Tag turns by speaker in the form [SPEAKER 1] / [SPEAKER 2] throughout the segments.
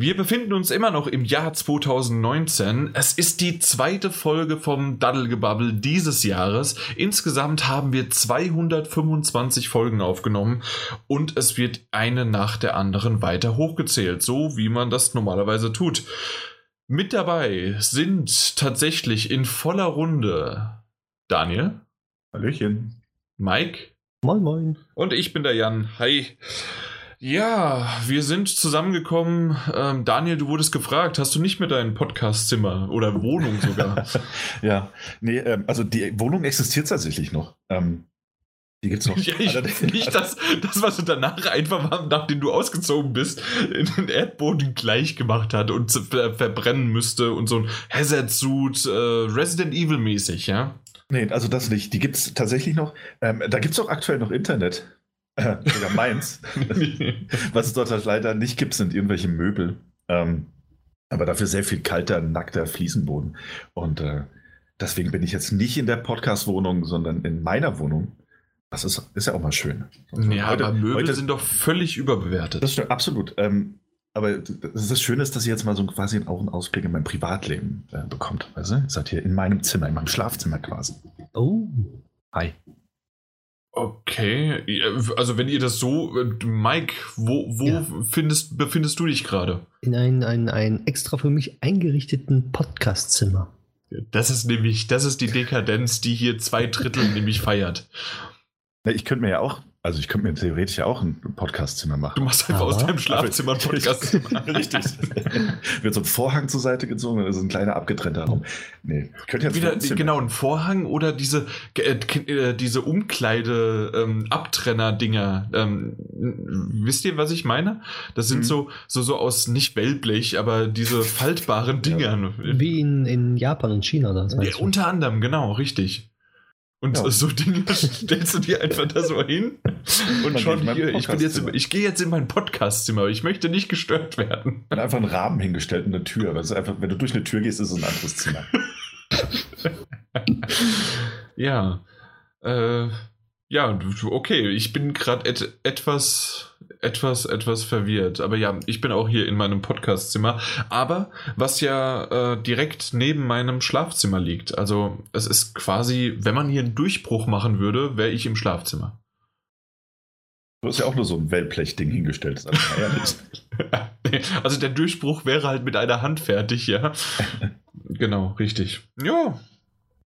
[SPEAKER 1] Wir befinden uns immer noch im Jahr 2019. Es ist die zweite Folge vom Daddelgebabbel dieses Jahres. Insgesamt haben wir 225 Folgen aufgenommen und es wird eine nach der anderen weiter hochgezählt, so wie man das normalerweise tut. Mit dabei sind tatsächlich in voller Runde Daniel.
[SPEAKER 2] Hallöchen.
[SPEAKER 1] Mike.
[SPEAKER 3] Moin, moin.
[SPEAKER 1] Und ich bin der Jan. Hi. Ja, wir sind zusammengekommen. Ähm, Daniel, du wurdest gefragt, hast du nicht mehr dein Podcastzimmer oder Wohnung sogar?
[SPEAKER 2] ja, nee, ähm, also die Wohnung existiert tatsächlich noch. Ähm, die gibt's noch.
[SPEAKER 1] Ja, ich also, nicht das, das, was du danach einfach, nachdem du ausgezogen bist, in den Erdboden gleich gemacht hat und ver verbrennen müsste und so ein Hazard-Suit, äh, Resident Evil-mäßig, ja?
[SPEAKER 2] Nee, also das nicht. Die gibt's tatsächlich noch. Ähm, da gibt's auch aktuell noch Internet. Äh, sogar meins. Was es dort halt leider nicht gibt, sind irgendwelche Möbel. Ähm, aber dafür sehr viel kalter, nackter Fliesenboden. Und äh, deswegen bin ich jetzt nicht in der Podcast-Wohnung, sondern in meiner Wohnung. Das ist, ist ja auch mal schön.
[SPEAKER 1] Also ja, heute, aber Möbel heute, sind doch völlig überbewertet.
[SPEAKER 2] Das stimmt, absolut. Ähm, aber das Schöne ist, dass ihr jetzt mal so quasi auch einen Ausblick in mein Privatleben äh, bekommt. Also, ihr seid hier in meinem Zimmer, in meinem Schlafzimmer quasi.
[SPEAKER 3] Oh.
[SPEAKER 2] Hi.
[SPEAKER 1] Okay, also wenn ihr das so, Mike, wo, wo ja. findest, befindest du dich gerade?
[SPEAKER 3] In einem ein, ein extra für mich eingerichteten Podcastzimmer.
[SPEAKER 1] Das ist nämlich, das ist die Dekadenz, die hier zwei Drittel nämlich feiert.
[SPEAKER 2] Ich könnte mir ja auch also ich könnte mir theoretisch ja auch ein Podcastzimmer machen.
[SPEAKER 1] Du machst einfach Aber aus deinem Schlafzimmer ein Podcastzimmer.
[SPEAKER 2] Richtig. Wird so ein Vorhang zur Seite gezogen, dann ist ein kleiner abgetrennter Raum.
[SPEAKER 1] Nee, könnte jetzt Wieder, genau, ein Vorhang oder diese, äh, äh diese Umkleide-Abtrenner-Dinger. Ähm, ähm, wisst ihr, was ich meine? Das sind mhm. so, so, so aus nicht Wellblech, aber diese faltbaren Dinger.
[SPEAKER 3] Ja. Wie in, in Japan und China. Das
[SPEAKER 1] ja, unter anderem, genau, richtig. Und ja. so Dinge stellst du dir einfach da so hin und schon hier, ich, bin jetzt, ich gehe jetzt in mein Podcastzimmer, ich möchte nicht gestört werden.
[SPEAKER 2] Und einfach einen Rahmen hingestellt und eine Tür. Das ist einfach, wenn du durch eine Tür gehst, ist es ein anderes Zimmer.
[SPEAKER 1] ja. Äh, ja, okay, ich bin gerade et etwas, etwas, etwas verwirrt. Aber ja, ich bin auch hier in meinem Podcastzimmer. Aber was ja äh, direkt neben meinem Schlafzimmer liegt. Also es ist quasi, wenn man hier einen Durchbruch machen würde, wäre ich im Schlafzimmer.
[SPEAKER 2] Du hast ja auch nur so ein Wellblechding hingestellt.
[SPEAKER 1] also der Durchbruch wäre halt mit einer Hand fertig, ja. genau, richtig. Ja,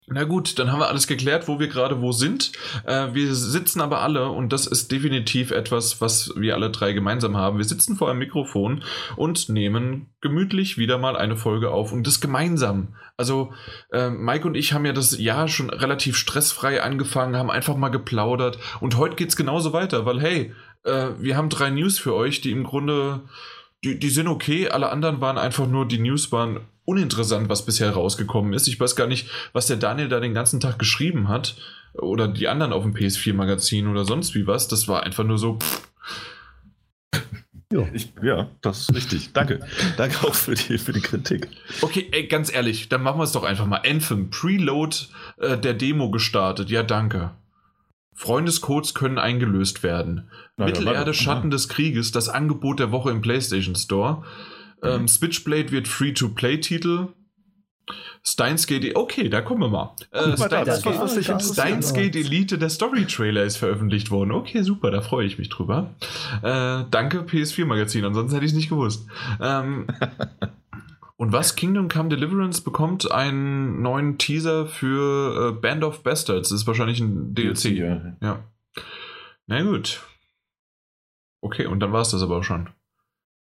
[SPEAKER 1] na gut, dann haben wir alles geklärt, wo wir gerade wo sind. Äh, wir sitzen aber alle, und das ist definitiv etwas, was wir alle drei gemeinsam haben. Wir sitzen vor einem Mikrofon und nehmen gemütlich wieder mal eine Folge auf und das gemeinsam. Also äh, Mike und ich haben ja das Jahr schon relativ stressfrei angefangen, haben einfach mal geplaudert und heute geht's genauso weiter, weil hey, äh, wir haben drei News für euch, die im Grunde, die, die sind okay, alle anderen waren einfach nur, die News waren uninteressant, was bisher rausgekommen ist. Ich weiß gar nicht, was der Daniel da den ganzen Tag geschrieben hat. Oder die anderen auf dem PS4-Magazin oder sonst wie was. Das war einfach nur so.
[SPEAKER 2] Ja. Ich, ja, das ist richtig. Danke. Danke auch für die, für die Kritik.
[SPEAKER 1] Okay, ey, ganz ehrlich, dann machen wir es doch einfach mal. Anthem, Preload äh, der Demo gestartet. Ja, danke. Freundescodes können eingelöst werden. Na, Mittelerde, ja, Schatten des Krieges, das Angebot der Woche im PlayStation Store. Ähm, mhm. Switchblade wird Free-to-Play-Titel. Steins Gate, okay, da kommen wir mal. Äh, Steins, Gate, Steins Gate Elite, der Story-Trailer ist veröffentlicht worden. Okay, super, da freue ich mich drüber. Äh, danke, PS4-Magazin, ansonsten hätte ich es nicht gewusst. Ähm, und was? Kingdom Come Deliverance bekommt einen neuen Teaser für äh, Band of Bastards. Das ist wahrscheinlich ein DLC. DLC ja. ja. Na gut. Okay, und dann war es das aber auch schon.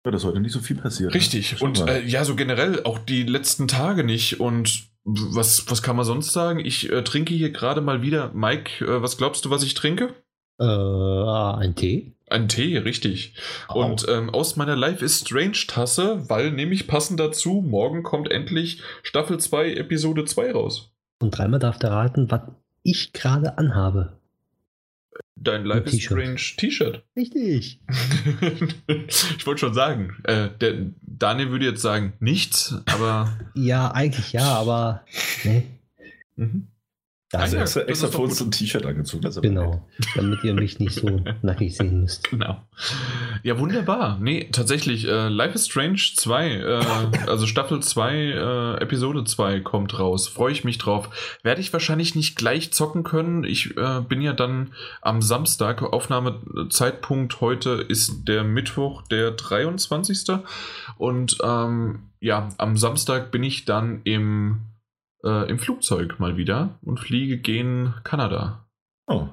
[SPEAKER 2] Ja, das heute nicht so viel passiert.
[SPEAKER 1] Ne? Richtig. Ne? Und äh, ja, so generell auch die letzten Tage nicht. Und was, was kann man sonst sagen? Ich äh, trinke hier gerade mal wieder. Mike, äh, was glaubst du, was ich trinke?
[SPEAKER 3] Äh, ein Tee.
[SPEAKER 1] Ein Tee, richtig. Oh. Und ähm, aus meiner Life is Strange Tasse, weil nämlich passend dazu, morgen kommt endlich Staffel 2, Episode 2 raus.
[SPEAKER 3] Und dreimal darf der raten, was ich gerade anhabe.
[SPEAKER 1] Dein Life is Strange T-Shirt.
[SPEAKER 3] Richtig.
[SPEAKER 1] ich wollte schon sagen, äh, der Daniel würde jetzt sagen, nichts, aber.
[SPEAKER 3] ja, eigentlich ja, aber. Nee.
[SPEAKER 1] Mhm.
[SPEAKER 2] Also
[SPEAKER 1] ja,
[SPEAKER 2] extra, extra für uns ein T-Shirt angezogen. Aber
[SPEAKER 3] Genau, damit ihr mich nicht so nackig sehen müsst.
[SPEAKER 1] Genau. Ja, wunderbar. Nee, tatsächlich, äh, Life is Strange 2, äh, also Staffel 2, äh, Episode 2 kommt raus. Freue ich mich drauf. Werde ich wahrscheinlich nicht gleich zocken können. Ich äh, bin ja dann am Samstag, Aufnahmezeitpunkt heute ist der Mittwoch, der 23. Und ähm, ja, am Samstag bin ich dann im, äh, im Flugzeug mal wieder und fliege gegen Kanada.
[SPEAKER 2] Oh.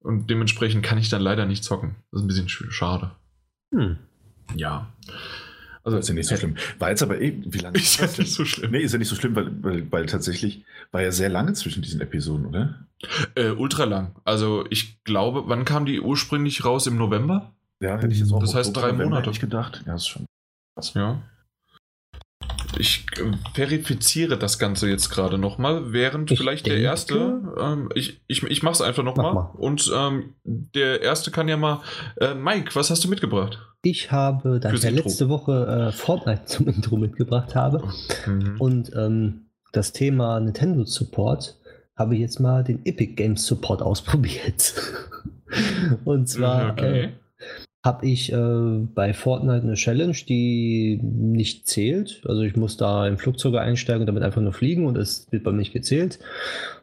[SPEAKER 1] Und dementsprechend kann ich dann leider nicht zocken. Das ist ein bisschen sch- schade.
[SPEAKER 3] Hm.
[SPEAKER 1] Ja. Also
[SPEAKER 2] Das ist ja nicht so schlimm. War jetzt aber eh, wie lange
[SPEAKER 1] Ist ja nicht so schlimm.
[SPEAKER 2] Nee, ist ja nicht so schlimm, weil, weil, weil tatsächlich war ja sehr lange zwischen diesen Episoden, oder?
[SPEAKER 1] Äh, ultra lang. Also ich glaube, wann kam die ursprünglich raus? Im November?
[SPEAKER 2] Ja, hätte ich jetzt auch
[SPEAKER 1] Das heißt drei
[SPEAKER 2] November
[SPEAKER 1] Monate.
[SPEAKER 2] nicht gedacht. Ja, ist schon.
[SPEAKER 1] Ja. Ich äh, verifiziere das Ganze jetzt gerade nochmal, während
[SPEAKER 3] Ich
[SPEAKER 1] vielleicht der
[SPEAKER 3] denke-
[SPEAKER 1] erste, ähm, ich, ich, ich mache es einfach
[SPEAKER 3] Mach
[SPEAKER 1] nochmal.
[SPEAKER 3] mal.
[SPEAKER 1] Und ähm, der erste kann ja mal, äh, Mike, was hast du mitgebracht?
[SPEAKER 3] Ich habe, da ich ja letzte Woche äh, Fortnite zum Intro mitgebracht habe
[SPEAKER 1] Mhm.
[SPEAKER 3] und ähm, das Thema Nintendo Support, habe ich jetzt mal den Epic Games Support ausprobiert. und zwar
[SPEAKER 1] Okay.
[SPEAKER 3] äh, habe ich äh, bei Fortnite eine Challenge, die nicht zählt. Also ich muss da im Flugzeug einsteigen und damit einfach nur fliegen und es wird bei mir nicht gezählt.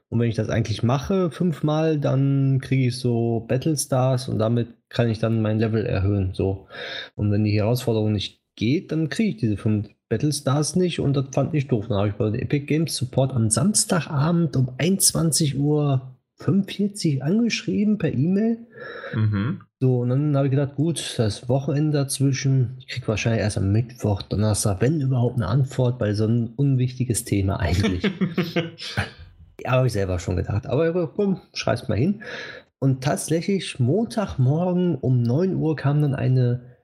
[SPEAKER 3] Und wenn ich das eigentlich mache, fünfmal, dann kriege ich so Battle Stars und damit kann ich dann mein Level erhöhen. So. Und wenn die Herausforderung nicht geht, dann kriege ich diese fünf Battle Stars nicht und das fand ich doof. Dann habe ich bei Epic Games Support am Samstagabend um 21.45 Uhr angeschrieben per E-Mail.
[SPEAKER 1] Mhm.
[SPEAKER 3] So, und dann habe ich gedacht, gut, das Wochenende dazwischen. Ich kriege wahrscheinlich erst am Mittwoch, Donnerstag, wenn überhaupt eine Antwort bei so ein unwichtiges Thema eigentlich. ja, habe ich selber schon gedacht. Aber komm, schreib's mal hin. Und tatsächlich, Montagmorgen um 9 Uhr kam dann eine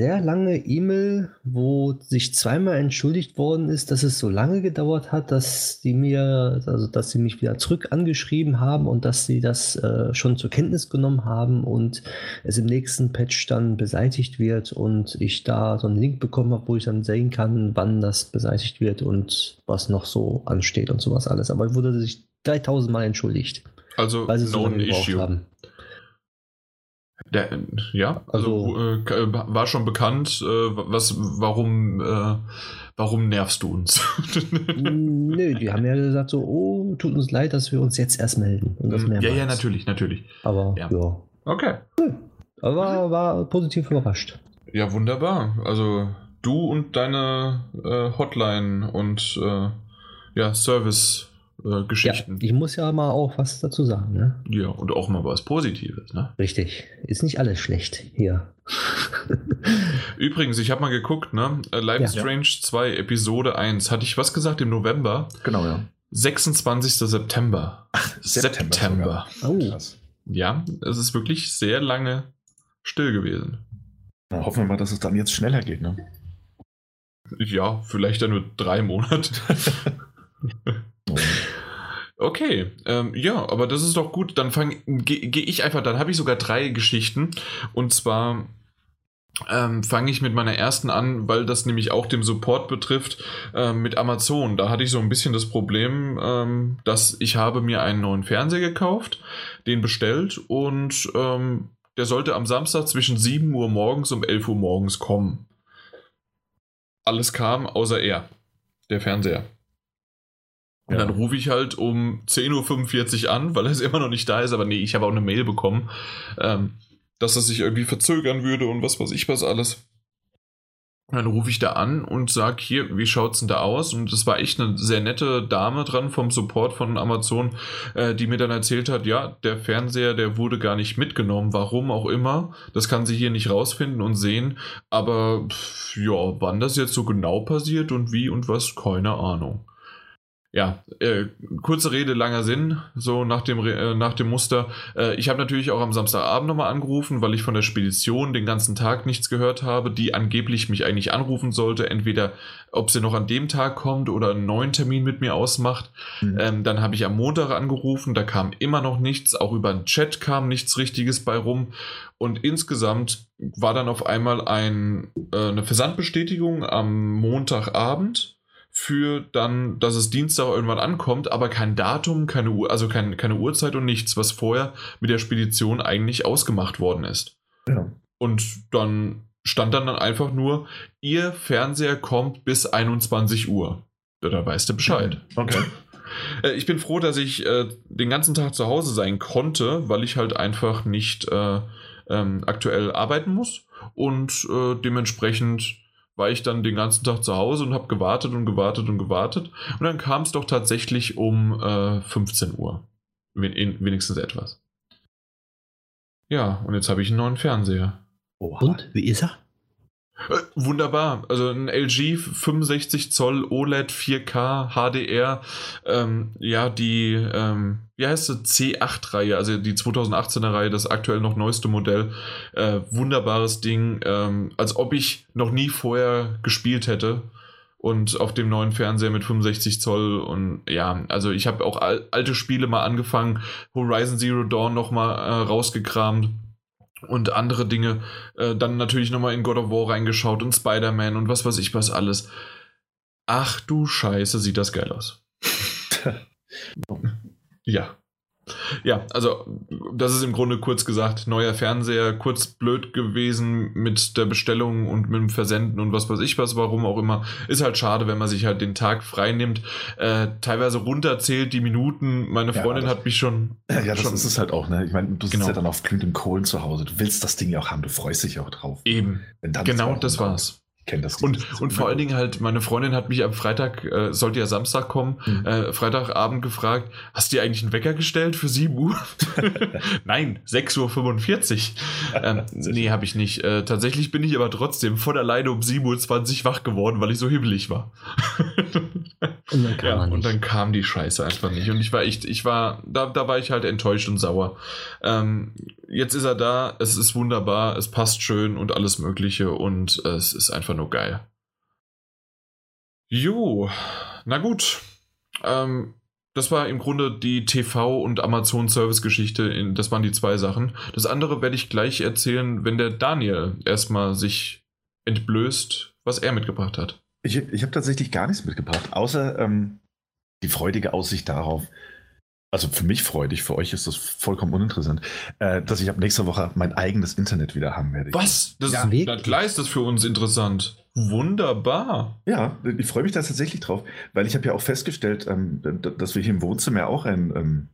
[SPEAKER 3] sehr lange E-Mail, wo sich zweimal entschuldigt worden ist, dass es so lange gedauert hat, dass sie mir, also dass sie mich wieder zurück angeschrieben haben und dass sie das äh, schon zur Kenntnis genommen haben und es im nächsten Patch dann beseitigt wird und ich da so einen Link bekommen habe, wo ich dann sehen kann, wann das beseitigt wird und was noch so ansteht und sowas alles. Aber wurde sich 3000 Mal entschuldigt,
[SPEAKER 1] Also,
[SPEAKER 3] weil sie so lange gebraucht
[SPEAKER 1] issue.
[SPEAKER 3] haben.
[SPEAKER 1] Der, ja, also,
[SPEAKER 3] Also-
[SPEAKER 1] äh, k- war schon bekannt, äh, was, warum, äh, warum nervst du uns?
[SPEAKER 3] Nö, die haben ja gesagt so, oh, tut uns leid, dass wir uns jetzt erst melden. Und das
[SPEAKER 1] ja, ja, natürlich, natürlich.
[SPEAKER 3] Aber
[SPEAKER 1] Ja.
[SPEAKER 3] ja.
[SPEAKER 1] Okay.
[SPEAKER 3] Aber war, war positiv überrascht.
[SPEAKER 1] Ja, wunderbar. Also du und deine äh, Hotline und äh, ja, Service-Geschichten.
[SPEAKER 3] Ja, ich muss ja mal auch was dazu sagen, ne?
[SPEAKER 1] Ja. und auch mal was Positives, ne?
[SPEAKER 3] Richtig. Ist nicht alles schlecht hier.
[SPEAKER 1] Übrigens, ich habe mal geguckt, ne? Äh, Life is
[SPEAKER 3] Ja.
[SPEAKER 1] Strange 2, Episode 1. Hatte ich was gesagt im November?
[SPEAKER 2] Genau, ja.
[SPEAKER 1] 26. September.
[SPEAKER 2] September
[SPEAKER 1] September.
[SPEAKER 3] Oh,
[SPEAKER 2] Krass.
[SPEAKER 1] Ja, es ist wirklich sehr lange still gewesen.
[SPEAKER 2] Na, hoffen wir mal, dass es dann jetzt schneller geht, ne?
[SPEAKER 1] Ja, vielleicht dann nur drei Monate.
[SPEAKER 2] Oh.
[SPEAKER 1] Okay, ähm, ja, aber das ist doch gut. Dann gehe geh ich einfach, dann habe ich sogar drei Geschichten. Und zwar ähm, fange ich mit meiner ersten an, weil das nämlich auch dem Support betrifft, ähm, mit Amazon. Da hatte ich so ein bisschen das Problem, ähm, dass ich habe mir einen neuen Fernseher gekauft, den bestellt und ähm, der sollte am Samstag zwischen 7 Uhr morgens und 11 Uhr morgens kommen. Alles kam außer er, der Fernseher. Und
[SPEAKER 2] Ja.
[SPEAKER 1] dann rufe ich halt um 10.45 Uhr an, weil er immer noch nicht da ist, aber nee, ich habe auch eine Mail bekommen, ähm, dass es sich irgendwie verzögern würde und was weiß ich was alles. Und dann rufe ich da an und sage, hier, wie schaut's denn da aus? Und das war echt eine sehr nette Dame dran vom Support von Amazon, äh, die mir dann erzählt hat, ja, der Fernseher, der wurde gar nicht mitgenommen, warum auch immer. Das kann sie hier nicht rausfinden und sehen. Aber pff, ja, wann das jetzt so genau passiert und wie und was, keine Ahnung. Ja, äh, kurze Rede, langer Sinn, so nach dem, äh, nach dem Muster. Äh, ich habe natürlich auch am Samstagabend nochmal angerufen, weil ich von der Spedition den ganzen Tag nichts gehört habe, die angeblich mich eigentlich anrufen sollte. Entweder, ob sie noch an dem Tag kommt oder einen neuen Termin mit mir ausmacht.
[SPEAKER 2] Mhm.
[SPEAKER 1] Ähm, dann habe ich am Montag angerufen, da kam immer noch nichts. Auch über den Chat kam nichts Richtiges bei rum. Und insgesamt war dann auf einmal ein, äh, eine Versandbestätigung am Montagabend für dann, dass es Dienstag irgendwann ankommt, aber kein Datum, keine Uhr, also kein, keine Uhrzeit und nichts, was vorher mit der Spedition eigentlich ausgemacht worden ist.
[SPEAKER 2] Ja.
[SPEAKER 1] Und dann stand dann, dann einfach nur, Ihr Fernseher kommt bis 21 Uhr. Da weißt du Bescheid.
[SPEAKER 2] Okay.
[SPEAKER 1] Äh, Ich bin froh, dass ich äh, den ganzen Tag zu Hause sein konnte, weil ich halt einfach nicht äh, ähm, aktuell arbeiten muss. Und äh, dementsprechend war ich dann den ganzen Tag zu Hause und habe gewartet und gewartet und gewartet. Und dann kam es doch tatsächlich um äh, 15 Uhr. Wenigstens etwas. Ja, und jetzt habe ich einen neuen Fernseher.
[SPEAKER 2] Oha.
[SPEAKER 3] Und, wie ist er?
[SPEAKER 1] Äh, wunderbar. Also ein LG 65 Zoll OLED 4K HDR. Ähm, ja, die, ähm, wie heißt sie? C8-Reihe, also die 2018er Reihe, das aktuell noch neueste Modell. Äh, wunderbares Ding. Ähm, als ob ich noch nie vorher gespielt hätte. Und auf dem neuen Fernseher mit 65 Zoll und ja, also ich habe auch al alte Spiele mal angefangen, Horizon Zero Dawn nochmal äh, rausgekramt und andere Dinge. Äh, dann natürlich nochmal in God of War reingeschaut und Spider-Man und was weiß ich was alles. Ach du Scheiße, sieht das geil aus. ja. Ja, also das ist im Grunde kurz gesagt, neuer Fernseher, kurz blöd gewesen mit der Bestellung und mit dem Versenden und was weiß ich was, warum auch immer. Ist halt schade, wenn man sich halt den Tag frei nimmt, äh, teilweise runterzählt die Minuten. Meine
[SPEAKER 2] Ja,
[SPEAKER 1] Freundin
[SPEAKER 2] das-
[SPEAKER 1] hat mich schon.
[SPEAKER 2] Ja, das
[SPEAKER 1] schon
[SPEAKER 2] ist es halt auch, ne? Ich meine, du sitzt
[SPEAKER 1] Genau.
[SPEAKER 2] ja dann auf glühenden Kohlen zu Hause. Du willst das Ding ja auch haben, du freust dich auch drauf.
[SPEAKER 1] eben. Genau das war's.
[SPEAKER 2] Kenne das.
[SPEAKER 1] Und,
[SPEAKER 2] Das
[SPEAKER 1] und vor allen Dingen halt, meine Freundin hat mich am Freitag, äh, sollte ja Samstag kommen,
[SPEAKER 2] Mhm.
[SPEAKER 1] äh, Freitagabend gefragt, hast du dir eigentlich einen Wecker gestellt für 7 Uhr? Nein, 6.45 Uhr. Ähm, nee, habe ich nicht. Äh, tatsächlich bin ich aber trotzdem von alleine um 7.20 Uhr wach geworden, weil ich so hibbelig war.
[SPEAKER 3] Und dann kam
[SPEAKER 1] ja, und dann kam die Scheiße einfach nicht. Und ich war echt, ich war, da, da war ich halt enttäuscht und sauer. Ähm, jetzt ist er da, es ist wunderbar, es passt schön und alles Mögliche und es ist einfach nur geil. Jo, na gut. Ähm, das war im Grunde die TV- und Amazon-Service-Geschichte. Das waren die zwei Sachen. Das andere werde ich gleich erzählen, wenn der Daniel erstmal sich entblößt, was er mitgebracht hat.
[SPEAKER 2] Ich, ich habe tatsächlich gar nichts mitgebracht, außer ähm, die freudige Aussicht darauf, also für mich freudig, für euch ist das vollkommen uninteressant, äh, dass ich ab nächster Woche mein eigenes Internet wieder haben werde.
[SPEAKER 1] Was? Das
[SPEAKER 3] Ja,
[SPEAKER 1] ist, na klar ist das für uns interessant. Wunderbar.
[SPEAKER 2] Ja, ich freue mich da tatsächlich drauf, weil ich habe ja auch festgestellt, ähm, dass wir hier im Wohnzimmer auch ein, ähm,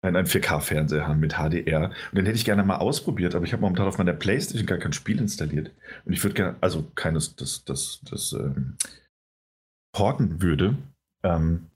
[SPEAKER 2] ein, ein 4K-Fernseher haben mit HDR. Und den hätte ich gerne mal ausprobiert, aber ich habe momentan auf meiner Playstation gar kein Spiel installiert. Und ich würde gerne, also keines, das, das, das ähm, porten würde. Ähm,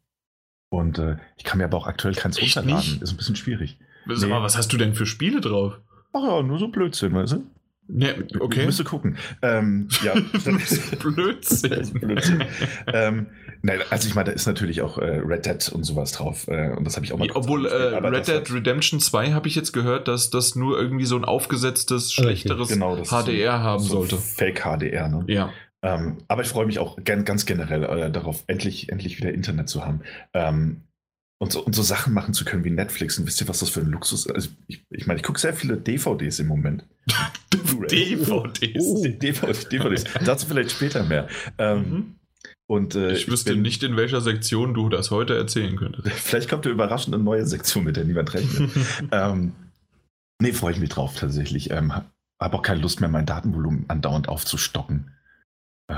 [SPEAKER 2] und äh, ich kann mir aber auch aktuell keins
[SPEAKER 1] Echt
[SPEAKER 2] runterladen.
[SPEAKER 1] nicht?
[SPEAKER 2] ist ein bisschen schwierig.
[SPEAKER 1] Sag
[SPEAKER 2] Nee.
[SPEAKER 1] mal, was hast du denn für Spiele drauf?
[SPEAKER 2] Ach ja, nur so Blödsinn, weißt du?
[SPEAKER 1] Ne,
[SPEAKER 2] Ich
[SPEAKER 1] okay.
[SPEAKER 2] müsste gucken. Ähm, ja,
[SPEAKER 1] Blödsinn.
[SPEAKER 2] Blödsinn. ähm, nein, also ich meine, da ist natürlich auch äh, Red Dead und sowas drauf. Äh, und das habe ich auch mal kurz
[SPEAKER 1] Obwohl äh, Red Dead Redemption 2 habe ich jetzt gehört, dass das nur irgendwie so ein aufgesetztes, schlechteres
[SPEAKER 2] Genau,
[SPEAKER 1] HDR haben
[SPEAKER 2] so
[SPEAKER 1] sollte.
[SPEAKER 2] Fake HDR, ne?
[SPEAKER 1] Ja.
[SPEAKER 2] Ähm, aber ich freue mich auch gern, ganz generell äh, darauf, endlich, endlich wieder Internet zu haben. Ähm, und so, und so Sachen machen zu können wie Netflix. Und wisst ihr, was das für ein Luxus ist? Also ich ich meine, ich gucke sehr viele DVDs im Moment.
[SPEAKER 1] DVDs.
[SPEAKER 2] Oh, DVDs. DVDs. Dazu vielleicht später mehr. Ähm,
[SPEAKER 1] Mhm.
[SPEAKER 2] und, äh,
[SPEAKER 1] Ich wüsste
[SPEAKER 2] bin-
[SPEAKER 1] nicht, in welcher Sektion du das heute erzählen könntest.
[SPEAKER 2] Vielleicht kommt eine überraschende neue Sektion, mit der niemand rechnet. ähm, nee, freue ich mich drauf tatsächlich. Ähm, Habe auch keine Lust mehr, mein Datenvolumen andauernd aufzustocken.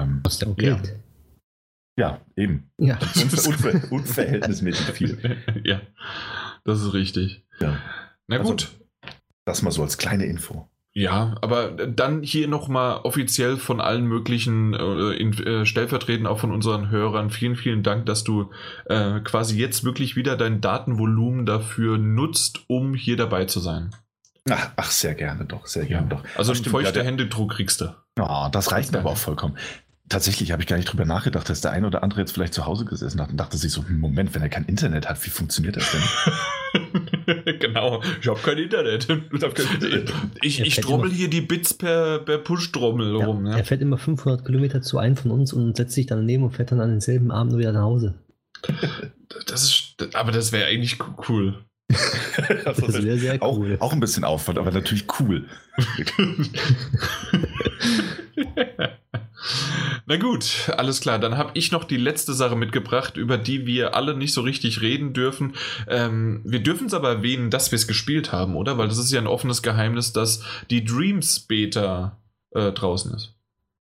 [SPEAKER 2] Ähm,
[SPEAKER 3] Was der Geld.
[SPEAKER 2] ja, eben.
[SPEAKER 3] Ja.
[SPEAKER 2] Unver unver unverhältnismäßig viel.
[SPEAKER 1] ja, das ist richtig.
[SPEAKER 2] Ja.
[SPEAKER 1] Na
[SPEAKER 2] Also-
[SPEAKER 1] gut.
[SPEAKER 2] Das mal so als kleine Info.
[SPEAKER 1] Ja, aber dann hier nochmal offiziell von allen möglichen, äh, in, äh, stellvertretend auch von unseren Hörern, vielen, vielen Dank, dass du äh, quasi jetzt wirklich wieder dein Datenvolumen dafür nutzt, um hier dabei zu sein.
[SPEAKER 2] Ach, ach sehr gerne doch, sehr gerne doch.
[SPEAKER 1] Also ein feuchter
[SPEAKER 2] ja,
[SPEAKER 1] Händedruck kriegst du.
[SPEAKER 2] Oh, das reicht aber auch vollkommen. Tatsächlich habe ich gar nicht drüber nachgedacht, dass der eine oder andere jetzt vielleicht zu Hause gesessen hat und dachte sich so, hm, Moment, wenn er kein Internet hat, wie funktioniert das denn?
[SPEAKER 1] genau, ich habe kein Internet. Ich,
[SPEAKER 3] Er
[SPEAKER 1] ich trommel
[SPEAKER 3] immer-
[SPEAKER 1] hier die Bits per, per Push-Trommel
[SPEAKER 3] Ja,
[SPEAKER 1] rum.
[SPEAKER 3] Er
[SPEAKER 1] Ne?
[SPEAKER 3] fährt immer 500 Kilometer zu einem von uns und setzt sich dann daneben und fährt dann an denselben Abend wieder nach Hause.
[SPEAKER 1] Das ist, aber das wäre eigentlich cool.
[SPEAKER 2] Also,
[SPEAKER 3] Das wäre sehr
[SPEAKER 2] auch,
[SPEAKER 3] cool.
[SPEAKER 2] auch ein bisschen Aufwand, aber natürlich cool.
[SPEAKER 1] Na gut, alles klar. Dann habe ich noch die letzte Sache mitgebracht, über die wir alle nicht so richtig reden dürfen. Ähm, wir dürfen es aber erwähnen, dass wir es gespielt haben, oder? Weil das ist ja ein offenes Geheimnis, dass die Dreams Beta äh, draußen ist.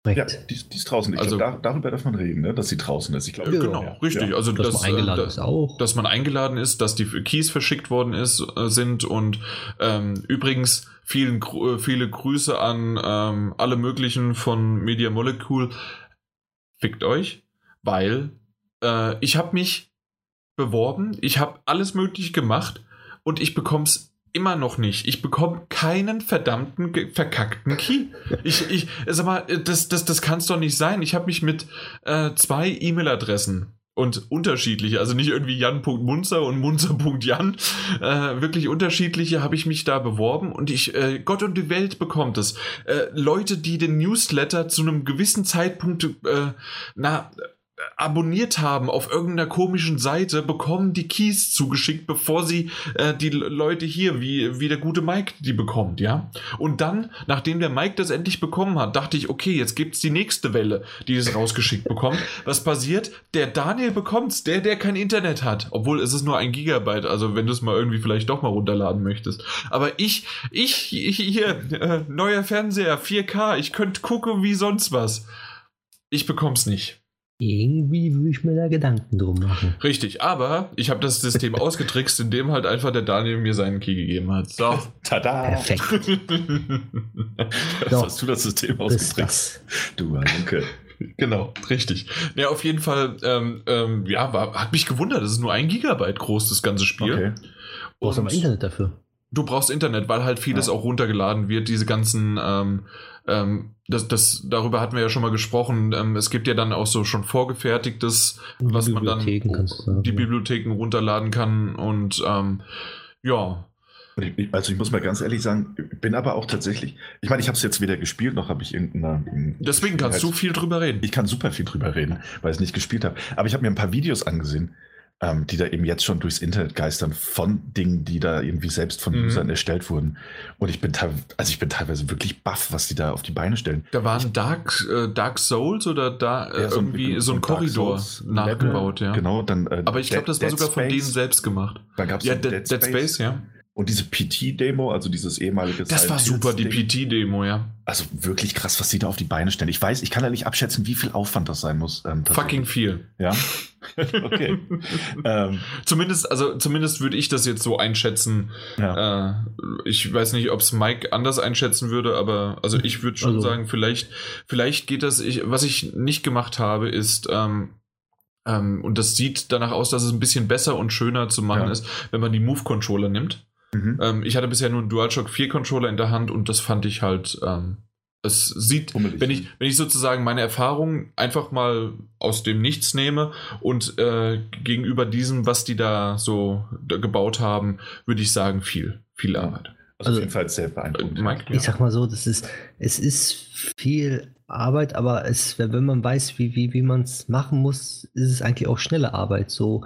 [SPEAKER 2] Ja, die, die, ist draußen. Ich also, glaub, da, darüber darf man reden, ne? dass sie draußen ist. Ich glaube,
[SPEAKER 1] ja, genau, ja. richtig. Ja. Also, dass, dass, man eingeladen äh, ist auch. Dass man eingeladen ist, dass die Keys verschickt worden ist, äh, sind und ähm, übrigens vielen, äh, viele Grüße an ähm, alle möglichen von Media Molecule. Fickt euch, weil äh, ich habe mich beworben, ich habe alles möglich gemacht und ich bekomme es immer noch nicht. Ich bekomme keinen verdammten verkackten Key. Ich, ich, sag mal, das, das, das kann es doch nicht sein. Ich habe mich mit äh, zwei E-Mail-Adressen und unterschiedliche, also nicht irgendwie Jan.munzer und Munzer.jan, äh, wirklich unterschiedliche habe ich mich da beworben und ich, äh, Gott und die Welt bekommt es. Äh, Leute, die den Newsletter zu einem gewissen Zeitpunkt, äh, na, abonniert haben auf irgendeiner komischen Seite, bekommen die Keys zugeschickt, bevor sie äh, die Leute hier, wie, wie der gute Mike, die bekommt, ja. Und dann, nachdem der Mike das endlich bekommen hat, dachte ich, okay, jetzt gibt's die nächste Welle, die es rausgeschickt bekommt. Was passiert? Der Daniel bekommt's, der, der kein Internet hat. Obwohl es ist nur ein Gigabyte, also wenn du es mal irgendwie vielleicht doch mal runterladen möchtest. Aber ich, ich, ich hier, äh, neuer Fernseher, 4K, ich könnte gucken wie sonst was. Ich bekomm's nicht.
[SPEAKER 3] Irgendwie würde ich mir da Gedanken drum machen.
[SPEAKER 1] Richtig, aber ich habe das System ausgetrickst, indem halt einfach der Daniel mir seinen Key gegeben hat. So.
[SPEAKER 2] Tada!
[SPEAKER 3] Perfekt.
[SPEAKER 2] so, hast du das System ausgetrickst? Du Danke.
[SPEAKER 1] Genau, richtig. Ja, auf jeden Fall, ähm, ähm, ja, war, hat mich gewundert. Es ist nur ein Gigabyte groß, das ganze Spiel. Okay.
[SPEAKER 3] Du brauchst aber Internet dafür.
[SPEAKER 1] Du brauchst Internet, weil halt vieles ja. auch runtergeladen wird, diese ganzen ähm, ähm, das, das, darüber hatten wir ja schon mal gesprochen. Ähm, es gibt ja dann auch so schon vorgefertigtes, die was man dann die Bibliotheken runterladen kann und ähm, ja.
[SPEAKER 2] Also ich muss mal ganz ehrlich sagen, bin aber auch tatsächlich, ich meine, ich habe es jetzt weder gespielt, noch habe ich irgendeine...
[SPEAKER 1] Deswegen kannst du viel drüber reden.
[SPEAKER 2] Ich kann super viel drüber reden, weil ich es nicht gespielt habe. Aber ich habe mir ein paar Videos angesehen ähm, die da eben jetzt schon durchs Internet geistern von Dingen, die da irgendwie selbst von mhm. Usern erstellt wurden. Und ich bin, also ich bin teilweise wirklich baff, was die da auf die Beine stellen.
[SPEAKER 1] Da waren Dark, äh, Dark Souls oder da äh, ja, so irgendwie ein, so ein Korridor nachgebaut, ja.
[SPEAKER 2] Genau, dann.
[SPEAKER 1] Äh, Aber ich glaube, das war sogar Space. von denen selbst gemacht.
[SPEAKER 2] Dann gab es
[SPEAKER 1] ja, Dead, Dead, Space, Space ja.
[SPEAKER 2] Und diese PT-Demo, also dieses ehemalige.
[SPEAKER 1] Das war super, die PT-Demo, ja.
[SPEAKER 2] Also wirklich krass, was sie da auf die Beine stellen. Ich weiß, ich kann ja nicht abschätzen, wie viel Aufwand das sein muss.
[SPEAKER 1] Ähm, Fucking viel.
[SPEAKER 2] Ja. okay.
[SPEAKER 1] ähm, zumindest, also zumindest würde ich das jetzt so einschätzen. Ja. Äh, ich weiß nicht, ob es Mike anders einschätzen würde, aber also ich würde schon also. sagen, vielleicht, vielleicht geht das. Ich, was ich nicht gemacht habe, ist ähm, ähm, und das sieht danach aus, dass es ein bisschen besser und schöner zu machen ja. ist, wenn man die Move-Controller nimmt. Mhm. Ähm, ich hatte bisher nur einen DualShock 4 Controller in der Hand und das fand ich halt. Ähm, es sieht, wenn ich, wenn ich sozusagen meine Erfahrungen einfach mal aus dem Nichts nehme und äh, gegenüber diesem, was die da so da gebaut haben, würde ich sagen, viel, viel Arbeit.
[SPEAKER 2] Also, also auf jeden Fall sehr beeindruckend. Äh,
[SPEAKER 3] Mike, ich ja. sag mal so, das ist, es ist viel Arbeit, aber es, wenn man weiß, wie, wie, wie man es machen muss, ist es eigentlich auch schnelle Arbeit. So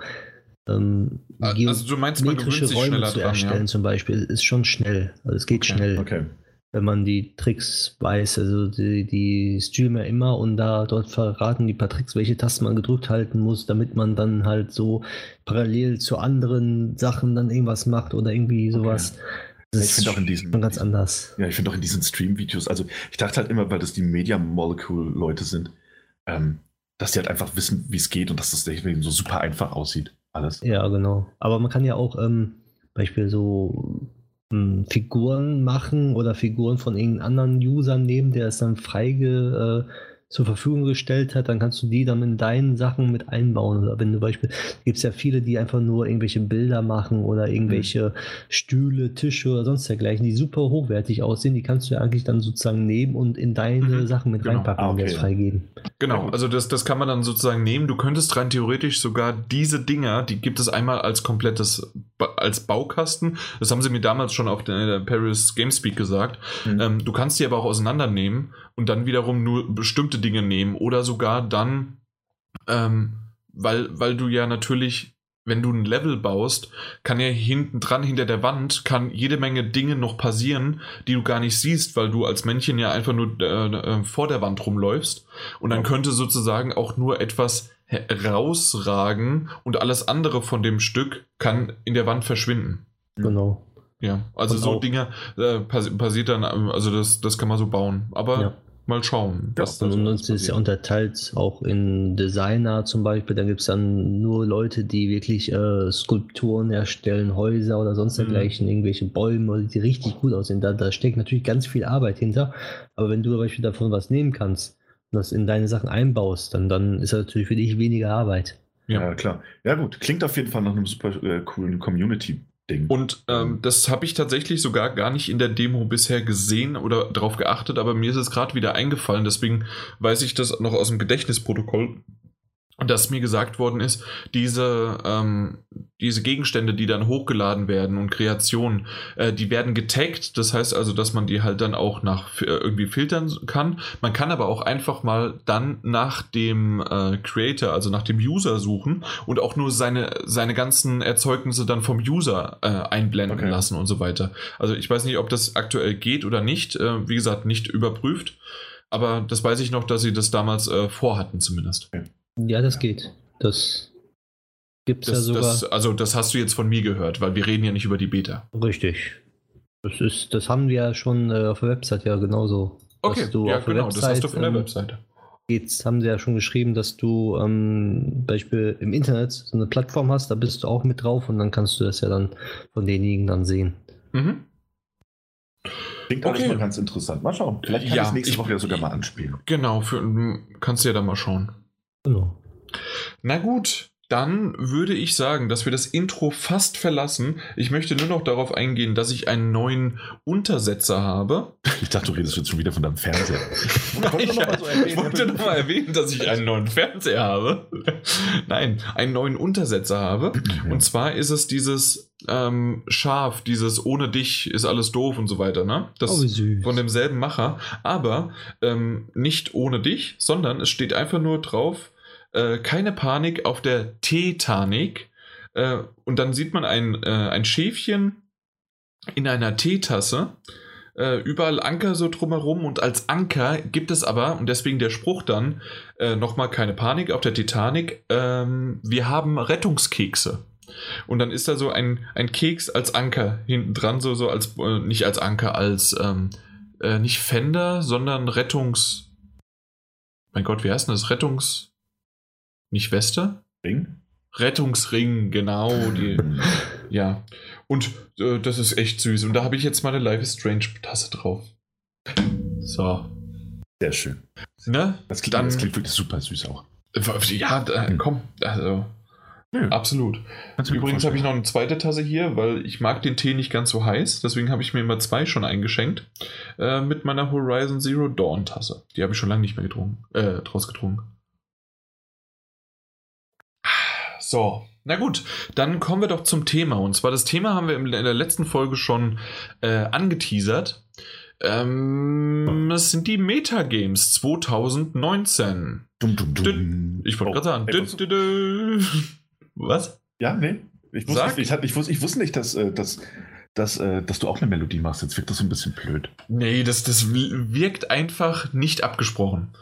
[SPEAKER 3] ähm,
[SPEAKER 1] also du meinst, man
[SPEAKER 3] gewöhnt sich Räume zu erstellen ja? zum Beispiel ist schon schnell. Also es geht
[SPEAKER 2] okay,
[SPEAKER 3] schnell.
[SPEAKER 2] Okay.
[SPEAKER 3] Wenn man die Tricks weiß, also die, die Streamer immer und da dort verraten die paar Tricks, welche Tasten man gedrückt halten muss, damit man dann halt so parallel zu anderen Sachen dann irgendwas macht oder irgendwie sowas. Okay.
[SPEAKER 2] Das ich finde auch in diesen
[SPEAKER 3] schon ganz anders.
[SPEAKER 2] Ja, ich finde auch in diesen Stream-Videos, also ich dachte halt immer, weil das die Media Molecule-Leute sind, ähm, dass die halt einfach wissen, wie es geht und dass das deswegen so super einfach aussieht alles.
[SPEAKER 3] Ja, genau. Aber man kann ja auch ähm, Beispiel so ähm, Figuren machen oder Figuren von irgendeinem anderen User nehmen, der es dann freige äh, zur Verfügung gestellt hat, dann kannst du die dann in deinen Sachen mit einbauen. Oder wenn du Beispiel, gibt es ja viele, die einfach nur irgendwelche Bilder machen oder irgendwelche mhm. Stühle, Tische oder sonst dergleichen, die super hochwertig aussehen, die kannst du ja eigentlich dann sozusagen nehmen und in deine mhm. Sachen mit genau. reinpacken ah, okay. und das freigeben.
[SPEAKER 1] Genau, also das, das kann man dann sozusagen nehmen. Du könntest rein theoretisch sogar diese Dinger, die gibt es einmal als komplettes, als Baukasten. Das haben sie mir damals schon auf der Paris Gamespeak gesagt. Mhm. Ähm, du kannst die aber auch auseinandernehmen und dann wiederum nur bestimmte Dinge nehmen oder sogar dann, ähm, weil, weil du ja natürlich wenn du ein Level baust, kann ja hinten dran, hinter der Wand, kann jede Menge Dinge noch passieren, die du gar nicht siehst, weil du als Männchen ja einfach nur äh, äh, vor der Wand rumläufst. Und dann könnte sozusagen auch nur etwas rausragen und alles andere von dem Stück kann in der Wand verschwinden.
[SPEAKER 3] Genau.
[SPEAKER 1] Ja, also
[SPEAKER 3] Und
[SPEAKER 1] so Dinge äh, passi- passiert dann, also das, das kann man so bauen. Aber
[SPEAKER 3] Ja.
[SPEAKER 1] Mal schauen. was da
[SPEAKER 3] Und
[SPEAKER 1] so
[SPEAKER 3] uns
[SPEAKER 1] alles
[SPEAKER 3] ist ja unterteilt auch in Designer zum Beispiel. Da gibt es dann nur Leute, die wirklich äh, Skulpturen erstellen, Häuser oder sonst
[SPEAKER 1] Mhm.
[SPEAKER 3] dergleichen, irgendwelche Bäume, die richtig gut aussehen. Da, da steckt natürlich ganz viel Arbeit hinter. Aber wenn du zum Beispiel davon was nehmen kannst und das in deine Sachen einbaust, dann, dann ist das natürlich für dich weniger Arbeit.
[SPEAKER 1] Ja.
[SPEAKER 2] Ja. klar. Ja, gut. Klingt auf jeden Fall nach einem super äh, coolen Community-Ding.
[SPEAKER 1] Und ähm, das habe ich tatsächlich sogar gar nicht in der Demo bisher gesehen oder darauf geachtet, aber mir ist es gerade wieder eingefallen, deswegen weiß ich das noch aus dem Gedächtnisprotokoll, dass mir gesagt worden ist, diese, ähm, diese Gegenstände, die dann hochgeladen werden und Kreationen, äh, die werden getaggt, das heißt also, dass man die halt dann auch nach äh, irgendwie filtern kann. Man kann aber auch einfach mal dann nach dem äh, Creator, also nach dem User suchen und auch nur seine, seine ganzen Erzeugnisse dann vom User äh, einblenden
[SPEAKER 2] Okay.
[SPEAKER 1] lassen und so weiter. Also ich weiß nicht, ob das aktuell geht oder nicht. Äh, wie gesagt, nicht überprüft. Aber das weiß ich noch, dass sie das damals äh, vorhatten zumindest.
[SPEAKER 3] Ja, das geht. Das gibt es ja sogar.
[SPEAKER 1] das, also das hast du jetzt von mir gehört, weil wir reden ja nicht über die Beta.
[SPEAKER 3] Richtig. Das, ist, das haben wir ja schon äh, auf der Website ja genauso.
[SPEAKER 1] Okay, ja genau, das hast du von der
[SPEAKER 3] ähm,
[SPEAKER 1] Webseite.
[SPEAKER 3] Jetzt haben sie ja schon geschrieben, dass du ähm, Beispiel im Internet so eine Plattform hast, da bist du auch mit drauf und dann kannst du das ja dann von denjenigen dann sehen.
[SPEAKER 1] Mhm.
[SPEAKER 2] Klingt alles
[SPEAKER 1] okay.
[SPEAKER 2] mal ganz interessant. Mal schauen. Vielleicht kann
[SPEAKER 1] Ja,
[SPEAKER 2] ich es nächste Woche ja sogar mal anspielen.
[SPEAKER 1] Genau, für, kannst du ja da mal schauen.
[SPEAKER 3] Genau.
[SPEAKER 1] Na gut, dann würde ich sagen, dass wir das Intro fast verlassen. Ich möchte nur noch darauf eingehen, dass ich einen neuen Untersetzer habe.
[SPEAKER 2] Ich dachte, du redest jetzt schon wieder von deinem Fernseher.
[SPEAKER 1] Nein, ich,
[SPEAKER 2] noch mal so erwähnen.
[SPEAKER 1] ich wollte noch erwähnen, dass ich einen neuen Fernseher habe. Nein, einen neuen Untersetzer habe. Und zwar ist es dieses ähm, Schaf, dieses ohne dich ist alles doof und so weiter, ne? Das
[SPEAKER 3] oh, wie süß.
[SPEAKER 1] von demselben Macher, aber ähm, nicht ohne dich, sondern es steht einfach nur drauf, äh, keine Panik auf der Titanik. Äh, und dann sieht man ein, äh, ein Schäfchen in einer Teetasse. Äh, überall Anker so drumherum und als Anker gibt es aber, und deswegen der Spruch dann, äh, nochmal keine Panik auf der Titanic, ähm, wir haben Rettungskekse. Und dann ist da so ein, ein Keks als Anker hinten dran, so, so als, nicht als Anker, als, ähm, äh, nicht Fender, sondern Rettungs. Mein Gott, wie heißt denn das? Rettungs. Nicht Weste?
[SPEAKER 2] Ring?
[SPEAKER 1] Rettungsring, genau. Die, ja. Und äh, das ist echt süß. Und da habe ich jetzt meine Life is Strange Tasse drauf. So.
[SPEAKER 2] Sehr schön.
[SPEAKER 1] Ne?
[SPEAKER 2] Das klingt,
[SPEAKER 1] Dann-
[SPEAKER 2] das klingt wirklich super süß auch.
[SPEAKER 1] Ja, da, komm. Also,
[SPEAKER 2] Nö,
[SPEAKER 1] absolut. Übrigens habe ich noch eine zweite Tasse hier, weil ich mag den Tee nicht ganz so heiß. Deswegen habe ich mir immer zwei schon eingeschenkt. Äh, mit meiner Horizon Zero Dawn Tasse. Die habe ich schon lange nicht mehr getrunken. Äh, draus getrunken. So, na gut, dann kommen wir doch zum Thema. Und zwar das Thema haben wir in der letzten Folge schon äh, angeteasert. Ähm, das sind die Metagames 2019.
[SPEAKER 2] Dum, dum, dum.
[SPEAKER 1] Ich wollte
[SPEAKER 2] Oh,
[SPEAKER 1] gerade sagen.
[SPEAKER 2] was-? Ja, nee. Ich wusste,
[SPEAKER 1] Sag.
[SPEAKER 2] ich, ich, wusste, ich wusste nicht, dass, äh, dass, dass, äh, dass du auch eine Melodie machst. Jetzt wirkt das so ein bisschen blöd.
[SPEAKER 1] Nee, das, das wirkt einfach nicht abgesprochen.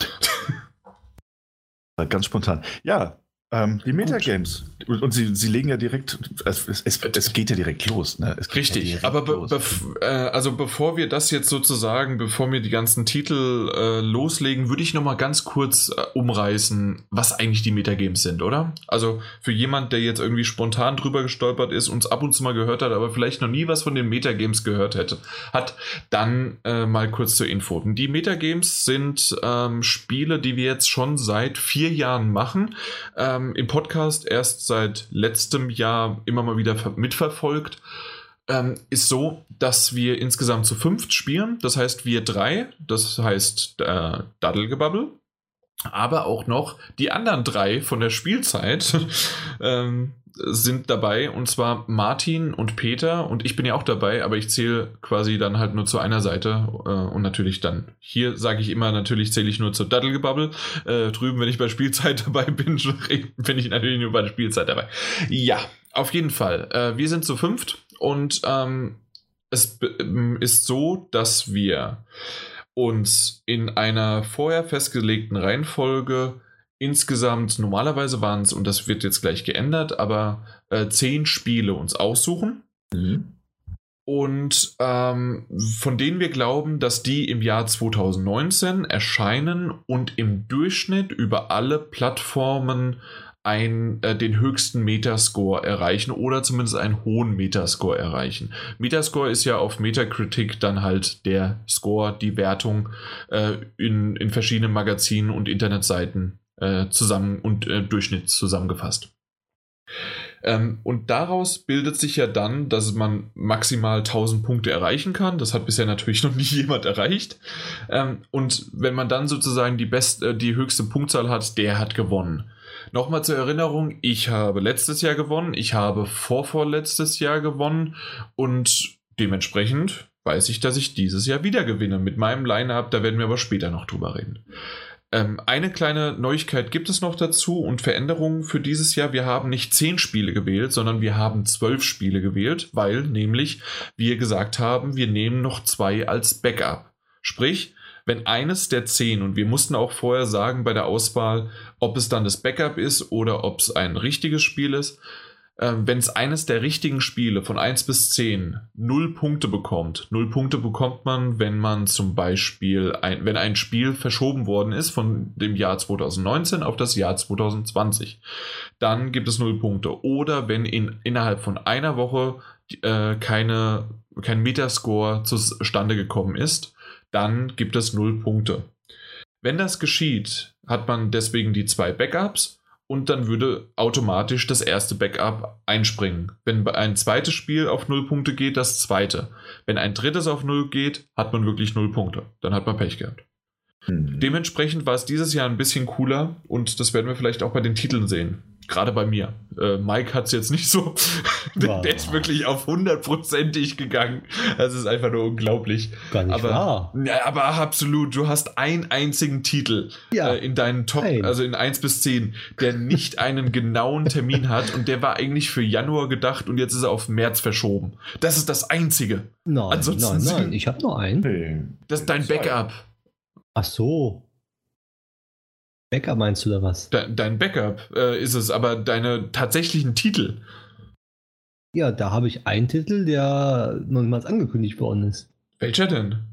[SPEAKER 2] Ganz spontan. Ja, ähm, die Metagames. Und, und sie, sie legen ja direkt, es, es, es, geht ja direkt los. Ne? Es geht ja
[SPEAKER 1] Richtig,
[SPEAKER 2] direkt
[SPEAKER 1] aber be bef- äh, also bevor wir das jetzt sozusagen, bevor wir die ganzen Titel äh, loslegen, würde ich noch mal ganz kurz äh, umreißen, was eigentlich die Metagames sind, oder? Also für jemand, der jetzt irgendwie spontan drüber gestolpert ist, uns ab und zu mal gehört hat, aber vielleicht noch nie was von den Metagames gehört hätte, hat, dann äh, mal kurz zur Info. Die Metagames sind ähm, Spiele, die wir jetzt schon seit vier Jahren machen. Ähm, Im Podcast erst seit letztem Jahr immer mal wieder ver- mitverfolgt. Ähm, ist so, dass wir insgesamt zu fünft spielen. Das heißt, wir drei, das heißt äh, Daddelgebabbel, aber auch noch die anderen drei von der Spielzeit. Ähm, sind dabei und zwar Martin und Peter und ich bin ja auch dabei, aber ich zähle quasi dann halt nur zu einer Seite äh, und natürlich dann hier sage ich immer, natürlich zähle ich nur zur Daddelgebabbel. Äh, drüben, wenn ich bei Spielzeit dabei bin, bin ich natürlich nur bei der Spielzeit dabei. Ja, auf jeden Fall. Äh, wir sind zu fünft und ähm, es ist so, dass wir uns in einer vorher festgelegten Reihenfolge insgesamt, normalerweise waren es, und das wird jetzt gleich geändert, aber äh, zehn Spiele uns aussuchen. Mhm. Und ähm, von denen wir glauben, dass die im Jahr 2019 erscheinen und im Durchschnitt über alle Plattformen ein, äh, den höchsten Metascore erreichen oder zumindest einen hohen Metascore erreichen. Metascore ist ja auf Metacritic dann halt der Score, die Wertung äh, in, in verschiedenen Magazinen und Internetseiten äh, zusammen und äh, Durchschnitt zusammengefasst. Ähm, und daraus bildet sich ja dann, dass man maximal 1000 Punkte erreichen kann. Das hat bisher natürlich noch nicht jemand erreicht. Ähm, und wenn man dann sozusagen die, best, äh, die höchste Punktzahl hat, der hat gewonnen. Nochmal zur Erinnerung, ich habe letztes Jahr gewonnen, ich habe vorvorletztes Jahr gewonnen und dementsprechend weiß ich, dass ich dieses Jahr wieder gewinne mit meinem Line-Up. Da werden wir aber später noch drüber reden. Ähm, eine kleine Neuigkeit gibt es noch dazu und Veränderungen für dieses Jahr. Wir haben nicht zehn Spiele gewählt, sondern wir haben zwölf Spiele gewählt, weil nämlich wir gesagt haben, wir nehmen noch zwei als Backup. Sprich, wenn eines der zehn, und wir mussten auch vorher sagen bei der Auswahl, ob es dann das Backup ist oder ob es ein richtiges Spiel ist, wenn es eines der richtigen Spiele von 1 bis 10 null Punkte bekommt, null Punkte bekommt man, wenn man zum Beispiel, ein, wenn ein Spiel verschoben worden ist von dem Jahr 2019 auf das Jahr 2020, dann gibt es null Punkte. Oder wenn in, innerhalb von einer Woche äh, keine, kein Metascore zustande gekommen ist, dann gibt es null Punkte. Wenn das geschieht, hat man deswegen die zwei Backups und dann würde automatisch das erste Backup einspringen. Wenn ein zweites Spiel auf null Punkte geht, das zweite. Wenn ein drittes auf null geht, hat man wirklich null Punkte. Dann hat man Pech gehabt. Mhm. Dementsprechend war es dieses Jahr ein bisschen cooler und das werden wir vielleicht auch bei den Titeln sehen. Gerade bei mir. Äh, Mike hat es jetzt nicht so. Wow. Der ist wirklich auf hundertprozentig gegangen. Das ist einfach nur unglaublich.
[SPEAKER 3] Gar nicht
[SPEAKER 1] aber,
[SPEAKER 3] wahr.
[SPEAKER 1] Ja, aber absolut. Du hast einen einzigen Titel ja, äh, in deinen Top, ein. also in 1 bis 10, der nicht einen genauen Termin hat und der war eigentlich für Januar gedacht und jetzt ist er auf März verschoben. Das ist das Einzige.
[SPEAKER 3] Nein, Ansonsten nein, nein. Ich habe nur einen.
[SPEAKER 1] Das ist dein Backup.
[SPEAKER 3] Ach so. Backup meinst du da was?
[SPEAKER 1] De dein Backup äh, ist es, aber deine tatsächlichen Titel.
[SPEAKER 3] Ja, da habe ich einen Titel, der noch niemals angekündigt worden ist.
[SPEAKER 1] Welcher denn?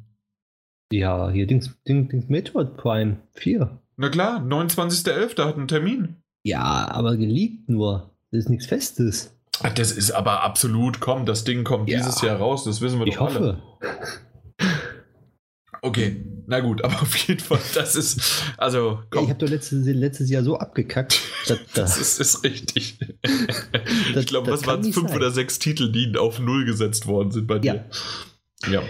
[SPEAKER 3] Ja, hier Dings, Dings, Dings Metroid Prime 4.
[SPEAKER 1] Na klar, 29.11. hat einen Termin.
[SPEAKER 3] Ja, aber geleakt nur. Das ist nichts Festes.
[SPEAKER 1] Das ist aber absolut, komm, das Ding kommt ja. dieses Jahr raus, das wissen wir
[SPEAKER 3] ich
[SPEAKER 1] doch
[SPEAKER 3] hoffe.
[SPEAKER 1] alle. Okay, na gut, aber auf jeden Fall, das ist, also.
[SPEAKER 3] Komm. ich habe doch letztes, letztes Jahr so abgekackt.
[SPEAKER 1] Das, das ist, ist, richtig. ich glaube, was waren? Fünf sein. oder sechs Titel, die auf Null gesetzt worden sind bei dir? Ja. ja.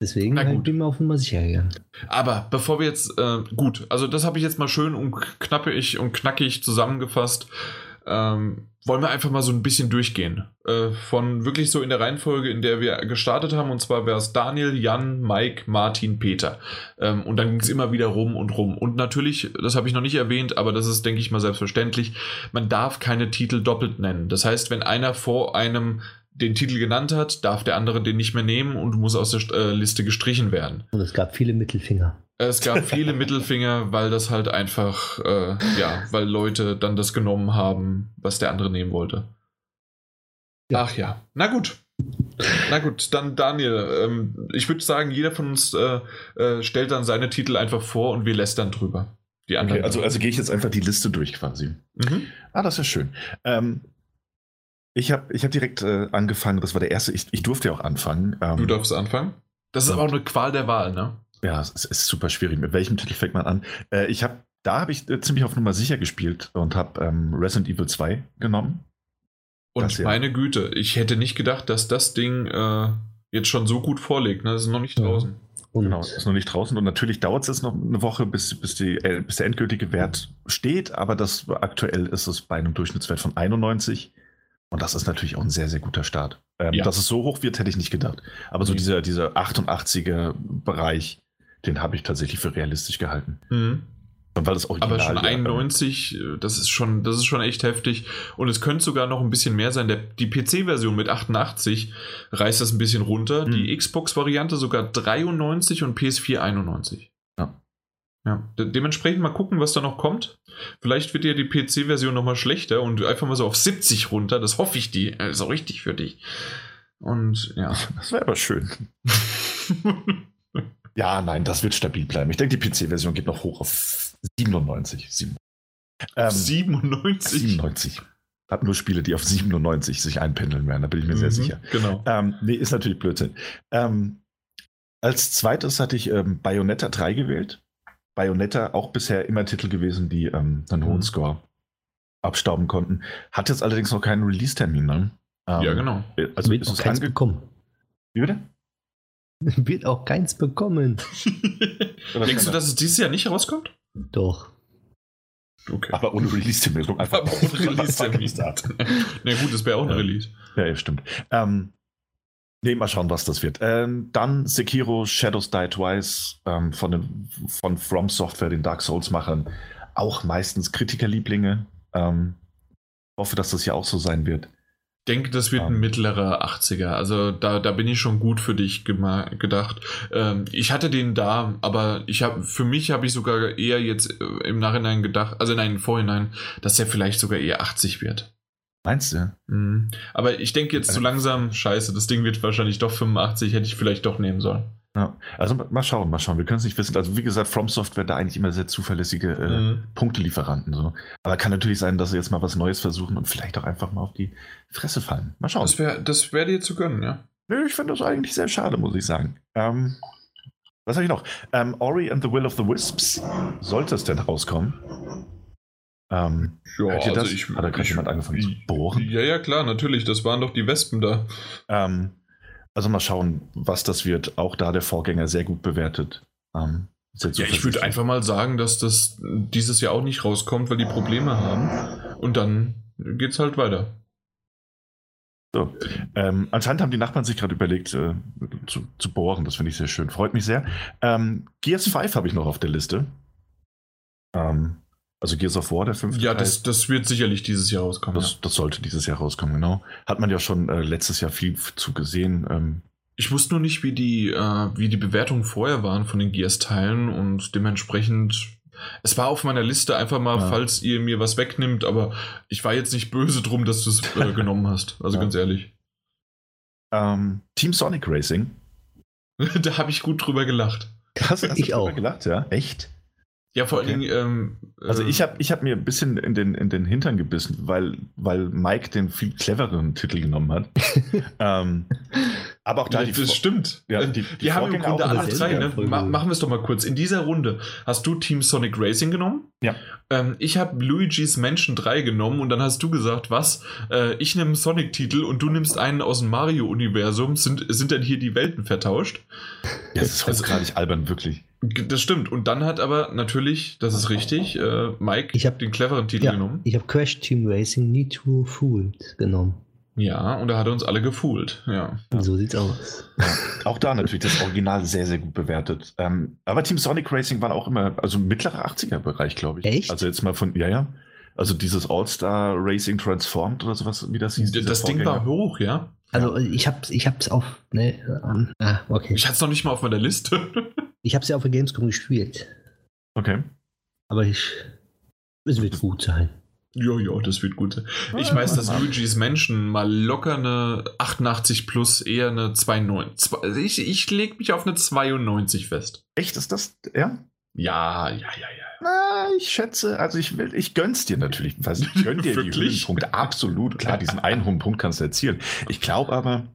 [SPEAKER 3] Deswegen Na gut. bin ich auf Nummer sicher gegangen.
[SPEAKER 1] Aber bevor wir jetzt, äh, gut, also das habe ich jetzt mal schön und knappig und knackig zusammengefasst. Ähm, wollen wir einfach mal so ein bisschen durchgehen. Äh, von wirklich so in der Reihenfolge, in der wir gestartet haben. Und zwar wäre es Daniel, Jan, Mike, Martin, Peter. Ähm, und dann ging es immer wieder rum und rum. Und natürlich, das habe ich noch nicht erwähnt, aber das ist, denke ich mal, selbstverständlich. Man darf keine Titel doppelt nennen. Das heißt, wenn einer vor einem den Titel genannt hat, darf der andere den nicht mehr nehmen und muss aus der äh, Liste gestrichen werden.
[SPEAKER 3] Und es gab viele Mittelfinger.
[SPEAKER 1] Es gab viele Mittelfinger, weil das halt einfach, äh, ja, weil Leute dann das genommen haben, was der andere nehmen wollte. Ja. Ach ja, na gut. Na gut, dann Daniel. Ähm, ich würde sagen, jeder von uns äh, äh, stellt dann seine Titel einfach vor und wir lästern drüber.
[SPEAKER 2] Die anderen. Okay, also also gehe ich jetzt einfach die Liste durch quasi. Mhm. Ah, das ist schön. Ähm, ich habe ich hab direkt äh, angefangen, das war der erste, ich, ich durfte ja auch anfangen.
[SPEAKER 1] Ähm, du darfst anfangen? Das ist auch eine Qual der Wahl, ne?
[SPEAKER 2] Ja, es ist super schwierig. Mit welchem Titel fängt man an? Äh, ich habe, da habe ich äh, ziemlich auf Nummer sicher gespielt und habe ähm, Resident Evil 2 genommen.
[SPEAKER 1] Und das, meine ja. Güte, ich hätte nicht gedacht, dass das Ding äh, jetzt schon so gut vorliegt. Ne? Das ist noch nicht draußen.
[SPEAKER 3] Und
[SPEAKER 2] Genau, ist noch nicht draußen und natürlich dauert es jetzt noch eine Woche, bis, bis, die, äh, bis der endgültige Wert steht, aber das aktuell ist es bei einem Durchschnittswert von 91 und das ist natürlich auch ein sehr, sehr guter Start. Ähm,
[SPEAKER 1] Ja.
[SPEAKER 2] Dass es so hoch wird, hätte ich nicht gedacht. Aber so dieser, dieser 88er Bereich, den habe ich tatsächlich für realistisch gehalten.
[SPEAKER 1] Mhm.
[SPEAKER 2] Weil das Original
[SPEAKER 1] Aber schon
[SPEAKER 2] ja,
[SPEAKER 1] 91, äh, das ist schon, das ist schon echt heftig. Und es könnte sogar noch ein bisschen mehr sein. Der, die PC-Version mit 88 reißt das ein bisschen runter.
[SPEAKER 2] Hm.
[SPEAKER 1] Die Xbox-Variante sogar 93 und PS4 91.
[SPEAKER 2] Ja.
[SPEAKER 1] Ja, de dementsprechend mal gucken, was da noch kommt. Vielleicht wird ja die PC-Version nochmal schlechter und einfach mal so auf 70 runter. Das hoffe ich die. Das ist auch richtig für dich. Und ja.
[SPEAKER 2] Das wäre aber schön. Ja, nein, das wird stabil bleiben. Ich denke, die PC-Version geht noch hoch auf 97. Sieben- Ähm,
[SPEAKER 1] 97.
[SPEAKER 2] 97. Hat nur Spiele, die auf 97 sich einpendeln werden, da bin ich mir sehr
[SPEAKER 1] Mhm,
[SPEAKER 2] sicher.
[SPEAKER 1] Genau.
[SPEAKER 2] Ähm, nee, ist natürlich Blödsinn. Ähm, als zweites hatte ich ähm, Bayonetta 3 gewählt. Bayonetta auch bisher immer Titel gewesen, die ähm, einen hohen
[SPEAKER 1] Mhm.
[SPEAKER 2] Score abstauben konnten. Hat jetzt allerdings noch keinen Release-Termin. Ne? Ähm,
[SPEAKER 1] ja, genau.
[SPEAKER 2] Also
[SPEAKER 3] wird
[SPEAKER 2] ist es
[SPEAKER 3] keins
[SPEAKER 2] ange
[SPEAKER 3] bekommen.
[SPEAKER 2] Wie bitte?
[SPEAKER 3] Wird auch keins bekommen.
[SPEAKER 1] Denkst du, dass es dieses Jahr nicht rauskommt?
[SPEAKER 3] Doch.
[SPEAKER 1] Okay.
[SPEAKER 2] Aber ohne Release-Termin. Einfach
[SPEAKER 1] Aber ohne Release-Termin. Na gut, das wäre auch ein
[SPEAKER 2] Ja.
[SPEAKER 1] Release.
[SPEAKER 2] Ja, ja, stimmt. Ähm, nee, mal schauen, was das wird. Ähm, dann Sekiro Shadows Die Twice ähm, von, den, von From Software, den Dark Souls-Machern. Auch meistens Kritikerlieblinge. Ähm, hoffe, dass das ja auch so sein wird.
[SPEAKER 1] Denke, das wird ein
[SPEAKER 2] Ähm.
[SPEAKER 1] mittlerer 80er. Also da, da bin ich schon gut für dich gedacht. Ähm, ich hatte den da, aber ich habe für mich habe ich sogar eher jetzt äh, im Nachhinein gedacht, also nein, im Vorhinein, dass der vielleicht sogar eher 80 wird.
[SPEAKER 2] Meinst du?
[SPEAKER 1] Mhm. Aber ich denke jetzt so langsam, scheiße, das Ding wird wahrscheinlich doch 85, hätte ich vielleicht doch nehmen sollen.
[SPEAKER 2] Ja. Also mal schauen, mal schauen. Wir können es nicht wissen. Also wie gesagt, From Software da eigentlich immer sehr zuverlässige äh,
[SPEAKER 1] Mhm.
[SPEAKER 2] Punktelieferanten. So. Aber kann natürlich sein, dass sie jetzt mal was Neues versuchen und vielleicht auch einfach mal auf die Fresse fallen. Mal schauen.
[SPEAKER 1] Das wäre das wär dir zu gönnen, ja.
[SPEAKER 2] Nö, ich finde das eigentlich sehr schade, muss ich sagen. Ähm, was habe ich noch? Ähm, Ori and the Will of the Wisps. Sollte es denn rauskommen? Ähm,
[SPEAKER 1] Ja,
[SPEAKER 2] ihr das?
[SPEAKER 1] also ich,
[SPEAKER 2] Hat da gerade jemand angefangen zu bohren?
[SPEAKER 1] Ja, ja, klar, natürlich. Das waren doch die Wespen da.
[SPEAKER 2] Ähm, also mal schauen, was das wird. Auch da der Vorgänger sehr gut bewertet. Ähm, sehr
[SPEAKER 1] Ja, ich würde einfach mal sagen, dass das dieses Jahr auch nicht rauskommt, weil die Probleme haben. Und dann geht's halt weiter.
[SPEAKER 2] So. Ähm, anscheinend haben die Nachbarn sich gerade überlegt, äh, zu, zu bohren. Das finde ich sehr schön. Freut mich sehr. Ähm, Gears 5 habe ich noch auf der Liste. Ähm, also Gears of War, der fünfte
[SPEAKER 1] Ja,
[SPEAKER 2] Teil.
[SPEAKER 1] das, das wird sicherlich dieses Jahr rauskommen.
[SPEAKER 2] Das,
[SPEAKER 1] ja.
[SPEAKER 2] das sollte dieses Jahr rauskommen, genau. Hat man ja schon äh, letztes Jahr viel zu gesehen. Ähm,
[SPEAKER 1] Ich wusste nur nicht, wie die, äh, wie die Bewertungen vorher waren von den Gears-Teilen und dementsprechend. Es war auf meiner Liste einfach mal,
[SPEAKER 2] Ja.
[SPEAKER 1] falls ihr mir was wegnimmt, aber ich war jetzt nicht böse drum, dass du es äh, genommen hast. Also
[SPEAKER 2] Ja.
[SPEAKER 1] ganz ehrlich.
[SPEAKER 2] ähm, Team Sonic Racing.
[SPEAKER 1] da habe ich gut drüber gelacht.
[SPEAKER 2] Hast, hast
[SPEAKER 3] Ich
[SPEAKER 2] du drüber
[SPEAKER 3] auch.
[SPEAKER 2] gelacht, ja? Echt?
[SPEAKER 1] Ja, vor allen
[SPEAKER 2] Okay.
[SPEAKER 1] Dingen. Ähm,
[SPEAKER 2] Also
[SPEAKER 1] äh,
[SPEAKER 2] ich habe ich hab mir ein bisschen in den, in den Hintern gebissen, weil, weil Mike den viel clevereren Titel genommen hat. ähm, aber auch da
[SPEAKER 1] Ja,
[SPEAKER 2] die
[SPEAKER 1] das
[SPEAKER 2] Vor-
[SPEAKER 1] stimmt.
[SPEAKER 2] Ja, die- die
[SPEAKER 1] wir haben im Grunde alle drei. Ne? Ma machen wir es doch mal kurz. In dieser Runde hast du Team Sonic Racing genommen.
[SPEAKER 2] Ja.
[SPEAKER 1] Ähm, ich habe Luigi's Mansion 3 genommen und dann hast du gesagt, was? Äh, ich nehme einen Sonic-Titel und du nimmst einen aus dem Mario-Universum. Sind, sind denn hier die Welten vertauscht?
[SPEAKER 2] Ja, das ist
[SPEAKER 1] Also-
[SPEAKER 2] hochgradig albern, wirklich.
[SPEAKER 1] Das stimmt. Und dann hat aber natürlich, das ist richtig, äh, Mike
[SPEAKER 3] Ich hab-
[SPEAKER 1] den cleveren Titel
[SPEAKER 3] Ja,
[SPEAKER 1] genommen.
[SPEAKER 3] ich habe Crash Team Racing Need to Fooled genommen.
[SPEAKER 1] Ja, und da hat er uns alle gefoolt. Ja.
[SPEAKER 3] So sieht's aus.
[SPEAKER 2] Auch da natürlich das Original sehr, sehr gut bewertet. Ähm, aber Team Sonic Racing war auch immer, also mittlerer 80er-Bereich, glaube ich.
[SPEAKER 3] Echt?
[SPEAKER 2] Also jetzt mal von, ja, ja. Also dieses All-Star Racing Transformed oder sowas, wie das hieß.
[SPEAKER 1] Das Ding war hoch, ja.
[SPEAKER 3] Also ich hab's, ich hab's auf. Ne, ähm, ah, okay.
[SPEAKER 1] Ich hatte es noch nicht mal auf meiner Liste.
[SPEAKER 3] Ich hab's ja auf der Gamescom gespielt.
[SPEAKER 2] Okay.
[SPEAKER 3] Aber ich. Es wird gut sein.
[SPEAKER 1] Ja, ja, das wird gut. Ich weiß, dass Luigi's Mansion mal locker eine 88 plus, eher eine 92. Zwei- Ich, ich leg mich auf eine 92 fest.
[SPEAKER 2] Echt, ist das, ja?
[SPEAKER 1] Ja, ja, ja, ja.
[SPEAKER 2] Na, ich schätze, also ich will, ich gönn's dir natürlich. Was, ich gönn dir die
[SPEAKER 1] Wirklich?
[SPEAKER 2] Höhenpunkte. Absolut, klar, diesen einen hohen Punkt kannst du erzielen. Ich glaube aber,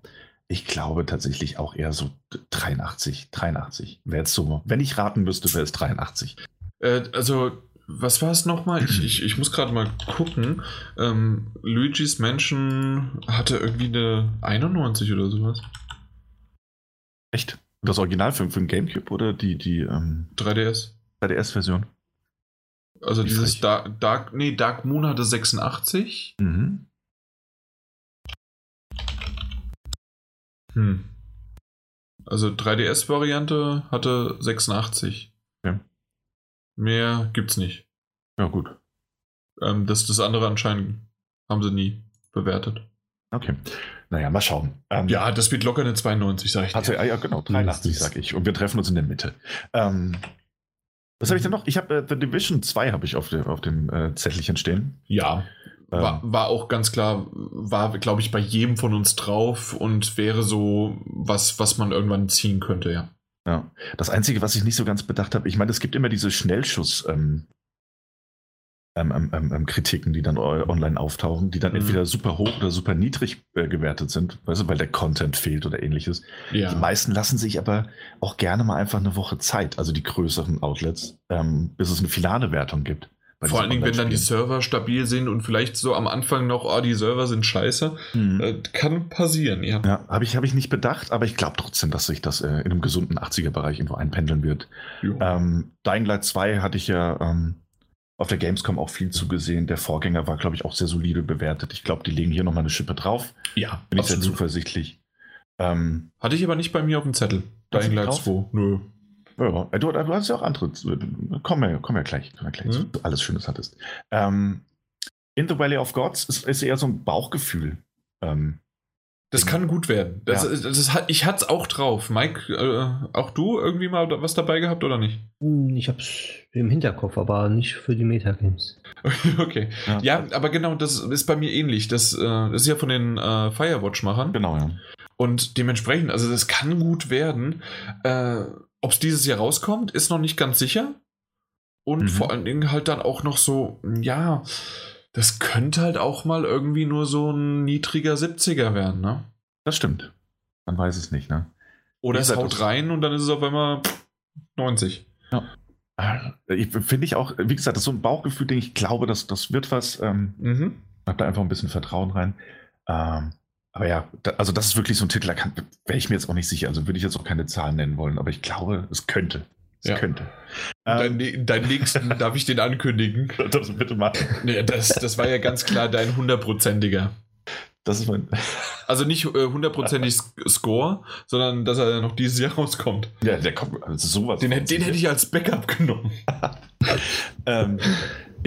[SPEAKER 2] ich glaube tatsächlich auch eher so 83, 83. Wäre jetzt so, wenn ich raten müsste, wäre es 83.
[SPEAKER 1] Äh, also, was war es nochmal? Ich, ich, ich muss gerade mal gucken. Ähm, Luigi's Mansion hatte irgendwie eine 91 oder sowas.
[SPEAKER 2] Echt? Das Original für, für den Gamecube oder die, die ähm,
[SPEAKER 1] 3DS.
[SPEAKER 2] 3DS-Version?
[SPEAKER 1] Also
[SPEAKER 2] Wie
[SPEAKER 1] dieses. Dark, Dark, nee, Dark Moon hatte 86.
[SPEAKER 2] Mhm.
[SPEAKER 1] Hm. Also 3DS-Variante hatte 86.
[SPEAKER 2] Ja.
[SPEAKER 1] Mehr gibt's nicht.
[SPEAKER 2] Ja, gut.
[SPEAKER 1] Ähm, das, das andere anscheinend haben sie nie bewertet.
[SPEAKER 2] Okay. Naja, mal schauen. Ähm,
[SPEAKER 1] Ja, das wird locker eine 92, sag ich dir.
[SPEAKER 2] Hatte, ah, ja, genau, 83 sag ich. Und wir treffen uns in der Mitte. Ähm, was habe ich denn noch? Ich habe äh, The Division 2 habe ich auf, dem auf dem äh, Zettelchen stehen.
[SPEAKER 1] Ja.
[SPEAKER 2] Ähm,
[SPEAKER 1] War, war auch ganz klar, war, glaube ich, bei jedem von uns drauf und wäre so was, was man irgendwann ziehen könnte, ja.
[SPEAKER 2] Ja. Das Einzige, was ich nicht so ganz bedacht habe, ich meine, es gibt immer diese Schnellschuss. Ähm, ähm, ähm, ähm, ähm, Kritiken, die dann online auftauchen, die dann
[SPEAKER 1] Mhm.
[SPEAKER 2] entweder super hoch oder super niedrig äh, gewertet sind, weißt du, weil der Content fehlt oder ähnliches.
[SPEAKER 1] Ja.
[SPEAKER 2] Die meisten lassen sich aber auch gerne mal einfach eine Woche Zeit, also die größeren Outlets, bis es eine finale Wertung gibt.
[SPEAKER 1] Vor allen Dingen, wenn dann die. Server stabil sind und vielleicht so am Anfang noch, oh, die Server sind scheiße.
[SPEAKER 2] Mhm.
[SPEAKER 1] Äh, kann passieren, ja.
[SPEAKER 2] Ja, habe ich, hab ich nicht bedacht, aber ich glaube trotzdem, dass sich das äh, in einem gesunden 80er-Bereich irgendwo einpendeln wird. Ähm, Dying Light 2 hatte ich ja ähm, auf der Gamescom auch viel zugesehen. Der Vorgänger war, glaube ich, auch sehr solide bewertet. Ich glaube, die legen hier nochmal eine Schippe drauf.
[SPEAKER 1] ja,
[SPEAKER 2] Bin ich sehr
[SPEAKER 1] absolut.
[SPEAKER 2] zuversichtlich. Ähm,
[SPEAKER 1] Hatte ich aber nicht bei mir auf dem Zettel. Dying Light
[SPEAKER 2] drauf?
[SPEAKER 1] 2. Nö.
[SPEAKER 2] Ja, du, du hast ja auch andere. Kommen wir, kommen wir gleich, kommen wir gleich
[SPEAKER 1] Mhm.
[SPEAKER 2] zu, du alles Schönes hattest. Ähm, In the Valley of Gods ist, ist eher so ein Bauchgefühl. Ähm,
[SPEAKER 1] Das kann gut werden. Das,
[SPEAKER 2] Ja.
[SPEAKER 1] das, das hat, ich hatte es auch drauf. Mike, äh, auch du irgendwie mal was dabei gehabt oder nicht?
[SPEAKER 3] Hm, Ich habe es im Hinterkopf, aber nicht für die Metagames.
[SPEAKER 1] okay.
[SPEAKER 2] ja,
[SPEAKER 1] Ja, aber genau, das ist bei mir ähnlich. Das, äh, das ist ja von den äh, Firewatch-Machern.
[SPEAKER 2] Genau, ja.
[SPEAKER 1] Und dementsprechend, also das kann gut werden. Äh, Ob es dieses Jahr rauskommt, ist noch nicht ganz sicher. Und
[SPEAKER 2] Mhm.
[SPEAKER 1] vor allen Dingen halt dann auch noch so, ja, das könnte halt auch mal irgendwie nur so ein niedriger 70er werden, ne?
[SPEAKER 2] Das stimmt. Man weiß es nicht, ne?
[SPEAKER 1] Oder es haut rein und dann ist es auf einmal 90.
[SPEAKER 2] Äh, Ich finde ich auch, wie gesagt, das ist so ein Bauchgefühl, den ich glaube, dass das wird was. Ähm,
[SPEAKER 1] Mhm.
[SPEAKER 2] hab da einfach ein bisschen Vertrauen rein. Ähm, aber ja, da, also das ist wirklich so ein Titel, da wäre ich mir jetzt auch nicht sicher. Also würde ich jetzt auch keine Zahlen nennen wollen, aber ich glaube, es könnte. Es
[SPEAKER 1] Ja.
[SPEAKER 2] könnte.
[SPEAKER 1] Dein,
[SPEAKER 2] Ähm,
[SPEAKER 1] ne- dein nächsten, darf ich den ankündigen?
[SPEAKER 2] das bitte mal.
[SPEAKER 1] Nee, das, das war ja ganz klar dein hundertprozentiger.
[SPEAKER 2] Das ist mein.
[SPEAKER 1] Also nicht äh, hundertprozentig Sk- Score, sondern dass er noch dieses Jahr rauskommt.
[SPEAKER 2] Ja, der kommt. Also sowas.
[SPEAKER 1] Den, den hätte ich als Backup genommen.
[SPEAKER 2] Ähm,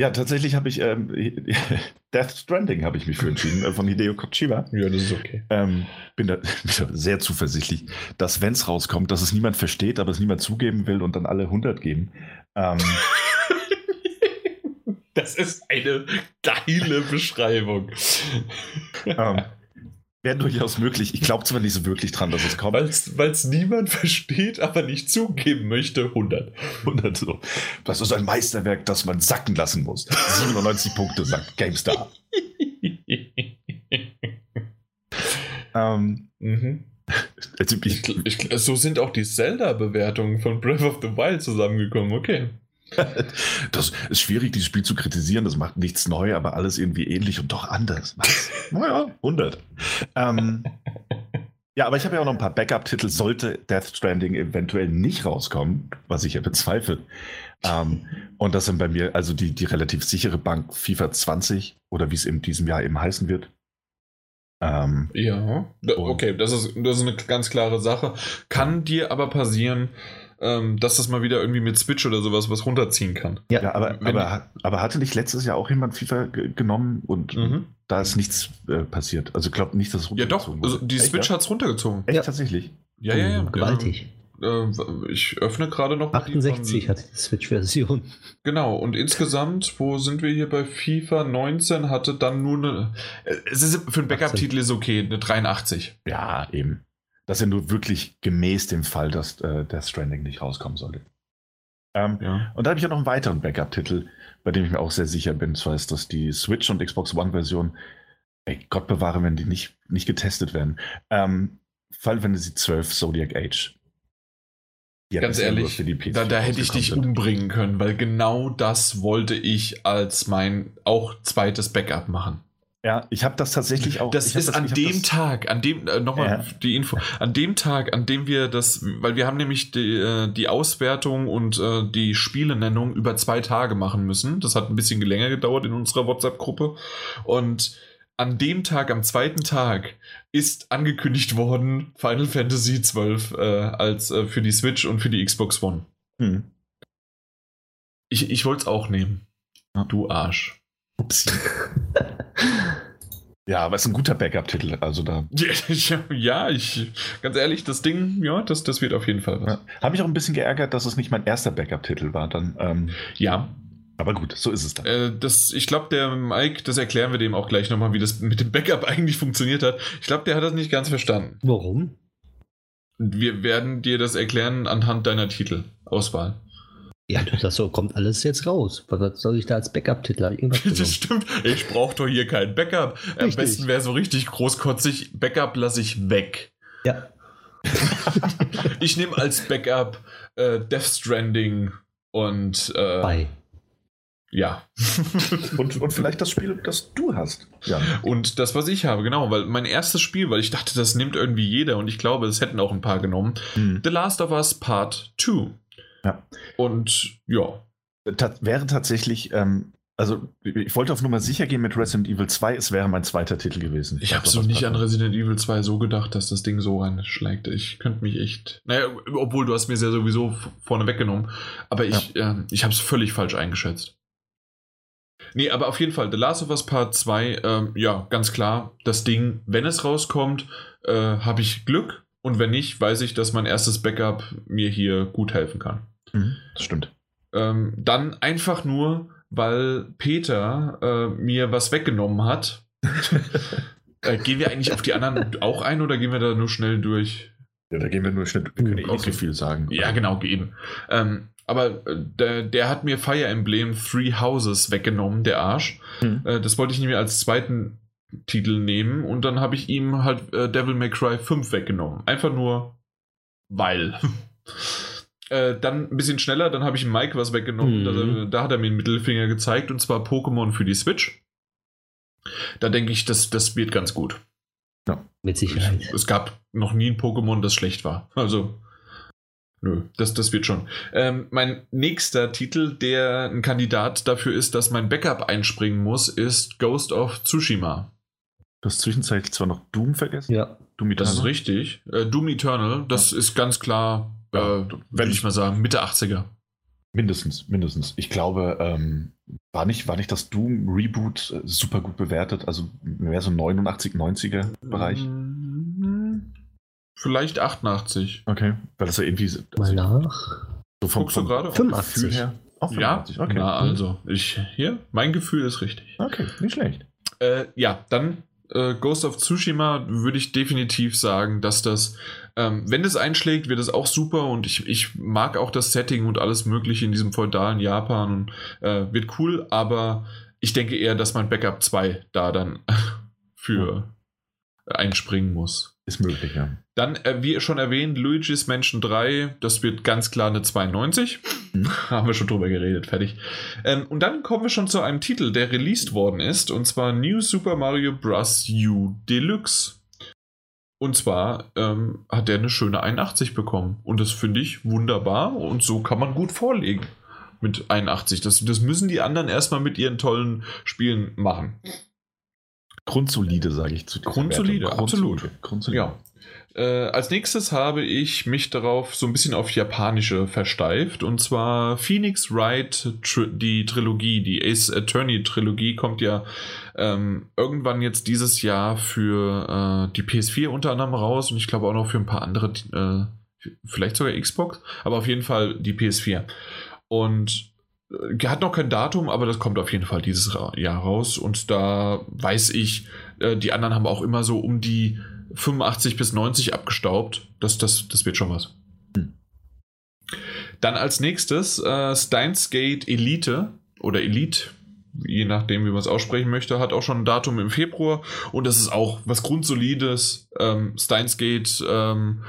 [SPEAKER 2] ja, tatsächlich habe ich ähm, Death Stranding habe ich mich für entschieden, äh, von Hideo Kojima.
[SPEAKER 1] Ja, das ist okay.
[SPEAKER 2] Ähm, bin da sehr zuversichtlich, dass wenn es rauskommt, dass es niemand versteht, aber es niemand zugeben will und dann alle 100 geben. Ähm,
[SPEAKER 1] Das ist eine geile Beschreibung.
[SPEAKER 2] ähm, Wäre durchaus möglich. Ich glaube zwar nicht so wirklich dran, dass es kommt.
[SPEAKER 1] Weil es niemand versteht, aber nicht zugeben möchte, 100.
[SPEAKER 2] 100 so. Das ist ein Meisterwerk, das man sacken lassen muss. 97 Punkte, sagt GameStar. Ähm,
[SPEAKER 1] mhm.
[SPEAKER 2] also
[SPEAKER 1] ich,
[SPEAKER 2] ich,
[SPEAKER 1] so sind auch die Zelda-Bewertungen von Breath of the Wild zusammengekommen. Okay.
[SPEAKER 2] das ist schwierig, dieses Spiel zu kritisieren. Das macht nichts neu, aber alles irgendwie ähnlich und doch anders. Naja, 100. Ähm, ja, aber ich habe ja auch noch ein paar Backup-Titel. Sollte Death Stranding eventuell nicht rauskommen, was ich ja bezweifle. Ähm, und das sind bei mir also die, die relativ sichere Bank FIFA 20 oder wie es in diesem Jahr eben heißen wird. Ähm,
[SPEAKER 1] Ja, okay, das ist, das ist eine ganz klare Sache. Kann dir aber passieren, ähm, dass das mal wieder irgendwie mit Switch oder sowas was runterziehen kann.
[SPEAKER 2] ja, aber,
[SPEAKER 1] wenn
[SPEAKER 2] aber, aber hatte nicht letztes Jahr auch jemand FIFA ge- genommen und
[SPEAKER 1] Mhm.
[SPEAKER 2] da ist nichts äh, passiert? Also ich glaube nicht, dass es
[SPEAKER 1] Ja, doch,
[SPEAKER 2] runtergezogen
[SPEAKER 1] also die
[SPEAKER 2] Echt,
[SPEAKER 1] Switch
[SPEAKER 2] ja?
[SPEAKER 1] hat es runtergezogen.
[SPEAKER 2] Echt
[SPEAKER 3] Ja.
[SPEAKER 2] tatsächlich?
[SPEAKER 1] Ja, ja, ja.
[SPEAKER 3] Oh, Gewaltig.
[SPEAKER 1] Äh, ich öffne gerade noch mal die
[SPEAKER 3] 68
[SPEAKER 1] von-
[SPEAKER 3] hat die Switch-Version.
[SPEAKER 1] Genau, und insgesamt, wo sind wir hier bei FIFA 19, hatte dann nur eine. äh, Es ist für einen Backup-Titel ist okay, eine 83.
[SPEAKER 2] Ja, eben. Das ist ja nur wirklich gemäß dem Fall, dass äh, Death Stranding nicht rauskommen sollte. Ähm,
[SPEAKER 1] Ja.
[SPEAKER 2] und da habe ich ja noch einen weiteren Backup-Titel, bei dem ich mir auch sehr sicher bin. Zwar ist das die Switch und Xbox One-Version. Ey, Gott bewahre, wenn die nicht, nicht getestet werden. Ähm, Final Fantasy 12 Zodiac Age. Ja
[SPEAKER 1] Ganz ehrlich,
[SPEAKER 2] für die PS4
[SPEAKER 1] da, da hätte ich dich
[SPEAKER 2] sind.
[SPEAKER 1] umbringen können, weil genau das wollte ich als mein auch zweites Backup machen.
[SPEAKER 2] Ja, ich habe das tatsächlich auch.
[SPEAKER 1] Das ist
[SPEAKER 2] das,
[SPEAKER 1] an dem Tag, an dem, äh, nochmal ja. die Info, an dem Tag, an dem wir das, weil wir haben nämlich die, äh, die Auswertung und äh, die Spielenennung über zwei Tage machen müssen. Das hat ein bisschen länger gedauert in unserer WhatsApp-Gruppe. Und an dem Tag, am zweiten Tag, ist angekündigt worden Final Fantasy XII äh, als äh, für die Switch und für die Xbox One. Hm. Ich, ich wollte es auch nehmen. Du Arsch. Ups.
[SPEAKER 2] Ja, aber es ist ein guter Backup-Titel, also da.
[SPEAKER 1] Ja, ich, ganz ehrlich, das Ding, ja, das, das wird auf jeden Fall was. Ja.
[SPEAKER 2] Habe mich auch ein bisschen geärgert, dass es nicht mein erster Backup-Titel war. Dann, ähm,
[SPEAKER 1] ja.
[SPEAKER 2] Aber gut, so ist es dann.
[SPEAKER 1] Äh, das, ich glaube, der Mike, das erklären wir dem auch gleich nochmal, wie das mit dem Backup eigentlich funktioniert hat. Ich glaube, der hat das nicht ganz verstanden.
[SPEAKER 3] Warum?
[SPEAKER 1] Wir werden dir das erklären anhand deiner Titelauswahl.
[SPEAKER 3] Ja, das so kommt alles jetzt raus. Was soll ich da als Backup-Titel?
[SPEAKER 1] Das stimmt. Ich brauche doch hier kein Backup. Richtig. Am besten wäre so richtig großkotzig. Backup lasse ich weg.
[SPEAKER 3] Ja.
[SPEAKER 1] ich nehme als Backup äh, Death Stranding und. Äh,
[SPEAKER 3] Bei.
[SPEAKER 1] Ja.
[SPEAKER 2] und, und vielleicht das Spiel, das du hast.
[SPEAKER 1] Ja. Und das, was ich habe, genau, weil mein erstes Spiel, weil ich dachte, das nimmt irgendwie jeder und ich glaube, es hätten auch ein paar genommen. Hm. The Last of Us Part 2.
[SPEAKER 2] Ja.
[SPEAKER 1] Und ja.
[SPEAKER 2] Das wäre tatsächlich, ähm, also ich wollte auf Nummer sicher gehen mit Resident Evil 2, es wäre mein zweiter Titel gewesen.
[SPEAKER 1] Ich, ich habe so nicht an Resident Evil 2 so gedacht, dass das Ding so reinschlägt. Ich könnte mich echt. Naja, obwohl du hast mir ja sowieso vorne weggenommen. Aber ich, ja. äh, ich habe es völlig falsch eingeschätzt. Nee, aber auf jeden Fall, The Last of Us Part 2, ähm, ja, ganz klar, das Ding, wenn es rauskommt, äh, habe ich Glück. Und wenn nicht, weiß ich, dass mein erstes Backup mir hier gut helfen kann.
[SPEAKER 2] Mhm, das stimmt.
[SPEAKER 1] Ähm, dann einfach nur, weil Peter äh, mir was weggenommen hat. äh, gehen wir eigentlich auf die anderen auch ein oder gehen wir da nur schnell durch?
[SPEAKER 2] Ja, da gehen wir nur schnell. Wir können eh nicht so viel sagen.
[SPEAKER 1] Ja, genau, eben. Ähm, aber äh, der, der, hat mir Fire Emblem Three Houses weggenommen, der Arsch. Hm. Äh, das wollte ich nämlich als zweiten Titel nehmen und dann habe ich ihm halt äh, Devil May Cry 5 weggenommen. Einfach nur weil. äh, dann ein bisschen schneller, dann habe ich Mike was weggenommen. Mhm. Da, da, hat er mir einen Mittelfinger gezeigt und zwar Pokémon für die Switch. Da denke ich, das, das wird ganz gut.
[SPEAKER 3] Ja, mit Sicherheit.
[SPEAKER 1] Es, es gab noch nie ein Pokémon, das schlecht war. Also, nö, das, das wird schon. Ähm, mein nächster Titel, der ein Kandidat dafür ist, dass mein Backup einspringen muss, ist Ghost of Tsushima.
[SPEAKER 2] Du hast zwischenzeitlich zwar noch Doom vergessen.
[SPEAKER 1] Ja. Doom Eternal. Das ist richtig. Äh, Doom Eternal, das ja. ist ganz klar, äh, würde ich mal sagen, Mitte 80er.
[SPEAKER 2] Mindestens, mindestens. Ich glaube, ähm, war, nicht, war nicht das Doom Reboot äh, super gut bewertet? Also mehr so 89, 90er Bereich?
[SPEAKER 1] Vielleicht 88.
[SPEAKER 2] Okay, weil das ja irgendwie.
[SPEAKER 3] Mal nach.
[SPEAKER 1] So vom, Guckst du gerade?
[SPEAKER 3] 85. Her?
[SPEAKER 1] Auch 85, ja, okay. Na, also, ich, hier, mein Gefühl ist richtig.
[SPEAKER 2] Okay, nicht schlecht.
[SPEAKER 1] Äh, ja, dann äh, Ghost of Tsushima würde ich definitiv sagen, dass das, ähm, wenn es einschlägt, wird es auch super und ich, ich mag auch das Setting und alles Mögliche in diesem feudalen Japan und äh, wird cool, aber ich denke eher, dass mein Backup 2 da dann für einspringen muss.
[SPEAKER 2] Ist möglich, ja.
[SPEAKER 1] Dann, äh, wie schon erwähnt, Luigi's Mansion 3, das wird ganz klar eine 92. Mhm. Haben wir schon drüber geredet, fertig. Ähm, und dann kommen wir schon zu einem Titel, der released worden ist, und zwar New Super Mario Bros. U Deluxe. Und zwar ähm, hat der eine schöne 81 bekommen. Und das finde ich wunderbar und so kann man gut vorlegen mit 81. Das, das müssen die anderen erstmal mit ihren tollen Spielen machen.
[SPEAKER 2] Grundsolide, sage ich zu
[SPEAKER 1] dir. Grundsolide, Grundsolide, absolut. Grundsolide. Ja. Äh, als nächstes habe ich mich darauf so ein bisschen auf Japanische versteift und zwar Phoenix Wright, die Trilogie, die Ace Attorney Trilogie kommt ja ähm, irgendwann jetzt dieses Jahr für äh, die PS4 unter anderem raus und ich glaube auch noch für ein paar andere, äh, vielleicht sogar Xbox, aber auf jeden Fall die PS4. Und hat noch kein Datum, aber das kommt auf jeden Fall dieses Jahr raus. Und da weiß ich, äh, die anderen haben auch immer so um die 85 bis 90 abgestaubt. Das, das, das wird schon was. Hm. Dann als nächstes äh, Steins Gate Elite oder Elite, je nachdem, wie man es aussprechen möchte, hat auch schon ein Datum im Februar. Und das ist auch was Grundsolides. Ähm, Steins Gate. Ähm,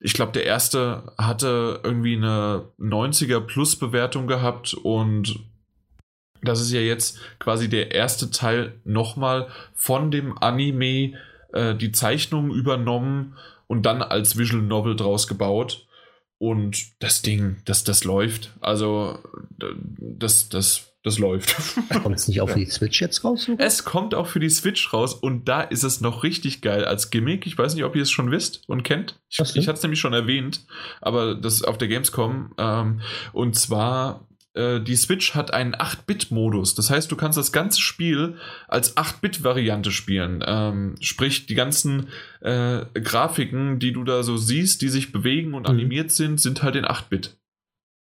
[SPEAKER 1] ich glaube, der erste hatte irgendwie eine 90er Plus Bewertung gehabt und Das ist ja jetzt quasi der erste Teil nochmal von dem Anime, äh, die Zeichnung übernommen und dann als Visual Novel draus gebaut. Und das Ding, das, das läuft. Also, das, das, das läuft.
[SPEAKER 3] Kommt es nicht auch für die Switch jetzt raus?
[SPEAKER 1] Sogar? Es kommt auch für die Switch raus und da ist es noch richtig geil als Gimmick. Ich weiß nicht, ob ihr es schon wisst und kennt. Ich, ich hatte es nämlich schon erwähnt, aber das auf der Gamescom. Ähm, und zwar äh, die Switch hat einen 8-Bit-Modus. Das heißt, du kannst das ganze Spiel als 8-Bit-Variante spielen. Ähm, sprich, die ganzen äh, Grafiken, die du da so siehst, die sich bewegen und mhm. animiert sind, sind halt in 8-Bit.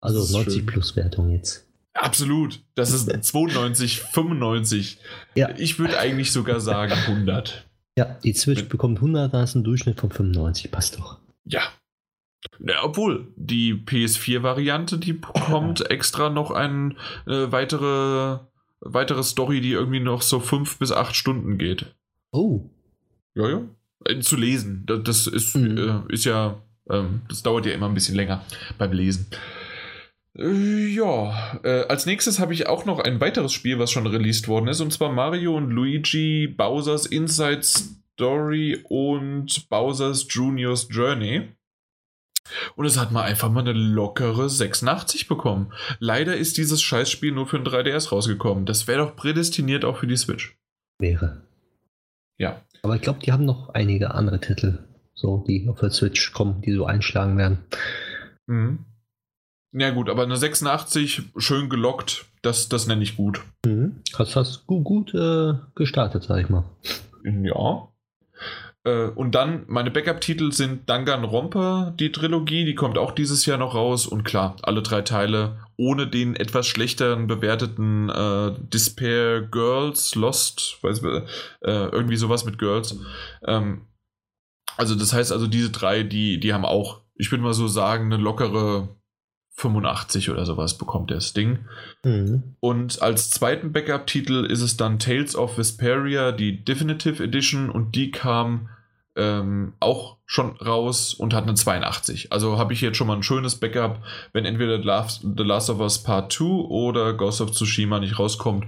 [SPEAKER 3] Also 90 schön. plus Wertung jetzt.
[SPEAKER 1] Absolut. Das ist 92, 95. Ja. Ich würde eigentlich sogar sagen 100.
[SPEAKER 3] Ja, die Switch bekommt 100, da ist ein Durchschnitt von 95. Passt doch.
[SPEAKER 1] Ja, ja, obwohl, die PS4-Variante, die bekommt extra noch eine äh, weitere, weitere Story, die irgendwie noch so fünf bis acht Stunden geht.
[SPEAKER 3] Oh.
[SPEAKER 1] Ja, ja. Äh, zu lesen. Das, das ist, mhm. äh, ist ja, ähm, das dauert ja immer ein bisschen länger beim Lesen. Äh, ja, äh, als nächstes habe ich auch noch ein weiteres Spiel, was schon released worden ist, und zwar Mario und Luigi Bowser's Inside Story und Bowser's Junior's Journey. Und es hat mal einfach mal eine lockere 86 bekommen. Leider ist dieses Scheißspiel nur für ein 3DS rausgekommen. Das wäre doch prädestiniert auch für die Switch.
[SPEAKER 3] Wäre.
[SPEAKER 1] Ja.
[SPEAKER 3] Aber ich glaube, die haben noch einige andere Titel, so die auf der Switch kommen, die so einschlagen werden.
[SPEAKER 1] Mhm. Ja gut, aber eine 86 schön gelockt, das, das nenne ich gut.
[SPEAKER 3] Mhm. Hast, hast gut, gut äh, gestartet, sag ich mal.
[SPEAKER 1] Ja. Äh, und dann, meine Backup-Titel sind Danganronpa, die Trilogie, die kommt auch dieses Jahr noch raus. Und klar, alle drei Teile ohne den etwas schlechteren bewerteten äh, Despair Girls, Lost, weiß, äh, irgendwie sowas mit Girls. Ähm, also das heißt also, diese drei, die, die haben auch, ich würde mal so sagen, eine lockere 85 oder sowas bekommt das Ding. Mhm. Und als zweiten Backup-Titel ist es dann Tales of Vesperia, die Definitive Edition, und die kam ähm, auch schon raus und hat eine 82. Also habe ich jetzt schon mal ein schönes Backup, wenn entweder The Last of Us Part 2 oder Ghost of Tsushima nicht rauskommt.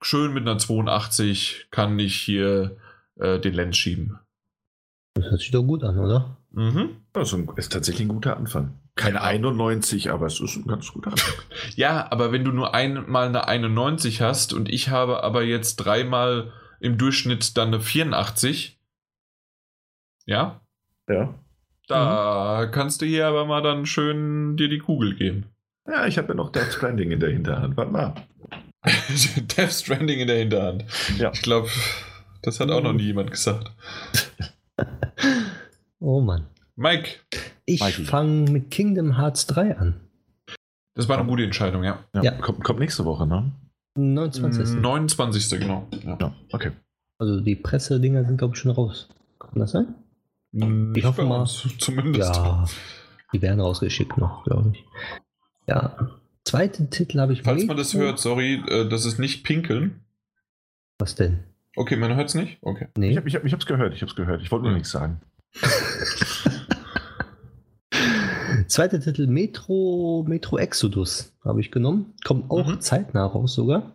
[SPEAKER 1] Schön mit einer 82 kann ich hier äh, den Lens schieben.
[SPEAKER 3] Das hört sich doch gut an, oder?
[SPEAKER 2] Mhm. Das ist tatsächlich ein guter Anfang. Keine 91, aber es ist ein ganz guter Anfang.
[SPEAKER 1] ja, aber wenn du nur einmal eine 91 hast und ich habe aber jetzt dreimal im Durchschnitt dann eine 84, ja?
[SPEAKER 2] Ja.
[SPEAKER 1] Da mhm. kannst du hier aber mal dann schön dir die Kugel geben.
[SPEAKER 2] Ja, ich habe ja noch Death Stranding in der Hinterhand. Warte mal.
[SPEAKER 1] Death Stranding in der Hinterhand. Ja. Ich glaube, das hat auch noch nie jemand gesagt.
[SPEAKER 3] oh Mann.
[SPEAKER 1] Mike.
[SPEAKER 3] Ich fange mit Kingdom Hearts 3 an.
[SPEAKER 1] Das war eine gute Entscheidung, ja.
[SPEAKER 2] ja. ja. Kommt, kommt, nächste Woche, ne?
[SPEAKER 3] 29.
[SPEAKER 1] 29. genau.
[SPEAKER 2] Ja. ja. okay.
[SPEAKER 3] Also die Pressedinger sind, glaube ich, schon raus. Kann das sein?
[SPEAKER 1] Nicht ich hoffe mal. Zumindest.
[SPEAKER 3] Ja, die werden rausgeschickt noch, glaube ich. Ja. Zweiten Titel habe ich.
[SPEAKER 1] Falls man das hört, sorry, äh, das ist nicht Pinkeln.
[SPEAKER 3] Was denn?
[SPEAKER 1] Okay, man hört es nicht? Okay.
[SPEAKER 2] Nee. Ich habe es ich, ich gehört, ich habe es gehört. Ich wollte nur nichts sagen.
[SPEAKER 3] Zweiter Titel Metro, Metro Exodus habe ich genommen. Kommt auch mhm. zeitnah raus sogar.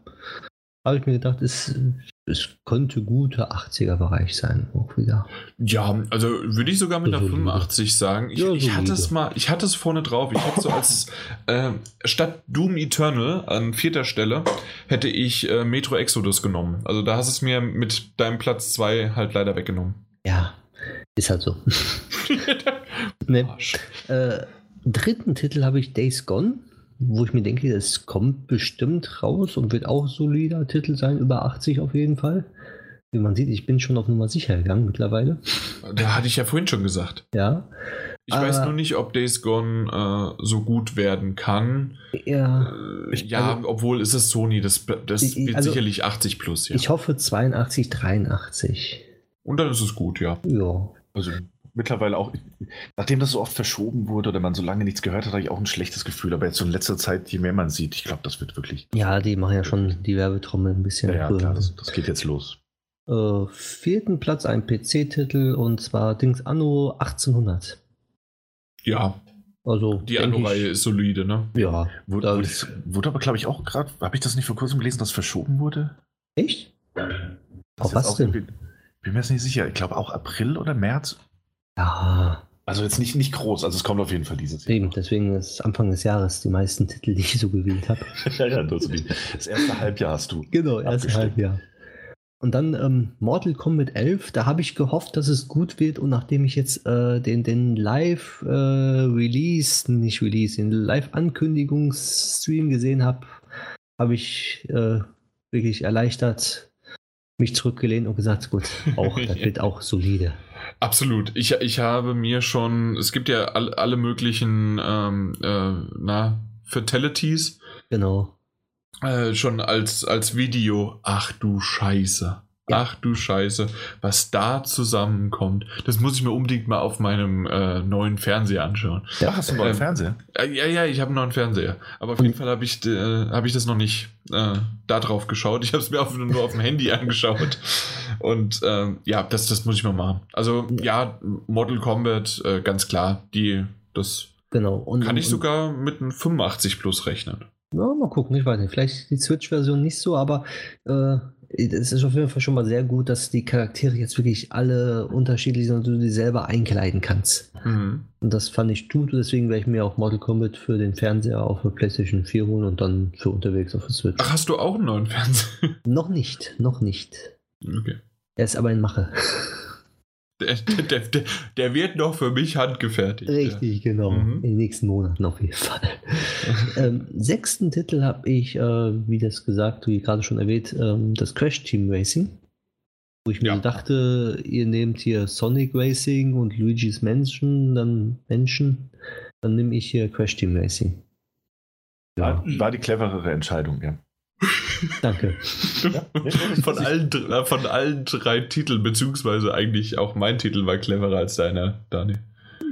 [SPEAKER 3] Habe ich mir gedacht, es, es könnte guter 80er-Bereich sein, auch wieder.
[SPEAKER 1] Ja, also würde ich sogar mit einer 85 sagen. Ich, ja, ich hatte es mal, ich hatte es vorne drauf. Ich hätte so als äh, statt Doom Eternal an vierter Stelle hätte ich äh, Metro Exodus genommen. Also da hast es mir mit deinem Platz 2 halt leider weggenommen.
[SPEAKER 3] Ja, ist halt so. ne, äh, dritten Titel habe ich Days Gone, wo ich mir denke, es kommt bestimmt raus und wird auch solider Titel sein, über 80 auf jeden Fall. Wie man sieht, ich bin schon auf Nummer sicher gegangen mittlerweile.
[SPEAKER 1] Da hatte ich ja vorhin schon gesagt.
[SPEAKER 3] Ja.
[SPEAKER 1] Ich äh, weiß nur nicht, ob Days Gone äh, so gut werden kann.
[SPEAKER 3] Ja,
[SPEAKER 1] äh, ja also, obwohl ist es Sony, das, das ich, wird also, sicherlich 80 plus.
[SPEAKER 3] Ja. Ich hoffe 82, 83.
[SPEAKER 1] Und dann ist es gut, ja.
[SPEAKER 3] Ja.
[SPEAKER 2] Also mittlerweile auch, nachdem das so oft verschoben wurde oder man so lange nichts gehört hat, habe ich auch ein schlechtes Gefühl. Aber jetzt so in letzter Zeit, je mehr man sieht, ich glaube, das wird wirklich.
[SPEAKER 3] Ja, die machen ja schon die Werbetrommel ein bisschen.
[SPEAKER 2] Ja, ja klar, das, das, geht jetzt los.
[SPEAKER 3] Äh, vierten Platz ein PC-Titel und zwar Dings Anno 1800.
[SPEAKER 1] Ja.
[SPEAKER 3] Also
[SPEAKER 1] Die
[SPEAKER 3] denk
[SPEAKER 1] andere
[SPEAKER 3] ich-
[SPEAKER 1] Reihe ist solide, ne?
[SPEAKER 3] Ja.
[SPEAKER 2] Wurde, wurde, wurde aber, glaube ich, auch gerade, habe ich das nicht vor kurzem gelesen, dass verschoben wurde?
[SPEAKER 3] Echt?
[SPEAKER 2] Das
[SPEAKER 3] Auf was denn?
[SPEAKER 2] Bin mir jetzt nicht sicher. Ich glaube auch April oder März.
[SPEAKER 3] Ja,
[SPEAKER 2] Also jetzt nicht, nicht groß. Also es kommt auf jeden Fall dieses Jahr.
[SPEAKER 3] eben. Deswegen ist Anfang des Jahres die meisten Titel, die ich so gewählt habe.
[SPEAKER 2] ja, ja, das, das erste Halbjahr hast du.
[SPEAKER 3] Genau, erst
[SPEAKER 2] Abgestimmt.
[SPEAKER 3] Halbjahr. Und dann ähm, Mortal Kombat 11, da habe ich gehofft, dass es gut wird. Und nachdem ich jetzt äh, den, den Live-Release, nicht Release, den Live-Ankündigungsstream gesehen habe, habe ich äh, wirklich erleichtert mich zurückgelehnt und gesagt, gut, auch, das wird auch solide.
[SPEAKER 1] Absolut. Ich, ich habe mir schon, es gibt ja all, alle möglichen ähm, äh, na, Fatalities
[SPEAKER 3] Genau.
[SPEAKER 1] äh, schon als, als Video. Ach du Scheiße. Ach du Scheiße, was da zusammenkommt. Das muss ich mir unbedingt mal auf meinem äh, neuen Fernseher anschauen.
[SPEAKER 2] Ja, hast du mal
[SPEAKER 1] Ähm,
[SPEAKER 2] im Fernseher?
[SPEAKER 1] Äh, ja, ja, ich habe einen neuen Fernseher. Aber auf jeden Fall habe ich, äh, hab ich das noch nicht äh, da drauf geschaut. Ich habe es mir auf, nur auf dem Handy angeschaut. Und ähm, ja, das, das muss ich mal machen. Also ja, Mortal Kombat, äh, ganz klar, die, das
[SPEAKER 3] Genau. Und,
[SPEAKER 1] kann ich sogar mit einem 85 Plus rechnen.
[SPEAKER 3] Ja, mal gucken, ich weiß nicht. Vielleicht die Switch-Version nicht so, aber äh, es ist auf jeden Fall schon mal sehr gut, dass die Charaktere jetzt wirklich alle unterschiedlich sind und du die selber einkleiden kannst.
[SPEAKER 1] Mhm.
[SPEAKER 3] Und das fand ich gut, deswegen werde ich mir auch Mortal Kombat für den Fernseher auf der PlayStation 4 holen und dann für unterwegs auf der Switch.
[SPEAKER 1] Ach, hast du auch einen neuen Fernseher?
[SPEAKER 3] Noch nicht, noch nicht.
[SPEAKER 1] Okay.
[SPEAKER 3] Er ist aber in Mache.
[SPEAKER 1] Der, der, der, der wird noch für mich handgefertigt.
[SPEAKER 3] Richtig, genau.
[SPEAKER 1] Mhm.
[SPEAKER 3] In den nächsten Monaten auf jeden Fall. ähm, sechsten Titel habe ich, äh, wie das gesagt, wie gerade schon erwähnt, ähm, das Crash Team Racing. Wo ich mir
[SPEAKER 1] Ja.
[SPEAKER 3] so dachte, ihr nehmt hier Sonic Racing und Luigi's Mansion, dann Menschen, dann nehme ich hier Crash Team Racing. Ja,
[SPEAKER 2] War, war die cleverere Entscheidung, ja.
[SPEAKER 3] Danke.
[SPEAKER 1] Von allen, äh, von allen drei Titeln, beziehungsweise eigentlich auch mein Titel war cleverer als deiner, Dani.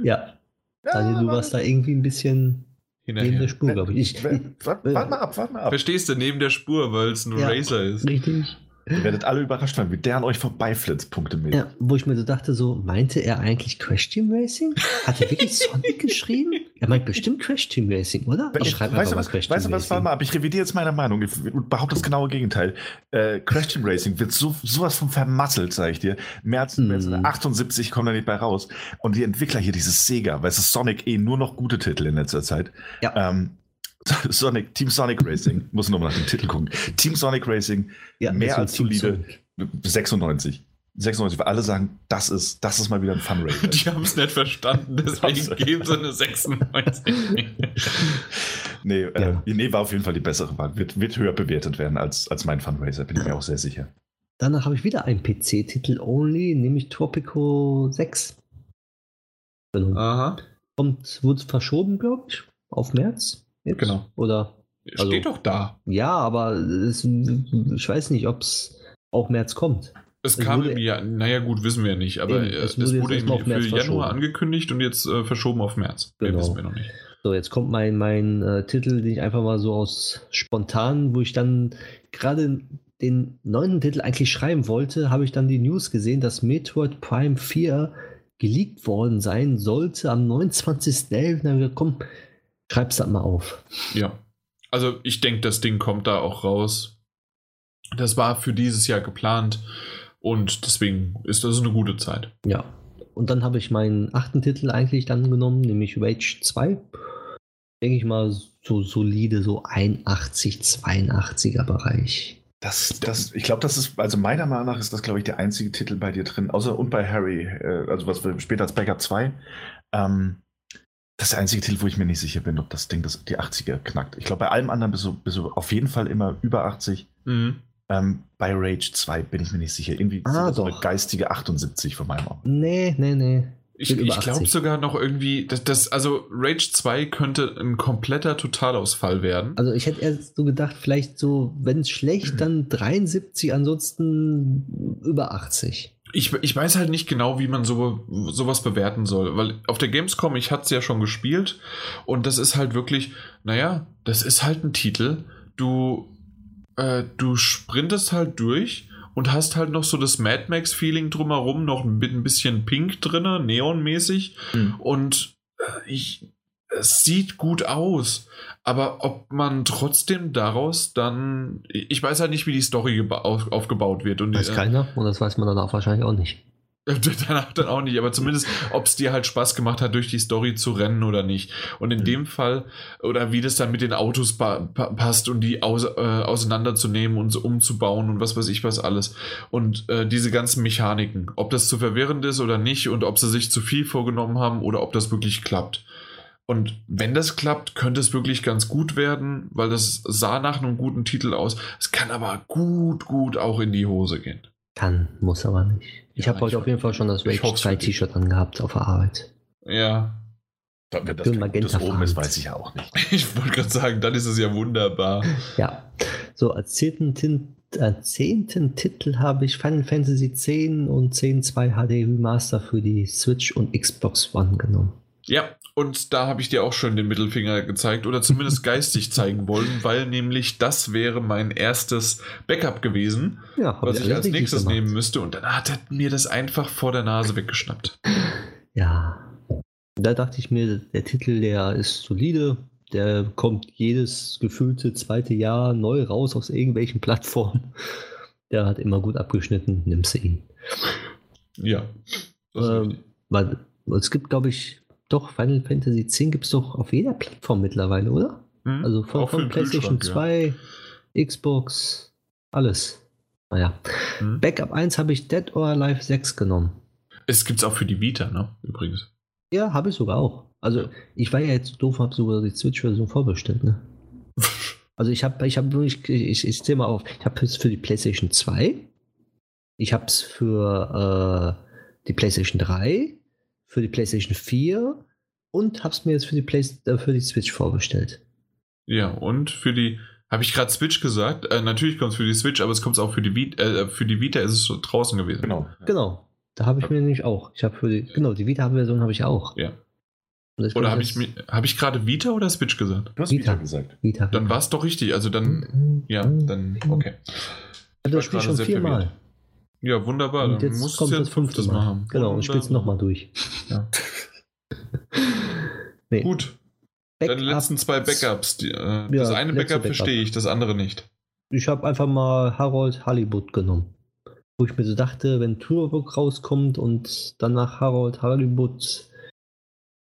[SPEAKER 3] Ja, Daniel, du warst da irgendwie ein bisschen neben der
[SPEAKER 1] Hinterher.
[SPEAKER 3] Spur, glaube ich.
[SPEAKER 2] Warte wart mal ab, warte mal ab.
[SPEAKER 1] Verstehst du, neben der Spur, weil es ein
[SPEAKER 3] Ja.
[SPEAKER 1] Racer ist.
[SPEAKER 3] Richtig.
[SPEAKER 2] Ihr werdet alle überrascht sein, wie der an euch vorbeiflitzt, Punkte mit.
[SPEAKER 3] Ja, wo ich mir so dachte, so, meinte er eigentlich Crash Team Racing? Hat er wirklich Sonic geschrieben? Er meint bestimmt Crash Team Racing, oder? Ich schreibe
[SPEAKER 2] weißt was,
[SPEAKER 3] Crash
[SPEAKER 2] weißt du was, warte mal ab, ich revidiere jetzt meine Meinung ich behaupte das genaue Gegenteil. Äh, Crash Team Racing wird so, sowas von vermasselt, sage ich dir. Mehr als
[SPEAKER 3] Mhm.
[SPEAKER 2] 78 kommen da nicht bei raus. Und die Entwickler hier, dieses Sega, weißt du, Sonic eh nur noch gute Titel in letzter Zeit.
[SPEAKER 3] Ja.
[SPEAKER 2] Ähm, Sonic, Team Sonic Racing, muss nur mal nach dem Titel gucken. Team Sonic Racing,
[SPEAKER 3] Ja,
[SPEAKER 2] mehr als solide.
[SPEAKER 3] Sonic.
[SPEAKER 2] 96. 96, weil alle sagen, das ist, das ist mal wieder ein Fun Racer.
[SPEAKER 1] Die haben es nicht verstanden, deswegen geben sie eine 96.
[SPEAKER 2] Nee, äh,
[SPEAKER 3] Ja.
[SPEAKER 2] nee, war auf jeden Fall die bessere Wahl. Wird, wird höher bewertet werden als, als mein Fundraiser, bin ich mir auch sehr sicher.
[SPEAKER 3] Danach habe ich wieder einen PC-Titel only, nämlich Tropico 6. Genau.
[SPEAKER 1] Aha,
[SPEAKER 3] Kommt, wurde verschoben, glaube ich, auf März. Jetzt?
[SPEAKER 1] Genau.
[SPEAKER 3] Oder, Also-
[SPEAKER 1] steht doch da.
[SPEAKER 3] ja, aber es, ich weiß nicht, ob es auch März kommt.
[SPEAKER 1] Es kam im Jahr, naja gut, wissen wir nicht, aber
[SPEAKER 3] Eben, es
[SPEAKER 1] es
[SPEAKER 3] wurde
[SPEAKER 1] wurde für Januar angekündigt und jetzt äh, verschoben auf März. Mehr
[SPEAKER 3] Genau.
[SPEAKER 1] wissen wir noch nicht.
[SPEAKER 3] So, jetzt kommt mein, mein äh, Titel, den ich einfach mal so aus spontan, wo ich dann gerade den neunten Titel eigentlich schreiben wollte, habe ich dann die News gesehen, dass Metroid Prime 4 geleakt worden sein sollte am 29.11. Da habe ich gesagt, komm, schreib's das mal auf.
[SPEAKER 1] Ja. Also ich denke, das Ding kommt da auch raus. Das war für dieses Jahr geplant und deswegen ist das eine gute Zeit.
[SPEAKER 3] Ja. Und dann habe ich meinen achten Titel eigentlich dann genommen, nämlich Rage 2. Denke ich mal, so solide, so 81, 82er Bereich.
[SPEAKER 2] Das, das, ich glaube, das ist, also meiner Meinung nach ist das, glaube ich, der einzige Titel bei dir drin, außer und bei Harry, äh, also was wir später als Backup 2. Ähm, das ist der einzige Titel, wo ich mir nicht sicher bin, ob das Ding das, die 80er knackt. Ich glaube, bei allem anderen bist du, bist du auf jeden Fall immer über 80.
[SPEAKER 1] Mhm.
[SPEAKER 2] Ähm, bei Rage 2 bin ich mir nicht sicher. Irgendwie
[SPEAKER 3] Ah,
[SPEAKER 2] so eine geistige 78 von meinem Auge.
[SPEAKER 3] Nee, nee, nee.
[SPEAKER 1] Ich, ich glaube
[SPEAKER 3] 80.
[SPEAKER 1] sogar noch irgendwie, dass das, also Rage 2 könnte ein kompletter Totalausfall werden.
[SPEAKER 3] Also ich hätte erst so gedacht, vielleicht so, wenn es schlecht, dann 73, ansonsten über 80.
[SPEAKER 1] Ich, ich weiß halt nicht genau, wie man so, sowas bewerten soll, weil auf der Gamescom, ich hatte es ja schon gespielt und das ist halt wirklich, naja, das ist halt ein Titel. Du, äh, du sprintest halt durch und hast halt noch so das Mad Max-Feeling drumherum, noch mit ein bisschen Pink drinne, neonmäßig
[SPEAKER 2] Mhm.
[SPEAKER 1] und äh, ich, es sieht gut aus. Aber ob man trotzdem daraus dann. Ich weiß halt nicht, wie die Story aufgebaut wird. Und
[SPEAKER 3] weiß
[SPEAKER 1] die,
[SPEAKER 3] keiner und das weiß man danach wahrscheinlich auch nicht.
[SPEAKER 1] Danach dann auch nicht, aber zumindest, ob es dir halt Spaß gemacht hat, durch die Story zu rennen oder nicht. Und in mhm. dem Fall, oder wie das dann mit den Autos pa passt und die aus, äh, auseinanderzunehmen und so umzubauen und was weiß ich was alles. Und äh, diese ganzen Mechaniken, ob das zu verwirrend ist oder nicht und ob sie sich zu viel vorgenommen haben oder ob das wirklich klappt. Und wenn das klappt, könnte es wirklich ganz gut werden, weil das sah nach einem guten Titel aus. Es kann aber gut, gut auch in die Hose gehen.
[SPEAKER 3] Kann, muss aber nicht. Ich ja, habe heute auf jeden Fall schon das Rage 2 T-Shirt angehabt auf der Arbeit.
[SPEAKER 1] Ja.
[SPEAKER 2] Das, das, das oben ist, weiß ich ja auch nicht.
[SPEAKER 1] Ich wollte gerade sagen, dann ist es ja wunderbar.
[SPEAKER 3] Ja. So, als zehnten, als zehnten Titel habe ich Final Fantasy X und 10.2 HD Remaster für die Switch und Xbox One genommen.
[SPEAKER 1] Ja, und da habe ich dir auch schon den Mittelfinger gezeigt oder zumindest geistig zeigen wollen, weil nämlich das wäre mein erstes Backup gewesen, ja, was ich als nächstes gemacht. nehmen müsste. Und dann hat er mir das einfach vor der Nase weggeschnappt.
[SPEAKER 3] Ja, da dachte ich mir, der Titel, der ist solide. Der kommt jedes gefühlte zweite Jahr neu raus aus irgendwelchen Plattformen. Der hat immer gut abgeschnitten, nimmst du ihn.
[SPEAKER 1] Ja.
[SPEAKER 3] Ähm, weil, es gibt, glaube ich, doch, Final Fantasy X gibt es doch auf jeder Plattform mittlerweile, oder? Mhm. Also von, von PlayStation 2, ja. Xbox, alles. Naja. Mhm. Backup 1 habe ich Dead or Alive 6 genommen.
[SPEAKER 1] Es gibt es auch für die Vita, ne? Übrigens.
[SPEAKER 3] Ja, habe ich sogar auch. Also, ich war ja jetzt doof, habe sogar die Switch-Version vorbestellt, ne? also, ich habe, ich habe, ich, ich, ich zähle mal auf. Ich habe es für die PlayStation 2. Ich habe es für äh, die PlayStation 3 für die PlayStation 4 und hab's mir jetzt für die, Play äh, für die Switch vorbestellt.
[SPEAKER 1] Ja, und für die, habe ich gerade Switch gesagt? Äh, natürlich kommt es für die Switch, aber es kommt auch für die Vita, äh, für die Vita ist es so draußen gewesen.
[SPEAKER 3] Genau. Genau. Da habe ich mir nämlich auch. Ich habe für die, genau, die Vita-Version habe ich auch.
[SPEAKER 1] Ja. Oder habe ich, hab ich gerade Vita oder Switch gesagt?
[SPEAKER 2] Du hast Vita, Vita gesagt.
[SPEAKER 1] Vita, dann war es doch richtig. Also dann, ja, dann, okay.
[SPEAKER 3] Also das Spiel schon viermal.
[SPEAKER 1] Ja, wunderbar.
[SPEAKER 3] Und jetzt musst kommt das fünfte Mal. Mal genau, und spielst nochmal durch. Ja.
[SPEAKER 1] nee. Gut. Backup. Deine letzten zwei Backups. Die, äh, das eine Backup, Backup verstehe ich, das andere nicht.
[SPEAKER 3] Ich habe einfach mal Harold Hollywood genommen. Wo ich mir so dachte, wenn Turok rauskommt und danach Harold Hollywood,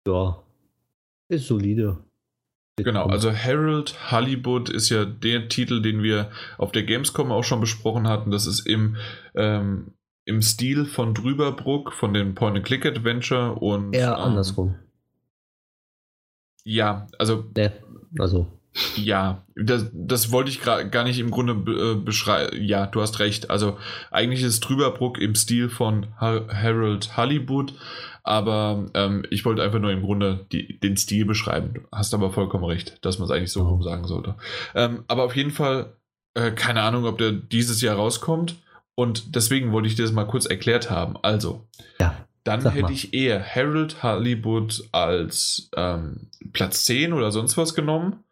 [SPEAKER 3] ja, ist solide.
[SPEAKER 1] Genau, also Harold Hollywood ist ja der Titel, den wir auf der Gamescom auch schon besprochen hatten. Das ist im, ähm, im Stil von Drüberbruck, von dem Point-and-Click-Adventure und.
[SPEAKER 3] Eher ähm, andersrum.
[SPEAKER 1] Ja, also.
[SPEAKER 3] Ja, also.
[SPEAKER 1] Ja, das, das wollte ich gar nicht im Grunde äh, beschreiben. Ja, du hast recht. Also eigentlich ist Drüberbruck im Stil von Harold Hollywood, aber ähm, ich wollte einfach nur im Grunde die, den Stil beschreiben. Du hast aber vollkommen recht, dass man es eigentlich so rum sagen sollte. Ähm, aber auf jeden Fall, äh, keine Ahnung, ob der dieses Jahr rauskommt. Und deswegen wollte ich dir das mal kurz erklärt haben. Also,
[SPEAKER 3] ja,
[SPEAKER 1] dann hätte mal. ich eher Harold Hollywood als ähm, Platz 10 oder sonst was genommen.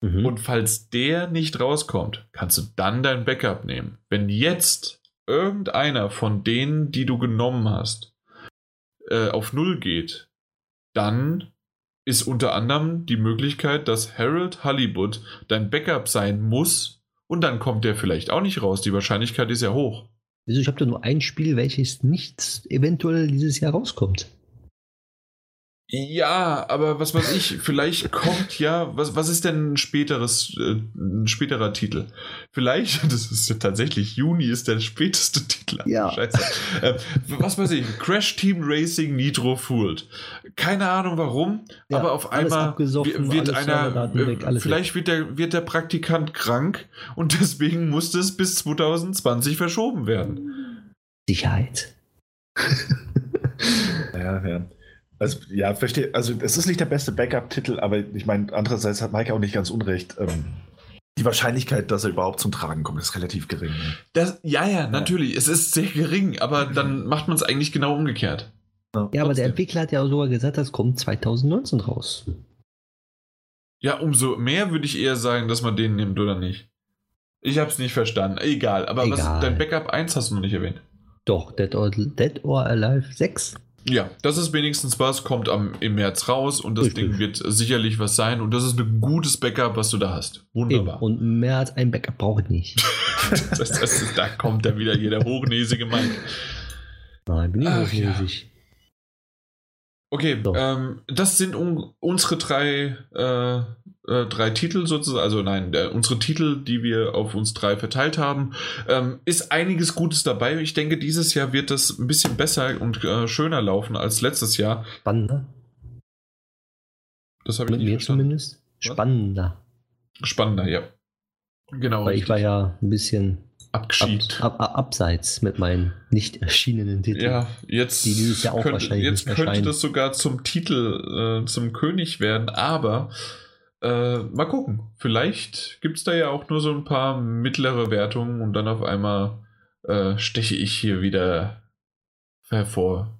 [SPEAKER 1] Mhm. Und falls der nicht rauskommt, kannst du dann dein Backup nehmen. Wenn jetzt irgendeiner von denen, die du genommen hast, äh, auf Null geht, dann ist unter anderem die Möglichkeit, dass Harold Hollywood dein Backup sein muss und dann kommt der vielleicht auch nicht raus. Die Wahrscheinlichkeit ist ja hoch.
[SPEAKER 3] Wieso? Ich habe da nur ein Spiel, welches nicht eventuell dieses Jahr rauskommt.
[SPEAKER 1] Ja, aber was weiß ich, vielleicht kommt ja, was, was ist denn ein späteres, äh, ein späterer Titel? Vielleicht, das ist ja tatsächlich, Juni ist der späteste Titel.
[SPEAKER 3] Ja.
[SPEAKER 1] Scheiße. Äh, was weiß ich, Crash Team Racing Nitro Fooled. Keine Ahnung warum, ja, aber auf einmal wird einer, weg, äh, vielleicht wird der, wird der Praktikant krank und deswegen musste es bis 2020 verschoben werden.
[SPEAKER 3] Sicherheit.
[SPEAKER 2] ja, ja. Also, ja, verstehe. Also, es ist nicht der beste Backup-Titel, aber ich meine, andererseits hat Mike auch nicht ganz unrecht. Ähm, die Wahrscheinlichkeit, dass er überhaupt zum Tragen kommt, ist relativ gering.
[SPEAKER 1] Das, ja, ja, natürlich. Es ist sehr gering, aber dann macht man es eigentlich genau umgekehrt.
[SPEAKER 3] Ja, ja aber der Entwickler hat ja auch sogar gesagt, das kommt 2019 raus.
[SPEAKER 1] Ja, umso mehr würde ich eher sagen, dass man den nimmt, oder nicht? Ich habe es nicht verstanden. Egal, aber
[SPEAKER 3] Egal.
[SPEAKER 1] Was, dein Backup 1 hast du noch nicht erwähnt.
[SPEAKER 3] Doch, Dead or, Dead or Alive 6.
[SPEAKER 1] Ja, das ist wenigstens was, kommt am, im März raus und das
[SPEAKER 3] Richtig.
[SPEAKER 1] Ding wird sicherlich was sein und das ist ein gutes Backup, was du da hast.
[SPEAKER 3] Eben.
[SPEAKER 1] Wunderbar.
[SPEAKER 3] Und mehr als ein Backup brauche ich nicht.
[SPEAKER 1] das, das ist, da kommt dann wieder jeder hochnäsige Mann.
[SPEAKER 3] Nein, bin ich
[SPEAKER 1] Ach,
[SPEAKER 3] hochnäsig.
[SPEAKER 1] Okay,
[SPEAKER 3] So.
[SPEAKER 1] ähm, das sind un unsere drei, äh, äh, drei Titel sozusagen, also nein, äh, unsere Titel, die wir auf uns drei verteilt haben. Ähm, ist einiges Gutes dabei. Ich denke, dieses Jahr wird das ein bisschen besser und äh, schöner laufen als letztes Jahr.
[SPEAKER 3] Spannender.
[SPEAKER 1] Das habe ich
[SPEAKER 3] Mit
[SPEAKER 1] nicht
[SPEAKER 3] mir
[SPEAKER 1] verstanden.
[SPEAKER 3] zumindest. Spannender.
[SPEAKER 1] Spannender, ja. Genau.
[SPEAKER 3] Weil ich
[SPEAKER 1] richtig.
[SPEAKER 3] war ja ein bisschen ab,
[SPEAKER 1] abgeschieden.
[SPEAKER 3] ab, ab, abseits mit meinen nicht erschienenen Titeln.
[SPEAKER 1] Ja, jetzt,
[SPEAKER 3] Die dieses Jahr auch
[SPEAKER 1] könnte,
[SPEAKER 3] wahrscheinlich
[SPEAKER 1] jetzt könnte das sogar zum Titel, äh, zum König werden, aber äh, mal gucken. Vielleicht gibt es da ja auch nur so ein paar mittlere Wertungen und dann auf einmal äh, steche ich hier wieder hervor.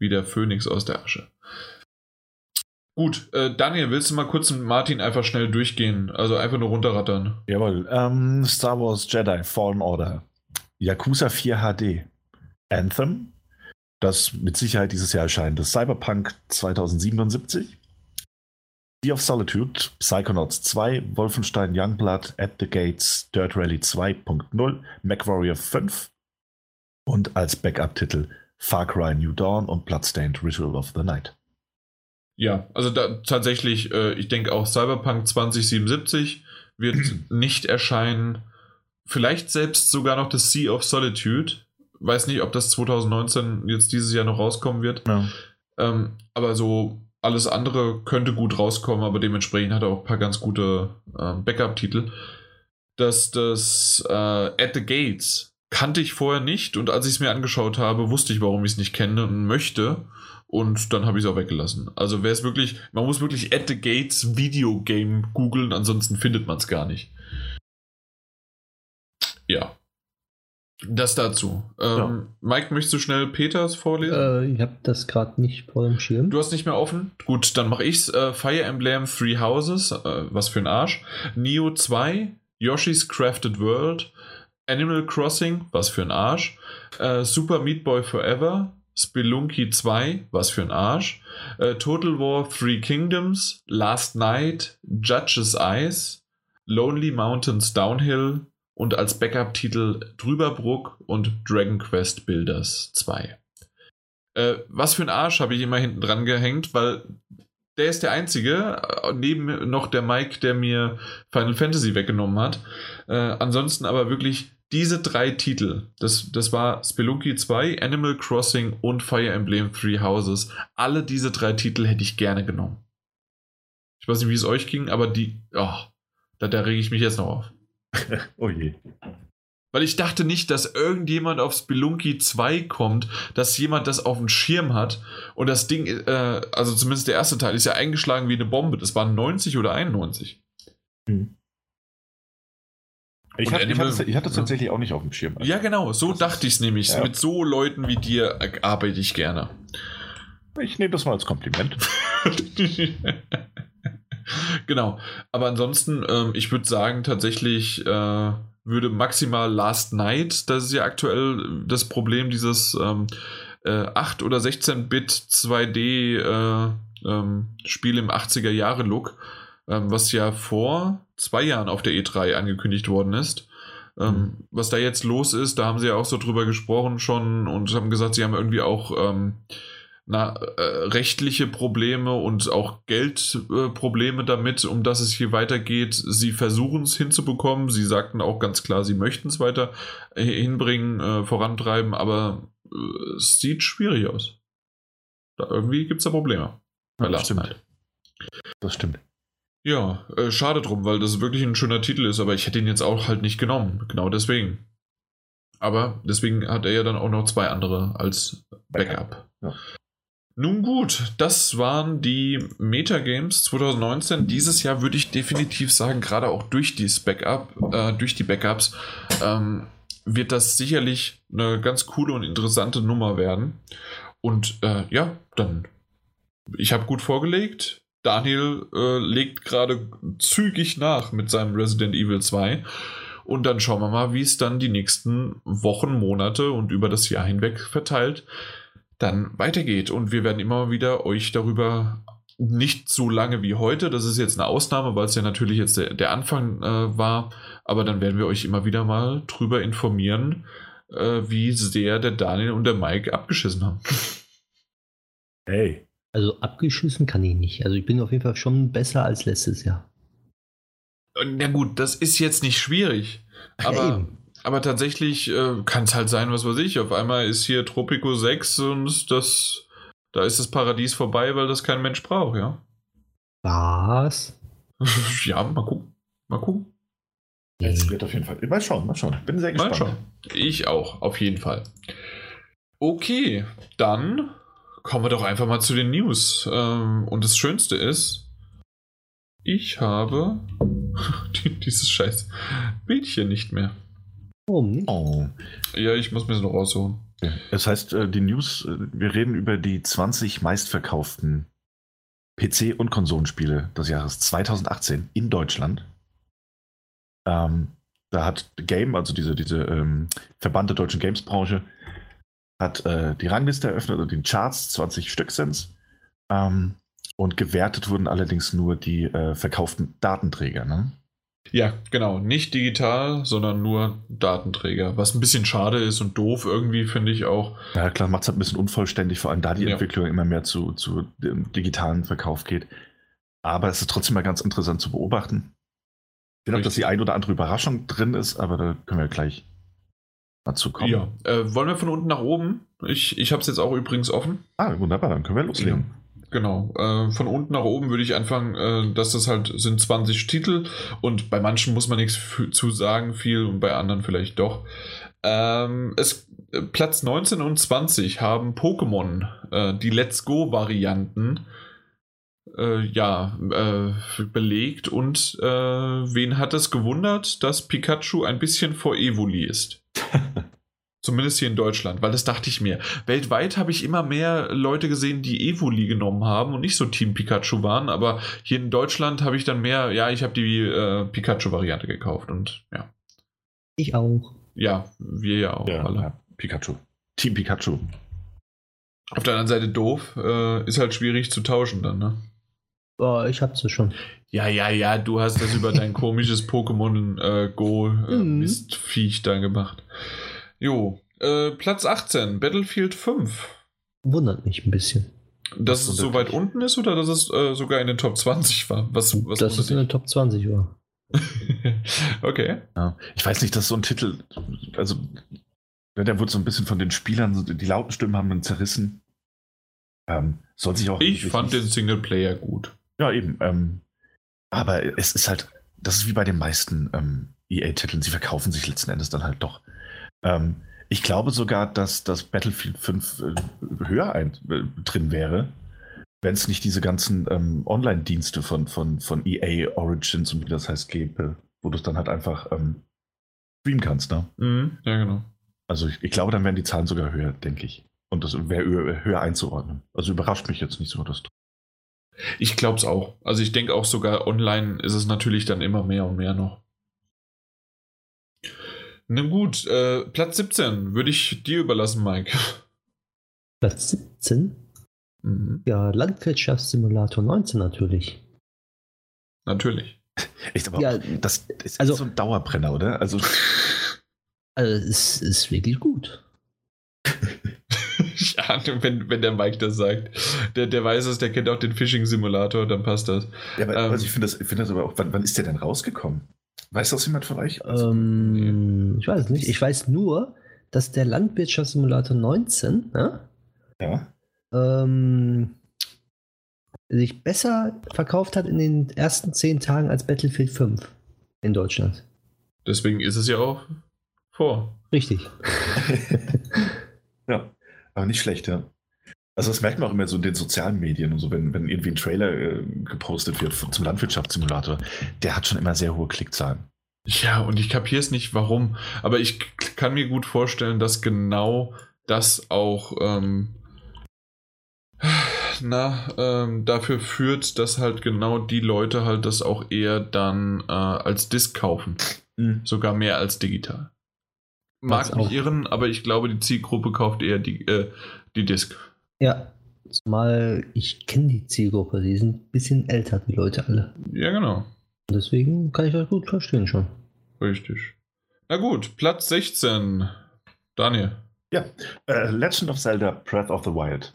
[SPEAKER 1] Wie der Phönix aus der Asche. Gut, äh, Daniel, willst du mal kurz mit Martin einfach schnell durchgehen? Also einfach nur runterrattern.
[SPEAKER 2] Jawohl. Ähm, Star Wars Jedi Fallen Order. Yakuza 4 HD. Anthem. Das mit Sicherheit dieses Jahr erscheint. Das Cyberpunk 2077. Sea of Solitude. Psychonauts 2. Wolfenstein Youngblood. At the Gates. Dirt Rally 2.0. MacWarrior 5. Und als Backup-Titel Far Cry New Dawn und Bloodstained Ritual of the Night.
[SPEAKER 1] Ja, also da tatsächlich, äh, ich denke auch Cyberpunk 2077 wird nicht erscheinen. Vielleicht selbst sogar noch das Sea of Solitude. Weiß nicht, ob das 2019 jetzt dieses Jahr noch rauskommen wird.
[SPEAKER 2] Ja.
[SPEAKER 1] Ähm, aber so alles andere könnte gut rauskommen, aber dementsprechend hat er auch ein paar ganz gute ähm, Backup-Titel. Dass das äh, At the Gates kannte ich vorher nicht und als ich es mir angeschaut habe, wusste ich, warum ich es nicht kenne und möchte. Und dann habe ich es auch weggelassen. Also wer es wirklich, man muss wirklich At the Gates Videogame googeln, ansonsten findet man es gar nicht. Ja. Das dazu. Ähm,
[SPEAKER 2] Ja.
[SPEAKER 1] Mike, möchtest du schnell Peters vorlesen?
[SPEAKER 3] Äh, ich habe das gerade nicht vor dem Schirm.
[SPEAKER 1] Du hast nicht mehr offen? Gut, dann mache ich's. Äh, Fire Emblem Three Houses, äh, was für ein Arsch. Neo 2, Yoshi's Crafted World, Animal Crossing, was für ein Arsch. Äh, Super Meat Boy Forever, Spelunky 2, was für ein Arsch. Äh, Total War Three Kingdoms, Last Night, Judge's Eyes, Lonely Mountains Downhill und als Backup-Titel Drüberbruck und Dragon Quest Builders 2. Äh, was für ein Arsch habe ich immer hinten dran gehängt, weil der ist der einzige, äh, neben noch der Mike, der mir Final Fantasy weggenommen hat. Äh, ansonsten aber wirklich diese drei Titel, das, das war Spelunky 2, Animal Crossing und Fire Emblem Three Houses. Alle diese drei Titel hätte ich gerne genommen. Ich weiß nicht, wie es euch ging, aber die, oh, da, da rege ich mich jetzt noch auf.
[SPEAKER 2] Oh je.
[SPEAKER 1] Weil ich dachte nicht, dass irgendjemand auf Spelunky 2 kommt, dass jemand das auf dem Schirm hat. Und das Ding, äh, also zumindest der erste Teil, ist ja eingeschlagen wie eine Bombe. Das waren 90 oder 91.
[SPEAKER 2] Hm. Ich hatte, ich,
[SPEAKER 1] Animal-
[SPEAKER 2] hatte, ich hatte es tatsächlich auch nicht auf dem Schirm.
[SPEAKER 1] Ja, genau, so dachte ich es nämlich.
[SPEAKER 2] Ja.
[SPEAKER 1] Mit so Leuten wie dir arbeite ich gerne.
[SPEAKER 2] Ich nehme das mal als Kompliment.
[SPEAKER 1] genau. Aber ansonsten, ähm, ich würde sagen, tatsächlich äh, würde maximal Last Night, das ist ja aktuell das Problem, dieses ähm, äh, 8 oder 16-Bit 2D äh, ähm, Spiel im 80er Jahre Look, ähm, was ja vor zwei Jahren auf der E3 angekündigt worden ist. Ähm, Was da jetzt los ist, da haben sie ja auch so drüber gesprochen schon und haben gesagt, sie haben irgendwie auch ähm, na, äh, rechtliche Probleme und auch Geldprobleme äh, damit, um dass es hier weitergeht. Sie versuchen es hinzubekommen. Sie sagten auch ganz klar, sie möchten es weiter äh, hinbringen, äh, vorantreiben, aber äh, es sieht schwierig aus. Da irgendwie gibt es da Probleme.
[SPEAKER 2] Ja,
[SPEAKER 1] Last
[SPEAKER 2] stimmt. Das stimmt.
[SPEAKER 1] Ja, äh, schade drum, weil das wirklich ein schöner Titel ist, aber ich hätte ihn jetzt auch halt nicht genommen. Genau deswegen. Aber deswegen hat er ja dann auch noch zwei andere als Backup.
[SPEAKER 2] Ja.
[SPEAKER 1] Nun gut, das waren die Metagames 2019. Dieses Jahr würde ich definitiv sagen, gerade auch durch dieses Backup, äh, durch die Backups, ähm, wird das sicherlich eine ganz coole und interessante Nummer werden. Und äh, ja, dann, ich habe gut vorgelegt. Daniel äh, legt gerade zügig nach mit seinem Resident Evil 2. Und dann schauen wir mal, wie es dann die nächsten Wochen, Monate und über das Jahr hinweg verteilt dann weitergeht. Und wir werden immer wieder euch darüber nicht so lange wie heute. Das ist jetzt eine Ausnahme, weil es ja natürlich jetzt der, der Anfang äh, war. Aber dann werden wir euch immer wieder mal drüber informieren, äh, wie sehr der Daniel und der Mike abgeschissen haben.
[SPEAKER 3] Hey. Also abgeschissen kann ich nicht. Also ich bin auf jeden Fall schon besser als letztes Jahr.
[SPEAKER 1] Na gut, das ist jetzt nicht schwierig. Aber, aber tatsächlich äh, kann es halt sein, was weiß ich. Auf einmal ist hier Tropico 6 und das da ist das Paradies vorbei, weil das kein Mensch braucht, ja.
[SPEAKER 3] Was?
[SPEAKER 1] ja, mal gucken. Mal gucken.
[SPEAKER 2] Es wird auf jeden Fall. Mal schauen, mal schauen. Bin sehr gespannt. Mal schauen.
[SPEAKER 1] Ich auch, auf jeden Fall. Okay, dann kommen wir doch einfach mal zu den News. Ähm, und das Schönste ist, ich habe dieses scheiß Bildchen nicht mehr.
[SPEAKER 3] Warum nicht?
[SPEAKER 1] Oh. Ja, ich muss mir das noch rausholen.
[SPEAKER 2] Das heißt, äh, die News, äh, wir reden über die 20 meistverkauften PC- und Konsolenspiele des Jahres 2018 in Deutschland. Ähm, da hat Game, also diese, diese ähm, Verband der deutschen Gamesbranche, hat äh, die Rangliste eröffnet und den Charts, 20 Stück sind ähm, und gewertet wurden allerdings nur die äh, verkauften Datenträger. Ne?
[SPEAKER 1] Ja, genau. Nicht digital, sondern nur Datenträger. Was ein bisschen schade ist und doof irgendwie, finde ich auch.
[SPEAKER 2] Ja, klar, macht es halt ein bisschen unvollständig, vor allem da die ja. Entwicklung immer mehr zu, zu dem digitalen Verkauf geht. Aber es ist trotzdem mal ganz interessant zu beobachten. Ich glaube, dass die ein oder andere Überraschung drin ist, aber da können wir gleich dazu kommen.
[SPEAKER 1] Ja, äh, wollen wir von unten nach oben? Ich, ich habe es jetzt auch übrigens offen.
[SPEAKER 2] Ah, wunderbar, dann können wir loslegen. Ja.
[SPEAKER 1] Genau, äh, von unten nach oben würde ich anfangen, äh, dass das halt sind 20 Titel und bei manchen muss man nichts zu sagen, viel und bei anderen vielleicht doch. Ähm, es, äh, Platz 19 und 20 haben Pokémon, äh, die Let's Go-Varianten, äh, ja, äh, belegt und wen hat es gewundert, dass Pikachu ein bisschen vor Evoli ist? Zumindest hier in Deutschland, weil das dachte ich mir. Weltweit habe ich immer mehr Leute gesehen, die Evoli genommen haben und nicht so Team Pikachu waren, aber hier in Deutschland habe ich dann mehr, ja, ich habe die äh, Pikachu-Variante gekauft und ja.
[SPEAKER 3] Ich auch.
[SPEAKER 1] Ja, wir ja auch
[SPEAKER 2] ja, alle. Ja, Pikachu. Team Pikachu.
[SPEAKER 1] Auf der anderen Seite doof, äh, ist halt schwierig zu tauschen dann, ne?
[SPEAKER 3] Oh, ich hab's ja schon.
[SPEAKER 1] Ja, ja, ja, du hast das über dein komisches Pokémon äh, Go äh, mhm. Mistviech da gemacht. Jo, äh, Platz 18, Battlefield 5.
[SPEAKER 3] Wundert mich ein bisschen.
[SPEAKER 1] Dass es so weit unten ist oder dass es äh, sogar in den Top 20 war? Was, was
[SPEAKER 3] dass es in den Top 20 war.
[SPEAKER 1] okay.
[SPEAKER 2] Ja. Ich weiß nicht, dass so ein Titel, also der wurde so ein bisschen von den Spielern, die lauten Stimmen haben dann zerrissen. Ähm, soll sich auch.
[SPEAKER 1] Ich fand den Singleplayer gut.
[SPEAKER 2] Ja, eben. Ähm, aber es ist halt, das ist wie bei den meisten ähm, EA-Titeln, sie verkaufen sich letzten Endes dann halt doch. Ähm, ich glaube sogar, dass das Battlefield 5 äh, höher ein, äh, drin wäre, wenn es nicht diese ganzen ähm, Online-Dienste von, von, von EA Origins und wie das heißt gäbe, wo du es dann halt einfach ähm, streamen kannst. Ne?
[SPEAKER 1] Mhm, ja, genau.
[SPEAKER 2] Also ich, ich, glaube, dann wären die Zahlen sogar höher, denke ich. Und das wäre höher einzuordnen. Also überrascht mich jetzt nicht so, dass.
[SPEAKER 1] Ich glaube es auch. Also ich denke auch sogar online ist es natürlich dann immer mehr und mehr noch. Na gut, äh, Platz 17 würde ich dir überlassen, Mike.
[SPEAKER 3] Platz 17? Mhm. Ja, Landwirtschaftssimulator 19 natürlich.
[SPEAKER 1] Natürlich.
[SPEAKER 2] Echt, aber ja, das ist also, so ein Dauerbrenner, oder? Also,
[SPEAKER 3] also es ist wirklich gut.
[SPEAKER 1] ja, wenn, wenn der Mike das sagt. Der, der weiß es, der kennt auch den Phishing-Simulator, dann passt das.
[SPEAKER 2] Ja, aber ähm, also ich finde das, find das aber auch, wann, wann ist der denn rausgekommen? Weiß das jemand von euch?
[SPEAKER 3] Also, ähm, ich weiß es nicht. Ich weiß nur, dass der Landwirtschaftssimulator 19 ne,
[SPEAKER 2] ja.
[SPEAKER 3] ähm, sich besser verkauft hat in den ersten zehn Tagen als Battlefield 5 in Deutschland.
[SPEAKER 1] Deswegen ist es ja auch vor.
[SPEAKER 3] Richtig.
[SPEAKER 2] ja, aber nicht schlecht, ja. Also das merkt man auch immer so in den sozialen Medien und so, wenn, wenn irgendwie ein Trailer äh, gepostet wird zum Landwirtschaftssimulator, der hat schon immer sehr hohe Klickzahlen.
[SPEAKER 1] Ja, und ich kapiere es nicht, warum. Aber ich kann mir gut vorstellen, dass genau das auch ähm, na, ähm, dafür führt, dass halt genau die Leute halt das auch eher dann äh, als Disc kaufen. Mhm. Sogar mehr als digital. Mag mich irren, aber ich glaube, die Zielgruppe kauft eher die, äh, die Disc.
[SPEAKER 3] Ja, zumal ich kenne die Zielgruppe, die sind ein bisschen älter, die Leute alle.
[SPEAKER 1] Ja, genau.
[SPEAKER 3] Und deswegen kann ich das gut verstehen schon.
[SPEAKER 1] Richtig. Na gut, Platz 16. Daniel.
[SPEAKER 2] Ja, äh, Legend of Zelda Breath of the Wild.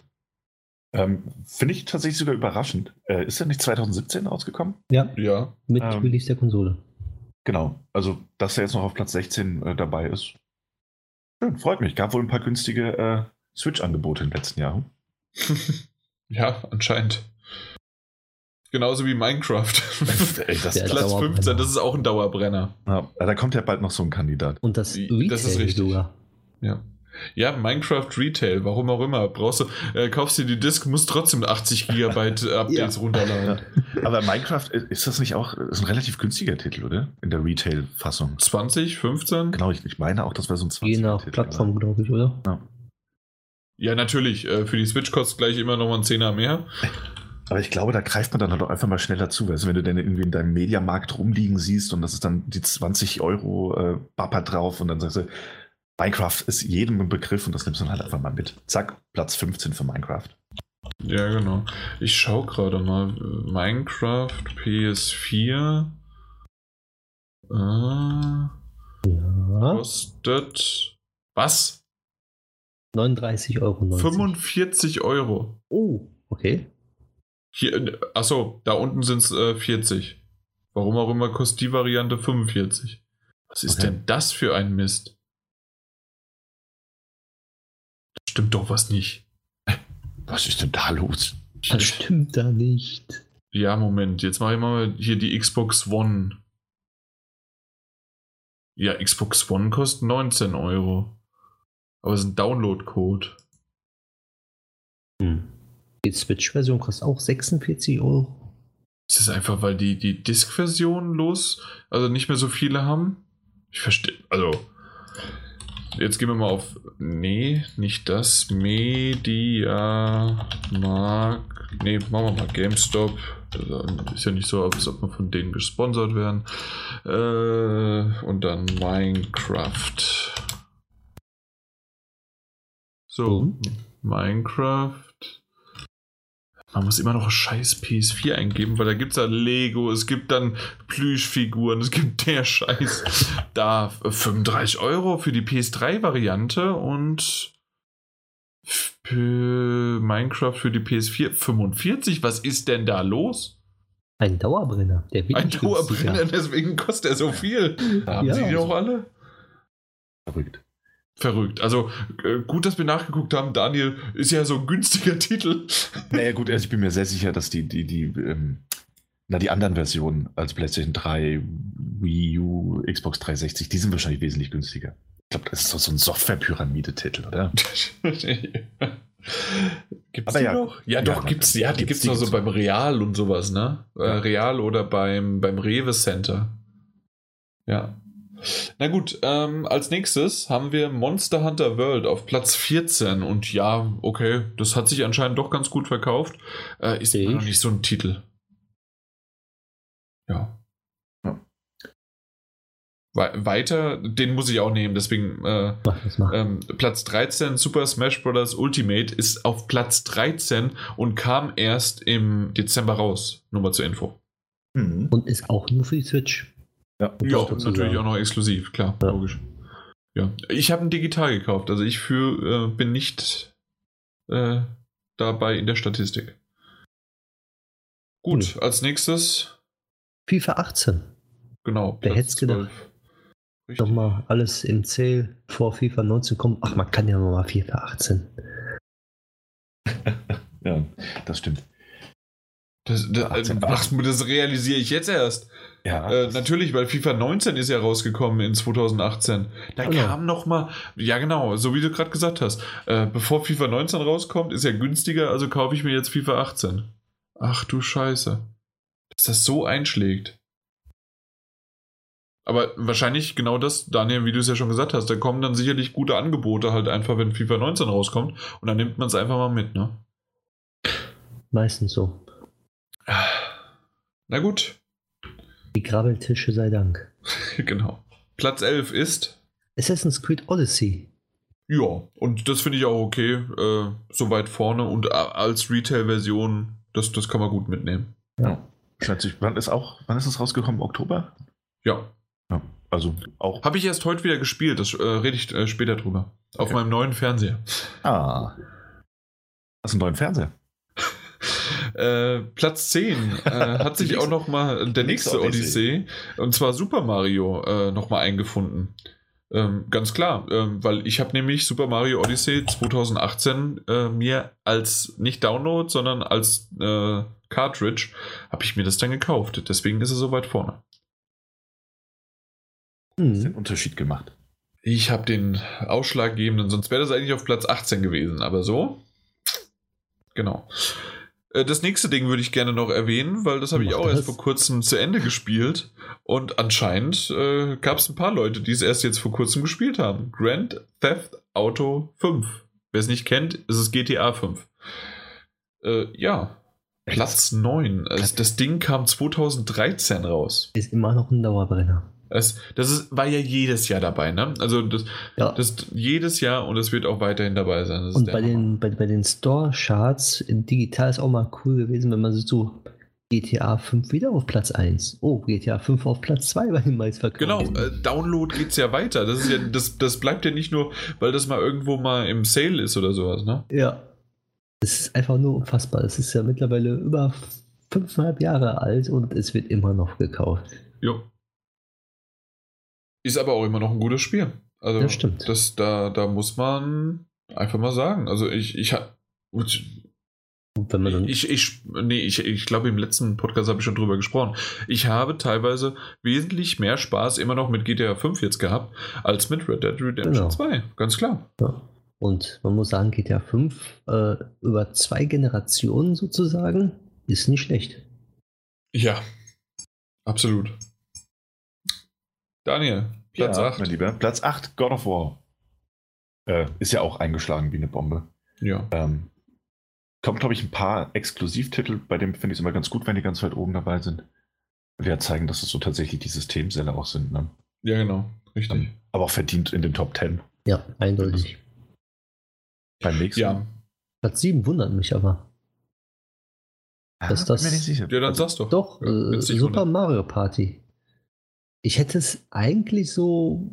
[SPEAKER 2] Ähm, Finde ich tatsächlich sogar überraschend. Äh, ist er nicht 2017 rausgekommen?
[SPEAKER 3] Ja,
[SPEAKER 1] Ja.
[SPEAKER 3] mit
[SPEAKER 2] Ähm.
[SPEAKER 3] Release der Konsole.
[SPEAKER 2] Genau. Also, dass er jetzt noch auf Platz 16 äh, dabei ist. Schön, freut mich. Gab wohl ein paar günstige äh, Switch-Angebote im letzten Jahr.
[SPEAKER 1] Ja, anscheinend. Genauso wie Minecraft.
[SPEAKER 2] Ey, das,
[SPEAKER 3] Der
[SPEAKER 1] Platz
[SPEAKER 3] Dauerbrenner.
[SPEAKER 1] 15, das ist auch ein Dauerbrenner.
[SPEAKER 2] ja, da kommt ja bald noch so ein Kandidat.
[SPEAKER 3] Und das
[SPEAKER 1] Das
[SPEAKER 3] Retail
[SPEAKER 1] ist richtig.
[SPEAKER 3] sogar.
[SPEAKER 1] Ja. Ja, Minecraft Retail, warum auch immer. Brauchst du, äh, kaufst dir die Disk, musst trotzdem 80 Gigabyte äh, Updates
[SPEAKER 3] Ja.
[SPEAKER 1] runterladen.
[SPEAKER 2] Aber Minecraft, äh, ist das nicht auch ist ein relativ günstiger Titel, oder? In der Retail-Fassung.
[SPEAKER 1] 20, 15?
[SPEAKER 2] Genau, ich, ich meine auch, das wäre so ein 20
[SPEAKER 3] Je nach Plattform, glaube ich, oder?
[SPEAKER 1] Ja, natürlich. Äh, für die Switch kostet gleich immer noch mal ein Zehner mehr.
[SPEAKER 2] Aber ich glaube, da greift man dann halt auch einfach mal schneller zu. Weißt du, wenn du dann irgendwie in deinem Mediamarkt rumliegen siehst und das ist dann die 20 Euro äh, Bapper drauf und dann sagst du, Minecraft ist jedem ein Begriff und das nimmst du dann halt einfach mal mit. Zack, Platz 15 für Minecraft.
[SPEAKER 1] Ja, genau. Ich schau gerade mal. Minecraft PS4 äh,
[SPEAKER 3] Ja.
[SPEAKER 1] kostet was?
[SPEAKER 3] 39,90 Euro.
[SPEAKER 1] 45 Euro.
[SPEAKER 3] Oh, okay.
[SPEAKER 1] Hier, äh, achso, da unten sind es äh, 40. Warum auch immer kostet die Variante 45. Was ist
[SPEAKER 2] Okay.
[SPEAKER 1] denn das für ein Mist? Da stimmt doch was nicht.
[SPEAKER 2] Was ist denn da los?
[SPEAKER 3] Das stimmt da nicht.
[SPEAKER 1] Ja, Moment, jetzt mache ich mal hier die Xbox One. Ja, Xbox One kostet 19 Euro. Aber es ist ein Download-Code.
[SPEAKER 3] Hm. Die Switch-Version kostet auch 46 Euro.
[SPEAKER 1] Ist das einfach, weil die die Disk-Version los, also nicht mehr so viele haben? Ich verstehe, also jetzt gehen wir mal auf, nee, nicht das, Media Markt, nee, machen wir mal GameStop. Ist ja nicht so, als ob wir von denen gesponsert werden. Äh, und dann Minecraft. So,
[SPEAKER 3] Mhm.
[SPEAKER 1] Minecraft. Man muss immer noch scheiß PS4 eingeben, weil da gibt es ja Lego, es gibt dann Plüschfiguren, es gibt der Scheiß. Da äh, 35 Euro für die PS3-Variante und für Minecraft für die PS4 45. Was ist denn da los?
[SPEAKER 3] Ein Dauerbrenner. Der
[SPEAKER 1] Ein
[SPEAKER 3] günstiger.
[SPEAKER 1] Dauerbrenner, deswegen kostet er so viel. Da haben
[SPEAKER 3] Ja,
[SPEAKER 1] sie die
[SPEAKER 3] also-
[SPEAKER 1] doch alle?
[SPEAKER 2] Verrückt.
[SPEAKER 1] Verrückt. Also äh, gut, dass wir nachgeguckt haben. Daniel ist ja so ein günstiger Titel.
[SPEAKER 2] Naja, gut, also ich bin mir sehr sicher, dass die, die, die, ähm, na, die anderen Versionen als PlayStation 3, Wii U, Xbox 360, die sind wahrscheinlich wesentlich günstiger. Ich glaube, das ist doch so ein Software-Pyramide-Titel, oder?
[SPEAKER 1] gibt's
[SPEAKER 2] Aber
[SPEAKER 1] die
[SPEAKER 2] ja.
[SPEAKER 1] noch? Ja,
[SPEAKER 2] Ja,
[SPEAKER 1] doch, gibt's, ja, die
[SPEAKER 2] gibt's,
[SPEAKER 1] gibt's
[SPEAKER 2] die
[SPEAKER 1] noch so beim Real und sowas, ne? Äh,
[SPEAKER 2] Ja.
[SPEAKER 1] Real oder beim, beim Rewe Center. Ja. Na gut, ähm, als nächstes haben wir Monster Hunter World auf Platz 14 und ja, okay, das hat sich anscheinend doch ganz gut verkauft. Äh, ist
[SPEAKER 3] Sehe
[SPEAKER 1] immer noch
[SPEAKER 3] ich.
[SPEAKER 1] nicht so ein Titel. Ja.
[SPEAKER 2] Ja.
[SPEAKER 1] We weiter, den muss ich auch nehmen, deswegen äh,
[SPEAKER 3] Mach das mal.
[SPEAKER 1] ähm, Platz 13 Super Smash Bros. Ultimate ist auf Platz 13 und kam erst im Dezember raus. Nur mal zur Info.
[SPEAKER 2] Mhm.
[SPEAKER 3] Und ist auch nur für die Switch.
[SPEAKER 2] Ja,
[SPEAKER 1] Ja,
[SPEAKER 3] das dazu
[SPEAKER 1] natürlich auch noch exklusiv, klar,
[SPEAKER 3] Ja.
[SPEAKER 1] logisch. Ja, ich habe ihn digital gekauft, also ich für, äh, bin nicht äh, dabei in der Statistik. Gut, als nächstes,
[SPEAKER 3] FIFA 18.
[SPEAKER 1] genau,
[SPEAKER 3] Wer hätt's gedacht?
[SPEAKER 1] Richtig.
[SPEAKER 3] Nochmal alles im Zähl vor FIFA 19 kommen. Ach, man kann ja nochmal FIFA 18.
[SPEAKER 2] ja, das stimmt.
[SPEAKER 1] Das, das,
[SPEAKER 2] 18,
[SPEAKER 1] ach, das realisiere ich jetzt erst.
[SPEAKER 2] Ja,
[SPEAKER 1] Äh, natürlich, weil FIFA 19 ist ja rausgekommen in 2018. Da
[SPEAKER 3] Genau.
[SPEAKER 1] kam noch mal, ja genau, so wie du gerade gesagt hast, äh, bevor FIFA 19 rauskommt, ist ja günstiger, also kaufe ich mir jetzt FIFA 18. Ach du Scheiße. Dass das so einschlägt. Aber wahrscheinlich genau das, Daniel, wie du es ja schon gesagt hast, da kommen dann sicherlich gute Angebote halt einfach, wenn FIFA 19 rauskommt und dann nimmt man es einfach mal mit, ne?
[SPEAKER 3] Meistens so.
[SPEAKER 1] Na gut,
[SPEAKER 3] Die Grabbeltische sei Dank.
[SPEAKER 1] genau. Platz 11 ist
[SPEAKER 3] Assassin's Creed Odyssey.
[SPEAKER 1] Ja, und das finde ich auch okay, äh, so weit vorne und als Retail-Version, das, das kann man gut mitnehmen.
[SPEAKER 2] Ja. Schätze wann ist auch, wann ist es rausgekommen? Oktober?
[SPEAKER 1] Ja.
[SPEAKER 2] ja also auch.
[SPEAKER 1] Habe ich erst heute wieder gespielt, das äh, rede ich äh, später drüber. Auf okay. meinem neuen Fernseher.
[SPEAKER 2] Ah. Hast du einen neuen Fernseher?
[SPEAKER 1] Äh, Platz 10 äh, hat sich auch noch mal der nächste Odyssee, und zwar Super Mario, äh, noch mal eingefunden. Ähm, ganz klar, ähm, weil ich habe nämlich Super Mario Odyssey 2018 äh, mir als nicht Download, sondern als äh, Cartridge habe ich mir das dann gekauft. Deswegen ist er so weit vorne.
[SPEAKER 2] Mhm. Den Unterschied gemacht.
[SPEAKER 1] Ich habe den ausschlaggebenden, sonst wäre das eigentlich auf Platz 18 gewesen, aber so. Genau. Äh, das nächste Ding würde ich gerne noch erwähnen, weil das habe ich auch das? erst vor kurzem zu Ende gespielt. Und anscheinend äh, gab es ein paar Leute, die es erst jetzt vor kurzem gespielt haben. Grand Theft Auto 5. Wer es nicht kennt, ist es GTA 5. Äh, ja, Platz 9. Also das Ding kam 2013 raus.
[SPEAKER 3] Ist immer noch ein Dauerbrenner.
[SPEAKER 1] Das, das ist, war ja jedes Jahr dabei, ne? Also das, ja. das jedes Jahr und es wird auch weiterhin dabei sein.
[SPEAKER 3] und bei den, bei, bei den Store-Charts digital ist auch mal cool gewesen, wenn man so GTA 5 wieder auf Platz 1. Oh, GTA 5 auf Platz 2 bei den meistverkauften.
[SPEAKER 1] Genau, äh, Download geht es ja weiter. Das, ist ja, das, das bleibt ja nicht nur, weil das mal irgendwo mal im Sale ist oder sowas, ne?
[SPEAKER 3] Ja. Es ist einfach nur unfassbar. Es ist ja mittlerweile über fünfeinhalb Jahre alt und es wird immer noch gekauft.
[SPEAKER 1] Jo. Ist aber auch immer noch ein gutes Spiel. Also,
[SPEAKER 3] das stimmt.
[SPEAKER 1] Das, da, da muss man einfach mal sagen. Also ich, ich wenn man dann ich, ich, nee, ich, ich glaube, im letzten Podcast habe ich schon drüber gesprochen. Ich habe teilweise wesentlich mehr Spaß immer noch mit GTA 5 jetzt gehabt, als mit Red Dead Redemption genau. 2. Ganz klar.
[SPEAKER 3] Ja. Und man muss sagen, GTA 5 äh, über zwei Generationen sozusagen ist nicht schlecht.
[SPEAKER 1] Ja, absolut. Daniel, Platz ja, 8.
[SPEAKER 2] Mein Lieber, Platz 8, God of War. Äh, ist ja auch eingeschlagen wie eine Bombe.
[SPEAKER 1] Ja.
[SPEAKER 2] Ähm, kommt, glaube ich, ein paar Exklusivtitel, bei dem finde ich es immer ganz gut, wenn die ganz weit oben dabei sind. Ja zeigen, dass es so tatsächlich die Systemseller auch sind. Ne?
[SPEAKER 1] Ja, genau. Richtig. Ähm,
[SPEAKER 2] aber auch verdient in den Top 10.
[SPEAKER 3] Ja, eindeutig.
[SPEAKER 2] Beim nächsten.
[SPEAKER 3] Ja. Platz 7 wundert mich aber.
[SPEAKER 2] Ah, dass das,
[SPEAKER 1] mir nicht sicher. Ja, dann also, sag's doch.
[SPEAKER 3] Doch, ja, äh, Super Mario Party. Ich hätte es eigentlich so,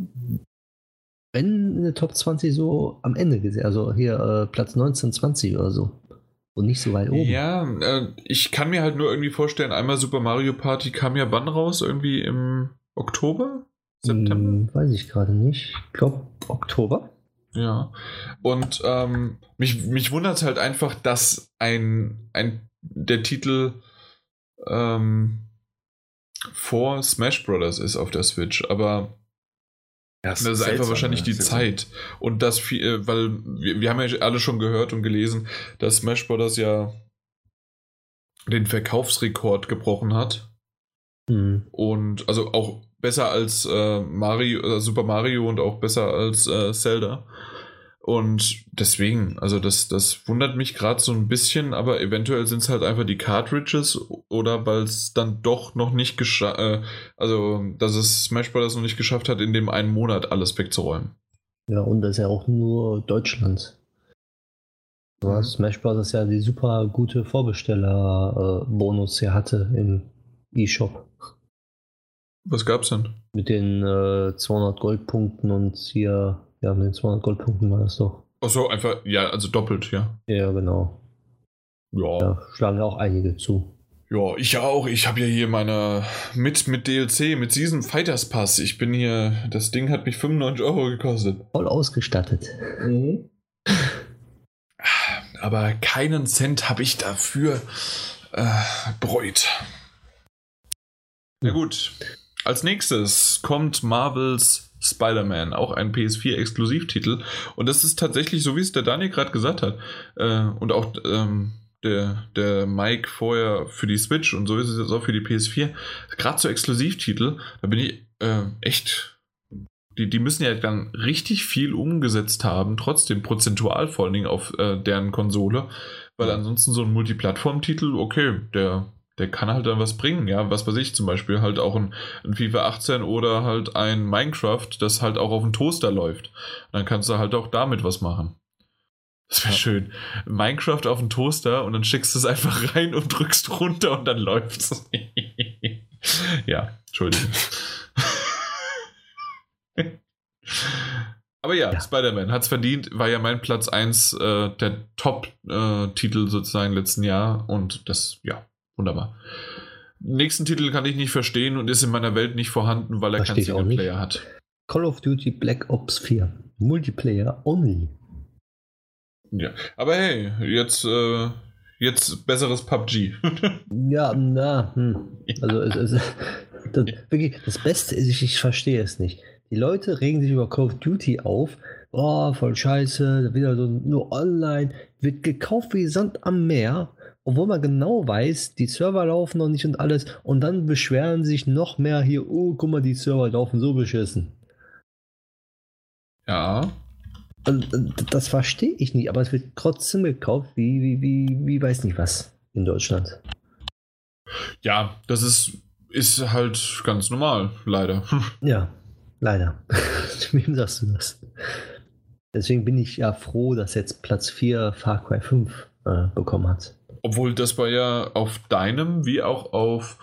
[SPEAKER 3] wenn in der Top 20 so am Ende gesehen, also hier äh, Platz 19, 20 oder so. Und nicht so weit oben.
[SPEAKER 1] Ja, äh, ich kann mir halt nur irgendwie vorstellen, einmal Super Mario Party kam ja wann raus? Irgendwie im Oktober?
[SPEAKER 3] September? Hm, weiß ich gerade nicht. Ich glaube Oktober.
[SPEAKER 1] Ja. Und ähm, mich, mich wundert es halt einfach, dass ein, ein der Titel ähm, vor Smash Brothers ist auf der Switch, aber das, das ist einfach wahrscheinlich die Zeit. Und das viel, äh, weil wir, wir haben ja alle schon gehört und gelesen, dass Smash Brothers ja den Verkaufsrekord gebrochen hat. Mhm. Und also auch besser als äh, Mario, äh, Super Mario und auch besser als äh, Zelda. Und deswegen, also das, das wundert mich gerade so ein bisschen, aber eventuell sind es halt einfach die Cartridges oder weil es dann doch noch nicht geschafft, äh, also dass es Smash Bros. noch nicht geschafft hat, in dem einen Monat alles wegzuräumen.
[SPEAKER 3] Ja, und das ist ja auch nur Deutschland. Mhm. Smash Bros. ja die super gute Vorbesteller-Bonus hier hatte im E-Shop.
[SPEAKER 1] Was gab's denn?
[SPEAKER 3] Mit den äh, 200 Goldpunkten und hier ja, mit den 200 Goldpunkten war das doch.
[SPEAKER 1] Achso, einfach, ja, also doppelt, ja.
[SPEAKER 3] Ja, genau.
[SPEAKER 1] Ja.
[SPEAKER 3] Da schlagen ja auch einige zu.
[SPEAKER 1] Ja, ich auch. Ich habe ja hier meine mit mit DLC, mit Season Fighters Pass. Ich bin hier, das Ding hat mich 95 Euro gekostet.
[SPEAKER 3] Voll ausgestattet.
[SPEAKER 1] Mhm. Aber keinen Cent habe ich dafür äh, bereut. Na gut. Als nächstes kommt Marvels Spider-Man, auch ein PS4-Exklusivtitel. Und das ist tatsächlich, so wie es der Daniel gerade gesagt hat, äh, und auch ähm, der, der Mike vorher für die Switch und so ist es jetzt auch für die PS4. Gerade so Exklusivtitel, da bin ich äh, echt. Die, die müssen ja dann richtig viel umgesetzt haben, trotzdem prozentual vor allen Dingen auf äh, deren Konsole, weil ansonsten so ein Multiplattform-Titel, okay, der der kann halt dann was bringen, ja, was weiß ich, zum Beispiel halt auch ein, ein FIFA 18 oder halt ein Minecraft, das halt auch auf dem Toaster läuft. Dann kannst du halt auch damit was machen. Das wäre ja. schön. Minecraft auf dem Toaster und dann schickst du es einfach rein und drückst runter und dann läuft's. ja, Entschuldigung. Aber ja, ja. Spider-Man hat es verdient, war ja mein Platz 1 äh, der Top-Titel äh, sozusagen letzten Jahr und das, ja, wunderbar. Nächsten Titel kann ich nicht verstehen und ist in meiner Welt nicht vorhanden, weil er keinen Singleplayer hat.
[SPEAKER 3] Call of Duty Black Ops 4. Multiplayer only.
[SPEAKER 1] Ja, aber hey, jetzt, äh, jetzt besseres PUBG.
[SPEAKER 3] ja, na, hm. also es, es, das, wirklich, das Beste ist, ich, ich verstehe es nicht. Die Leute regen sich über Call of Duty auf. Oh, voll scheiße, wieder so nur online, wird gekauft wie Sand am Meer, obwohl man genau weiß, die Server laufen noch nicht und alles. Und dann beschweren sich noch mehr hier, oh, guck mal, die Server laufen so beschissen.
[SPEAKER 1] Ja.
[SPEAKER 3] Und das verstehe ich nicht, aber es wird trotzdem gekauft, wie, wie, wie, wie weiß nicht was in Deutschland.
[SPEAKER 1] Ja, das ist, ist halt ganz normal, leider.
[SPEAKER 3] Ja. Leider. Wem sagst du das? Deswegen bin ich ja froh, dass jetzt Platz 4 Far Cry 5 äh, bekommen hat.
[SPEAKER 1] Obwohl das war ja auf deinem wie auch auf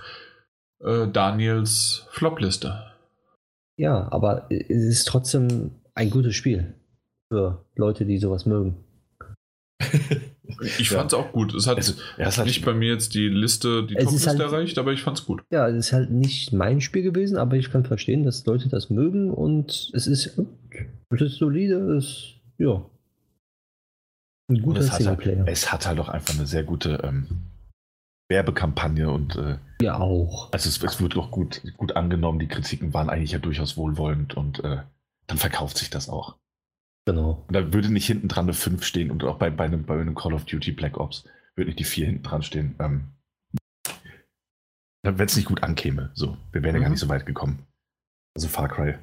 [SPEAKER 1] äh, Daniels Flopliste.
[SPEAKER 3] Ja, aber es ist trotzdem ein gutes Spiel für Leute, die sowas mögen.
[SPEAKER 1] Ich fand es auch gut. Es hat, es, ja, es hat nicht bei mir jetzt die Liste, die
[SPEAKER 3] Top-Liste
[SPEAKER 1] halt, erreicht, aber ich fand es gut.
[SPEAKER 3] Ja, es ist halt nicht mein Spiel gewesen, aber ich kann verstehen, dass Leute das mögen und es ist, es ist solide, es ja.
[SPEAKER 2] Ein guter es Singleplayer. Hat, es hat halt auch einfach eine sehr gute ähm, Werbekampagne und äh,
[SPEAKER 3] ja auch.
[SPEAKER 2] Also es, es wird auch gut, gut angenommen. Die Kritiken waren eigentlich ja durchaus wohlwollend und äh, dann verkauft sich das auch.
[SPEAKER 3] Genau.
[SPEAKER 2] Und da würde nicht hinten dran eine 5 stehen und auch bei, bei, einem, bei einem Call of Duty Black Ops würde nicht die 4 hinten dran stehen. Ähm, wenn es nicht gut ankäme. So, wir wären mhm. ja gar mhm. nicht so weit gekommen. Also Far Cry.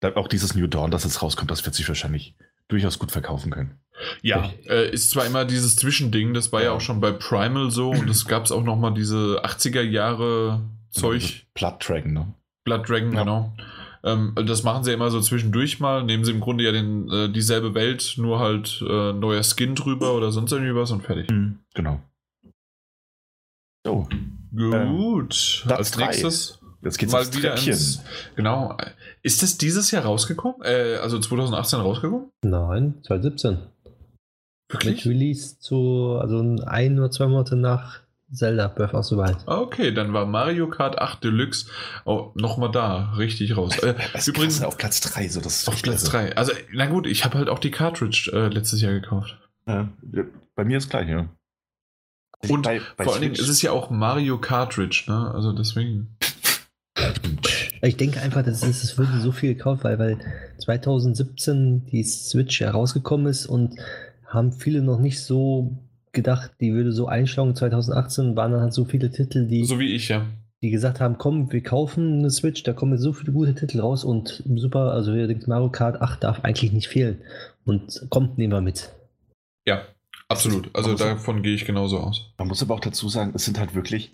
[SPEAKER 2] Da, auch dieses New Dawn, das jetzt rauskommt, das wird sich wahrscheinlich durchaus gut verkaufen können.
[SPEAKER 1] Ja, äh, ist zwar immer dieses Zwischending, das war ja, ja auch schon bei Primal so und es gab es auch nochmal diese 80er Jahre Zeug.
[SPEAKER 2] Blood Dragon, ne?
[SPEAKER 1] Blood Dragon, ja. genau. Ähm, das machen sie immer so zwischendurch mal. Nehmen sie im Grunde ja den, äh, dieselbe Welt, nur halt äh, neuer Skin drüber oder sonst irgendwie was und fertig. Mhm,
[SPEAKER 2] genau.
[SPEAKER 1] So. Gut.
[SPEAKER 2] Ähm, Als nächstes.
[SPEAKER 1] Jetzt geht's mal wieder ins, Genau. Ist das dieses Jahr rausgekommen? Äh, also 2018 rausgekommen?
[SPEAKER 3] Nein, 2017. Wirklich? Mit Release zu, also ein oder zwei Monate nach Zelda Breath of the Wild.
[SPEAKER 1] Okay, dann war Mario Kart 8 Deluxe oh, nochmal da, richtig raus. Äh,
[SPEAKER 2] übrigens auf Platz 3, so das
[SPEAKER 1] ist Auf Platz 3. Also, na gut, ich habe halt auch die Cartridge äh, letztes Jahr gekauft.
[SPEAKER 2] Ja, bei mir ist gleich, ja.
[SPEAKER 1] Und bei, bei vor allen Dingen ist es ja auch Mario Cartridge, ne? Also deswegen.
[SPEAKER 3] Ich denke einfach, das ist, es wurde so viel gekauft, weil, weil 2017 die Switch herausgekommen ist und haben viele noch nicht so gedacht, die würde so einschlagen. 2018 waren dann halt so viele Titel, die.
[SPEAKER 1] So wie ich, ja.
[SPEAKER 3] Die gesagt haben, komm, wir kaufen eine Switch, da kommen jetzt so viele gute Titel raus und super, also ihr denkt, Mario Kart 8 darf eigentlich nicht fehlen. Und kommt, nehmen wir mit.
[SPEAKER 1] Ja, absolut. Also davon gehe ich genauso aus.
[SPEAKER 2] Man muss aber auch dazu sagen, es sind halt wirklich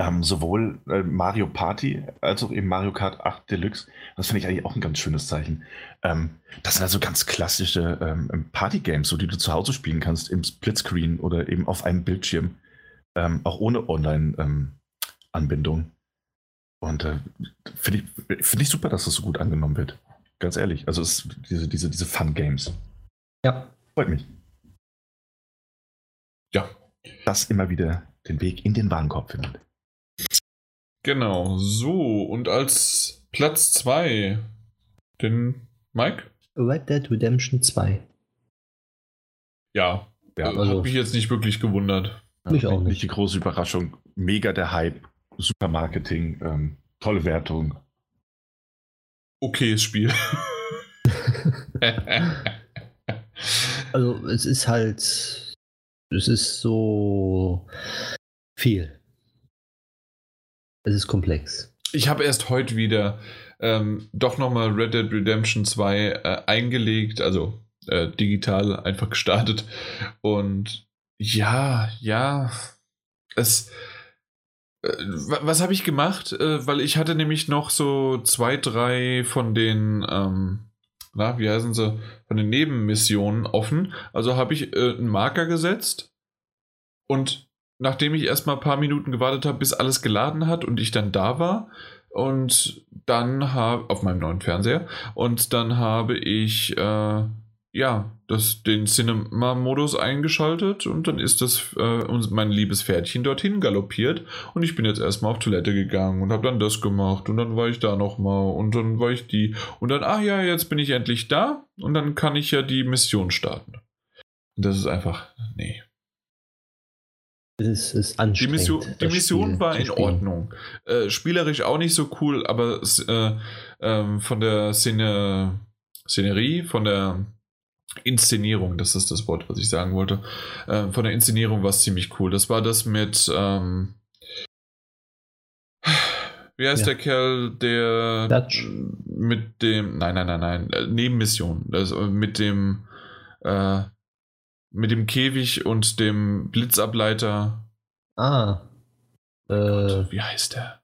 [SPEAKER 2] ähm, sowohl äh, Mario Party als auch eben Mario Kart 8 Deluxe. Das finde ich eigentlich auch ein ganz schönes Zeichen. Ähm, das sind also ganz klassische ähm, Party-Games, so die du zu Hause spielen kannst, im Splitscreen oder eben auf einem Bildschirm, ähm, auch ohne Online-Anbindung. Ähm, Und äh, finde ich, find ich super, dass das so gut angenommen wird. Ganz ehrlich. Also es, diese, diese, diese Fun-Games.
[SPEAKER 3] Ja.
[SPEAKER 2] Freut mich.
[SPEAKER 1] Ja.
[SPEAKER 2] Das immer wieder den Weg in den Warenkorb findet.
[SPEAKER 1] Genau, so. Und als Platz 2 den Mike?
[SPEAKER 3] Red Dead Redemption 2.
[SPEAKER 1] Ja, ja äh, also, hat mich jetzt nicht wirklich gewundert.
[SPEAKER 3] Mich auch nicht.
[SPEAKER 2] Nicht die große Überraschung. Mega der Hype, super Marketing, ähm, tolle Wertung.
[SPEAKER 1] Okayes Spiel.
[SPEAKER 3] also es ist halt, es ist so viel. Es ist komplex.
[SPEAKER 1] Ich habe erst heute wieder ähm, doch nochmal Red Dead Redemption 2 äh, eingelegt, also äh, digital einfach gestartet. Und ja, ja, es, Äh, was habe ich gemacht? Äh, weil ich hatte nämlich noch so zwei, drei von den, ähm, na, wie heißen sie, von den Nebenmissionen offen. Also habe ich äh, einen Marker gesetzt und nachdem ich erstmal ein paar Minuten gewartet habe, bis alles geladen hat und ich dann da war, und dann habe auf meinem neuen Fernseher und dann habe ich äh, ja das, den Cinema-Modus eingeschaltet und dann ist das äh, mein liebes Pferdchen dorthin galoppiert und ich bin jetzt erstmal auf Toilette gegangen und habe dann das gemacht und dann war ich da nochmal und dann war ich die und dann ach ja jetzt bin ich endlich da und dann kann ich ja die Mission starten. Das ist einfach nee
[SPEAKER 3] es ist anstrengend.
[SPEAKER 1] Die Mission, die Mission war in Ordnung. Äh, spielerisch auch nicht so cool, aber äh, äh, von der Szene, Szenerie, von der Inszenierung, das ist das Wort, was ich sagen wollte. Äh, von der Inszenierung war es ziemlich cool. Das war das mit. Ähm, wie heißt ja. der Kerl, der
[SPEAKER 3] Dutch.
[SPEAKER 1] mit dem. Nein, nein, nein, nein. Äh, Nebenmission. Also mit dem. Äh, mit dem Käfig und dem Blitzableiter.
[SPEAKER 3] Ah.
[SPEAKER 1] Äh, Gott, wie heißt der?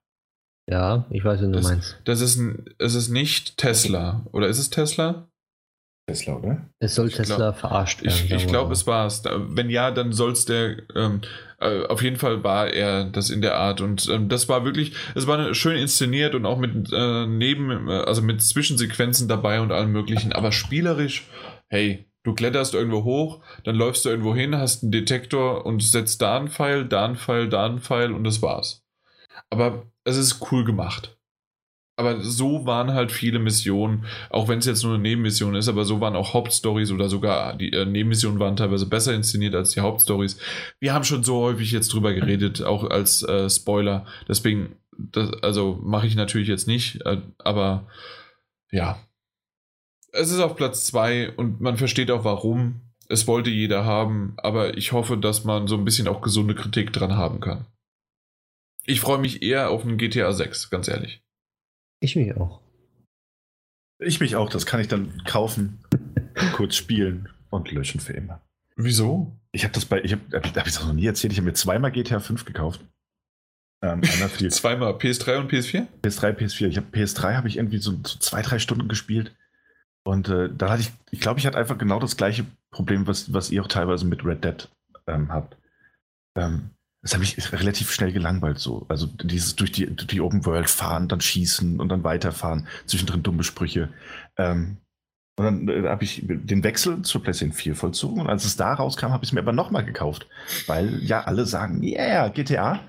[SPEAKER 3] Ja, ich weiß, was du meinst.
[SPEAKER 1] Das ist, ein, es ist nicht Tesla. Oder ist es Tesla?
[SPEAKER 2] Tesla, oder?
[SPEAKER 3] Es soll ich Tesla glaub, verarscht werden.
[SPEAKER 1] Ich, ich glaube, es war es. Wenn ja, dann soll es der. Ähm, äh, auf jeden Fall war er das in der Art. Und ähm, das war wirklich. Es war schön inszeniert und auch mit äh, Neben. Also mit Zwischensequenzen dabei und allem Möglichen. Aber spielerisch, hey, Du kletterst irgendwo hoch, dann läufst du irgendwo hin, hast einen Detektor und setzt da einen Pfeil, da einen Pfeil, da einen Pfeil und das war's. Aber es ist cool gemacht. Aber so waren halt viele Missionen, auch wenn es jetzt nur eine Nebenmission ist, aber so waren auch Hauptstories oder sogar die äh, Nebenmissionen waren teilweise besser inszeniert als die Hauptstories. Wir haben schon so häufig jetzt drüber geredet, auch als äh, Spoiler. Deswegen, das, also mache ich natürlich jetzt nicht, äh, aber ja, es ist auf Platz 2 und man versteht auch warum. Es wollte jeder haben, aber ich hoffe, dass man so ein bisschen auch gesunde Kritik dran haben kann. Ich freue mich eher auf einen GTA 6, ganz ehrlich.
[SPEAKER 3] Ich mich auch.
[SPEAKER 2] Ich mich auch, das kann ich dann kaufen, kurz spielen und löschen für immer.
[SPEAKER 1] Wieso?
[SPEAKER 2] Ich habe das bei, ich habe hab ich das noch nie erzählt, ich habe mir zweimal GTA 5 gekauft.
[SPEAKER 1] Ähm, zweimal PS3 und PS4?
[SPEAKER 2] PS3, PS4. Ich habe PS3 habe ich irgendwie so, so, zwei, drei Stunden gespielt und äh, da hatte ich, ich glaube, ich hatte einfach genau das gleiche Problem, was, was ihr auch teilweise mit Red Dead ähm, habt. Ähm, das habe ich relativ schnell gelangweilt so. Also dieses durch die, durch die Open World fahren, dann schießen und dann weiterfahren, zwischendrin dumme Sprüche. Ähm, und dann äh, habe ich den Wechsel zur PlayStation 4 vollzogen und als es da rauskam, habe ich es mir aber nochmal gekauft. Weil ja alle sagen, yeah, GTA.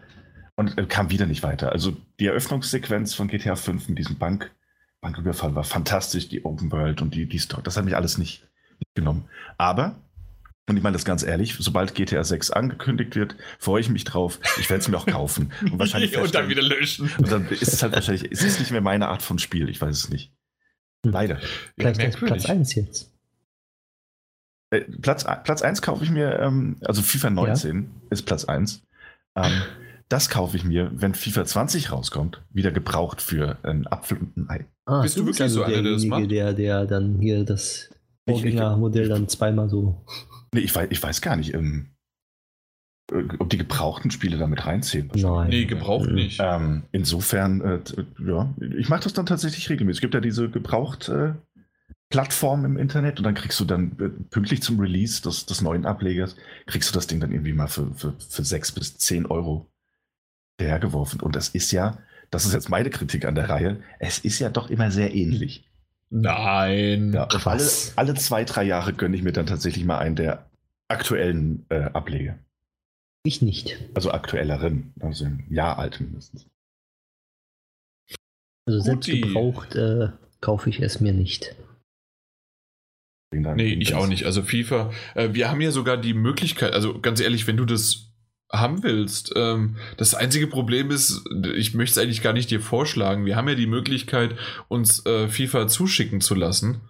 [SPEAKER 2] Und äh, kam wieder nicht weiter. Also die Eröffnungssequenz von GTA 5 mit diesem Bank, Banküberfall war fantastisch, die Open World und die, die Story. Das hat mich alles nicht, nicht genommen. Aber, und ich meine das ganz ehrlich, sobald GTA 6 angekündigt wird, freue ich mich drauf. Ich werde es mir auch kaufen.
[SPEAKER 1] Und wahrscheinlich und dann wieder löschen.
[SPEAKER 2] Und dann ist es halt wahrscheinlich, ist es nicht mehr meine Art von Spiel. Ich weiß es nicht.
[SPEAKER 3] Hm. Leider. Vielleicht ja, Platz 1 jetzt.
[SPEAKER 2] Äh, Platz, Platz 1 kaufe ich mir, ähm, also FIFA 19 ja. ist Platz 1. Ähm, das kaufe ich mir, wenn FIFA 20 rauskommt, wieder gebraucht für einen Apfel und ein Ei.
[SPEAKER 3] Ah, Bist du wirklich also so einer, der das macht? Der, der dann hier das Vorgängermodell dann zweimal so.
[SPEAKER 2] Nee, ich weiß, ich weiß gar nicht, ähm, äh, ob die gebrauchten Spiele damit reinziehen.
[SPEAKER 1] Nein. Nee, gebraucht nicht.
[SPEAKER 2] Ähm, insofern, äh, ja, ich mache das dann tatsächlich regelmäßig. Es gibt ja diese gebraucht äh, Plattform im Internet und dann kriegst du dann äh, pünktlich zum Release des, des neuen Ablegers, kriegst du das Ding dann irgendwie mal für, für, für 6 bis 10 Euro hergeworfen. Und das ist ja, das ist jetzt meine Kritik an der Reihe, es ist ja doch immer sehr ähnlich.
[SPEAKER 1] Nein.
[SPEAKER 2] Ja, alle, alle, zwei, drei Jahre gönne ich mir dann tatsächlich mal einen der aktuellen äh, Ableger.
[SPEAKER 3] Ich nicht.
[SPEAKER 2] Also aktuelleren, also ein Jahr alt mindestens.
[SPEAKER 3] Also selbst Guti. gebraucht äh, kaufe ich es mir nicht.
[SPEAKER 1] Nee, ich auch nicht. Also FIFA, äh, wir haben ja sogar die Möglichkeit, also ganz ehrlich, wenn du das haben willst. Ähm, das einzige Problem ist, ich möchte es eigentlich gar nicht dir vorschlagen. Wir haben ja die Möglichkeit, uns äh, FIFA zuschicken zu lassen.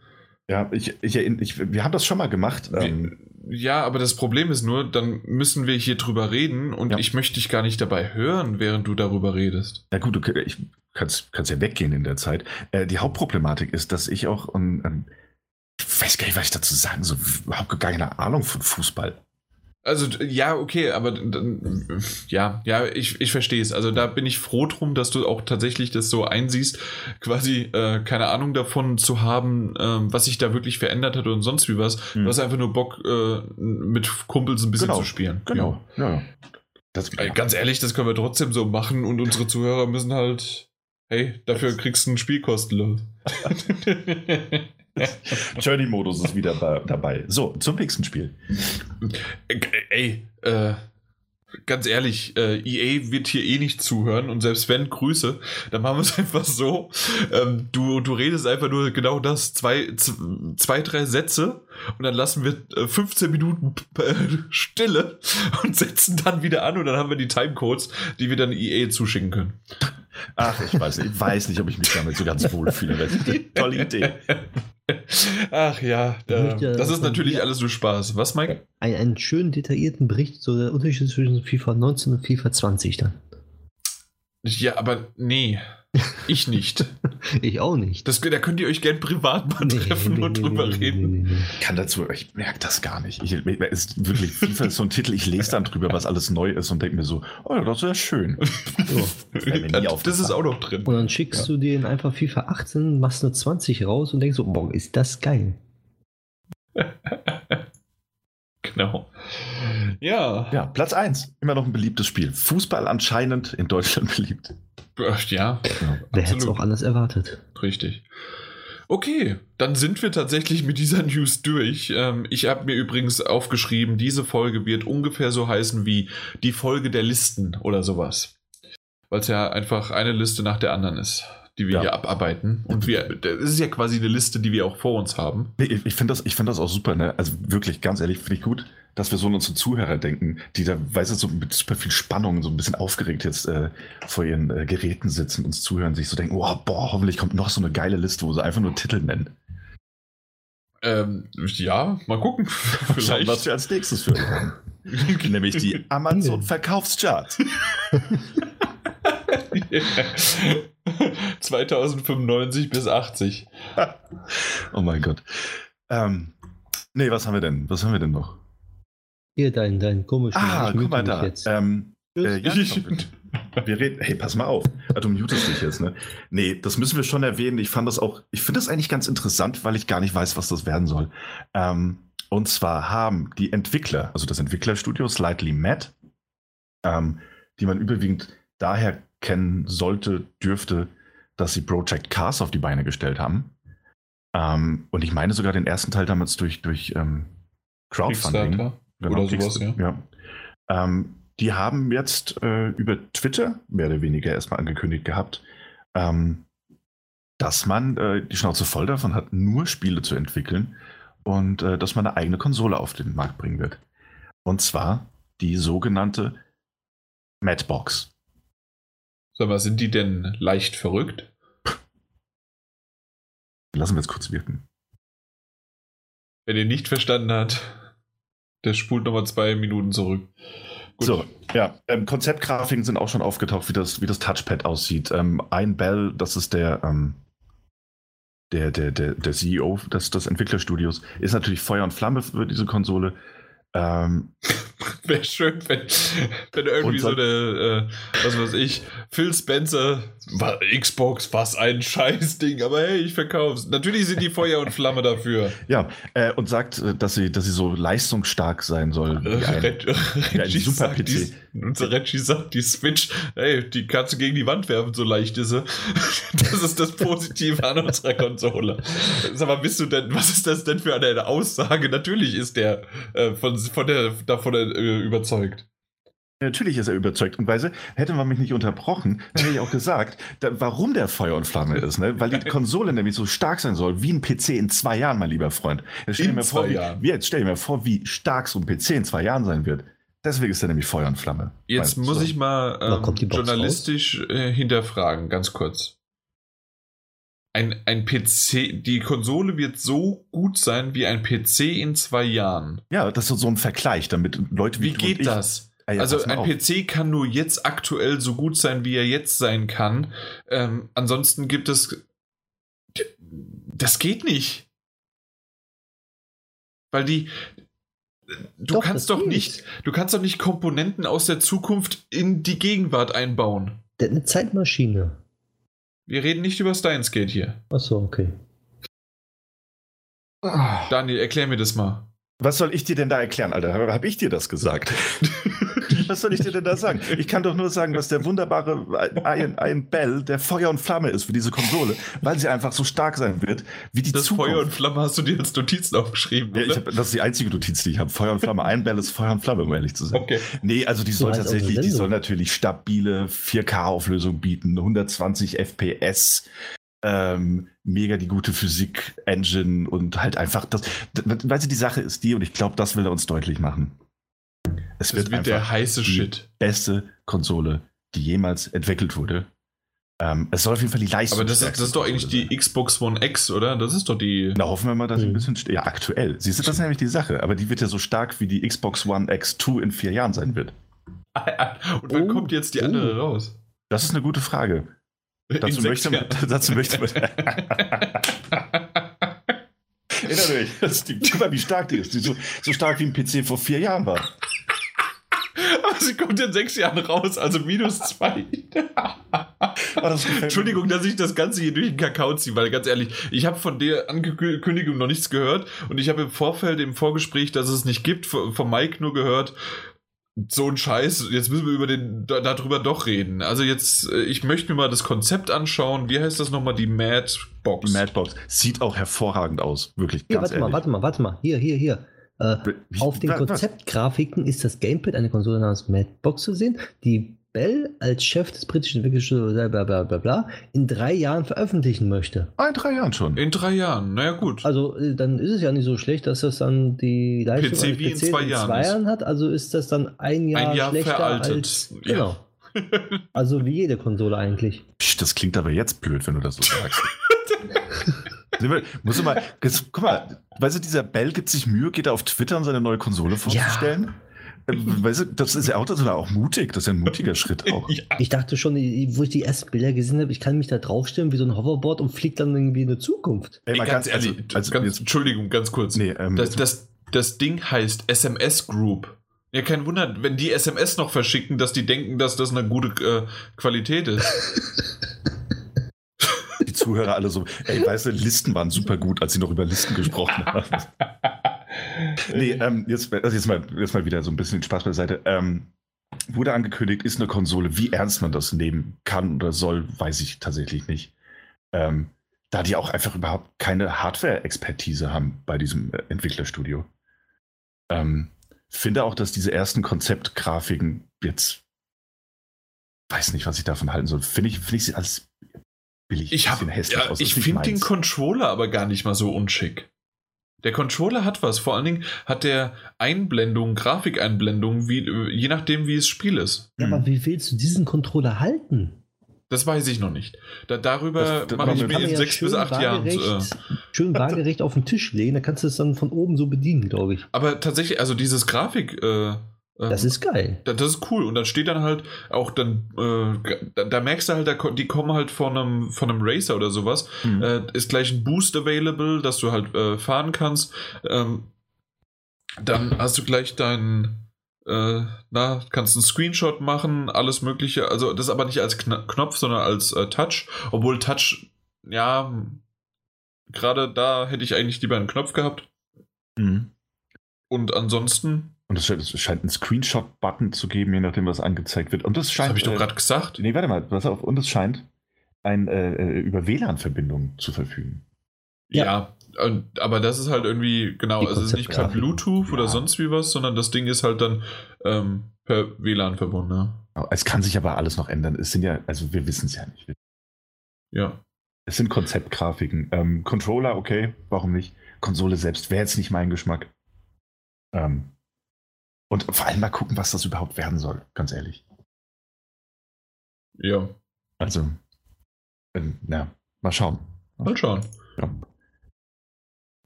[SPEAKER 2] Ja, ich, ich, ich, wir haben das schon mal gemacht. Ähm.
[SPEAKER 1] Ja, aber das Problem ist nur, dann müssen wir hier drüber reden und ja. ich möchte dich gar nicht dabei hören, während du darüber redest.
[SPEAKER 2] Ja gut, du ich, kannst, kannst ja weggehen in der Zeit. Äh, die Hauptproblematik ist, dass ich auch, um, um, ich weiß gar nicht, was ich dazu sagen soll, überhaupt gar keine Ahnung von Fußball.
[SPEAKER 1] Also, ja, okay, aber dann, ja, ja, ich, ich verstehe es. Also, da bin ich froh drum, dass du auch tatsächlich das so einsiehst, quasi äh, keine Ahnung davon zu haben, äh, was sich da wirklich verändert hat und sonst wie was.
[SPEAKER 2] Hm.
[SPEAKER 1] Du hast einfach nur Bock, äh, mit Kumpels ein bisschen
[SPEAKER 2] Genau,
[SPEAKER 1] zu spielen.
[SPEAKER 2] Genau. Ja. ja. Das,
[SPEAKER 1] Ja. Ey, Ganz ehrlich, das können wir trotzdem so machen und unsere Zuhörer müssen halt, hey, dafür kriegst du ein Spiel kostenlos.
[SPEAKER 2] Journey-Modus ist wieder dabei. So, zum nächsten Spiel.
[SPEAKER 1] Ey, äh, ganz ehrlich, äh, EA wird hier eh nicht zuhören und selbst wenn, Grüße, dann machen wir es einfach so. Ähm, du, du redest einfach nur genau das, zwei, zwei drei Sätze und dann lassen wir äh, 15 Minuten äh, Stille und setzen dann wieder an und dann haben wir die Timecodes, die wir dann EA zuschicken können.
[SPEAKER 2] Ach, ich weiß nicht, ich weiß nicht, ob ich mich damit so ganz wohl fühle. Das ist eine tolle Idee.
[SPEAKER 1] Ach ja, äh,
[SPEAKER 3] möchte
[SPEAKER 1] das ist natürlich alles nur Spaß. Was, Mike?
[SPEAKER 3] Ein, einen schönen detaillierten Bericht, so der Unterschied zwischen FIFA 19 und FIFA 20 dann.
[SPEAKER 1] Ja, aber nee, ich nicht.
[SPEAKER 3] Ich auch nicht.
[SPEAKER 1] Das, da könnt ihr euch gern privat mal
[SPEAKER 3] Nee,
[SPEAKER 1] treffen
[SPEAKER 3] nee,
[SPEAKER 1] und
[SPEAKER 3] nee,
[SPEAKER 1] drüber
[SPEAKER 3] nee,
[SPEAKER 1] reden.
[SPEAKER 2] Kann dazu, ich merke das gar nicht. Ich, es ist wirklich, FIFA ist so ein Titel, ich lese dann drüber, was alles neu ist und denke mir so, oh, das ist ja schön.
[SPEAKER 3] So.
[SPEAKER 2] wär mir nie
[SPEAKER 1] das ist auch noch drin.
[SPEAKER 3] Und dann schickst du den einfach FIFA 18, machst eine 20 raus und denkst so, boah, ist das geil.
[SPEAKER 1] Genau. Ja.
[SPEAKER 2] Ja, Platz 1, immer noch ein beliebtes Spiel. Fußball anscheinend in Deutschland beliebt.
[SPEAKER 1] Ja,
[SPEAKER 3] Wer hätte es auch anders erwartet?
[SPEAKER 1] richtig. Okay, dann sind wir tatsächlich mit dieser News durch. Ähm, ich habe mir übrigens aufgeschrieben, diese Folge wird ungefähr so heißen wie die Folge der Listen oder sowas. Weil es ja einfach eine Liste nach der anderen ist, die wir
[SPEAKER 2] Ja.
[SPEAKER 1] hier abarbeiten. Und wir, das ist ja quasi eine Liste, die wir auch vor uns haben.
[SPEAKER 2] Nee, ich ich finde das, ich find das auch super, ne? Also wirklich, ganz ehrlich, finde ich gut, dass wir so an unsere Zuhörer denken, die da, weißt du, so mit super viel Spannung, so ein bisschen aufgeregt jetzt äh, vor ihren äh, Geräten sitzen, uns zuhören, sich so denken, oh, boah, hoffentlich kommt noch so eine geile Liste, wo sie einfach nur Titel nennen.
[SPEAKER 1] Ähm, ja, mal gucken. Vielleicht.
[SPEAKER 2] was wir als nächstes für haben. Nämlich die Amazon Verkaufscharts.
[SPEAKER 1] 2095 bis 80.
[SPEAKER 2] Oh mein Gott. Ähm, nee, was haben wir denn? Was haben wir denn noch?
[SPEAKER 3] Hier, dein, dein komischer.
[SPEAKER 2] Ah, guck mal da.
[SPEAKER 3] Jetzt.
[SPEAKER 2] Ähm, äh, ja, wir reden, hey, pass mal auf. Ah, Du mutest dich jetzt, ne? Nee, das müssen wir schon erwähnen. Ich fand das auch, ich finde das eigentlich ganz interessant, weil ich gar nicht weiß, was das werden soll. Ähm, und zwar haben die Entwickler, also das Entwicklerstudio Slightly Mad, ähm, die man überwiegend daher kennen sollte, dürfte, dass sie Project Cars auf die Beine gestellt haben. Ähm, und ich meine sogar den ersten Teil damals durch, durch ähm, Crowdfunding.
[SPEAKER 1] Kickstarter. Oder sowas,
[SPEAKER 2] Kickstarter, ja. Ähm, die haben jetzt äh, über Twitter mehr oder weniger erstmal angekündigt gehabt, ähm, dass man äh, die Schnauze voll davon hat, nur Spiele zu entwickeln und äh, dass man eine eigene Konsole auf den Markt bringen wird. Und zwar die sogenannte Madbox.
[SPEAKER 1] Sag mal, sind die denn leicht verrückt?
[SPEAKER 2] Lassen wir es kurz wirken.
[SPEAKER 1] Wenn ihr nicht verstanden hat, der spult nochmal zwei Minuten zurück. Gut.
[SPEAKER 2] So, ja, ähm, Konzeptgrafiken sind auch schon aufgetaucht, wie das, wie das Touchpad aussieht. Ähm, ein Bell, das ist der, ähm, der, der, der, der CEO des, des Entwicklerstudios, ist natürlich Feuer und Flamme für diese Konsole. Ähm,
[SPEAKER 1] Wäre schön, wenn, wenn irgendwie so eine, äh, was weiß ich, Phil Spencer, wa- Xbox, was ein Scheißding, aber hey, ich verkauf's. Natürlich sind die Feuer und Flamme dafür.
[SPEAKER 2] ja, äh, und sagt, äh, dass sie, dass sie so leistungsstark sein soll. wie ein-
[SPEAKER 1] Reg-
[SPEAKER 2] wie ein
[SPEAKER 1] Reggie
[SPEAKER 2] Super
[SPEAKER 1] sagt, die, unser Reggie sagt, die Switch, hey, die kannst du gegen die Wand werfen, so leicht ist sie. Das ist das Positive an unserer Konsole. Sag mal, bist du denn, was ist das denn für eine Aussage? Natürlich ist der äh, von, von der, davon äh, überzeugt.
[SPEAKER 2] Natürlich ist er überzeugt. Und weise, hätte man mich nicht unterbrochen, dann hätte ich auch gesagt, da, warum der Feuer und Flamme ist. Ne? Weil die Konsole nämlich so stark sein soll, wie ein PC in zwei Jahren, mein lieber Freund. Jetzt stell dir
[SPEAKER 1] In
[SPEAKER 2] mal vor,
[SPEAKER 1] zwei
[SPEAKER 2] wie, jetzt stell dir mal vor, wie stark so ein PC in zwei Jahren sein wird. Deswegen ist er nämlich Feuer und Flamme.
[SPEAKER 1] Jetzt muss
[SPEAKER 2] so.
[SPEAKER 1] ich mal ähm, journalistisch äh, hinterfragen, ganz kurz. Ein, ein PC, die Konsole wird so gut sein wie ein PC in zwei Jahren.
[SPEAKER 2] Ja, das ist so ein Vergleich, damit Leute
[SPEAKER 1] Wie
[SPEAKER 2] du und
[SPEAKER 1] geht
[SPEAKER 2] ich-
[SPEAKER 1] das?
[SPEAKER 2] Ah ja,
[SPEAKER 1] also ein
[SPEAKER 2] auf.
[SPEAKER 1] PC kann nur jetzt aktuell so gut sein, wie er jetzt sein kann. Ähm, ansonsten gibt es. Das geht nicht. Weil die. Du
[SPEAKER 3] Doch,
[SPEAKER 1] kannst doch
[SPEAKER 3] geht.
[SPEAKER 1] nicht, du kannst doch nicht Komponenten aus der Zukunft in die Gegenwart einbauen.
[SPEAKER 3] Eine Zeitmaschine.
[SPEAKER 1] Wir reden nicht über Steins Gate hier.
[SPEAKER 3] Achso, okay.
[SPEAKER 1] Daniel, erklär mir das mal.
[SPEAKER 2] Was soll ich dir denn da erklären, Alter? Habe ich dir das gesagt? was soll ich dir denn da sagen? Ich kann doch nur sagen, dass der wunderbare Iron, Iron Bell der Feuer und Flamme ist für diese Konsole, weil sie einfach so stark sein wird, wie die
[SPEAKER 1] Das
[SPEAKER 2] Zukunft.
[SPEAKER 1] Feuer und Flamme hast du dir als Notizen aufgeschrieben,
[SPEAKER 2] ja, hab, das ist die einzige Notiz, die ich habe. Feuer und Flamme. Iron Bell ist Feuer und Flamme, um ehrlich zu sein.
[SPEAKER 1] Okay.
[SPEAKER 2] Nee, also die soll tatsächlich, die soll natürlich stabile 4K-Auflösung bieten, 120 FPS, ähm, mega die gute Physik-Engine und halt einfach das. Weil sie die Sache ist die, und ich glaube, das will er uns deutlich machen. Es wird,
[SPEAKER 1] wird der heiße
[SPEAKER 2] die
[SPEAKER 1] Shit.
[SPEAKER 2] beste Konsole, die jemals entwickelt wurde. Ähm, es soll auf jeden Fall die Leistung.
[SPEAKER 1] Aber das ist, das ist doch eigentlich die Xbox One X, oder? Das ist doch die.
[SPEAKER 2] Da hoffen wir mal, dass sie ein
[SPEAKER 3] Mhm.
[SPEAKER 2] bisschen. st- Ja, aktuell. Siehst du, das ist nämlich die Sache. Aber die wird ja so stark wie die Xbox One X2 in vier Jahren sein wird.
[SPEAKER 1] Und wann
[SPEAKER 3] Oh,
[SPEAKER 1] kommt jetzt die andere
[SPEAKER 3] oh.
[SPEAKER 1] raus?
[SPEAKER 2] Das ist eine gute Frage. Dazu
[SPEAKER 1] In
[SPEAKER 2] möchte, man, dazu möchte man. Erinner dich, das ist die, guck mal, wie stark die ist. Die so, so stark wie ein PC vor vier Jahren war.
[SPEAKER 1] Aber sie kommt in sechs Jahren raus, also minus zwei.
[SPEAKER 2] Ah, das.
[SPEAKER 1] Entschuldigung, dass ich das Ganze hier durch den Kakao ziehe, weil ganz ehrlich, ich habe von der Ankündigung noch nichts gehört und ich habe im Vorfeld, im Vorgespräch, dass es nicht gibt, von Mike nur gehört, so ein Scheiß, jetzt müssen wir über den, da, darüber doch reden. Also jetzt, äh, ich möchte mir mal das Konzept anschauen. Wie heißt das nochmal? Die Mad Box.
[SPEAKER 2] Die Madbox sieht auch hervorragend aus. Wirklich.
[SPEAKER 3] Hier,
[SPEAKER 2] ganz
[SPEAKER 3] warte mal,
[SPEAKER 2] ehrlich.
[SPEAKER 3] warte mal, warte mal. Hier, hier, hier. Äh,
[SPEAKER 2] Wie-
[SPEAKER 3] auf den? Konzeptgrafiken ist das Gamepad eine Konsole namens Madbox zu sehen, die Bell als Chef des britischen Entwicklungsstudios bla bla bla bla in drei Jahren veröffentlichen möchte.
[SPEAKER 2] Ah, in drei Jahren schon.
[SPEAKER 1] In drei Jahren, naja gut.
[SPEAKER 3] Also äh, dann ist es ja nicht so schlecht, dass das dann die Leistung
[SPEAKER 1] PC wie in
[SPEAKER 3] PCs
[SPEAKER 1] zwei Jahren ist.
[SPEAKER 3] Jahren hat. Also ist das dann ein Jahr,
[SPEAKER 1] Ein Jahr
[SPEAKER 3] schlechter
[SPEAKER 1] veraltet.
[SPEAKER 3] als
[SPEAKER 1] Ja.
[SPEAKER 3] genau. Also wie jede Konsole eigentlich.
[SPEAKER 2] Psch, das klingt aber jetzt blöd, wenn du das so sagst. Wir- Muss mal, guck mal, weißt du, dieser Bell gibt sich Mühe, geht er auf Twitter, um seine neue Konsole vorzustellen. Ähm, Weißt du, das ist ja auch, das ist ja auch mutig, das ist ja ein mutiger Schritt auch.
[SPEAKER 1] Ja.
[SPEAKER 3] Ich dachte schon, wo ich die ersten Bilder gesehen habe, ich kann mich da draufstellen wie so ein Hoverboard und fliege dann irgendwie in die Zukunft.
[SPEAKER 2] Ey,
[SPEAKER 1] Ey,
[SPEAKER 2] mal
[SPEAKER 1] ganz, ehrlich,
[SPEAKER 2] also, also
[SPEAKER 1] ganz,
[SPEAKER 2] jetzt,
[SPEAKER 1] Entschuldigung, ganz kurz.
[SPEAKER 2] nee, ähm,
[SPEAKER 1] Das, das, das Ding heißt SMS Group. Ja, kein Wunder, wenn die SMS noch verschicken, dass die denken, dass das eine gute äh, Qualität ist.
[SPEAKER 2] die Zuhörer alle so, ey, weißt du, Listen waren super gut, als sie noch über Listen gesprochen haben. nee, ähm, jetzt, also jetzt, mal, jetzt mal wieder so ein bisschen Spaß beiseite. Ähm, wurde angekündigt, ist eine Konsole. Wie ernst man das nehmen kann oder soll, weiß ich tatsächlich nicht. Ähm, da die auch einfach überhaupt keine Hardware-Expertise haben bei diesem äh, Entwicklerstudio. Ähm, finde auch, dass diese ersten Konzeptgrafiken jetzt weiß nicht, was ich davon halten soll. Finde ich, finde ich sie alles billig,
[SPEAKER 1] Ich, hab,
[SPEAKER 2] bisschen hässlich
[SPEAKER 1] ja, ich finde den. Controller aber gar nicht mal so unschick. Der Controller hat was. Vor allen Dingen hat der Einblendungen, Grafikeinblendungen, wie, äh, je nachdem, wie es Spiel ist.
[SPEAKER 3] Ja,
[SPEAKER 2] Hm.
[SPEAKER 3] aber wie willst du diesen Controller halten?
[SPEAKER 1] Das weiß ich noch nicht. Da, darüber
[SPEAKER 2] Das- das
[SPEAKER 1] mache ich mir in
[SPEAKER 3] ja
[SPEAKER 1] sechs bis acht Jahren. Äh,
[SPEAKER 3] Schön waagerecht auf den Tisch legen, dann kannst du es dann von oben so bedienen, glaube ich.
[SPEAKER 1] aber tatsächlich, also dieses Grafik. Äh,
[SPEAKER 3] Das ist geil.
[SPEAKER 1] Da- Das ist cool. Und dann steht dann halt auch dann, äh, da, da merkst du halt, da, die kommen halt von einem, von einem Racer oder sowas.
[SPEAKER 2] Mhm.
[SPEAKER 1] Äh, ist gleich ein Boost available, dass du halt äh, fahren kannst. Ähm, dann hast du gleich deinen, äh, na, kannst einen Screenshot machen, alles Mögliche. Also das aber nicht als Kn Knopf, sondern als äh, Touch. Obwohl Touch, ja, gerade da hätte ich eigentlich lieber einen Knopf gehabt.
[SPEAKER 2] Mhm.
[SPEAKER 1] Und ansonsten,
[SPEAKER 2] Und es scheint, einen Screenshot-Button zu geben, je nachdem, was angezeigt wird. Und das
[SPEAKER 1] das
[SPEAKER 2] scheint.
[SPEAKER 1] habe ich doch
[SPEAKER 2] äh,
[SPEAKER 1] gerade gesagt.
[SPEAKER 2] Nee, warte mal, pass auf. Und es scheint ein, äh, äh, über WLAN-Verbindung zu verfügen.
[SPEAKER 1] Ja, und, aber das ist halt irgendwie, genau, also es ist nicht per
[SPEAKER 3] Konzeptgrafik.
[SPEAKER 1] Bluetooth oder
[SPEAKER 2] Ja.
[SPEAKER 1] sonst wie was, sondern das Ding ist halt dann ähm, per WLAN verbunden. Ne?
[SPEAKER 2] Es kann sich aber alles noch ändern. Es sind ja, also wir wissen es ja nicht.
[SPEAKER 1] Ja.
[SPEAKER 2] Es sind Konzeptgrafiken. Ähm, Controller, okay, warum nicht? Konsole selbst wäre jetzt nicht mein Geschmack. Ähm, und vor allem mal gucken, was das überhaupt werden soll, ganz ehrlich.
[SPEAKER 1] Ja.
[SPEAKER 2] Also, ähm, na, mal schauen.
[SPEAKER 1] Mal schauen.
[SPEAKER 2] Ja.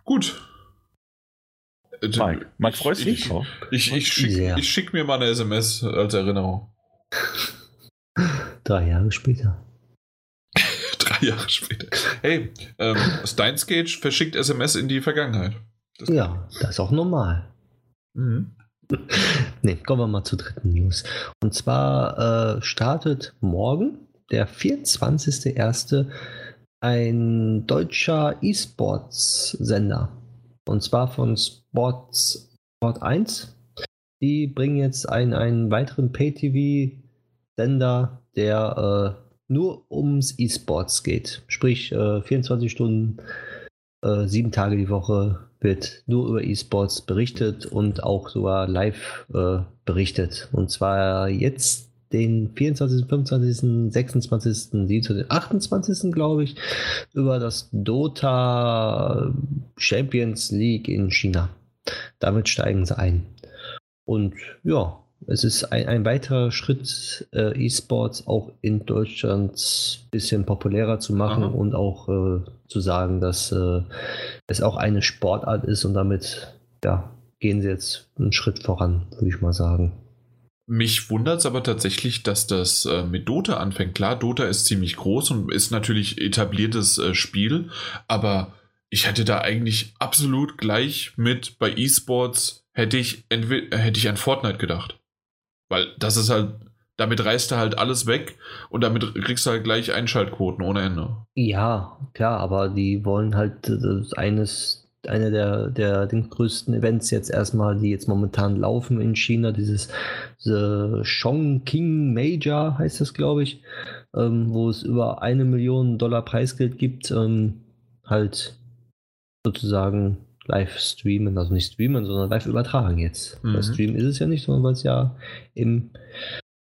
[SPEAKER 1] Gut. Äh,
[SPEAKER 2] Mike, Mike freut sich
[SPEAKER 1] ich,
[SPEAKER 2] drauf.
[SPEAKER 1] ich, ich, schick,
[SPEAKER 3] Sehr.
[SPEAKER 1] ich schick mir mal eine SMS als Erinnerung.
[SPEAKER 3] Drei Jahre später.
[SPEAKER 1] Drei Jahre später. Hey, ähm, Steins Gage verschickt SMS in die Vergangenheit. Das-
[SPEAKER 3] Ja, das ist auch normal. Mhm. ne, kommen wir mal zur dritten News. Und zwar äh, startet morgen, der 24.01., ein deutscher E-Sports-Sender. Und zwar von Sports Sport 1. Die bringen jetzt einen, einen weiteren Pay-TV-Sender, der äh, nur ums E-Sports geht. Sprich, äh, 24 Stunden, äh, sieben Tage die Woche wird nur über E-Sports berichtet und auch sogar live äh, berichtet. Und zwar jetzt den 24., 25., 26., 27., 28. glaube ich, über das Dota Champions League in China. Damit steigen sie ein. Und ja, es ist ein, ein weiterer Schritt, äh, E-Sports auch in Deutschland ein bisschen populärer zu machen Aha. und auch äh, zu sagen, dass äh, es auch eine Sportart ist und damit ja, gehen sie jetzt einen Schritt voran, würde ich mal sagen.
[SPEAKER 1] Mich wundert es aber tatsächlich, dass das äh, mit Dota anfängt. Klar, Dota ist ziemlich groß und ist natürlich etabliertes äh, Spiel, aber ich hätte da eigentlich absolut gleich mit bei E-Sports hätte ich, hätte ich an Fortnite gedacht. Weil das ist halt, damit reißt du halt alles weg und damit kriegst du halt gleich Einschaltquoten ohne Ende.
[SPEAKER 3] Ja, klar, aber die wollen halt äh, eines, eine der, der den größten Events jetzt erstmal, die jetzt momentan laufen in China, dieses The King Major heißt das, glaube ich, ähm, wo es über eine Million Dollar Preisgeld gibt, ähm, halt sozusagen live streamen, also nicht streamen, sondern live übertragen jetzt. Mhm. Bei Stream ist es ja nicht, sondern weil es ja im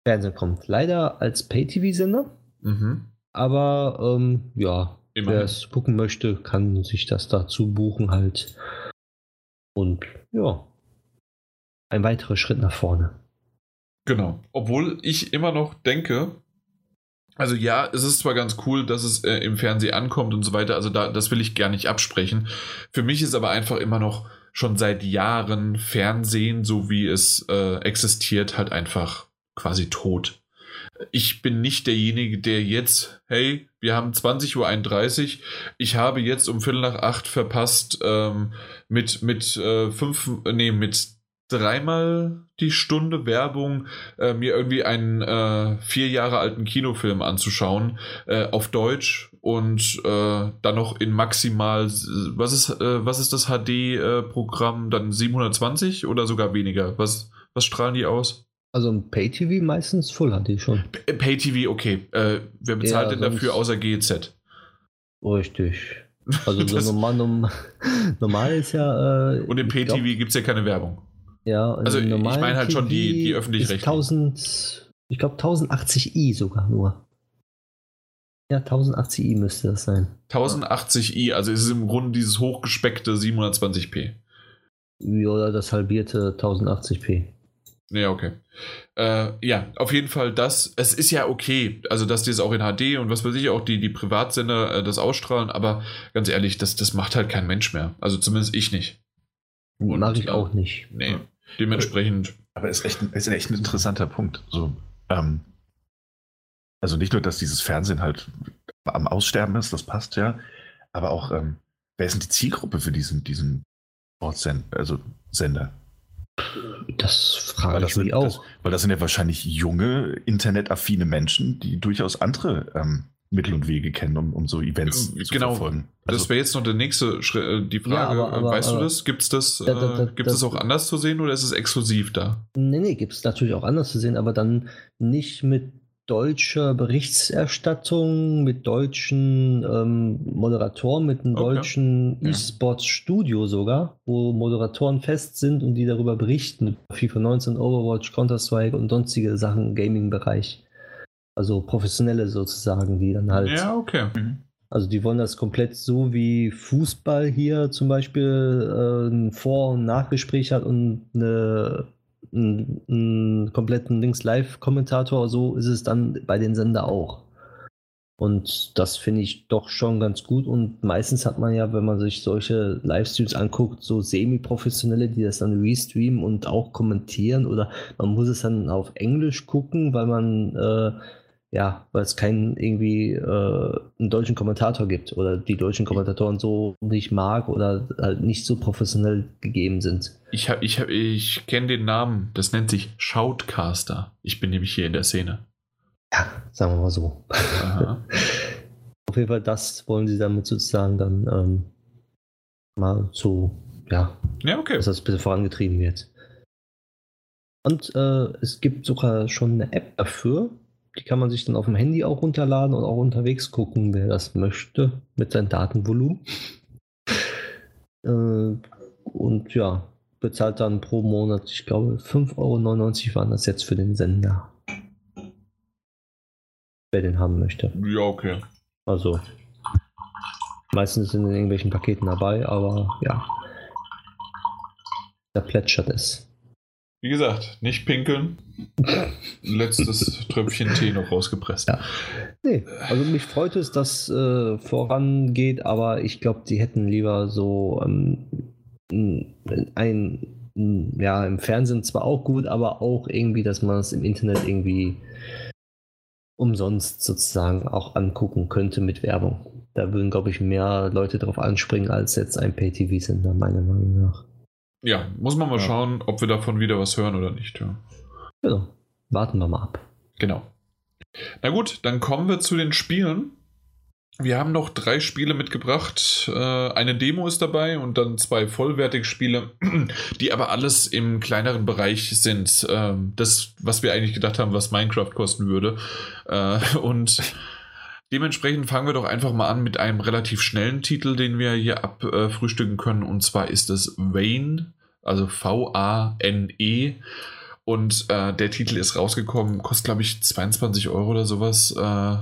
[SPEAKER 3] Fernsehen kommt. Leider als Pay-TV-Sender, mhm. aber ähm, ja, wer es gucken möchte, kann sich das dazu buchen halt. Und ja, ein weiterer Schritt nach vorne.
[SPEAKER 1] Genau. Obwohl ich immer noch denke, also ja, es ist zwar ganz cool, dass es äh, im Fernsehen ankommt und so weiter, also da, das will ich gar nicht absprechen. Für mich ist aber einfach immer noch schon seit Jahren Fernsehen, so wie es äh, existiert, halt einfach quasi tot. Ich bin nicht derjenige, der jetzt, hey, wir haben 20.31 Uhr, ich habe jetzt um Viertel nach acht verpasst, ähm, mit, mit äh, fünf, nee, mit dreimal die Stunde Werbung, äh, mir irgendwie einen äh, vier Jahre alten Kinofilm anzuschauen, äh, auf Deutsch und äh, dann noch in maximal, was ist, äh, was ist das HD-Programm, dann 720 oder sogar weniger? Was, was strahlen die aus?
[SPEAKER 3] Also ein Pay-TV meistens Full HD schon.
[SPEAKER 1] Pay-TV, okay. Äh, wer bezahlt ja, denn dafür außer GEZ?
[SPEAKER 3] Richtig. Also so normal, normal ist ja.
[SPEAKER 1] und im Pay-TV gibt es ja keine Werbung.
[SPEAKER 3] Ja,
[SPEAKER 1] also ich meine halt schon die, die öffentlich-rechtlichen.
[SPEAKER 3] Ich glaube 1080i sogar nur. Ja, 1080i müsste das sein.
[SPEAKER 1] 1080i, also ist es im Grunde dieses hochgespeckte 720p.
[SPEAKER 3] Oder das halbierte 1080p.
[SPEAKER 1] Ja, okay. Äh, ja, auf jeden Fall das. Es ist ja okay, also dass die es auch in HD und was weiß ich, auch die, die Privatsender äh, das ausstrahlen, aber ganz ehrlich, das, das macht halt kein Mensch mehr. Also zumindest ich nicht.
[SPEAKER 3] Mag ich auch nicht.
[SPEAKER 1] Nee. Dementsprechend.
[SPEAKER 2] Aber es ist echt, ist echt ein interessanter Punkt. So, ähm, also nicht nur, dass dieses Fernsehen halt am Aussterben ist, das passt ja, aber auch, ähm, wer ist denn die Zielgruppe für diesen, diesen also Sender?
[SPEAKER 3] Das frage ich mich auch.
[SPEAKER 2] Das, weil das sind ja wahrscheinlich junge, internetaffine Menschen, die durchaus andere ähm, Mittel und Wege kennen, um, um so Events
[SPEAKER 1] äh, zu genau. verfolgen. Also, das wäre jetzt noch der nächste Schritt, äh, die Frage. Ja, aber, aber, weißt aber, du das? Gibt es das, da, da, da, äh, das auch anders zu sehen oder ist es exklusiv da?
[SPEAKER 3] Nee, nee, gibt es natürlich auch anders zu sehen, aber dann nicht mit deutscher Berichterstattung, mit deutschen ähm, Moderatoren, mit einem okay. deutschen E-Sports-Studio sogar, wo Moderatoren fest sind und die darüber berichten, FIFA 19, Overwatch, Counter-Strike und sonstige Sachen im Gaming-Bereich. Also professionelle sozusagen, die dann halt.
[SPEAKER 1] Ja, okay. Mhm.
[SPEAKER 3] Also die wollen das komplett so wie Fußball hier zum Beispiel äh, ein Vor- und Nachgespräch hat und eine, einen, einen kompletten Links-Live-Kommentator, so ist es dann bei den Sender auch. Und das finde ich doch schon ganz gut. Und meistens hat man ja, wenn man sich solche Livestreams anguckt, so semi-professionelle, die das dann restreamen und auch kommentieren. Oder man muss es dann auf Englisch gucken, weil man äh, ja, weil es keinen irgendwie äh, einen deutschen Kommentator gibt oder die deutschen Kommentatoren so nicht mag oder halt nicht so professionell gegeben sind.
[SPEAKER 1] Ich, hab, ich, hab, ich kenne den Namen, das nennt sich Shoutcaster. Ich bin nämlich hier in der Szene.
[SPEAKER 3] Ja, sagen wir mal so. Auf jeden Fall, das wollen sie damit sozusagen dann ähm, mal so, ja,
[SPEAKER 1] ja okay.
[SPEAKER 3] dass das ein bisschen vorangetrieben wird. Und äh, es gibt sogar schon eine App dafür, die kann man sich dann auf dem Handy auch runterladen und auch unterwegs gucken, wer das möchte, mit seinem Datenvolumen. äh, und ja, bezahlt dann pro Monat, ich glaube, 5,99 Euro waren das jetzt für den Sender. Wer den haben möchte.
[SPEAKER 1] Ja, okay.
[SPEAKER 3] Also, meistens sind in irgendwelchen Paketen dabei, aber ja. Da plätschert es.
[SPEAKER 1] Wie gesagt, nicht pinkeln. Letztes Tröpfchen Tee noch rausgepresst. Ja.
[SPEAKER 3] Nee, also mich freut es, dass äh, vorangeht, aber ich glaube, die hätten lieber so ähm, ein, ja, im Fernsehen zwar auch gut, aber auch irgendwie, dass man es im Internet irgendwie umsonst sozusagen auch angucken könnte mit Werbung. Da würden, glaube ich, mehr Leute drauf anspringen als jetzt ein Pay-TV-Sender, meiner Meinung nach.
[SPEAKER 1] Ja, muss man mal ja. schauen, ob wir davon wieder was hören oder nicht. Ja.
[SPEAKER 3] Genau. Warten wir mal ab.
[SPEAKER 1] Genau. Na gut, dann kommen wir zu den Spielen. Wir haben noch drei Spiele mitgebracht. Äh, eine Demo ist dabei und dann zwei vollwertige Spiele, die aber alles im kleineren Bereich sind. Ähm, das, was wir eigentlich gedacht haben, was Minecraft kosten würde. Äh, und Dementsprechend fangen wir doch einfach mal an mit einem relativ schnellen Titel, den wir hier abfrühstücken können. Und zwar ist es Vane, also V-A-N-E. Und äh, der Titel ist rausgekommen, kostet glaube ich 22 Euro oder sowas äh,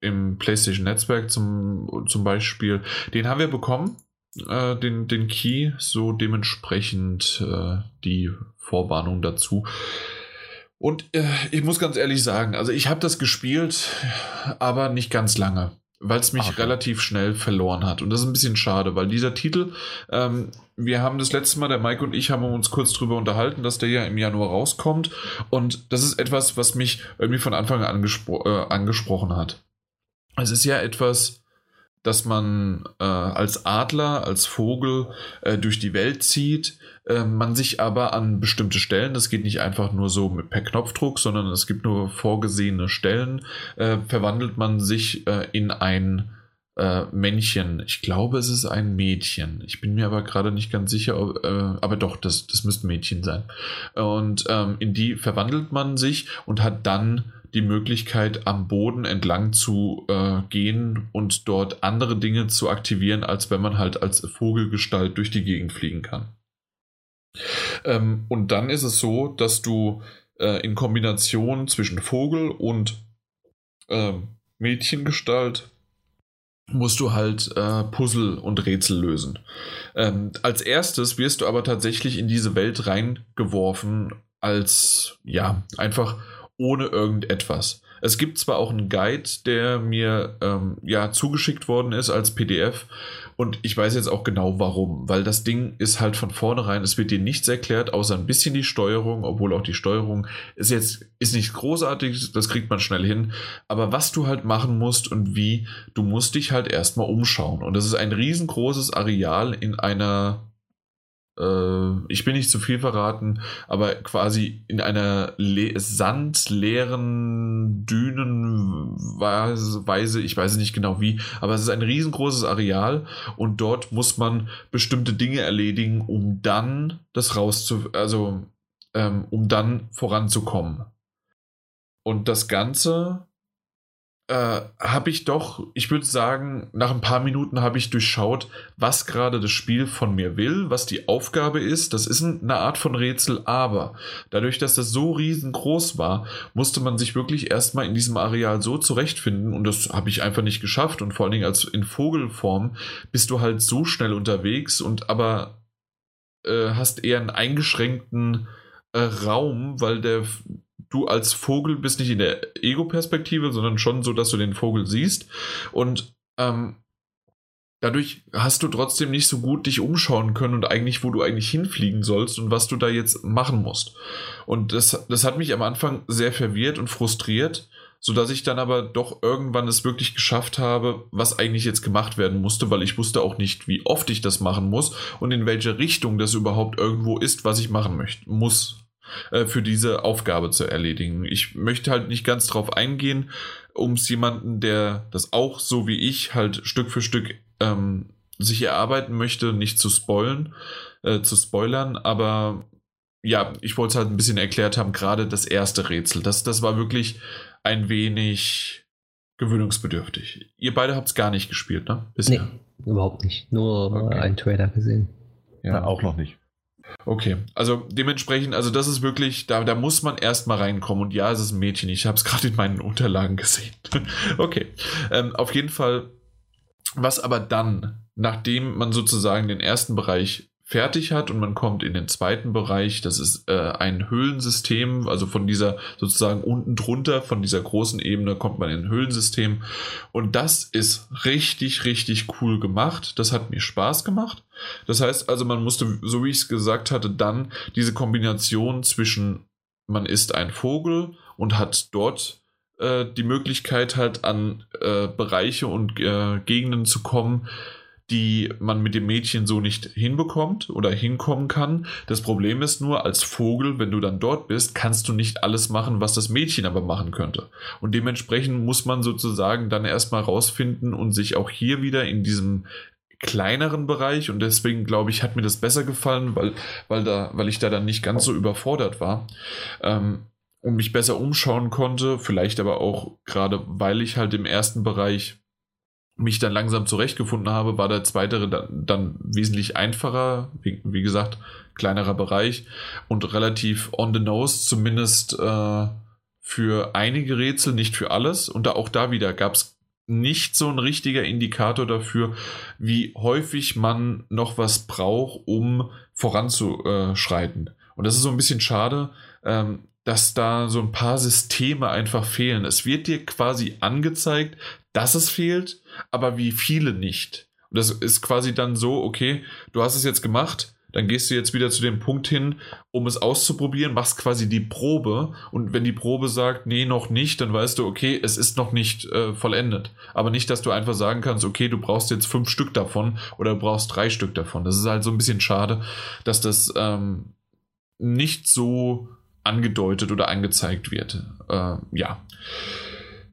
[SPEAKER 1] im PlayStation Netzwerk zum, zum Beispiel. Den haben wir bekommen, äh, den, den Key, so dementsprechend äh, die Vorwarnung dazu. Und äh, ich muss ganz ehrlich sagen, also ich habe das gespielt, aber nicht ganz lange, weil es mich okay. relativ schnell verloren hat. Und das ist ein bisschen schade, weil dieser Titel, ähm, wir haben das letzte Mal, der Mike und ich haben uns kurz drüber unterhalten, dass der ja im Januar rauskommt. Und das ist etwas, was mich irgendwie von Anfang an angespro äh, angesprochen hat. Es ist ja etwas, dass man äh, als Adler, als Vogel äh, durch die Welt zieht, äh, man sich aber an bestimmte Stellen, das geht nicht einfach nur so mit, per Knopfdruck, sondern es gibt nur vorgesehene Stellen, äh, verwandelt man sich äh, in ein äh, Männchen. Ich glaube, es ist ein Mädchen. Ich bin mir aber gerade nicht ganz sicher, ob, aber doch, das, das müsste Mädchen sein. Und ähm, in die verwandelt man sich und hat dann die Möglichkeit, am Boden entlang zu äh, gehen und dort andere Dinge zu aktivieren, als wenn man halt als Vogelgestalt durch die Gegend fliegen kann. Ähm, und dann ist es so, dass du äh, in Kombination zwischen Vogel und äh, Mädchengestalt musst du halt äh, Puzzle und Rätsel lösen. Ähm, als erstes wirst du aber tatsächlich in diese Welt reingeworfen als, ja, einfach ohne irgendetwas. Es gibt zwar auch einen Guide, der mir ähm, ja zugeschickt worden ist als PDF und ich weiß jetzt auch genau warum, weil das Ding ist halt von vornherein, es wird dir nichts erklärt, außer ein bisschen die Steuerung, obwohl auch die Steuerung ist jetzt ist nicht großartig, das kriegt man schnell hin, aber was du halt machen musst und wie, du musst dich halt erstmal umschauen. Und das ist ein riesengroßes Areal in einer ich will nicht zu viel verraten, aber quasi in einer le sandleeren Dünenweise, ich weiß nicht genau wie, aber es ist ein riesengroßes Areal und dort muss man bestimmte Dinge erledigen, um dann das rauszu, also ähm, um dann voranzukommen. Und das Ganze äh, habe ich doch, ich würde sagen, nach ein paar Minuten habe ich durchschaut, was gerade das Spiel von mir will, was die Aufgabe ist. Das ist eine Art von Rätsel, aber dadurch, dass das so riesengroß war, musste man sich wirklich erstmal in diesem Areal so zurechtfinden und das habe ich einfach nicht geschafft und vor allen Dingen als in Vogelform bist du halt so schnell unterwegs und aber äh, hast eher einen eingeschränkten äh, Raum, weil der du als Vogel bist nicht in der Ego-Perspektive, sondern schon so, dass du den Vogel siehst. Und ähm, dadurch hast du trotzdem nicht so gut dich umschauen können und eigentlich, wo du eigentlich hinfliegen sollst und was du da jetzt machen musst. Und das, das hat mich am Anfang sehr verwirrt und frustriert. sodass ich dann aber doch irgendwann es wirklich geschafft habe, was eigentlich jetzt gemacht werden musste, weil ich wusste auch nicht, wie oft ich das machen muss und in welche Richtung das überhaupt irgendwo ist, was ich machen möchte, muss äh, für diese Aufgabe zu erledigen. Ich möchte halt nicht ganz drauf eingehen, um es jemanden, der das auch so wie ich halt Stück für Stück ähm, sich erarbeiten möchte, nicht zu spoilen, äh, zu spoilern, aber ja, ich wollte es halt ein bisschen erklärt haben, gerade das erste Rätsel. Das, das war wirklich ein wenig gewöhnungsbedürftig. Ihr beide habt es gar nicht gespielt, ne?
[SPEAKER 3] Bisher. Nee, überhaupt nicht. Nur okay. einen Trailer gesehen.
[SPEAKER 2] Ja, ja, auch noch nicht.
[SPEAKER 1] Okay, also dementsprechend, also das ist wirklich, da, da muss man erstmal reinkommen. Und ja, es ist ein Mädchen. Ich habe es gerade in meinen Unterlagen gesehen. okay, ähm, auf jeden Fall. Was aber dann, nachdem man sozusagen den ersten Bereich fertig hat und man kommt in den zweiten Bereich. Das ist äh, ein Höhlensystem, also von dieser sozusagen unten drunter, von dieser großen Ebene kommt man in ein Höhlensystem. Und das ist richtig, richtig cool gemacht. Das hat mir Spaß gemacht. Das heißt also, man musste, so wie ich es gesagt hatte, dann diese Kombination zwischen man ist ein Vogel und hat dort äh, die Möglichkeit halt an äh, Bereiche und äh, Gegenden zu kommen, die man mit dem Mädchen so nicht hinbekommt oder hinkommen kann. Das Problem ist nur, als Vogel, wenn du dann dort bist, kannst du nicht alles machen, was das Mädchen aber machen könnte. Und dementsprechend muss man sozusagen dann erstmal rausfinden und sich auch hier wieder in diesem kleineren Bereich und deswegen glaube ich, hat mir das besser gefallen, weil, weil, da, weil ich da dann nicht ganz so überfordert war. Ähm, und mich besser umschauen konnte, vielleicht aber auch gerade, weil ich halt im ersten Bereich mich dann langsam zurechtgefunden habe, war der zweite dann, dann wesentlich einfacher, wie, wie, gesagt, kleinerer Bereich und relativ on the nose, zumindest äh, für einige Rätsel, nicht für alles. Und da, auch da wieder gab es nicht so ein richtiger Indikator dafür, wie häufig man noch was braucht, um voranzuschreiten. Und das ist so ein bisschen schade, ähm, dass da so ein paar Systeme einfach fehlen. Es wird dir quasi angezeigt, dass es fehlt, aber wie viele nicht. Und das ist quasi dann so, okay, du hast es jetzt gemacht, dann gehst du jetzt wieder zu dem Punkt hin, um es auszuprobieren, machst quasi die Probe und wenn die Probe sagt, nee, noch nicht, dann weißt du, okay, es ist noch nicht äh, vollendet. Aber nicht, dass du einfach sagen kannst, okay, du brauchst jetzt fünf Stück davon oder du brauchst drei Stück davon. Das ist halt so ein bisschen schade, dass das ähm, nicht so angedeutet oder angezeigt wird. Äh, ja.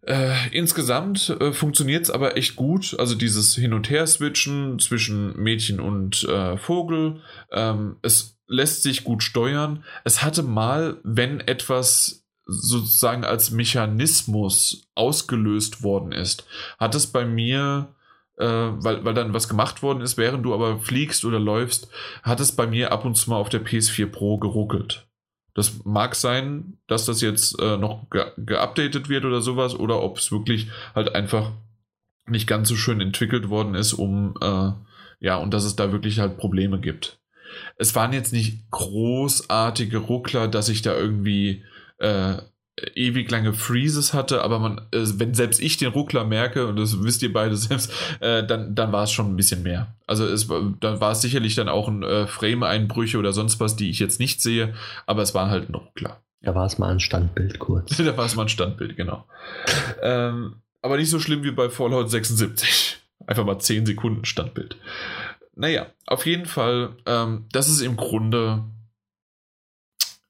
[SPEAKER 1] Äh, insgesamt äh, funktioniert es aber echt gut. Also dieses Hin- und Her-Switchen zwischen Mädchen und äh, Vogel. Ähm, es lässt sich gut steuern. Es hatte mal, wenn etwas sozusagen als Mechanismus ausgelöst worden ist, hat es bei mir, äh, weil, weil dann was gemacht worden ist, während du aber fliegst oder läufst, hat es bei mir ab und zu mal auf der PS4 Pro geruckelt. Das mag sein, dass das jetzt äh, noch ge geupdatet wird oder sowas, oder ob es wirklich halt einfach nicht ganz so schön entwickelt worden ist, um äh, ja, und dass es da wirklich halt Probleme gibt. Es waren jetzt nicht großartige Ruckler, dass ich da irgendwie äh, ewig lange Freezes hatte, aber man, äh, wenn selbst ich den Ruckler merke, und das wisst ihr beide selbst, äh, dann, dann war es schon ein bisschen mehr. Also es, dann war es sicherlich dann auch ein äh, Frame-Einbrüche oder sonst was, die ich jetzt nicht sehe, aber es war halt ein Ruckler.
[SPEAKER 3] Da war es mal ein Standbild kurz.
[SPEAKER 1] da war es mal ein Standbild, genau. ähm, aber nicht so schlimm wie bei Fallout 76. Einfach mal 10 Sekunden Standbild. Naja, auf jeden Fall, ähm, das ist im Grunde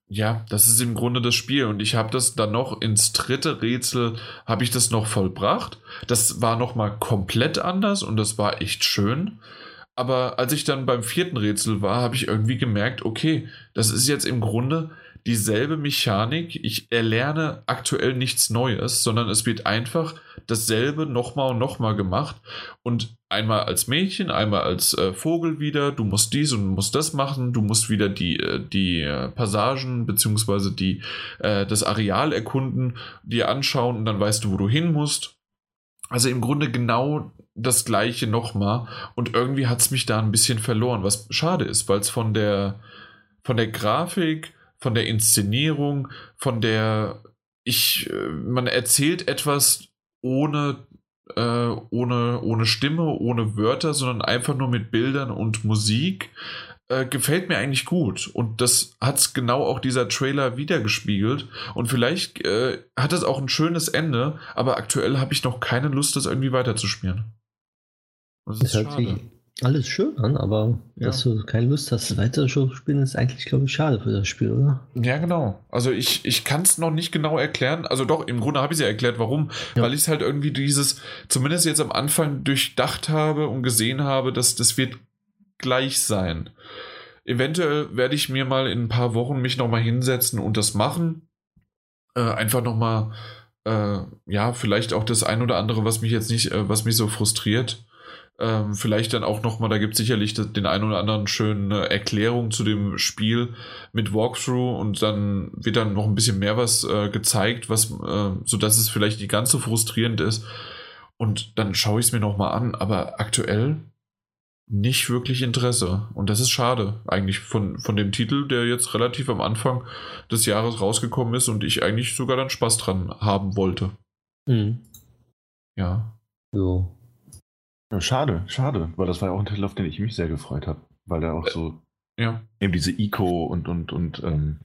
[SPEAKER 1] ja, das ist im Grunde das Spiel und ich habe das dann noch ins dritte Rätsel habe ich das noch vollbracht. Das war noch mal komplett anders und das war echt schön. Aber als ich dann beim vierten Rätsel war, habe ich irgendwie gemerkt, okay, das ist jetzt im Grunde dieselbe Mechanik. Ich erlerne aktuell nichts Neues, sondern es wird einfach dasselbe nochmal und nochmal gemacht. Und einmal als Mädchen, einmal als äh, Vogel wieder. Du musst dies und musst das machen. Du musst wieder die, äh, die äh, Passagen bzw. Die, äh, das Areal erkunden, dir anschauen und dann weißt du, wo du hin musst. Also im Grunde genau das gleiche nochmal. Und irgendwie hat es mich da ein bisschen verloren, was schade ist, weil es von der, von der Grafik von der Inszenierung, von der ich, äh, man erzählt etwas ohne, äh, ohne, ohne Stimme, ohne Wörter, sondern einfach nur mit Bildern und Musik. äh, gefällt mir eigentlich gut. Und das hat es genau auch dieser Trailer wiedergespiegelt. Und vielleicht äh, hat es auch ein schönes Ende, aber aktuell habe ich noch keine Lust, das irgendwie weiterzuspielen.
[SPEAKER 3] Das ist das schade alles schön an, aber ja. dass du keine Lust hast, weiter zu spielen, ist eigentlich, glaube ich, schade für das Spiel, oder?
[SPEAKER 1] Ja, genau. Also ich, ich kann es noch nicht genau erklären. Also doch, im Grunde habe ich es ja erklärt, warum. Ja. Weil ich es halt irgendwie dieses, zumindest jetzt am Anfang durchdacht habe und gesehen habe, dass das wird gleich sein. Eventuell werde ich mir mal in ein paar Wochen mich nochmal hinsetzen und das machen. Äh, einfach nochmal, äh, ja, vielleicht auch das ein oder andere, was mich jetzt nicht, äh, was mich so frustriert ähm, vielleicht dann auch nochmal, da gibt es sicherlich den einen oder anderen schönen äh, Erklärung zu dem Spiel mit Walkthrough und dann wird dann noch ein bisschen mehr was äh, gezeigt, was, äh, sodass es vielleicht nicht ganz so frustrierend ist. Und dann schaue ich es mir nochmal an, aber aktuell nicht wirklich Interesse. Und das ist schade, eigentlich von, von dem Titel, der jetzt relativ am Anfang des Jahres rausgekommen ist und ich eigentlich sogar dann Spaß dran haben wollte. Mhm. Ja.
[SPEAKER 2] So. Ja, schade, schade, weil das war ja auch ein Titel, auf den ich mich sehr gefreut habe, weil er auch so
[SPEAKER 1] ja.
[SPEAKER 2] eben diese Eco und und und ähm,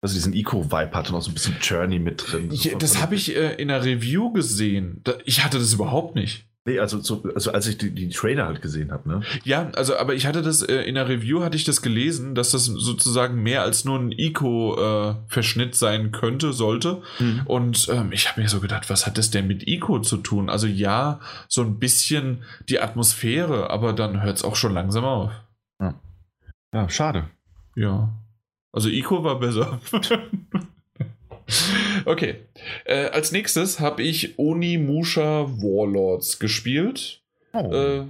[SPEAKER 2] also diesen Eco-Vibe hatte und auch so ein bisschen Journey mit drin.
[SPEAKER 1] Ich, das habe ich äh, in der Review gesehen. Ich hatte das überhaupt nicht.
[SPEAKER 2] Nee, also, so, also als ich die, die Trailer halt gesehen habe, ne?
[SPEAKER 1] Ja, also, aber ich hatte das, äh, in der Review hatte ich das gelesen, dass das sozusagen mehr als nur ein Eco-Verschnitt äh, sein könnte, sollte. Mhm. Und ähm, ich habe mir so gedacht, was hat das denn mit Eco zu tun? Also ja, so ein bisschen die Atmosphäre, aber dann hört es auch schon langsam auf.
[SPEAKER 2] Ja, ja schade.
[SPEAKER 1] Ja. Also Eco war besser. Okay. Äh, als nächstes habe ich Onimusha Warlords gespielt. Oh. Äh,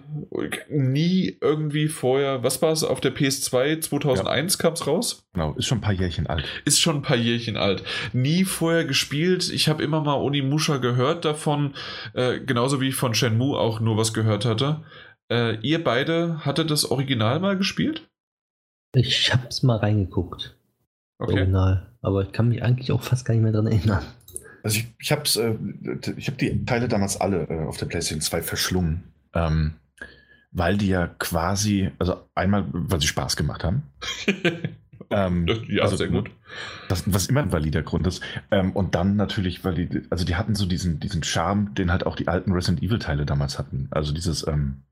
[SPEAKER 1] nie irgendwie vorher, was war es, auf der PS2 2001 ja. kam es raus?
[SPEAKER 2] Genau, ist schon ein paar Jährchen alt.
[SPEAKER 1] Ist schon ein paar Jährchen alt. Nie vorher gespielt. Ich habe immer mal Onimusha gehört davon, äh, genauso wie ich von Shenmue auch nur was gehört hatte. Äh, ihr beide hattet das Original mal gespielt?
[SPEAKER 3] Ich hab's mal reingeguckt. Okay. Original. Aber ich kann mich eigentlich auch fast gar nicht mehr daran erinnern.
[SPEAKER 2] Also ich, ich habe äh, hab die Teile damals alle äh, auf der PlayStation 2 verschlungen. Ähm, weil die ja quasi, also einmal, weil sie Spaß gemacht haben.
[SPEAKER 1] ähm, ja, also, sehr gut.
[SPEAKER 2] Das, was immer ein valider Grund ist. Ähm, und dann natürlich, weil die, also die hatten so diesen, diesen Charme, den halt auch die alten Resident Evil-Teile damals hatten. Also dieses ähm,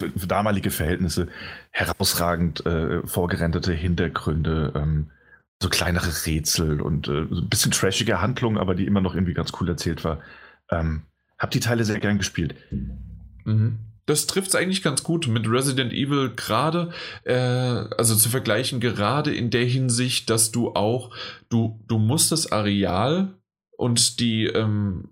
[SPEAKER 2] für damalige Verhältnisse herausragend äh, vorgerendete Hintergründe, ähm, so kleinere Rätsel und äh, so ein bisschen trashige Handlung, aber die immer noch irgendwie ganz cool erzählt war. Ähm, hab die Teile sehr gern gespielt.
[SPEAKER 1] Mhm. Das trifft es eigentlich ganz gut mit Resident Evil gerade, äh, also zu vergleichen, gerade in der Hinsicht, dass du auch, du, du musst das Areal und die, ähm,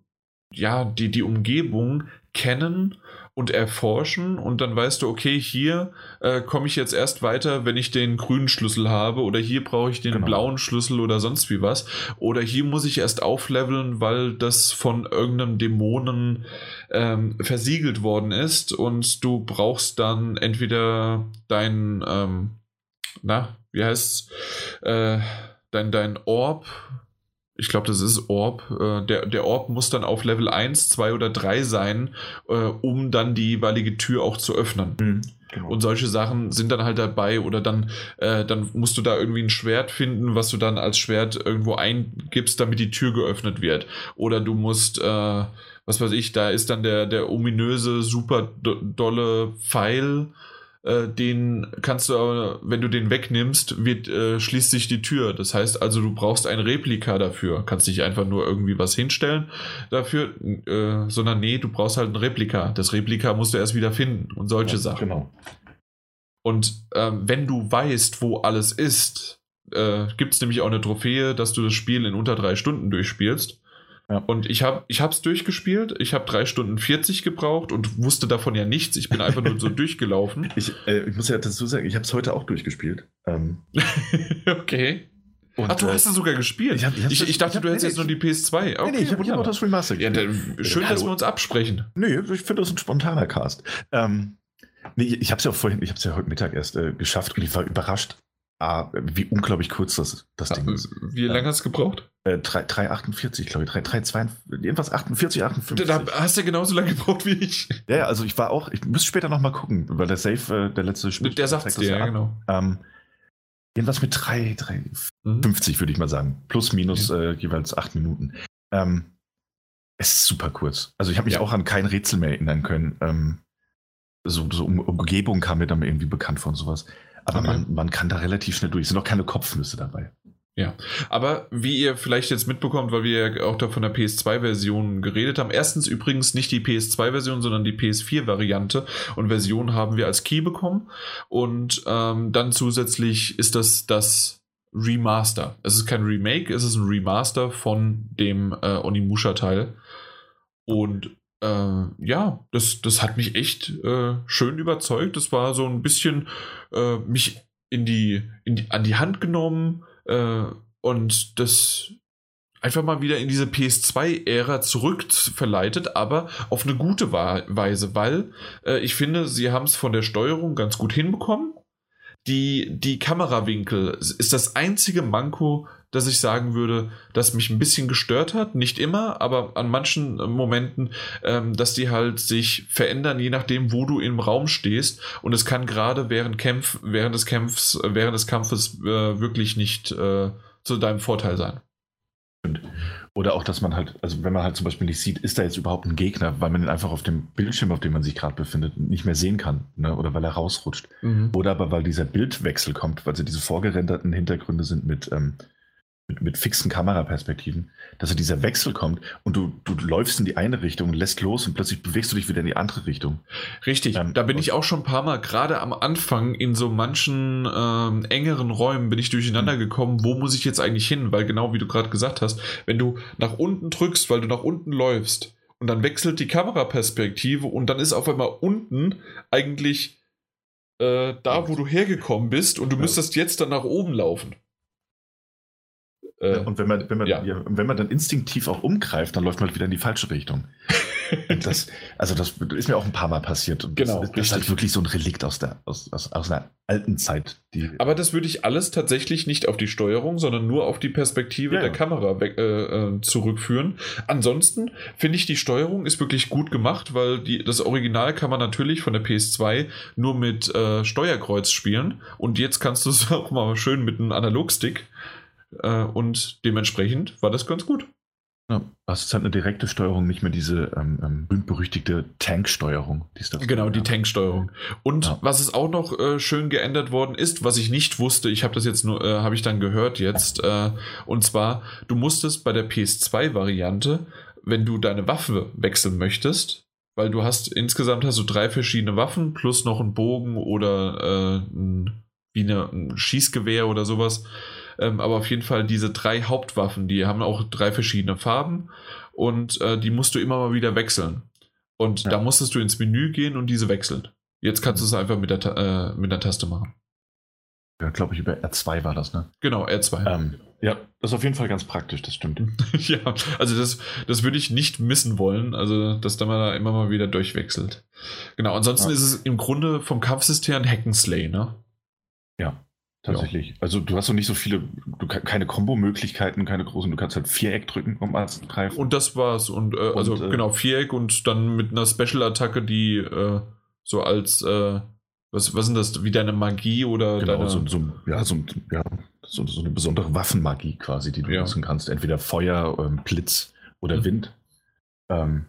[SPEAKER 1] ja, die, die Umgebung kennen und erforschen und dann weißt du, okay, hier äh, komme ich jetzt erst weiter, wenn ich den grünen Schlüssel habe oder hier brauche ich den genau. blauen Schlüssel oder sonst wie was oder hier muss ich erst aufleveln, weil das von irgendeinem Dämonen ähm, versiegelt worden ist und du brauchst dann entweder dein, ähm, na, wie heißt's, äh, dein, dein Orb ich glaube, das ist Orb. Äh, der, der Orb muss dann auf Level 1, 2 oder 3 sein, äh, um dann die jeweilige Tür auch zu öffnen. Mhm, genau. Und solche Sachen sind dann halt dabei oder dann, äh, dann musst du da irgendwie ein Schwert finden, was du dann als Schwert irgendwo eingibst, damit die Tür geöffnet wird. Oder du musst, äh, was weiß ich, da ist dann der, der ominöse, super dolle Pfeil äh, den kannst du aber, wenn du den wegnimmst, wird, äh, schließt sich die Tür. Das heißt also, du brauchst ein Replika dafür. Kannst nicht einfach nur irgendwie was hinstellen dafür, äh, sondern nee, du brauchst halt ein Replika. Das Replika musst du erst wieder finden und solche ja, Sachen.
[SPEAKER 2] Genau.
[SPEAKER 1] Und ähm, wenn du weißt, wo alles ist, äh, gibt es nämlich auch eine Trophäe, dass du das Spiel in unter drei Stunden durchspielst. Ja. Und ich habe es durchgespielt. Ich habe drei Stunden 40 gebraucht und wusste davon ja nichts. Ich bin einfach nur so durchgelaufen.
[SPEAKER 2] Ich, äh, ich, muss ja dazu sagen, ich habe es heute auch durchgespielt. Ähm.
[SPEAKER 1] okay. Und, Ach, du äh, hast es sogar gespielt. Ich, hab, ich, ich, ich dachte, du hättest jetzt nur die PS2.
[SPEAKER 2] Okay, nee, nee, ich habe hab auch das Remaster
[SPEAKER 1] gespielt. Ja, schön, dass wir uns absprechen.
[SPEAKER 2] Nee, ich finde das ein spontaner Cast. Ähm, nee, ich habe es ja vorhin, ich habe es ja heute Mittag erst äh, geschafft und ich war überrascht, ah, wie unglaublich kurz das, das Ding ist.
[SPEAKER 1] Wie lange hast du gebraucht?
[SPEAKER 2] Äh, 3,48, glaube ich. 3,42, irgendwas 48, 58.
[SPEAKER 1] Da hast du genauso lange gebraucht wie ich.
[SPEAKER 2] Ja, also ich war auch, ich muss später nochmal gucken, weil der Safe, äh, der letzte
[SPEAKER 1] Spiel. Der sagt es dir, ja, genau.
[SPEAKER 2] Ähm, irgendwas mit 3, 3, mhm. 50 würde ich mal sagen. Plus, minus äh, jeweils 8 Minuten. Ähm, es ist super kurz. Also ich habe mich ja. auch an kein Rätsel mehr erinnern können. Ähm, so, so Umgebung kam mir dann irgendwie bekannt von sowas. Aber okay. man, man kann da relativ schnell durch. Es sind auch keine Kopfnüsse dabei.
[SPEAKER 1] Ja, aber wie ihr vielleicht jetzt mitbekommt, weil wir ja auch da von der PS2-Version geredet haben, erstens übrigens nicht die PS2-Version, sondern die PS4-Variante und Version haben wir als Key bekommen und ähm, dann zusätzlich ist das das Remaster. Es ist kein Remake, es ist ein Remaster von dem äh, Onimusha-Teil und äh, ja, das, das hat mich echt äh, schön überzeugt. Das war so ein bisschen äh, mich in die, in die, an die Hand genommen äh, und das einfach mal wieder in diese PS2-Ära zurückverleitet, aber auf eine gute Weise, weil äh, ich finde, sie haben es von der Steuerung ganz gut hinbekommen. Die, die Kamerawinkel ist das einzige Manko, dass ich sagen würde, dass mich ein bisschen gestört hat. Nicht immer, aber an manchen Momenten, ähm, dass die halt sich verändern, je nachdem, wo du im Raum stehst. Und es kann gerade während, während des Kämpfs, während des Kampfes äh, wirklich nicht äh, zu deinem Vorteil sein.
[SPEAKER 2] Oder auch, dass man halt, also wenn man halt zum Beispiel nicht sieht, ist da jetzt überhaupt ein Gegner, weil man ihn einfach auf dem Bildschirm, auf dem man sich gerade befindet, nicht mehr sehen kann. Ne? Oder weil er rausrutscht. Mhm. Oder aber weil dieser Bildwechsel kommt, weil sie diese vorgerenderten Hintergründe sind mit ähm, mit, mit fixen Kameraperspektiven, dass dieser Wechsel kommt und du, du läufst in die eine Richtung, lässt los und plötzlich bewegst du dich wieder in die andere Richtung.
[SPEAKER 1] Richtig, ähm, da bin ich auch schon ein paar Mal, gerade am Anfang in so manchen ähm, engeren Räumen bin ich durcheinander mhm. gekommen, wo muss ich jetzt eigentlich hin? Weil genau wie du gerade gesagt hast, wenn du nach unten drückst, weil du nach unten läufst und dann wechselt die Kameraperspektive und dann ist auf einmal unten eigentlich äh, da, wo du hergekommen bist und du müsstest jetzt dann nach oben laufen.
[SPEAKER 2] Äh, und wenn man, wenn, man, ja. Ja, wenn man dann instinktiv auch umgreift, dann läuft man wieder in die falsche Richtung. das, also das ist mir auch ein paar Mal passiert. Und
[SPEAKER 1] genau,
[SPEAKER 2] das, das ist halt wirklich so ein Relikt aus, der, aus, aus, aus einer alten Zeit.
[SPEAKER 1] Aber das würde ich alles tatsächlich nicht auf die Steuerung, sondern nur auf die Perspektive ja, der Kamera weg, äh, äh, zurückführen. Ansonsten finde ich, die Steuerung ist wirklich gut gemacht, weil die, das Original kann man natürlich von der PS2 nur mit äh, Steuerkreuz spielen. Und jetzt kannst du es auch mal schön mit einem Analogstick. Äh, und dementsprechend war das ganz gut.
[SPEAKER 2] Ja, das ist halt eine direkte Steuerung, nicht mehr diese ähm, ähm berüchtigte Tanksteuerung.
[SPEAKER 1] Die genau, die Tanksteuerung. Und ja. was es auch noch äh, schön geändert worden ist, was ich nicht wusste, ich habe das jetzt nur, äh, habe ich dann gehört jetzt, äh, und zwar, du musstest bei der PS2-Variante, wenn du deine Waffe wechseln möchtest, weil du hast insgesamt hast du drei verschiedene Waffen plus noch einen Bogen oder äh, ein, wie eine, ein Schießgewehr oder sowas ähm, aber auf jeden Fall diese drei Hauptwaffen, die haben auch drei verschiedene Farben und äh, die musst du immer mal wieder wechseln. Und ja. da musstest du ins Menü gehen und diese wechseln. Jetzt kannst du es einfach mit der, äh, mit der Taste machen.
[SPEAKER 2] Ja, glaube ich, über R2 war das, ne?
[SPEAKER 1] Genau, R2.
[SPEAKER 2] Ähm, ja, das ist auf jeden Fall ganz praktisch, das stimmt.
[SPEAKER 1] ja, also das, das würde ich nicht missen wollen, also dass da man da immer mal wieder durchwechselt. Genau, ansonsten ja. ist es im Grunde vom Kampfsystem ein Hack'n'Slay, ne?
[SPEAKER 2] Ja. Tatsächlich. Ja. Also du hast noch nicht so viele, du, keine Kombo-Möglichkeiten, keine großen, du kannst halt Viereck drücken, um anzugreifen.
[SPEAKER 1] Und das war's. Und, äh, also und, äh, genau, Viereck und dann mit einer Special-Attacke, die äh, so als äh, was, was sind das, wie deine Magie oder
[SPEAKER 2] genau,
[SPEAKER 1] deine...
[SPEAKER 2] So, so, ja, so, ja so, so, eine besondere Waffenmagie quasi, die du ja. nutzen kannst. Entweder Feuer, ähm, Blitz oder mhm. Wind. Ähm,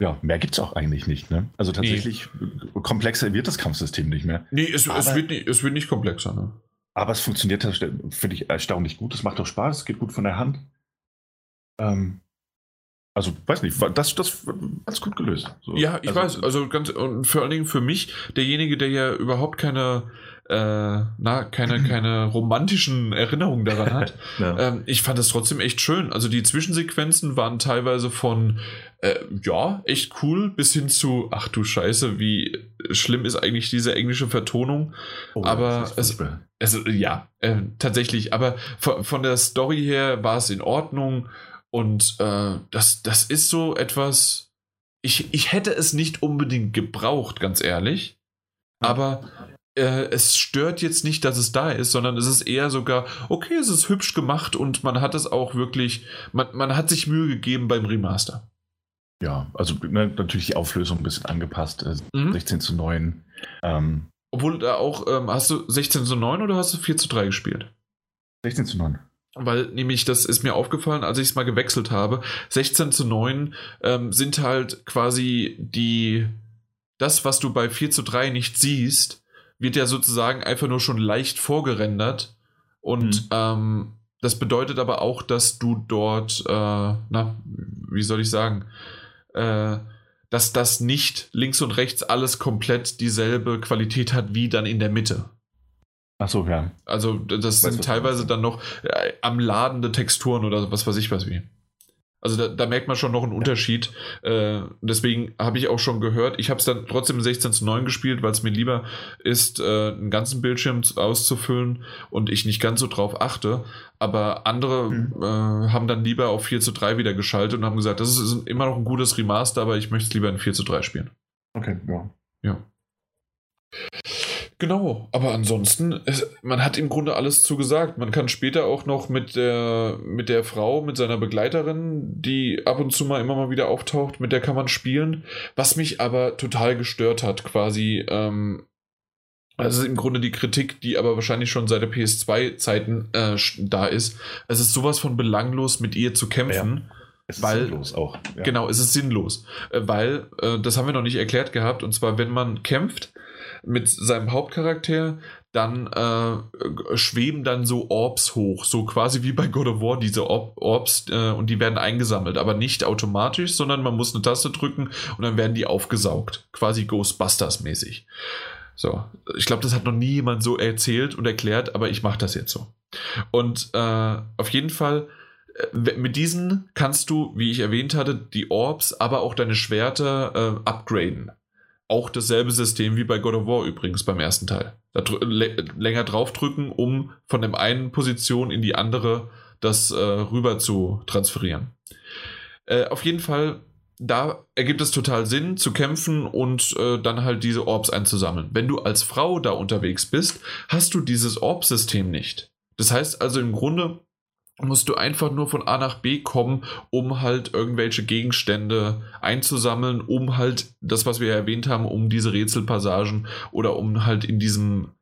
[SPEAKER 2] ja, mehr gibt es auch eigentlich nicht. Ne? Also tatsächlich nee. komplexer wird das Kampfsystem nicht mehr.
[SPEAKER 1] Nee, es, aber, es, wird, nicht, es wird nicht komplexer. Ne?
[SPEAKER 2] Aber es funktioniert, finde ich, erstaunlich gut. Es macht auch Spaß, es geht gut von der Hand. Ähm, also, weiß nicht, das, das ganz gut gelöst.
[SPEAKER 1] So, ja, ich also, weiß. Also, ganz, und vor allen Dingen für mich, derjenige, der ja überhaupt keine äh, na, keine, keine romantischen Erinnerungen daran hat. ja. ähm, ich fand es trotzdem echt schön. Also die Zwischensequenzen waren teilweise von äh, ja, echt cool, bis hin zu, ach du Scheiße, wie schlimm ist eigentlich diese englische Vertonung. Oh, aber es, es, ja, äh, tatsächlich, aber von, von, der Story her war es in Ordnung und äh, das, das ist so etwas. Ich, ich hätte es nicht unbedingt gebraucht, ganz ehrlich. Aber äh, es stört jetzt nicht, dass es da ist, sondern es ist eher sogar, okay, es ist hübsch gemacht und man hat es auch wirklich, man, man hat sich Mühe gegeben beim Remaster.
[SPEAKER 2] Ja, also ne, natürlich die Auflösung ein bisschen angepasst, äh, mhm. 16 zu 9.
[SPEAKER 1] Ähm, Obwohl da auch, ähm, hast du 16 zu 9 oder hast du 4 zu 3 gespielt?
[SPEAKER 2] 16 zu 9.
[SPEAKER 1] Weil nämlich, das ist mir aufgefallen, als ich es mal gewechselt habe, 16 zu 9 ähm, sind halt quasi die, das, was du bei 4 zu 3 nicht siehst, wird ja sozusagen einfach nur schon leicht vorgerendert. Und mhm. ähm, das bedeutet aber auch, dass du dort, äh, na, wie soll ich sagen, äh, dass das nicht links und rechts alles komplett dieselbe Qualität hat wie dann in der Mitte.
[SPEAKER 2] Ach so, ja.
[SPEAKER 1] Also das weiß, sind teilweise dann noch äh, am ladende Texturen oder was weiß ich was wie. Also da, da, merkt man schon noch einen Unterschied. Äh, deswegen habe ich auch schon gehört, ich habe es dann trotzdem 16 zu 9 gespielt, weil es mir lieber ist, äh, einen ganzen Bildschirm auszufüllen und ich nicht ganz so drauf achte. Aber andere mhm. äh, haben dann lieber auf 4 zu 3 wieder geschaltet und haben gesagt, das ist immer noch ein gutes Remaster, aber ich möchte es lieber in 4 zu 3 spielen.
[SPEAKER 2] Okay, ja.
[SPEAKER 1] Ja. Genau, aber ansonsten, es, man hat im Grunde alles zugesagt. Man kann später auch noch mit der, mit der Frau, mit seiner Begleiterin, die ab und zu mal immer mal wieder auftaucht, mit der kann man spielen. Was mich aber total gestört hat, quasi, ähm, das ist im Grunde die Kritik, die aber wahrscheinlich schon seit der PS2-Zeiten äh, da ist. Es ist sowas von belanglos, mit ihr zu kämpfen. Ja.
[SPEAKER 2] Es ist
[SPEAKER 1] weil,
[SPEAKER 2] sinnlos auch.
[SPEAKER 1] Ja. Genau, es ist sinnlos. Äh, weil, äh, das haben wir noch nicht erklärt gehabt, und zwar, wenn man kämpft, mit seinem Hauptcharakter, dann äh, schweben dann so Orbs hoch, so quasi wie bei God of War, diese Orb Orbs, äh, und die werden eingesammelt, aber nicht automatisch, sondern man muss eine Taste drücken und dann werden die aufgesaugt, quasi Ghostbusters-mäßig. So, ich glaube, das hat noch nie jemand so erzählt und erklärt, aber ich mache das jetzt so. Und äh, auf jeden Fall äh, mit diesen kannst du, wie ich erwähnt hatte, die Orbs, aber auch deine Schwerter äh, upgraden. Auch dasselbe System wie bei God of War übrigens beim ersten Teil. Da länger draufdrücken, um von der einen Position in die andere das äh, rüber zu transferieren. Äh, auf jeden Fall, da ergibt es total Sinn zu kämpfen und äh, dann halt diese Orbs einzusammeln. Wenn du als Frau da unterwegs bist, hast du dieses Orb-System nicht. Das heißt also im Grunde, musst du einfach nur von A nach B kommen, um halt irgendwelche Gegenstände einzusammeln, um halt das, was wir ja erwähnt haben, um diese Rätselpassagen oder um halt in diesem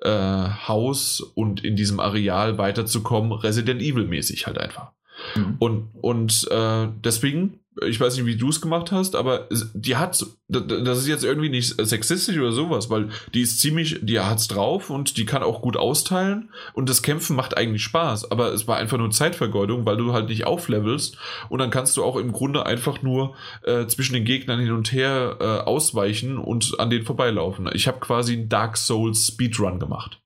[SPEAKER 1] äh, Haus und in diesem Areal weiterzukommen, Resident Evil mäßig halt einfach. Mhm. Und, und äh, deswegen ich weiß nicht, wie du es gemacht hast, aber die hat, das ist jetzt irgendwie nicht sexistisch oder sowas, weil die ist ziemlich, die hat's drauf und die kann auch gut austeilen und das Kämpfen macht eigentlich Spaß, aber es war einfach nur Zeitvergeudung, weil du halt nicht auflevelst und dann kannst du auch im Grunde einfach nur äh, zwischen den Gegnern hin und her äh, ausweichen und an denen vorbeilaufen. Ich habe quasi einen Dark Souls Speedrun gemacht.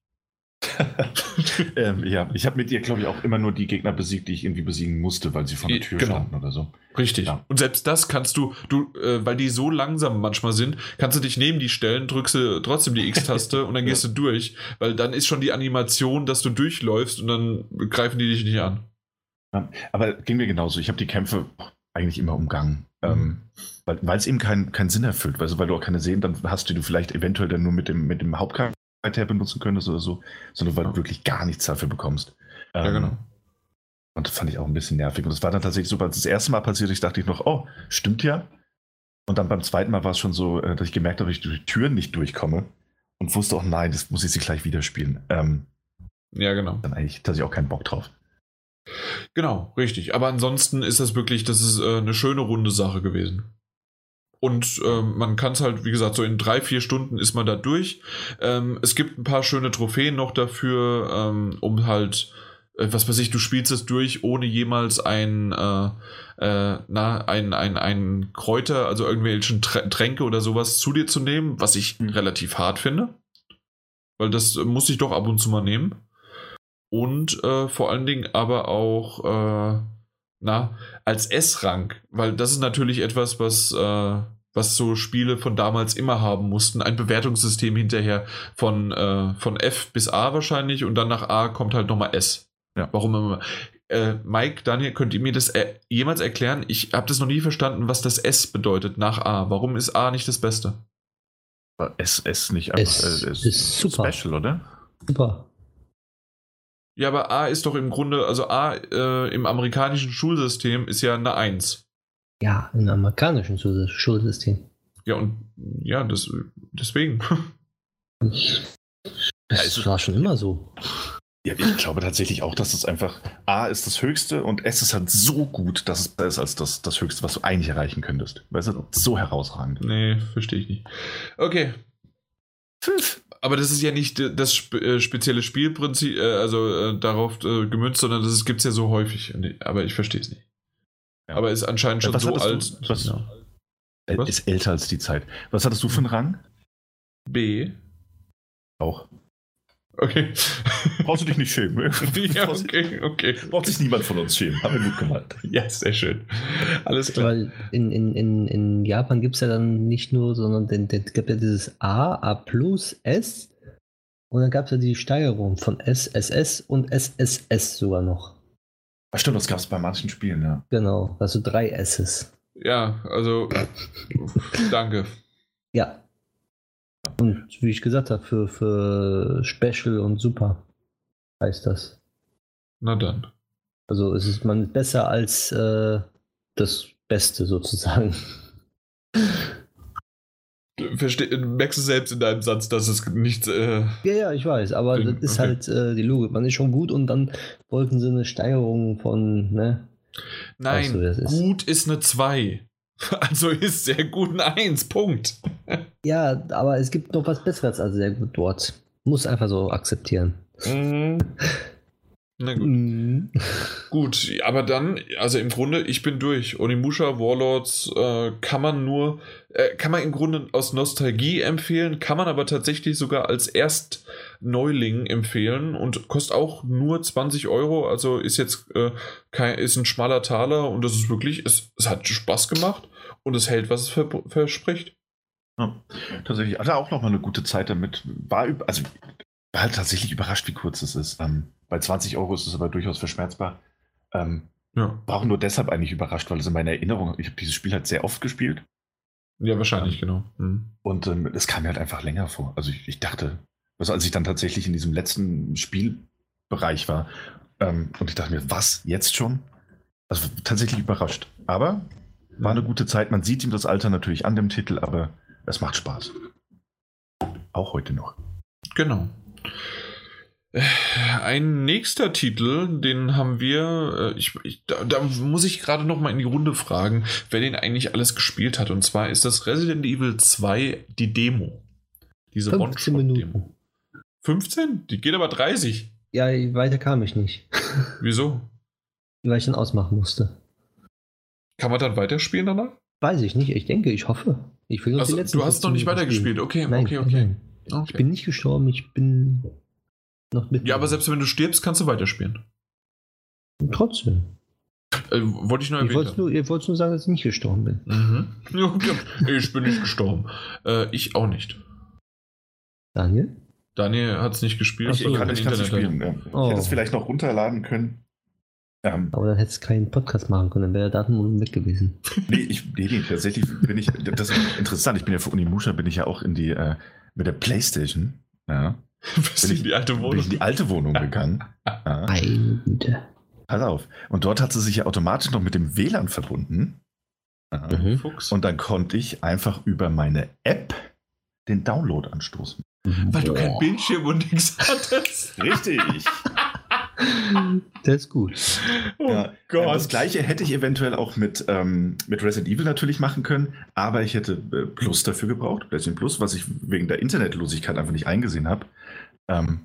[SPEAKER 2] ähm, ja, ich habe mit ihr, glaube ich, auch immer nur die Gegner besiegt, die ich irgendwie besiegen musste, weil sie vor der Tür genau. standen oder so.
[SPEAKER 1] Richtig. Ja. Und selbst das kannst du, du, äh, weil die so langsam manchmal sind, kannst du dich neben die stellen, drückst du trotzdem die X-Taste und dann gehst du durch, weil dann ist schon die Animation, dass du durchläufst und dann greifen die dich nicht an.
[SPEAKER 2] Ja, aber ging mir genauso. Ich habe die Kämpfe eigentlich immer umgangen. Mhm. Ähm, weil es eben keinen kein Sinn erfüllt, weil, weil du auch keine sehen, dann hast du die vielleicht eventuell dann nur mit dem, mit dem Hauptcharakter Seither benutzen könntest oder so, sondern weil du wirklich gar nichts dafür bekommst.
[SPEAKER 1] Ja, ähm, genau.
[SPEAKER 2] Und das fand ich auch ein bisschen nervig. Und das war dann tatsächlich so, als das erste Mal passiert ich dachte ich noch, oh, stimmt ja. Und dann beim zweiten Mal war es schon so, äh, dass ich gemerkt habe, dass ich durch die Türen nicht durchkomme und wusste auch, nein, das muss ich sie gleich wieder spielen. Ähm,
[SPEAKER 1] ja, genau.
[SPEAKER 2] Dann eigentlich tatsächlich auch keinen Bock drauf.
[SPEAKER 1] Genau, richtig. Aber ansonsten ist das wirklich, das ist äh, eine schöne runde Sache gewesen. Und ähm, man kann es halt, wie gesagt, so in drei, vier Stunden ist man da durch. Ähm, es gibt ein paar schöne Trophäen noch dafür, ähm, um halt, äh, was weiß ich, du spielst es durch, ohne jemals ein, äh, äh, na, ein, ein, ein Kräuter, also irgendwelchen Tränke oder sowas zu dir zu nehmen, was ich mhm. relativ hart finde. Weil das muss ich doch ab und zu mal nehmen. Und äh, vor allen Dingen aber auch äh, na, als S-Rang, weil das ist natürlich etwas, was, äh, was so Spiele von damals immer haben mussten. Ein Bewertungssystem hinterher von, äh, von F bis A wahrscheinlich und dann nach A kommt halt nochmal S. Ja. Warum immer. Äh, Mike, Daniel, könnt ihr mir das äh, jemals erklären? Ich habe das noch nie verstanden, was das S bedeutet nach A. Warum ist A nicht das Beste?
[SPEAKER 2] S, S nicht einfach.
[SPEAKER 3] S
[SPEAKER 2] äh,
[SPEAKER 3] ist super.
[SPEAKER 2] Special, oder?
[SPEAKER 3] Super.
[SPEAKER 1] Ja, aber A ist doch im Grunde, also A äh, im amerikanischen Schulsystem ist ja eine 1.
[SPEAKER 3] Ja, im amerikanischen Schul- Schulsystem.
[SPEAKER 1] Ja, und ja, das, deswegen.
[SPEAKER 3] Das
[SPEAKER 2] es ist-
[SPEAKER 3] war schon immer so.
[SPEAKER 2] Ja, ich glaube tatsächlich auch, dass es einfach A ist das Höchste und S ist halt so gut, dass es besser ist als das, das Höchste, was du eigentlich erreichen könntest. Weißt du, so herausragend.
[SPEAKER 1] nee, verstehe ich nicht. Okay.
[SPEAKER 2] Fünf.
[SPEAKER 1] Aber das ist ja nicht das äh, spezielle Spielprinzip, äh, also äh, darauf äh, gemünzt, sondern das gibt es ja so häufig. Aber ich verstehe es nicht.
[SPEAKER 2] Ja.
[SPEAKER 1] Aber ist anscheinend schon
[SPEAKER 2] Was
[SPEAKER 1] so
[SPEAKER 2] hattest du-
[SPEAKER 1] alt.
[SPEAKER 2] was-
[SPEAKER 1] ja.
[SPEAKER 2] Äh,
[SPEAKER 1] Was?
[SPEAKER 2] Ist älter als die Zeit. Was hattest du für einen Rang?
[SPEAKER 1] B.
[SPEAKER 2] Auch.
[SPEAKER 1] Okay.
[SPEAKER 2] Brauchst du dich nicht schämen.
[SPEAKER 1] ja,
[SPEAKER 2] Brauchst-
[SPEAKER 1] okay, okay.
[SPEAKER 2] Braucht sich niemand von uns schämen. Haben wir gut gemacht.
[SPEAKER 1] Ja, sehr schön. Alles klar.
[SPEAKER 3] Weil in, in, in, in Japan gibt es ja dann nicht nur, sondern den, den, es gibt ja dieses A, A plus, S. Und dann gab es ja die Steigerung von S, SS und SSS sogar noch.
[SPEAKER 2] Ach stimmt, das gab es bei manchen Spielen, ja.
[SPEAKER 3] Genau, also drei S's.
[SPEAKER 1] Ja, also danke.
[SPEAKER 3] Ja. Und wie ich gesagt habe, für, für Special und Super heißt das.
[SPEAKER 1] Na dann.
[SPEAKER 3] Also es ist man besser als äh, das Beste sozusagen.
[SPEAKER 1] Verste merkst du selbst in deinem Satz, dass es nicht. Äh,
[SPEAKER 3] Ja, ja, ich weiß, aber
[SPEAKER 1] Okay.
[SPEAKER 3] das ist halt äh, die Logik. Man ist schon gut und dann wollten sie eine Steigerung von, ne?
[SPEAKER 1] nein,
[SPEAKER 3] Weißt du,
[SPEAKER 1] gut ist eine 2. Also ist sehr gut ein 1. Punkt.
[SPEAKER 3] Ja, aber es gibt noch was Besseres als sehr gut dort. Muss einfach so akzeptieren.
[SPEAKER 1] Na gut.
[SPEAKER 3] Mhm.
[SPEAKER 1] Gut, aber dann, also im Grunde, ich bin durch. Onimusha, Warlords äh, kann man nur, äh, kann man im Grunde aus Nostalgie empfehlen, kann man aber tatsächlich sogar als Erstneuling empfehlen und kostet auch nur 20 Euro. Also ist jetzt äh, kein, ist ein schmaler Taler und das ist wirklich, es, es hat Spaß gemacht und es hält, was es ver verspricht.
[SPEAKER 2] ja. Tatsächlich hatte auch noch mal eine gute Zeit damit. War, also, war halt tatsächlich überrascht, wie kurz es ist. Ähm, bei 20 Euro ist es aber durchaus verschmerzbar. Ähm,
[SPEAKER 1] Ja,
[SPEAKER 2] war auch nur deshalb eigentlich überrascht, weil es in meiner Erinnerung, ich habe dieses Spiel halt sehr oft gespielt
[SPEAKER 1] ja wahrscheinlich, genau. Mhm.
[SPEAKER 2] und ähm, es kam mir halt einfach länger vor. Also ich, ich dachte, also als ich dann tatsächlich in diesem letzten Spielbereich war ähm, und ich dachte mir, was, jetzt schon? Also tatsächlich überrascht. Aber war eine gute Zeit. Man sieht ihm das Alter natürlich an dem Titel, aber es macht Spaß. Auch heute noch.
[SPEAKER 1] Genau. Äh, Ein nächster Titel, den haben wir, äh, ich, ich, da, da muss ich gerade noch mal in die Runde fragen, wer den eigentlich alles gespielt hat. Und zwar ist das Resident Evil 2 die Demo. Diese
[SPEAKER 3] 15
[SPEAKER 1] One-Shot-Demo.
[SPEAKER 3] Minuten.
[SPEAKER 1] 15? Die geht aber 30.
[SPEAKER 3] Ja, weiter kam ich nicht.
[SPEAKER 1] Wieso?
[SPEAKER 3] Weil ich dann ausmachen musste.
[SPEAKER 1] Kann man dann weiterspielen danach?
[SPEAKER 3] Weiß ich nicht. Ich denke, ich hoffe. Ich will
[SPEAKER 1] Also, du hast noch
[SPEAKER 3] 15
[SPEAKER 1] nicht weitergespielt. Okay,
[SPEAKER 3] Nein,
[SPEAKER 1] okay,
[SPEAKER 3] nein,
[SPEAKER 1] okay.
[SPEAKER 3] nein. Ich
[SPEAKER 1] okay.
[SPEAKER 3] bin nicht gestorben, ich bin noch mit.
[SPEAKER 1] Ja, aber selbst wenn du stirbst, kannst du weiterspielen.
[SPEAKER 3] Trotzdem.
[SPEAKER 1] Äh, wollte ich nur
[SPEAKER 3] Ich
[SPEAKER 1] erwähnt
[SPEAKER 3] wollte nur, ich sagen, dass ich nicht gestorben bin.
[SPEAKER 1] Mhm. Ich bin nicht gestorben. Äh, ich auch nicht.
[SPEAKER 3] Daniel?
[SPEAKER 1] Daniel hat es nicht gespielt.
[SPEAKER 2] Ich,
[SPEAKER 1] er
[SPEAKER 2] ich kann es
[SPEAKER 1] hat.
[SPEAKER 2] spielen. Ja.
[SPEAKER 3] Oh.
[SPEAKER 2] Ich hätte es vielleicht noch runterladen können. Ähm,
[SPEAKER 3] Aber dann hättest du keinen Podcast machen können, dann wäre der Datenvolumen weg gewesen.
[SPEAKER 2] nee, ich, nee, nee, tatsächlich bin ich, das ist interessant, ich bin ja für Unimusha, bin ich ja auch in die, äh, mit der Playstation, ja,
[SPEAKER 1] Bist
[SPEAKER 2] Bin
[SPEAKER 1] in die alte
[SPEAKER 2] bin ich
[SPEAKER 1] Wohnung?
[SPEAKER 2] in die alte Wohnung gegangen. Ja,
[SPEAKER 3] Meine Güte.
[SPEAKER 2] pass auf. Und dort hat sie sich ja automatisch noch mit dem WLAN verbunden.
[SPEAKER 3] Mhm.
[SPEAKER 2] Und dann konnte ich einfach über meine App den Download anstoßen.
[SPEAKER 1] Weil du kein
[SPEAKER 3] Boah.
[SPEAKER 1] Bildschirm und nichts hattest.
[SPEAKER 2] Richtig.
[SPEAKER 3] Das ist gut.
[SPEAKER 1] Oh
[SPEAKER 2] Ja,
[SPEAKER 1] Gott.
[SPEAKER 2] Das gleiche hätte ich eventuell auch mit, ähm, mit Resident Evil natürlich machen können, aber ich hätte äh, Plus dafür gebraucht, PlayStation Plus, was ich wegen der Internetlosigkeit einfach nicht eingesehen habe. Ähm,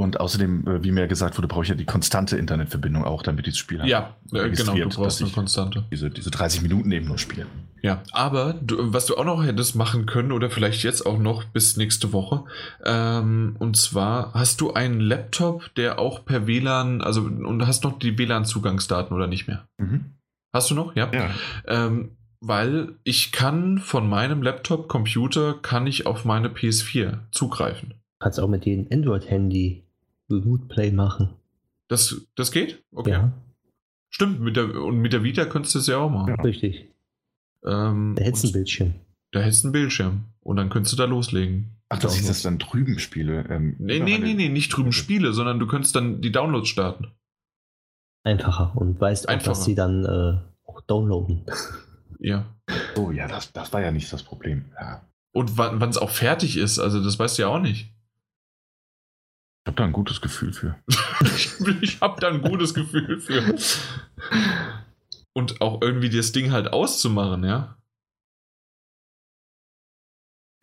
[SPEAKER 2] und außerdem, äh, wie mir gesagt wurde, brauche ich ja die konstante Internetverbindung auch, damit dieses Spiel halt
[SPEAKER 1] Ja, äh, genau, du brauchst
[SPEAKER 2] dass
[SPEAKER 1] eine
[SPEAKER 2] ich
[SPEAKER 1] Konstante.
[SPEAKER 2] diese, diese 30 Minuten eben nur spiele.
[SPEAKER 1] Ja, aber du, was du auch noch hättest machen können oder vielleicht jetzt auch noch bis nächste Woche, ähm, und zwar hast du einen Laptop, der auch per WLAN, also und hast noch die WLAN-Zugangsdaten oder nicht mehr?
[SPEAKER 2] Mhm.
[SPEAKER 1] Hast du noch? Ja.
[SPEAKER 2] Ja.
[SPEAKER 1] Ähm, weil ich kann von meinem Laptop, Computer, kann ich auf meine PS4 zugreifen.
[SPEAKER 3] Kannst auch mit dem Android-Handy Remote Play machen.
[SPEAKER 1] Das, das geht? Okay.
[SPEAKER 3] Ja,
[SPEAKER 1] Stimmt, mit der, und mit der Vita könntest du es ja auch machen.
[SPEAKER 2] Ja.
[SPEAKER 3] richtig.
[SPEAKER 1] Ähm,
[SPEAKER 3] Da hättest du ein
[SPEAKER 1] und
[SPEAKER 3] Bildschirm.
[SPEAKER 1] da hättest du einen Bildschirm. Und dann könntest du da loslegen.
[SPEAKER 2] Ach, dass ich das dann drüben spiele.
[SPEAKER 1] Ähm, nee, nee, nee, nee, nicht drüben spiele, sondern du könntest dann die Downloads starten.
[SPEAKER 3] Einfacher und weißt auch, dass sie dann äh, auch downloaden.
[SPEAKER 1] Ja.
[SPEAKER 2] Oh ja, das, das war ja nicht das Problem. Ja.
[SPEAKER 1] Und wann es auch fertig ist, also das weißt du ja auch nicht.
[SPEAKER 2] Ich habe da ein gutes Gefühl für.
[SPEAKER 1] ich habe da ein gutes Gefühl für. Und auch irgendwie das Ding halt auszumachen, ja.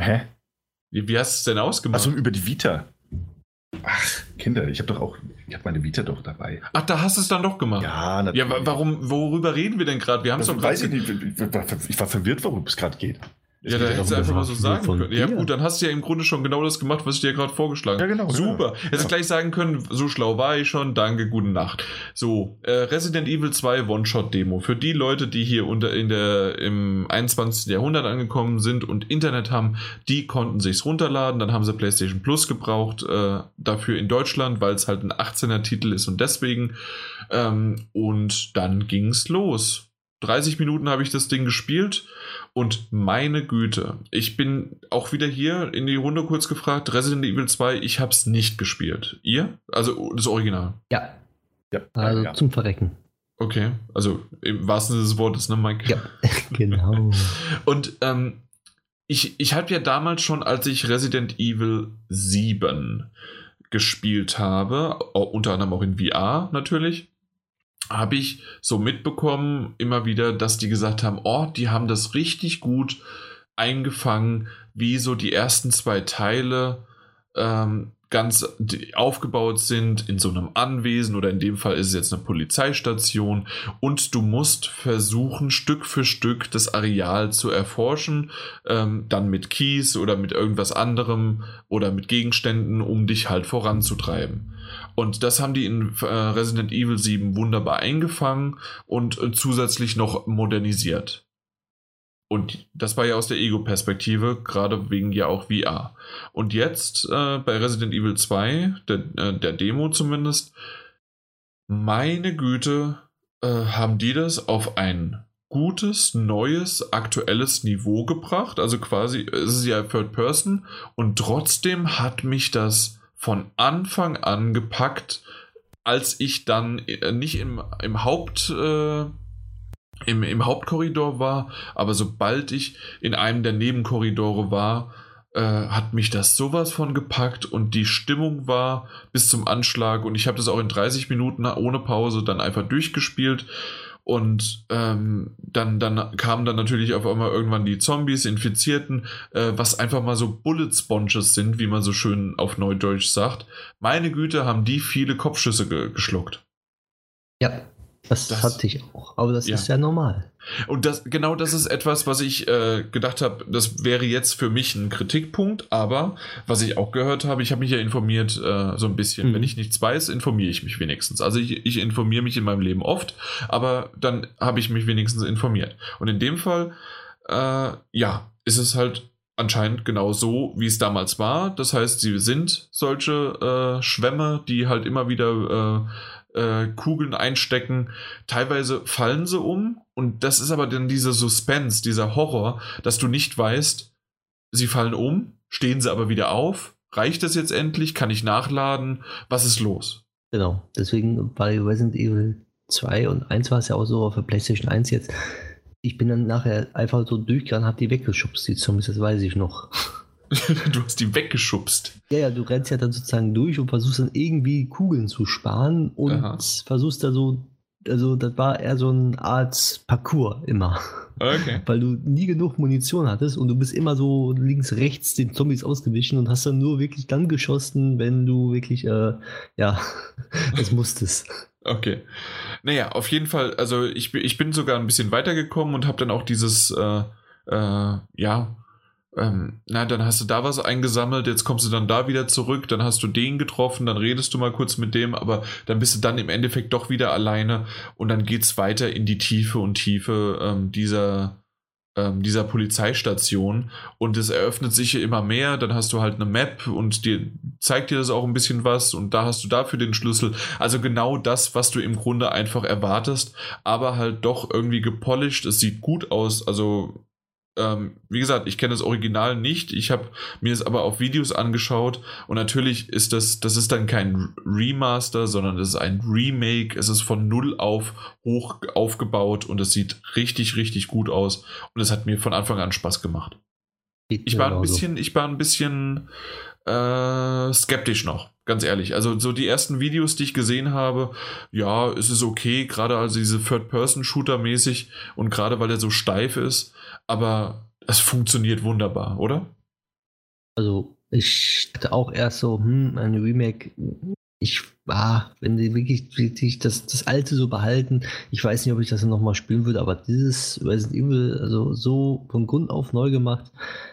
[SPEAKER 2] Hä?
[SPEAKER 1] Wie, wie hast du es denn ausgemacht?
[SPEAKER 2] Achso, über die Vita. Ach, Kinder, ich habe doch auch, ich habe meine Vita doch dabei.
[SPEAKER 1] Ach, da hast du es dann doch gemacht.
[SPEAKER 2] Ja, natürlich.
[SPEAKER 1] Ja, warum, worüber reden wir denn gerade? Wir haben es doch
[SPEAKER 2] Weiß ich nicht, ich war verwirrt, worum es gerade geht.
[SPEAKER 1] Ja, da hättest du einfach mal so sagen können. Ja, gut, dann hast du ja im Grunde schon genau das gemacht, was ich dir gerade vorgeschlagen habe.
[SPEAKER 2] Ja, genau.
[SPEAKER 1] Super. Genau. Hättest ja. gleich sagen können, so schlau war ich schon, danke, gute Nacht. So, äh, Resident Evil 2 One-Shot-Demo. Für die Leute, die hier unter in der, im 21. Jahrhundert angekommen sind und Internet haben, die konnten sich's runterladen. Dann haben sie PlayStation Plus gebraucht, äh, dafür in Deutschland, weil es halt ein 18er Titel ist und deswegen. Ähm, und dann ging's los. 30 Minuten habe ich das Ding gespielt und meine Güte, ich bin auch wieder hier in die Runde kurz gefragt, Resident Evil 2, ich habe es nicht gespielt. Ihr? Also das Original?
[SPEAKER 3] Ja. ja. Also ja. zum Verrecken.
[SPEAKER 1] Okay, also im wahrsten Sinne des Wortes, ne, Mike?
[SPEAKER 3] Ja, genau.
[SPEAKER 1] und ähm, ich, ich habe ja damals schon, als ich Resident Evil 7 gespielt habe, unter anderem auch in VR natürlich, habe ich so mitbekommen immer wieder, dass die gesagt haben, oh, die haben das richtig gut eingefangen, wie so die ersten zwei Teile ähm, ganz aufgebaut sind in so einem Anwesen oder in dem Fall ist es jetzt eine Polizeistation und du musst versuchen Stück für Stück das Areal zu erforschen, ähm, dann mit Kies oder mit irgendwas anderem oder mit Gegenständen, um dich halt voranzutreiben. Und das haben die in äh, Resident Evil 7 wunderbar eingefangen und äh, zusätzlich noch modernisiert. Und das war ja aus der Ego-Perspektive, gerade wegen ja auch VR. Und jetzt äh, bei Resident Evil 2, der, äh, der Demo zumindest, meine Güte, äh, haben die das auf ein gutes, neues, aktuelles Niveau gebracht. Also quasi, es ist ja Third Person und trotzdem hat mich das von Anfang an gepackt, als ich dann äh, nicht im, im Haupt. Äh, im, im Hauptkorridor war, aber sobald ich in einem der Nebenkorridore war, äh, hat mich das sowas von gepackt und die Stimmung war bis zum Anschlag und ich habe das auch in 30 Minuten ohne Pause dann einfach durchgespielt und ähm, dann, dann kamen dann natürlich auf einmal irgendwann die Zombies, Infizierten, äh, was einfach mal so Bullet Sponges sind, wie man so schön auf Neudeutsch sagt. Meine Güte, haben die viele Kopfschüsse ge geschluckt.
[SPEAKER 3] Ja, das, das, hatte ich auch, aber das ja. ist ja normal.
[SPEAKER 1] Und das, genau das ist etwas, was ich äh, gedacht habe, das wäre jetzt für mich ein Kritikpunkt, aber was ich auch gehört habe, ich habe mich ja informiert äh, so ein bisschen. Mhm. Wenn ich nichts weiß, informiere ich mich wenigstens. Also ich, ich informiere mich in meinem Leben oft, aber dann habe ich mich wenigstens informiert. Und in dem Fall, äh, ja, ist es halt anscheinend genau so, wie es damals war. Das heißt, sie sind solche äh, Schwämme, die halt immer wieder äh, Kugeln einstecken. Teilweise fallen sie um und das ist aber dann dieser Suspense, dieser Horror, dass du nicht weißt, sie fallen um, stehen sie aber wieder auf. Reicht das jetzt endlich? Kann ich nachladen? Was ist los?
[SPEAKER 3] Genau, deswegen bei Resident Evil 2 und 1 war es ja auch so auf der PlayStation 1 jetzt. Ich bin dann nachher einfach so durchgegangen, hab die weggeschubst, die Zombies, das weiß ich noch.
[SPEAKER 1] du hast die weggeschubst.
[SPEAKER 3] Ja, ja, du rennst ja dann sozusagen durch und versuchst dann irgendwie Kugeln zu sparen und Aha. versuchst da so, also das war eher so eine Art Parcours immer.
[SPEAKER 1] Okay.
[SPEAKER 3] Weil du nie genug Munition hattest und du bist immer so links, rechts den Zombies ausgewichen und hast dann nur wirklich dann geschossen, wenn du wirklich, äh, ja, es musstest.
[SPEAKER 1] Okay. Naja, auf jeden Fall, also ich, ich bin sogar ein bisschen weitergekommen und habe dann auch dieses, äh, äh, ja, ähm, na, dann hast du da was eingesammelt, jetzt kommst du dann da wieder zurück, dann hast du den getroffen, dann redest du mal kurz mit dem, aber dann bist du dann im Endeffekt doch wieder alleine und dann geht es weiter in die Tiefe und Tiefe ähm, dieser, ähm, dieser Polizeistation und es eröffnet sich immer mehr, dann hast du halt eine Map und dir zeigt dir das auch ein bisschen was und da hast du dafür den Schlüssel. Also genau das, was du im Grunde einfach erwartest, aber halt doch irgendwie gepolished, es sieht gut aus, also ähm, wie gesagt, ich kenne das Original nicht. Ich habe mir es aber auf Videos angeschaut und natürlich ist das, das ist dann kein Remaster, sondern das ist ein Remake. Es ist von null auf hoch aufgebaut und es sieht richtig, richtig gut aus und es hat mir von Anfang an Spaß gemacht. Ich war ein bisschen, ich war ein bisschen äh, skeptisch noch, ganz ehrlich. Also so die ersten Videos, die ich gesehen habe, ja, es ist okay, gerade also diese Third-Person-Shooter mäßig und gerade weil er so steif ist aber es funktioniert wunderbar, oder?
[SPEAKER 3] Also, ich hatte auch erst so, hm, ein Remake. Ich war, wenn sie wirklich, wirklich das, das alte so behalten, ich weiß nicht, ob ich das nochmal spielen würde, aber dieses Resident Evil, also so von Grund auf neu gemacht,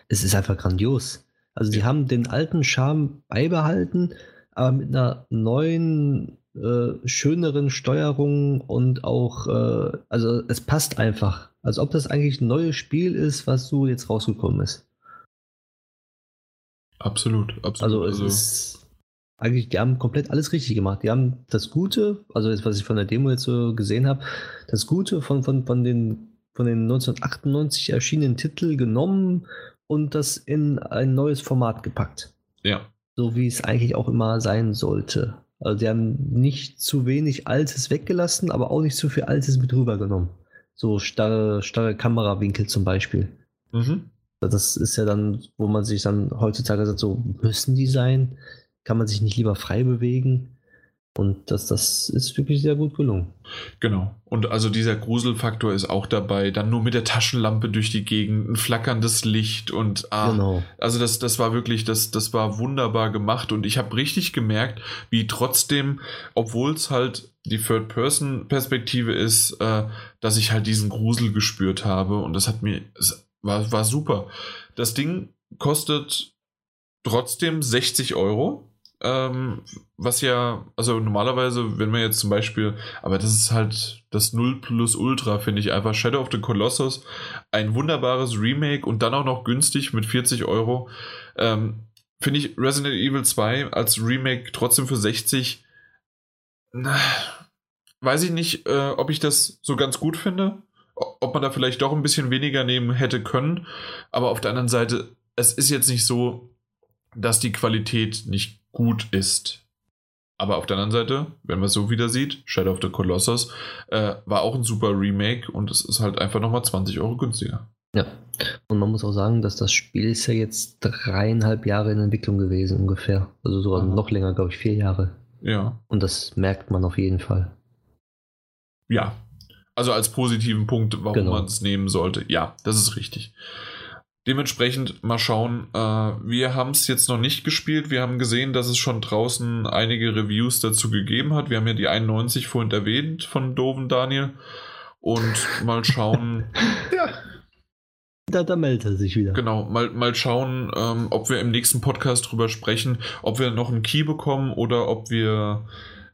[SPEAKER 3] es ist einfach grandios. Also, sie ja. haben den alten Charme beibehalten, aber mit einer neuen, äh, schöneren Steuerung und auch, äh, also es passt einfach. Als ob das eigentlich ein neues Spiel ist, was so jetzt rausgekommen ist.
[SPEAKER 1] Absolut, absolut.
[SPEAKER 3] Also es also ist eigentlich, die haben komplett alles richtig gemacht. Die haben das Gute, also jetzt, was ich von der Demo jetzt so gesehen habe, das Gute von, von, von, den, von den 1998 erschienenen Titel genommen und das in ein neues Format gepackt.
[SPEAKER 1] Ja.
[SPEAKER 3] So wie es eigentlich auch immer sein sollte. Also die haben nicht zu wenig Altes weggelassen, aber auch nicht zu viel Altes mit rübergenommen. So starre, starre Kamerawinkel zum Beispiel. Mhm. Das ist ja dann, wo man sich dann heutzutage sagt, so müssen die sein? Kann man sich nicht lieber frei bewegen? Und das, das ist wirklich sehr gut gelungen.
[SPEAKER 1] Genau. Und also dieser Gruselfaktor ist auch dabei. Dann nur mit der Taschenlampe durch die Gegend, ein flackerndes Licht und ah, genau. also das, das war wirklich, das, das war wunderbar gemacht. Und ich habe richtig gemerkt, wie trotzdem, obwohl es halt die Third-Person-Perspektive ist, äh, dass ich halt diesen Grusel gespürt habe. Und das hat mir, war, war super. Das Ding kostet trotzdem 60 Euro. Ähm, was ja, also normalerweise, wenn man jetzt zum Beispiel, aber das ist halt das 0 plus Ultra, finde ich einfach. Shadow of the Colossus, ein wunderbares Remake und dann auch noch günstig mit 40 Euro. Ähm, finde ich Resident Evil 2 als Remake trotzdem für 60 na, weiß ich nicht, äh, ob ich das so ganz gut finde. Ob man da vielleicht doch ein bisschen weniger nehmen hätte können. Aber auf der anderen Seite, es ist jetzt nicht so, dass die Qualität nicht gut ist. Aber auf der anderen Seite, wenn man es so wieder sieht, Shadow of the Colossus äh, war auch ein super Remake und es ist halt einfach nochmal 20 Euro günstiger.
[SPEAKER 3] Ja, und man muss auch sagen, dass das Spiel ist ja jetzt dreieinhalb Jahre in Entwicklung gewesen ungefähr. Also sogar Aha. noch länger, glaube ich, vier Jahre.
[SPEAKER 1] Ja.
[SPEAKER 3] Und das merkt man auf jeden Fall.
[SPEAKER 1] Ja. Also als positiven Punkt, warum genau. man es nehmen sollte. Ja, das ist richtig. Dementsprechend mal schauen. Äh, wir haben es jetzt noch nicht gespielt. Wir haben gesehen, dass es schon draußen einige Reviews dazu gegeben hat. Wir haben ja die 91 vorhin erwähnt von Doven Daniel. Und mal schauen.
[SPEAKER 3] ja. Da, da, meldet er sich wieder.
[SPEAKER 1] Genau, mal, mal schauen, ähm, ob wir im nächsten Podcast drüber sprechen, ob wir noch einen Key bekommen oder ob wir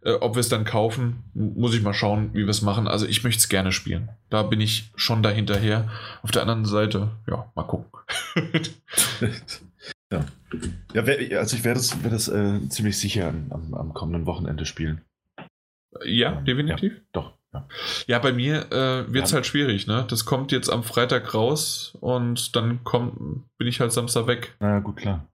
[SPEAKER 1] äh, ob wir es dann kaufen. Muss ich mal schauen, wie wir es machen. Also ich möchte es gerne spielen. Da bin ich schon dahinterher. Auf der anderen Seite, ja, mal gucken.
[SPEAKER 2] ja. ja, also ich werde es werd äh, ziemlich sicher am, am, kommenden Wochenende spielen.
[SPEAKER 1] Ja, definitiv.
[SPEAKER 2] Ja, doch.
[SPEAKER 1] Ja. ja, bei mir äh, wird es ja. halt schwierig, ne? Das kommt jetzt am Freitag raus und dann komm, bin ich halt Samstag weg.
[SPEAKER 2] Na gut, klar.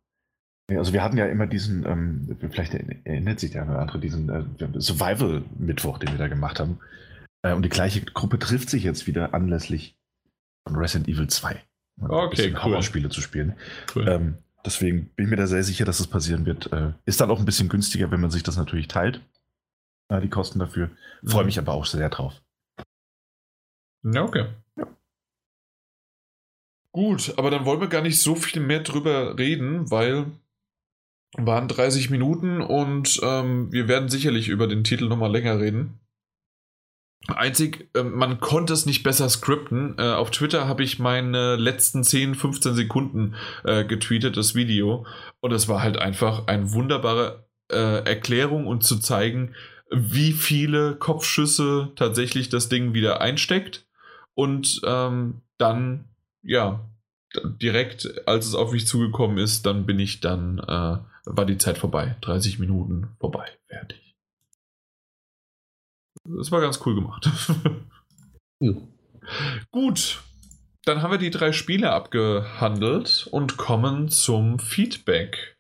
[SPEAKER 2] Also wir hatten ja immer diesen, ähm, vielleicht erinnert sich der eine oder andere, diesen äh, Survival-Mittwoch, den wir da gemacht haben. Äh, und die gleiche Gruppe trifft sich jetzt wieder anlässlich von Resident Evil 2.
[SPEAKER 1] Okay, cool.
[SPEAKER 2] Horrorspiele zu spielen. Cool. Ähm, deswegen bin ich mir da sehr sicher, dass das passieren wird. Äh, ist dann auch ein bisschen günstiger, wenn man sich das natürlich teilt. Die Kosten dafür. Freue mhm. mich aber auch sehr drauf.
[SPEAKER 1] Ja, okay. Ja. Gut, aber dann wollen wir gar nicht so viel mehr drüber reden, weil waren 30 Minuten und ähm, wir werden sicherlich über den Titel nochmal länger reden. Einzig, äh, man konnte es nicht besser skripten. Äh, auf Twitter habe ich meine letzten 10, 15 Sekunden äh, getweetet, das Video. Und es war halt einfach eine wunderbare äh, Erklärung und zu zeigen, wie viele Kopfschüsse tatsächlich das Ding wieder einsteckt. Und ähm, dann, ja, direkt, als es auf mich zugekommen ist, dann bin ich dann äh, war die Zeit vorbei. 30 Minuten vorbei. Fertig. Das war ganz cool gemacht. ja. Gut. dann haben wir die drei Spiele abgehandelt und kommen zum Feedback.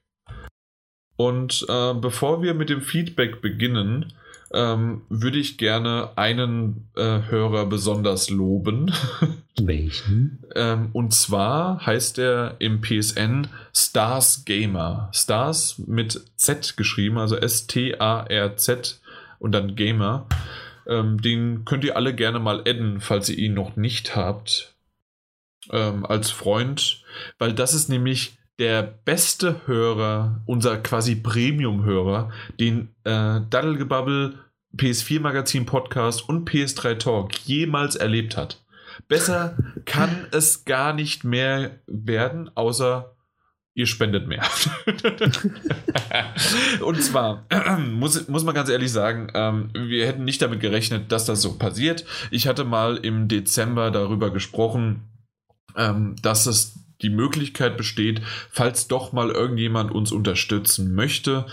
[SPEAKER 1] Und äh, bevor wir mit dem Feedback beginnen, ähm, würde ich gerne einen äh, Hörer besonders loben.
[SPEAKER 3] Welchen?
[SPEAKER 1] ähm, und zwar heißt er im PSN Stars Gamer. Stars mit Z geschrieben, also S-T-A-R-Z und dann Gamer. Ähm, den könnt ihr alle gerne mal adden, falls ihr ihn noch nicht habt. Ähm, als Freund, weil das ist nämlich der beste Hörer, unser quasi Premium-Hörer, den äh, Daddelgebubble, PS4 Magazin Podcast und PS3 Talk jemals erlebt hat. Besser kann es gar nicht mehr werden, außer ihr spendet mehr. und zwar muss, muss man ganz ehrlich sagen, ähm, wir hätten nicht damit gerechnet, dass das so passiert. Ich hatte mal im Dezember darüber gesprochen, ähm, dass es die Möglichkeit besteht, falls doch mal irgendjemand uns unterstützen möchte,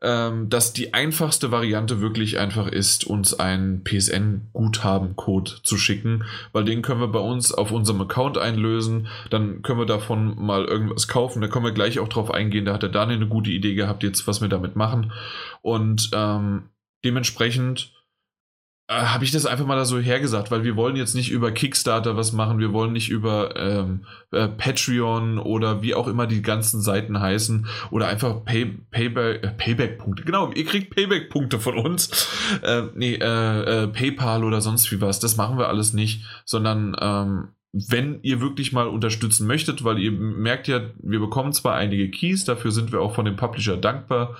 [SPEAKER 1] ähm, dass die einfachste Variante wirklich einfach ist, uns einen PSN-Guthaben-Code zu schicken, weil den können wir bei uns auf unserem Account einlösen, dann können wir davon mal irgendwas kaufen, da können wir gleich auch drauf eingehen, da hat der Daniel eine gute Idee gehabt, jetzt was wir damit machen. Und ähm, dementsprechend äh, habe ich das einfach mal da so hergesagt, weil wir wollen jetzt nicht über Kickstarter was machen, wir wollen nicht über ähm, äh, Patreon oder wie auch immer die ganzen Seiten heißen oder einfach Pay, Payback, äh, Payback-Punkte. Genau, ihr kriegt Payback-Punkte von uns. Äh, nee, äh, äh, PayPal oder sonst wie was. Das machen wir alles nicht, sondern ähm, wenn ihr wirklich mal unterstützen möchtet, weil ihr merkt ja, wir bekommen zwar einige Keys, dafür sind wir auch von dem Publisher dankbar,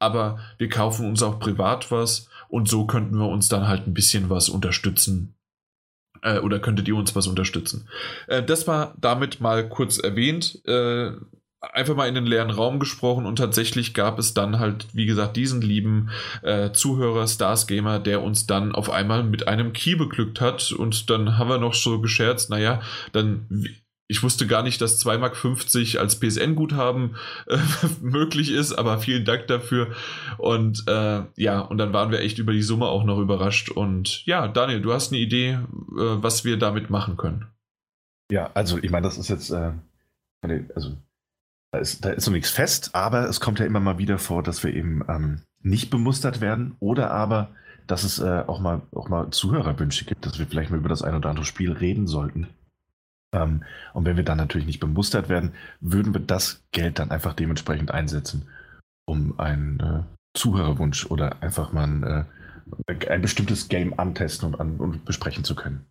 [SPEAKER 1] aber wir kaufen uns auch privat was und so könnten wir uns dann halt ein bisschen was unterstützen. Äh, oder könntet ihr uns was unterstützen? Äh, das war damit mal kurz erwähnt. Äh, einfach mal in den leeren Raum gesprochen und tatsächlich gab es dann halt, wie gesagt, diesen lieben äh, Zuhörer Stars Gamer, der uns dann auf einmal mit einem Key beglückt hat und dann haben wir noch so gescherzt, naja, dann ich wusste gar nicht, dass 2,50 Mark als PSN-Guthaben äh, möglich ist, aber vielen Dank dafür. Und äh, ja, und dann waren wir echt über die Summe auch noch überrascht. Und ja, Daniel, du hast eine Idee, äh, was wir damit machen können.
[SPEAKER 2] Ja, also ich meine, das ist jetzt, äh, also da ist, da ist so nichts fest, aber es kommt ja immer mal wieder vor, dass wir eben ähm, nicht bemustert werden oder aber, dass es äh, auch, mal, auch mal Zuhörerwünsche gibt, dass wir vielleicht mal über das ein oder andere Spiel reden sollten. Ähm, und wenn wir dann natürlich nicht bemustert werden, würden wir das Geld dann einfach dementsprechend einsetzen, um einen äh, Zuhörerwunsch oder einfach mal ein, äh, ein bestimmtes Game antesten und, an, und besprechen zu können.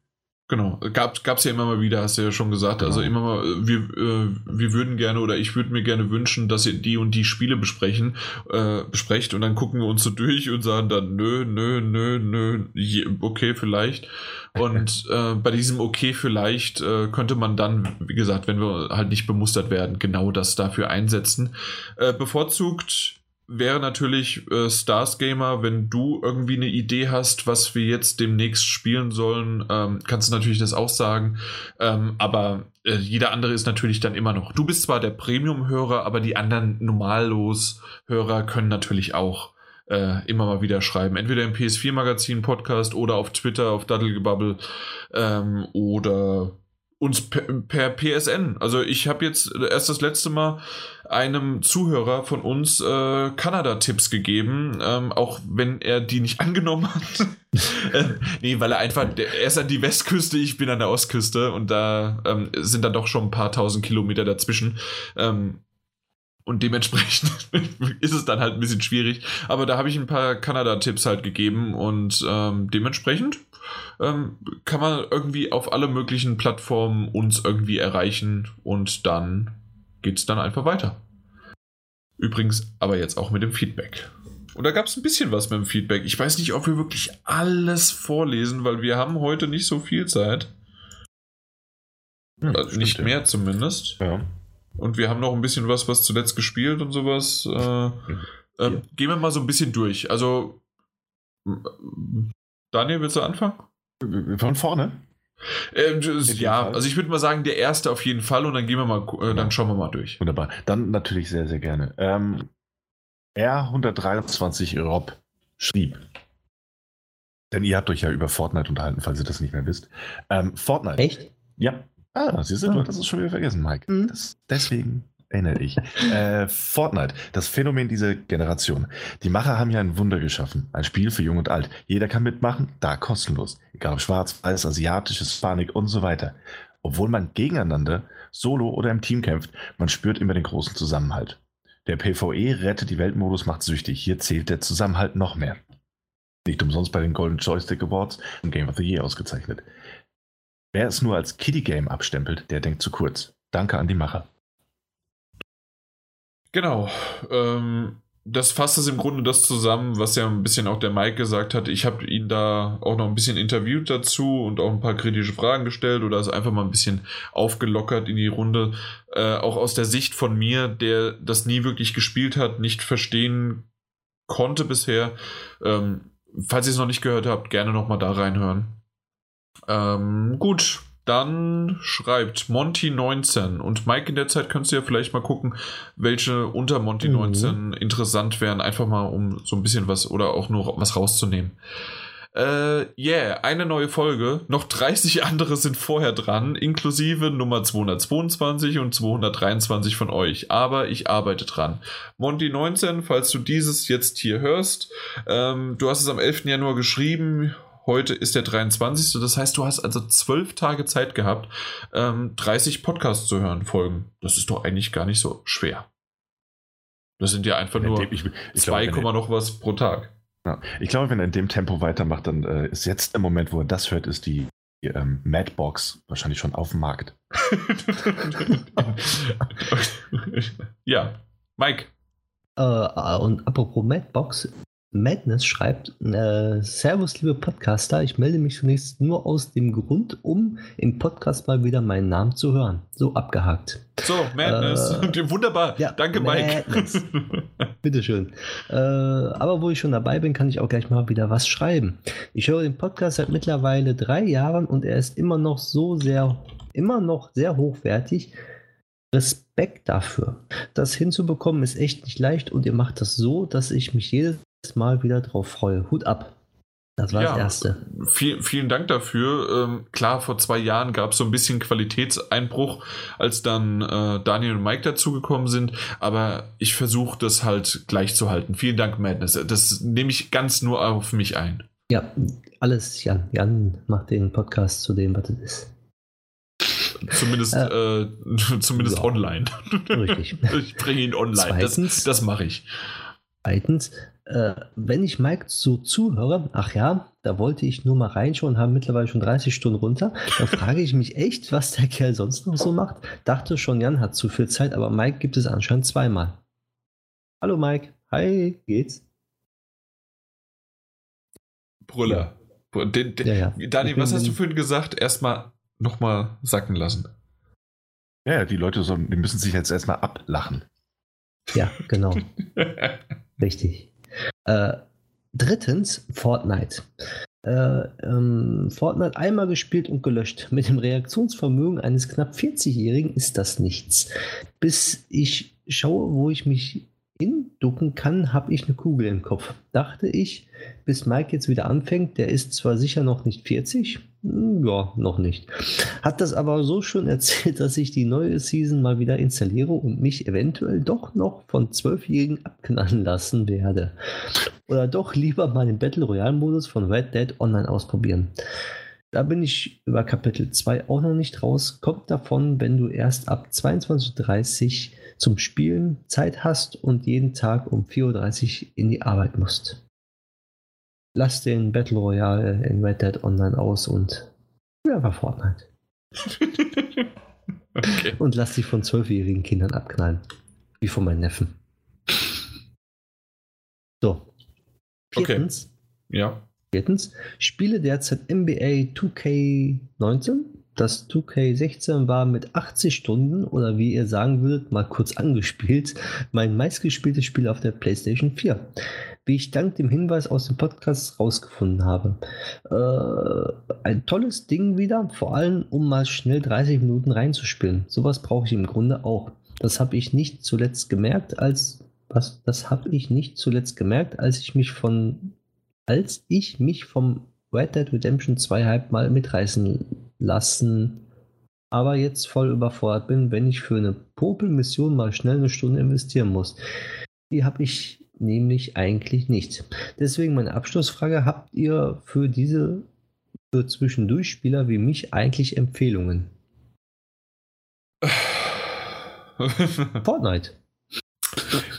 [SPEAKER 1] Genau, gab es ja immer mal wieder, hast du ja schon gesagt. Also genau. Also immer mal, wir, äh, wir würden gerne oder ich würde mir gerne wünschen, dass ihr die und die Spiele besprechen, äh, besprecht und dann gucken wir uns so durch und sagen dann, nö, nö, nö, nö, okay, vielleicht. Und äh, bei diesem okay, vielleicht äh, könnte man dann, wie gesagt, wenn wir halt nicht bemustert werden, genau das dafür einsetzen. Äh, bevorzugt wäre natürlich äh, Stars Gamer, wenn du irgendwie eine Idee hast, was wir jetzt demnächst spielen sollen, ähm, kannst du natürlich das auch sagen. Ähm, aber äh, jeder andere ist natürlich dann immer noch. Du bist zwar der Premium-Hörer, aber die anderen Normallos-Hörer können natürlich auch äh, immer mal wieder schreiben. Entweder im PS4-Magazin, Podcast oder auf Twitter, auf Daddelgebubble ähm, oder uns per, per, PSN. Also ich habe jetzt erst das letzte Mal einem Zuhörer von uns äh, Kanada-Tipps gegeben, ähm, auch wenn er die nicht angenommen hat. äh, nee, weil er einfach, er ist an die Westküste, ich bin an der Ostküste und da ähm, sind dann doch schon ein paar tausend Kilometer dazwischen. Ähm, und dementsprechend ist es dann halt ein bisschen schwierig. Aber da habe ich ein paar Kanada-Tipps halt gegeben und ähm, dementsprechend ähm, kann man irgendwie auf alle möglichen Plattformen uns irgendwie erreichen und dann geht es dann einfach weiter. Übrigens aber jetzt auch mit dem Feedback. Und da gab es ein bisschen was mit dem Feedback. Ich weiß nicht, ob wir wirklich alles vorlesen, weil wir haben heute nicht so viel Zeit. Hm, also nicht mehr ja. zumindest. Ja. Und wir haben noch ein bisschen was, was zuletzt gespielt und sowas. Äh, äh, gehen wir mal so ein bisschen durch. Also, Daniel, willst du anfangen?
[SPEAKER 2] Von vorne?
[SPEAKER 1] Äh, ja, also ich würde mal sagen, der erste auf jeden Fall und dann gehen wir mal, äh, dann schauen wir mal durch.
[SPEAKER 2] Wunderbar. Dann natürlich sehr, sehr gerne. Ähm, R123 Rob schrieb. Denn ihr habt euch ja über Fortnite unterhalten, falls ihr das nicht mehr wisst. Ähm, Fortnite.
[SPEAKER 3] Echt?
[SPEAKER 2] Ja. Ah, siehst du, du hattest es schon wieder vergessen, Mike.
[SPEAKER 3] Mhm.
[SPEAKER 2] Das, deswegen erinnere ich. äh, Fortnite, das Phänomen dieser Generation. Die Macher haben ja ein Wunder geschaffen. Ein Spiel für Jung und Alt. Jeder kann mitmachen, da kostenlos. Egal ob schwarz, weiß, asiatisch, hispanic und so weiter. Obwohl man gegeneinander, solo oder im Team kämpft, man spürt immer den großen Zusammenhalt. Der PvE rettet die Weltmodus macht süchtig. Hier zählt der Zusammenhalt noch mehr. Nicht umsonst bei den Golden Joystick Awards und Game of the Year ausgezeichnet. Wer es nur als Kiddie-Game abstempelt, der denkt zu kurz. Danke an die Macher.
[SPEAKER 1] Genau. Ähm, das fasst es im Grunde das zusammen, was ja ein bisschen auch der Mike gesagt hat. Ich habe ihn da auch noch ein bisschen interviewt dazu und auch ein paar kritische Fragen gestellt oder es einfach mal ein bisschen aufgelockert in die Runde. Äh, auch aus der Sicht von mir, der das nie wirklich gespielt hat, nicht verstehen konnte bisher. Ähm, falls ihr es noch nicht gehört habt, gerne noch mal da reinhören. Ähm, gut, dann schreibt Monty19 und Mike in der Zeit kannst du ja vielleicht mal gucken, welche unter Monty19
[SPEAKER 3] Mhm.
[SPEAKER 1] interessant wären, einfach mal um so ein bisschen was oder auch nur was rauszunehmen. Äh, yeah, eine neue Folge. Noch 30 andere sind vorher dran, inklusive Nummer 222 und 223 von euch. Aber ich arbeite dran. Monty19, falls du dieses jetzt hier hörst, ähm, du hast es am 11. Januar geschrieben. Heute ist der 23. Das heißt, du hast also zwölf Tage Zeit gehabt, ähm, 30 Podcasts zu hören, Folgen. Das ist doch eigentlich gar nicht so schwer. Das sind ja einfach nur
[SPEAKER 2] Ich, ich,
[SPEAKER 1] 2,
[SPEAKER 2] glaube, wenn,
[SPEAKER 1] noch was pro Tag.
[SPEAKER 2] ja, ich glaube, wenn er in dem Tempo weitermacht, dann äh, ist jetzt der Moment, wo er das hört, ist die, die ähm, Madbox wahrscheinlich schon auf dem Markt.
[SPEAKER 1] ja, Mike.
[SPEAKER 3] Äh, und apropos Madbox, Madness schreibt, äh, Servus, liebe Podcaster, ich melde mich zunächst nur aus dem Grund, um im Podcast mal wieder meinen Namen zu hören. So abgehakt.
[SPEAKER 1] So, Madness.
[SPEAKER 3] Äh,
[SPEAKER 1] Wunderbar.
[SPEAKER 3] ja,
[SPEAKER 1] Danke, Mike.
[SPEAKER 3] Madness. Bitteschön. Äh, aber wo ich schon dabei bin, kann ich auch gleich mal wieder was schreiben. Ich höre den Podcast seit mittlerweile drei Jahren und er ist immer noch so sehr, immer noch sehr hochwertig. Respekt dafür. Das hinzubekommen ist echt nicht leicht und ihr macht das so, dass ich mich jedes Mal wieder drauf freue. Hut ab. Das war
[SPEAKER 1] Ja.
[SPEAKER 3] das Erste.
[SPEAKER 1] Viel, vielen Dank dafür. Ähm, klar, vor zwei Jahren gab es so ein bisschen Qualitätseinbruch, als dann äh, Daniel und Mike dazugekommen sind. Aber ich versuche das halt gleich zu halten. Vielen Dank, Madness. Das nehme ich ganz nur auf mich ein.
[SPEAKER 3] Ja, alles Jan. Jan macht den Podcast zu dem, was es ist.
[SPEAKER 1] Zumindest, äh, zumindest
[SPEAKER 3] ja.
[SPEAKER 1] online.
[SPEAKER 3] Richtig.
[SPEAKER 1] ich bringe ihn online. Das,
[SPEAKER 3] Zweitens-
[SPEAKER 1] das mache ich.
[SPEAKER 3] Zweitens, äh, wenn ich Mike so zuhöre, ach ja, da wollte ich nur mal reinschauen, haben mittlerweile schon 30 Stunden runter, dann frage ich mich echt, was der Kerl sonst noch so macht. Dachte schon, Jan hat zu viel Zeit, aber Mike gibt es anscheinend zweimal. Hallo Mike, hi, geht's?
[SPEAKER 1] Brüller. Den, den,
[SPEAKER 3] Ja, ja.
[SPEAKER 1] Dani,
[SPEAKER 3] Ich bin-
[SPEAKER 1] was hast du vorhin gesagt? Erstmal nochmal sacken lassen.
[SPEAKER 2] Ja, ja, die Leute sollen, die müssen sich jetzt erstmal ablachen.
[SPEAKER 3] Ja, genau. Richtig. Äh, drittens, Fortnite. Äh, ähm, Fortnite einmal gespielt und gelöscht. Mit dem Reaktionsvermögen eines knapp 40-Jährigen ist das nichts. Bis ich schaue, wo ich mich hinducken kann, habe ich eine Kugel im Kopf. Dachte ich, bis Mike jetzt wieder anfängt, der ist zwar sicher noch nicht 40, hm, ja, noch nicht. Hat das aber so schön erzählt, dass ich die neue Season mal wieder installiere und mich eventuell doch noch von Zwölfjährigen abknallen lassen werde. Oder doch lieber mal den Battle Royale Modus von Red Dead Online ausprobieren. Da bin ich über Kapitel 2 auch noch nicht raus. Kommt davon, wenn du erst ab 22.30 Uhr zum Spielen Zeit hast und jeden Tag um 4.30 Uhr in die Arbeit musst. Lass den Battle Royale in Red Dead Online aus und ja, war Fortnite.
[SPEAKER 1] okay.
[SPEAKER 3] Und lass dich von zwölfjährigen Kindern abknallen. Wie von meinen Neffen. So.
[SPEAKER 1] Okay.
[SPEAKER 3] Viertens,
[SPEAKER 1] Ja.
[SPEAKER 3] Viertens, spiele derzeit NBA 2K19. Das 2K16 war mit 80 Stunden oder wie ihr sagen würdet, mal kurz angespielt, mein meistgespieltes Spiel auf der PlayStation 4. Wie ich dank dem Hinweis aus dem Podcast rausgefunden habe. Äh, ein tolles Ding wieder, vor allem um mal schnell 30 Minuten reinzuspielen. Sowas brauche ich im Grunde auch. Das habe ich nicht zuletzt gemerkt, als was? Das habe ich nicht zuletzt gemerkt, als ich mich von als ich mich vom Red Dead Redemption 2 Hype mal mitreißen lassen aber jetzt voll überfordert bin, wenn ich für eine Popel-Mission mal schnell eine Stunde investieren muss. Die habe ich nämlich eigentlich nicht. Deswegen meine Abschlussfrage: Habt ihr für diese für Zwischendurchspieler wie mich eigentlich Empfehlungen? Fortnite.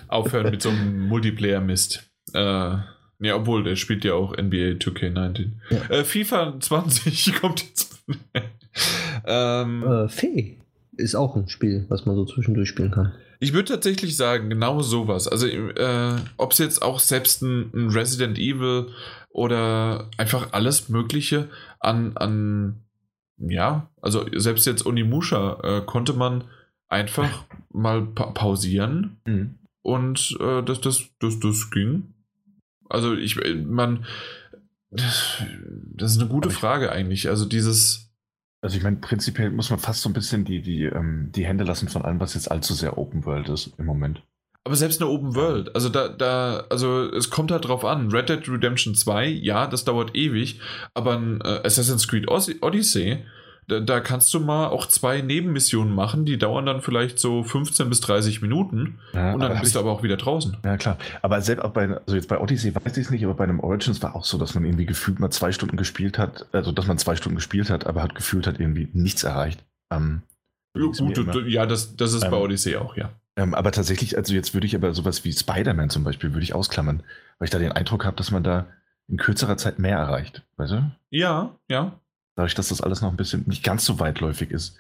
[SPEAKER 1] Aufhören mit so einem Multiplayer-Mist. Äh, ja, obwohl, der spielt ja auch NBA 2K19. Ja. Äh, FIFA 20 kommt jetzt.
[SPEAKER 3] ähm, äh, Fee ist auch ein Spiel, was man so zwischendurch spielen kann.
[SPEAKER 1] Ich würde tatsächlich sagen, genau sowas. Also, äh, ob es jetzt auch selbst ein, ein, Resident Evil oder einfach alles Mögliche an, an ja, also selbst jetzt Onimusha äh, konnte man einfach mal pa pausieren mhm. und äh, das, das, das, das ging. Also ich, man, das ist eine gute Frage eigentlich. Also dieses.
[SPEAKER 2] Also ich meine, prinzipiell muss man fast so ein bisschen die, die, ähm, die Hände lassen von allem, was jetzt allzu sehr Open World ist im Moment.
[SPEAKER 1] Aber selbst eine Open World, also da, da, also es kommt halt drauf an. Red Dead Redemption 2, ja, das dauert ewig, aber ein äh, Assassin's Creed Odyssey, da, da, kannst du mal auch zwei Nebenmissionen machen, die dauern dann vielleicht so 15 bis 30 Minuten ja, und dann bist du aber auch wieder draußen.
[SPEAKER 2] Ja, klar. Aber selbst auch bei, also jetzt bei Odyssey weiß ich es nicht, aber bei einem Origins war auch so, dass man irgendwie gefühlt mal zwei Stunden gespielt hat, also dass man zwei Stunden gespielt hat, aber hat gefühlt hat irgendwie nichts erreicht. Ähm,
[SPEAKER 1] ja, gut, ja, das, das ist ähm, bei Odyssey auch, ja.
[SPEAKER 2] Ähm, aber tatsächlich, also jetzt würde ich aber sowas wie Spider-Man zum Beispiel, würde ich ausklammern, weil ich da den Eindruck habe, dass man da in kürzerer Zeit mehr erreicht, weißt du?
[SPEAKER 1] Ja, ja.
[SPEAKER 2] Dadurch, dass das alles noch ein bisschen nicht ganz so weitläufig ist.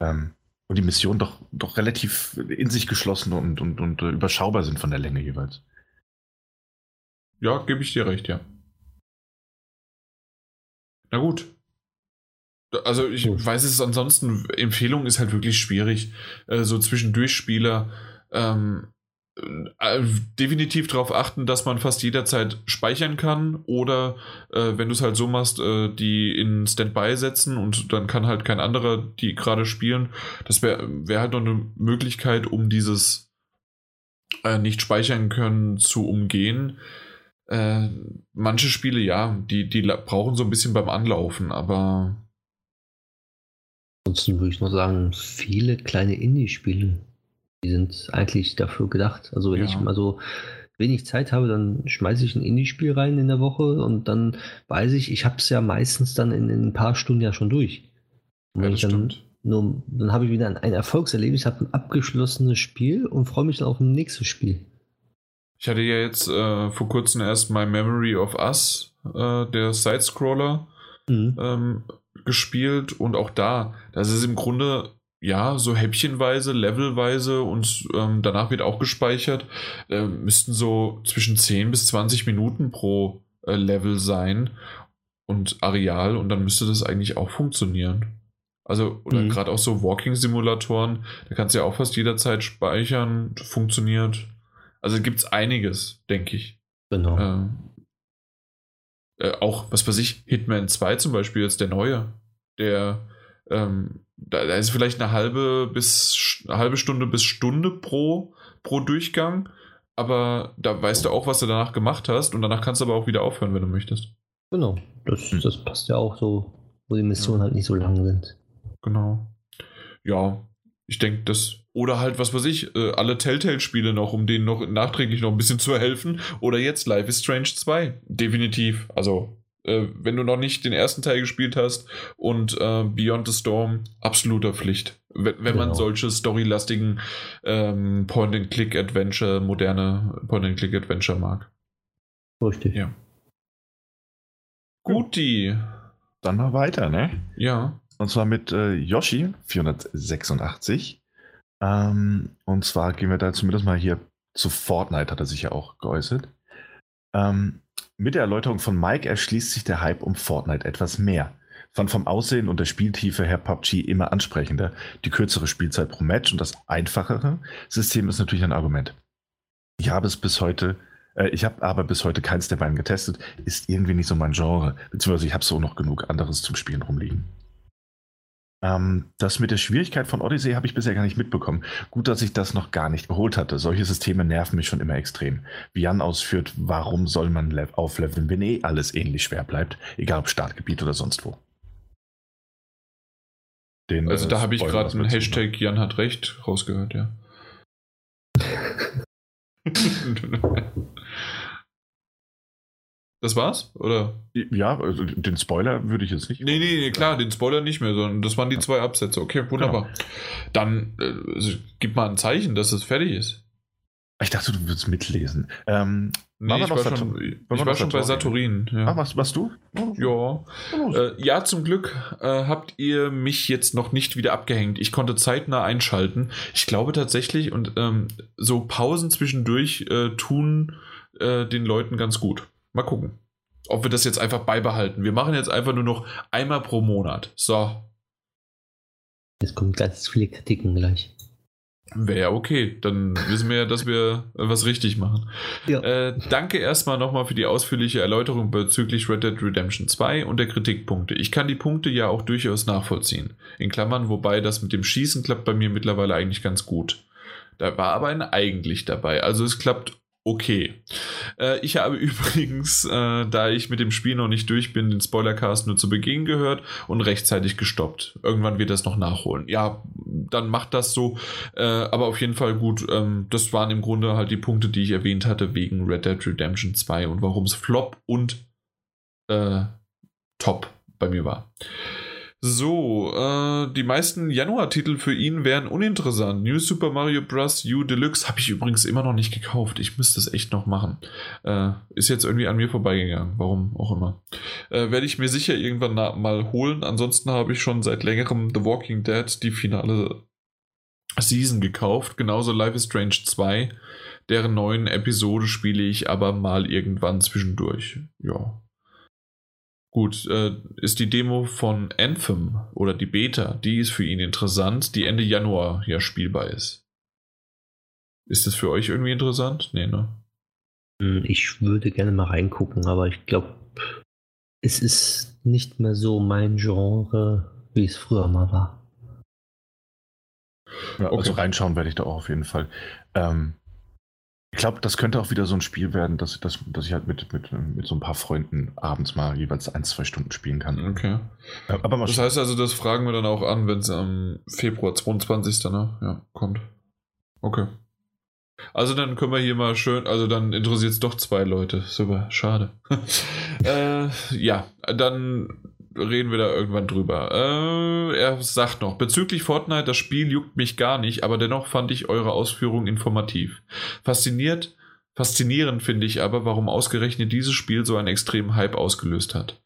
[SPEAKER 2] Ähm, und die Missionen doch, doch relativ in sich geschlossen und, und, und uh, überschaubar sind von der Länge jeweils.
[SPEAKER 1] Ja, gebe ich dir recht, ja. Na gut. Also ich gut. weiß es ansonsten, Empfehlung ist halt wirklich schwierig. Äh, so zwischendurch Spieler. Ähm, äh, definitiv darauf achten, dass man fast jederzeit speichern kann oder äh, wenn du es halt so machst, äh, die in Standby setzen und dann kann halt kein anderer die gerade spielen. Das wäre wär halt noch eine Möglichkeit, um dieses äh, nicht speichern können zu umgehen. Äh, manche Spiele, ja, die, die brauchen so ein bisschen beim Anlaufen, aber.
[SPEAKER 3] Ansonsten würde ich noch sagen, viele kleine Indie-Spiele die sind eigentlich dafür gedacht. Also wenn ja. ich mal so wenig Zeit habe, dann schmeiße ich ein Indie-Spiel rein in der Woche und dann weiß ich, ich habe es ja meistens dann in, in, ein paar Stunden ja schon durch. Und ja, dann, nur, dann habe ich wieder ein, ein Erfolgserlebnis, habe ein abgeschlossenes Spiel und freue mich dann auf ein nächstes Spiel.
[SPEAKER 1] Ich hatte ja jetzt äh, vor kurzem erst My Memory of Us, äh, der Sidescroller, mhm. ähm, gespielt und auch da, das ist im Grunde ja, so häppchenweise, levelweise und ähm, danach wird auch gespeichert, äh, müssten so zwischen 10 bis 20 Minuten pro äh, Level sein und Areal und dann müsste das eigentlich auch funktionieren. Also, oder mhm. gerade auch so Walking-Simulatoren, da kannst du ja auch fast jederzeit speichern, funktioniert. Also gibt es einiges, denke ich.
[SPEAKER 3] Genau.
[SPEAKER 1] Äh, äh, auch, was weiß ich, Hitman 2 zum Beispiel, jetzt der neue, der ähm, da, da, ist vielleicht eine halbe bis eine halbe Stunde bis Stunde pro, pro Durchgang, aber da weißt du auch, was du danach gemacht hast und danach kannst du aber auch wieder aufhören, wenn du möchtest.
[SPEAKER 3] Genau, das, hm. das passt ja auch so, wo die Missionen ja. halt nicht so lang sind.
[SPEAKER 1] Genau. Ja, ich denke, das. Oder halt, was weiß ich, äh, alle Telltale-Spiele noch, um denen noch nachträglich noch ein bisschen zu helfen. Oder jetzt Life is Strange 2. Definitiv. Also, äh, wenn du noch nicht den ersten Teil gespielt hast und äh, Beyond the Storm, absoluter Pflicht. Wenn, wenn genau. man solche storylastigen ähm, Point-and-Click-Adventure, moderne Point-and-Click-Adventure mag.
[SPEAKER 3] Richtig.
[SPEAKER 1] Ja. Guti.
[SPEAKER 2] Dann mal weiter, ne?
[SPEAKER 1] Ja.
[SPEAKER 2] Und zwar mit äh, Yoshi 486. Ähm, und zwar gehen wir da zumindest mal hier zu Fortnite, hat er sich ja auch geäußert. Ähm, mit der Erläuterung von Mike erschließt sich der Hype um Fortnite etwas mehr. Fand vom Aussehen und der Spieltiefe her PUBG immer ansprechender. Die kürzere Spielzeit pro Match und das einfachere System ist natürlich ein Argument. Ich habe es bis heute, äh, ich habe aber bis heute keins der beiden getestet, ist irgendwie nicht so mein Genre, beziehungsweise ich habe so noch genug anderes zum Spielen rumliegen. Ähm, das mit der Schwierigkeit von Odyssey habe ich bisher gar nicht mitbekommen. Gut, dass ich das noch gar nicht geholt hatte. Solche Systeme nerven mich schon immer extrem. Wie Jan ausführt, warum soll man aufleveln, wenn eh alles ähnlich schwer bleibt, egal ob Startgebiet oder sonst wo. den.
[SPEAKER 1] Also
[SPEAKER 2] äh,
[SPEAKER 1] da habe ich gerade einen Hashtag Jan hat recht rausgehört, ja. das war's? Oder?
[SPEAKER 2] Ja, also den Spoiler würde ich jetzt nicht.
[SPEAKER 1] Nee, nee, nee, klar, den Spoiler nicht mehr, sondern das waren die zwei Absätze. Okay, wunderbar. Dann äh, also, gib mal ein Zeichen, dass es fertig ist.
[SPEAKER 2] Ich dachte, du würdest mitlesen. Ähm,
[SPEAKER 1] Nee, ich war, schon, ich war schon bei
[SPEAKER 2] Saturin?
[SPEAKER 1] Ja.
[SPEAKER 2] ah, was, was du?
[SPEAKER 1] ja. Äh, ja, zum Glück äh, habt ihr mich jetzt noch nicht wieder abgehängt. Ich konnte zeitnah einschalten. Ich glaube tatsächlich, und ähm, so Pausen zwischendurch äh, tun äh, den Leuten ganz gut. Mal gucken, ob wir das jetzt einfach beibehalten. Wir machen jetzt einfach nur noch einmal pro Monat. So,
[SPEAKER 3] Jetzt kommen ganz viele Kritiken gleich.
[SPEAKER 1] wäre okay. Dann wissen wir ja, dass wir was richtig machen.
[SPEAKER 3] Ja.
[SPEAKER 1] Äh, danke erstmal nochmal für die ausführliche Erläuterung bezüglich Red Dead Redemption 2 und der Kritikpunkte. Ich kann die Punkte ja auch durchaus nachvollziehen. In Klammern, wobei das mit dem Schießen klappt bei mir mittlerweile eigentlich ganz gut. Da war aber ein eigentlich dabei. Also es klappt okay. Äh, ich habe übrigens, äh, da ich mit dem Spiel noch nicht durch bin, den Spoilercast nur zu Beginn gehört und rechtzeitig gestoppt. Irgendwann wird das noch nachholen. Ja, dann macht das so. Äh, aber auf jeden Fall gut. Ähm, das waren im Grunde halt die Punkte, die ich erwähnt hatte wegen Red Dead Redemption 2 und warum es Flop und äh, Top bei mir war. So, äh, die meisten Januar-Titel für ihn wären uninteressant. New Super Mario Bros. U Deluxe habe ich übrigens immer noch nicht gekauft. Ich müsste das echt noch machen. Äh, ist jetzt irgendwie an mir vorbeigegangen. Warum auch immer. Äh, Werde ich mir sicher irgendwann mal holen. Ansonsten habe ich schon seit längerem The Walking Dead die finale Season gekauft. Genauso Life is Strange 2. Deren neuen Episode spiele ich aber mal irgendwann zwischendurch. Ja. Gut, äh, ist die Demo von Anthem oder die Beta, die ist für ihn interessant, die Ende Januar ja spielbar ist. Ist das für euch irgendwie interessant? Nee, ne?
[SPEAKER 3] Hm, Ich würde gerne mal reingucken, aber ich glaube, es ist nicht mehr so mein Genre, wie es früher mal war.
[SPEAKER 2] Ja,
[SPEAKER 1] Okay.
[SPEAKER 2] Also reinschauen werde ich da auch auf jeden Fall. Ähm, ich glaube, das könnte auch wieder so ein Spiel werden, dass, dass, dass ich halt mit, mit, mit so ein paar Freunden abends mal jeweils ein, zwei Stunden spielen kann.
[SPEAKER 1] Okay.
[SPEAKER 2] Ja, Aber
[SPEAKER 1] Das heißt also, das fragen wir dann auch an, wenn es am Februar 22. Ne? Ja, kommt. Okay. Also dann können wir hier mal schön, also dann interessiert es doch zwei Leute. Super, schade. äh, ja, dann reden wir da irgendwann drüber. Äh, er sagt noch, bezüglich Fortnite, das Spiel juckt mich gar nicht, aber dennoch fand ich eure Ausführungen informativ. Fasziniert, faszinierend finde ich aber, warum ausgerechnet dieses Spiel so einen extremen Hype ausgelöst hat.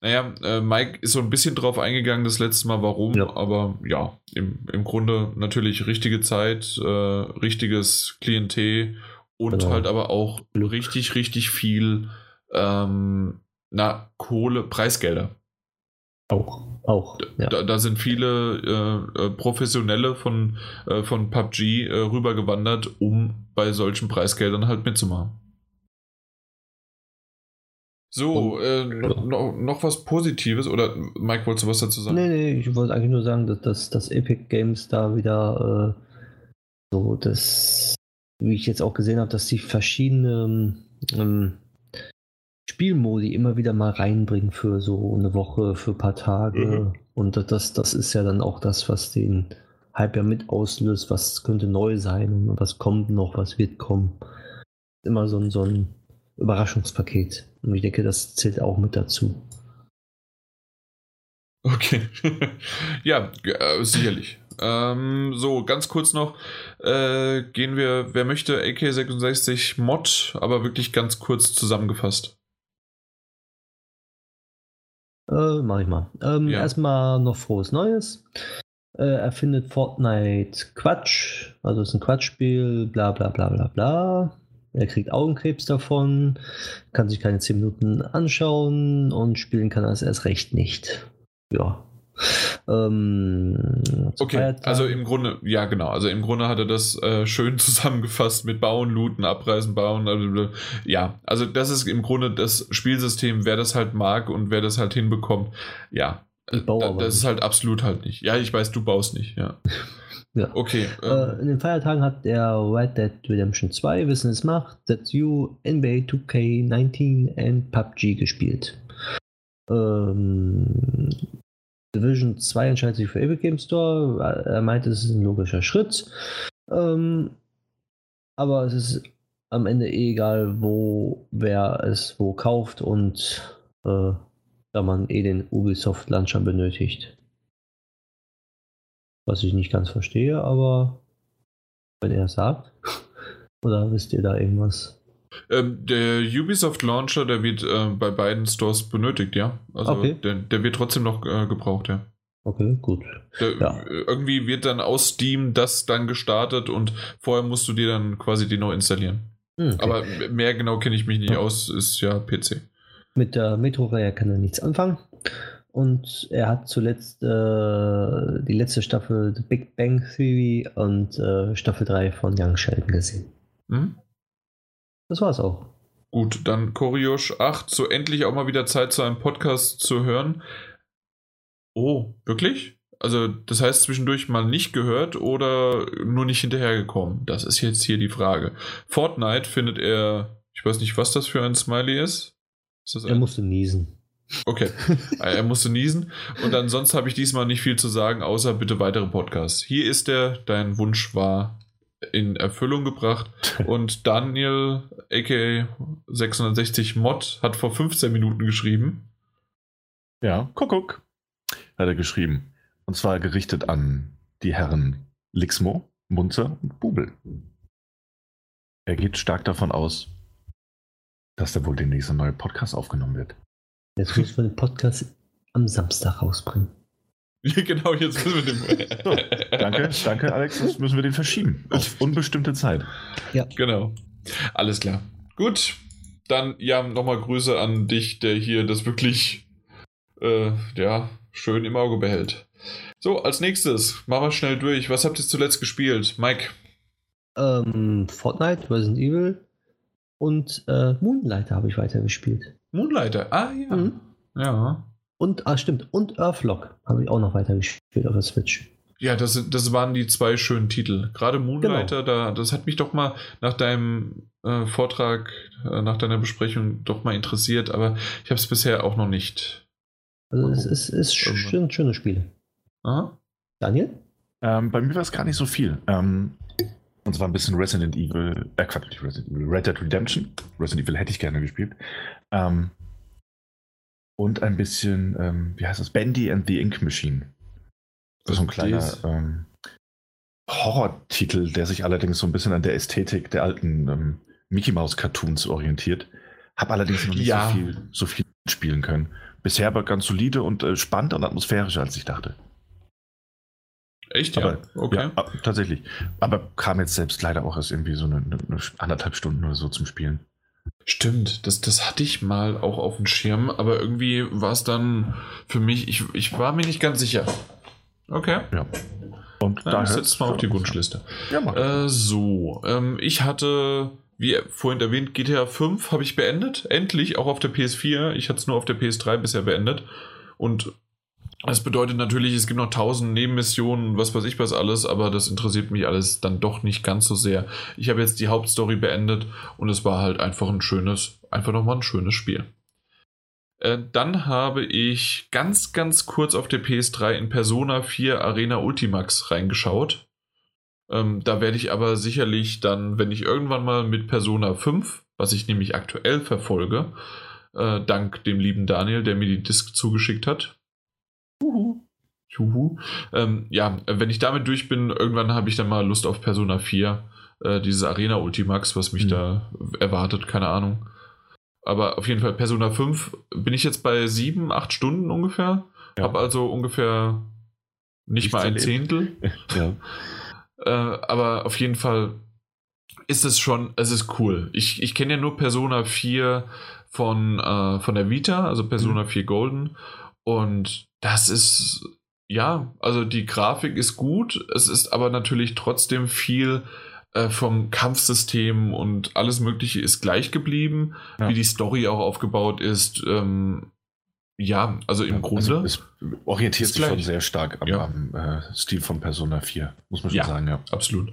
[SPEAKER 1] Naja, äh, Mike ist so ein bisschen drauf eingegangen das letzte Mal, warum,
[SPEAKER 3] Ja.
[SPEAKER 1] aber ja, im, im Grunde natürlich richtige Zeit, äh, richtiges Klientel und
[SPEAKER 3] Genau.
[SPEAKER 1] halt aber auch richtig, richtig viel ähm, na, Kohle, Preisgelder.
[SPEAKER 3] Auch, auch, ja.
[SPEAKER 1] Da, da sind viele äh, äh, Professionelle von, äh, von PUBG äh, rübergewandert, um bei solchen Preisgeldern halt mitzumachen. So, äh, noch, noch, noch was Positives oder Mike, wolltest du was dazu sagen?
[SPEAKER 3] Nee, nee, ich wollte eigentlich nur sagen, dass, dass, dass Epic Games da wieder äh, so das, wie ich jetzt auch gesehen habe, dass die verschiedenen ähm, Spielmodi immer wieder mal reinbringen für so eine Woche, für ein paar Tage.
[SPEAKER 1] Mhm.
[SPEAKER 3] Und das, das ist ja dann auch das, was den Hype ja mit auslöst, was könnte neu sein und was kommt noch, was wird kommen. Immer so ein, so ein Überraschungspaket. Und ich denke, das zählt auch mit dazu.
[SPEAKER 1] Okay. ja, äh, sicherlich. Ähm, so, ganz kurz noch äh, gehen wir, wer möchte, AK66 Mod, aber wirklich ganz kurz zusammengefasst.
[SPEAKER 3] Äh, mach ich mal. Ähm,
[SPEAKER 1] Ja.
[SPEAKER 3] Erstmal noch frohes Neues. Äh, er findet Fortnite Quatsch. Also es ist ein Quatschspiel, bla bla bla bla bla. Er kriegt Augenkrebs davon, kann sich keine 10 Minuten anschauen und spielen kann er es erst recht nicht. Ja. Ähm,
[SPEAKER 1] Okay,
[SPEAKER 3] Feiertagen-
[SPEAKER 1] also im Grunde, ja genau, also im Grunde hat er das äh, schön zusammengefasst mit Bauen, Looten, Abreißen, Bauen, blablabla. ja, also das ist im Grunde das Spielsystem, wer das halt mag und wer das halt hinbekommt, ja,
[SPEAKER 3] Ich baue
[SPEAKER 1] da, das ist
[SPEAKER 3] nicht.
[SPEAKER 1] halt absolut halt nicht. Ja, ich weiß, du baust nicht, ja.
[SPEAKER 3] Ja.
[SPEAKER 1] Okay,
[SPEAKER 3] Äh,
[SPEAKER 1] ähm,
[SPEAKER 3] in den Feiertagen hat er Red Dead Redemption 2, Wissen es macht, That's You, NBA 2K19 und PUBG gespielt. Ähm, Division 2 entscheidet sich für Epic Game Store. Er meinte, es ist ein logischer Schritt. Ähm, aber es ist am Ende eh egal, wo wer es wo kauft und äh, da man eh den Ubisoft Launcher benötigt. Was ich nicht ganz verstehe, aber wenn er sagt. Oder wisst ihr da irgendwas?
[SPEAKER 1] Ähm, der Ubisoft Launcher, der wird äh, bei beiden Stores benötigt, ja. Also
[SPEAKER 3] Okay.
[SPEAKER 1] der, der wird trotzdem noch äh, gebraucht, ja.
[SPEAKER 3] Okay, gut.
[SPEAKER 1] Der,
[SPEAKER 3] Ja.
[SPEAKER 1] äh, Irgendwie wird dann aus Steam das dann gestartet und vorher musst du dir dann quasi die neu installieren.
[SPEAKER 3] Hm, okay.
[SPEAKER 1] Aber mehr genau kenne ich mich nicht
[SPEAKER 2] Ja.
[SPEAKER 1] aus, ist ja PC.
[SPEAKER 3] Mit der Metro-Reihe kann er nichts anfangen. Und er hat zuletzt äh, die letzte Staffel The Big Bang Theory und äh, Staffel 3 von Young Sheldon gesehen.
[SPEAKER 1] Hm?
[SPEAKER 3] Das war's auch.
[SPEAKER 1] Gut, dann Koriosch 8, so endlich auch mal wieder Zeit zu einem Podcast zu hören. Oh, wirklich? Also, das heißt zwischendurch mal nicht gehört oder nur nicht hinterhergekommen? Das ist jetzt hier die Frage. Fortnite findet er, ich weiß nicht, was das für ein Smiley ist. Ist das
[SPEAKER 3] Er
[SPEAKER 1] ein?
[SPEAKER 3] musste niesen.
[SPEAKER 1] Okay, er musste niesen. Und ansonsten habe ich diesmal nicht viel zu sagen, außer bitte weitere Podcasts. Hier ist er, dein Wunsch war in Erfüllung gebracht. Und Daniel, aka 660 Mod, hat vor 15 Minuten geschrieben.
[SPEAKER 2] Ja, Kuckuck. Hat er geschrieben. Und zwar gerichtet an die Herren Lixmo, Munzer und Bubel. Er geht stark davon aus, dass da wohl demnächst ein neuer Podcast aufgenommen wird.
[SPEAKER 3] Jetzt müssen wir den Podcast am Samstag rausbringen.
[SPEAKER 1] Ja, genau, jetzt müssen wir dem.
[SPEAKER 2] So, Danke, danke, Alex. Das müssen wir den verschieben. Auf unbestimmte Zeit.
[SPEAKER 1] Genau. Alles klar. Gut. Dann, ja, nochmal Grüße an dich, der hier das wirklich, äh, ja, schön im Auge behält. So, als nächstes, machen wir schnell durch. Was habt ihr zuletzt gespielt? Mike?
[SPEAKER 3] Ähm, Fortnite, Resident Evil und äh, Moonlighter habe ich weitergespielt.
[SPEAKER 1] Moonlighter. Ah, ja.
[SPEAKER 3] Mhm.
[SPEAKER 1] Ja.
[SPEAKER 3] Und, ah, stimmt, und Earthlock habe ich auch noch weitergespielt auf der Switch.
[SPEAKER 1] Ja, das, das waren die zwei schönen Titel. Gerade Moonlighter,
[SPEAKER 3] Genau.
[SPEAKER 1] da, das hat mich doch mal nach deinem äh, Vortrag, äh, nach deiner Besprechung doch mal interessiert, aber ich habe es bisher auch noch nicht.
[SPEAKER 3] Also es ist, ist schön, schöne Spiele.
[SPEAKER 1] Aha.
[SPEAKER 3] Daniel?
[SPEAKER 2] Ähm, bei mir war es gar nicht so viel. Ähm, und zwar ein bisschen Resident Evil, äh, Quatsch, nicht Resident Evil, Red Dead Redemption. Resident Evil hätte ich gerne gespielt. Ähm, und ein bisschen, ähm, wie heißt das? Bandy and the Ink Machine. Das ist so ein kleiner ähm, Horror-Titel, der sich allerdings so ein bisschen an der Ästhetik der alten ähm, Mickey Mouse Cartoons orientiert. Hab allerdings noch nicht
[SPEAKER 1] Ja.
[SPEAKER 2] so, viel, so viel spielen können. Bisher aber ganz solide und äh, spannender und atmosphärischer, als ich dachte.
[SPEAKER 1] Echt? Ja.
[SPEAKER 2] Aber,
[SPEAKER 1] okay.
[SPEAKER 2] Ja, tatsächlich. Aber kam jetzt selbst leider auch erst irgendwie so eine, eine anderthalb Stunden oder so zum Spielen.
[SPEAKER 1] Stimmt, das, das hatte ich mal auch auf dem Schirm, aber irgendwie war es dann für mich, ich, ich war mir nicht ganz sicher. Okay.
[SPEAKER 2] Ja. Und
[SPEAKER 1] ich setze mal auf die Wunschliste.
[SPEAKER 2] Ja, mach.
[SPEAKER 1] Äh, so, ähm, ich hatte, wie vorhin erwähnt, GTA 5 habe ich beendet. Endlich, auch auf der PS4. Ich hatte es nur auf der PS3 bisher beendet. Und das bedeutet natürlich, es gibt noch tausend Nebenmissionen, was weiß ich was alles, aber das interessiert mich alles dann doch nicht ganz so sehr. Ich habe jetzt die Hauptstory beendet und es war halt einfach ein schönes, einfach nochmal ein schönes Spiel. Äh, dann habe ich ganz, ganz kurz auf der PS3 in Persona 4 Arena Ultimax reingeschaut. Ähm, da werde ich aber sicherlich dann, wenn ich irgendwann mal mit Persona 5, was ich nämlich aktuell verfolge, äh, dank dem lieben Daniel, der mir die Disc zugeschickt hat. Juhu. Ähm, ja, wenn ich damit durch bin, irgendwann habe ich dann mal Lust auf Persona 4, äh, dieses Arena Ultimax, was mich
[SPEAKER 2] Mhm.
[SPEAKER 1] da erwartet, keine Ahnung. Aber auf jeden Fall Persona 5 bin ich jetzt bei 7, 8 Stunden ungefähr.
[SPEAKER 2] Ja.
[SPEAKER 1] Habe also ungefähr nicht
[SPEAKER 2] Nichts
[SPEAKER 1] mal ein
[SPEAKER 2] erlebt.
[SPEAKER 1] Zehntel.
[SPEAKER 2] ja.
[SPEAKER 1] Äh, aber auf jeden Fall ist es schon, es ist cool. Ich, ich kenne ja nur Persona 4 von, äh, von der Vita, also Persona 4 Golden. Und das ist, ja, also die Grafik ist gut. Es ist aber natürlich trotzdem viel äh, vom Kampfsystem und alles Mögliche ist gleich geblieben.
[SPEAKER 2] Ja.
[SPEAKER 1] Wie die Story auch aufgebaut ist. Ähm, ja, also im Grunde.
[SPEAKER 2] Also, es orientiert sich schon
[SPEAKER 1] gleich.
[SPEAKER 2] sehr stark am,
[SPEAKER 1] Ja.
[SPEAKER 2] am äh, Stil von Persona 4, muss man schon
[SPEAKER 1] Ja.
[SPEAKER 2] sagen, ja.
[SPEAKER 1] Absolut.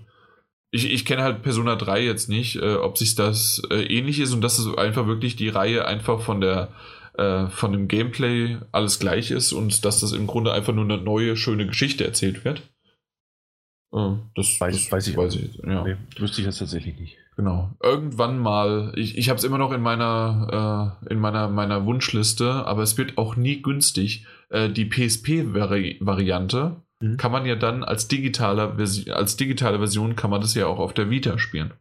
[SPEAKER 1] Ich, ich kenne halt Persona 3 jetzt nicht, äh, ob sich das äh, ähnlich ist und das ist einfach wirklich die Reihe einfach von der äh, von dem Gameplay alles gleich ist und dass das im Grunde einfach nur eine neue, schöne Geschichte erzählt wird.
[SPEAKER 2] Äh, das, weiß, das weiß ich, weiß ich
[SPEAKER 1] ja. Nee, wüsste ich jetzt tatsächlich nicht. Genau. Irgendwann mal, ich, ich habe es immer noch in meiner, äh, in meiner, meiner Wunschliste, aber es wird auch nie günstig. Äh, die PSP-Variante mhm. kann man ja dann als digitale, als digitale Version kann man das ja auch auf der Vita spielen.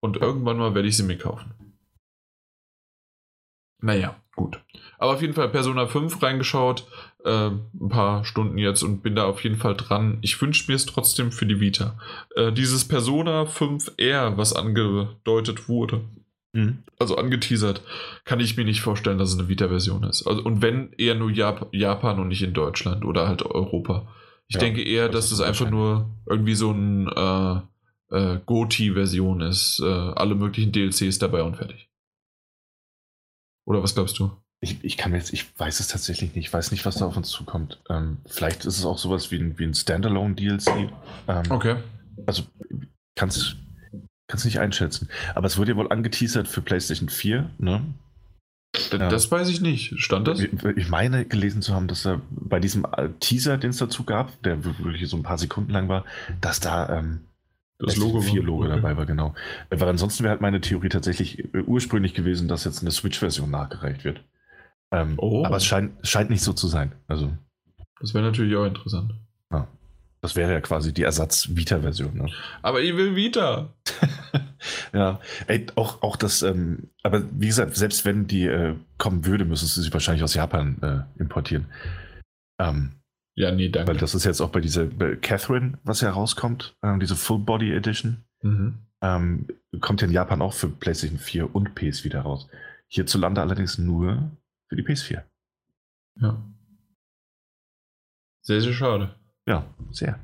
[SPEAKER 1] Und irgendwann mal werde ich sie mir kaufen. Naja, gut. Aber auf jeden Fall Persona 5 reingeschaut, äh, ein paar Stunden jetzt und bin da auf jeden Fall dran. Ich wünsche mir es trotzdem für die Vita. Äh, dieses Persona 5R, was angedeutet wurde, mhm. also angeteasert, kann ich mir nicht vorstellen, dass es eine Vita-Version ist. Also, und wenn, eher nur Jap Japan und nicht in Deutschland oder halt Europa. Ich ja, denke eher, dass es einfach nur irgendwie so ein äh, äh, Goti-Version ist. Äh, alle möglichen DLCs dabei und fertig. Oder was glaubst du?
[SPEAKER 2] Ich, ich kann jetzt, ich weiß es tatsächlich nicht. Ich weiß nicht, was da auf uns zukommt. Ähm, vielleicht ist es auch sowas wie ein, wie ein Standalone-DLC.
[SPEAKER 1] Ähm, okay.
[SPEAKER 2] Also kannst kannst nicht einschätzen. Aber es wurde ja wohl angeteasert für PlayStation 4, ne?
[SPEAKER 1] Das weiß ich nicht. Stand das?
[SPEAKER 2] Ich meine gelesen zu haben, dass er bei diesem äh, Teaser, den es dazu gab, der wirklich so ein paar Sekunden lang war, dass da ähm,
[SPEAKER 1] das Logo
[SPEAKER 2] 4 Logo dabei war, genau. Weil ansonsten wäre halt meine Theorie tatsächlich äh, ursprünglich gewesen, dass jetzt eine Switch-Version nachgereicht wird. Ähm, oh. Aber es scheint, scheint nicht so zu sein. Also,
[SPEAKER 1] das wäre natürlich auch interessant.
[SPEAKER 2] Ja. Das wäre ja quasi die Ersatz-Vita-Version. Ne?
[SPEAKER 1] Aber ich will Vita.
[SPEAKER 2] ja, ey, auch, auch das, ähm, aber wie gesagt, selbst wenn die äh, kommen würde, müssen sie sich wahrscheinlich aus Japan äh, importieren. Ähm,
[SPEAKER 1] ja, nee, danke.
[SPEAKER 2] Weil das ist jetzt auch bei dieser bei Catherine, was ja rauskommt, ähm, diese Full Body Edition. Mhm. Ähm, kommt ja in Japan auch für PlayStation 4 und PS wieder raus. Hierzulande allerdings nur für die PS4.
[SPEAKER 1] Ja. Sehr, sehr schade.
[SPEAKER 2] Ja, sehr.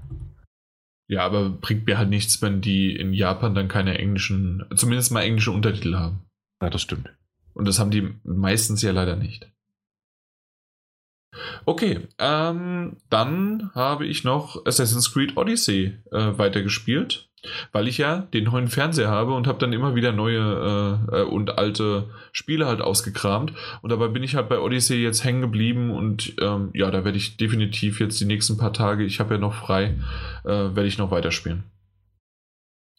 [SPEAKER 1] Ja, aber bringt mir halt nichts, wenn die in Japan dann keine englischen, zumindest mal englische Untertitel haben.
[SPEAKER 2] Ja, das stimmt.
[SPEAKER 1] Und das haben die meistens ja leider nicht. Okay, ähm, dann habe ich noch Assassin's Creed Odyssey äh, weitergespielt, weil ich ja den neuen Fernseher habe und habe dann immer wieder neue äh, äh, und alte Spiele halt ausgekramt. Und dabei bin ich halt bei Odyssey jetzt hängen geblieben und ähm, ja, da werde ich definitiv jetzt die nächsten paar Tage, ich habe ja noch frei, äh, werde ich noch weiterspielen.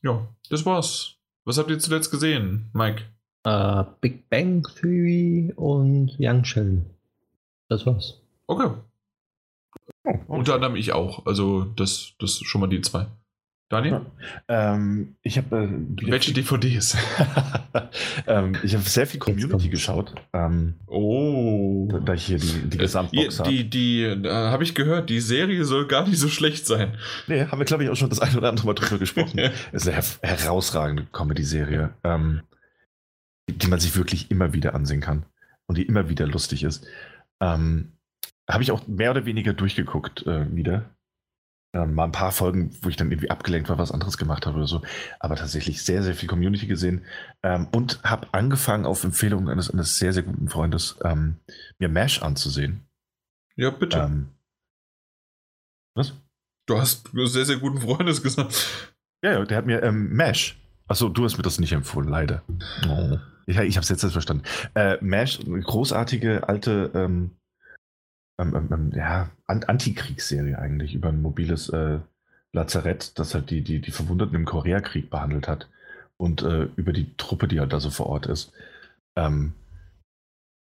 [SPEAKER 1] Ja, das war's. Was habt ihr zuletzt gesehen, Mike?
[SPEAKER 3] Uh, Big Bang Theory und Young Sheldon. Das war's.
[SPEAKER 1] Okay. Oh, Unter anderem ich auch. Also das, das schon mal die zwei. Daniel?
[SPEAKER 2] Ja. Ähm, ich habe. Äh,
[SPEAKER 1] Welche DVDs?
[SPEAKER 2] ähm, ich habe sehr viel Community geschaut. Ähm,
[SPEAKER 1] oh.
[SPEAKER 2] Da, da, ich hier die, die Gesamtbox
[SPEAKER 1] habe. Die, die, äh, habe ich gehört, die Serie soll gar nicht so schlecht sein.
[SPEAKER 2] Nee, haben wir, glaube ich, auch schon das eine oder andere Mal drüber gesprochen. Es ist eine her herausragende Comedy-Serie, ähm, die man sich wirklich immer wieder ansehen kann und die immer wieder lustig ist. Ähm, habe ich auch mehr oder weniger durchgeguckt äh, wieder. Ähm, mal ein paar Folgen, wo ich dann irgendwie abgelenkt war, was anderes gemacht habe oder so. Aber tatsächlich sehr, sehr viel Community gesehen. Ähm, und habe angefangen, auf Empfehlung eines, eines sehr, sehr guten Freundes, ähm, mir Mesh anzusehen.
[SPEAKER 1] Ja, bitte.
[SPEAKER 2] Ähm, was?
[SPEAKER 1] Du hast sehr, sehr guten Freundes gesagt.
[SPEAKER 2] Ja, ja, der hat mir ähm, Mesh. Achso, du hast mir das nicht empfohlen, leider. Oh. Ich, ich habe es jetzt verstanden. Äh, eine großartige alte ähm, ähm, ähm, ja, Antikriegsserie eigentlich über ein mobiles äh, Lazarett, das halt die, die, die Verwundeten im Koreakrieg behandelt hat und äh, über die Truppe, die halt da so vor Ort ist. Ähm,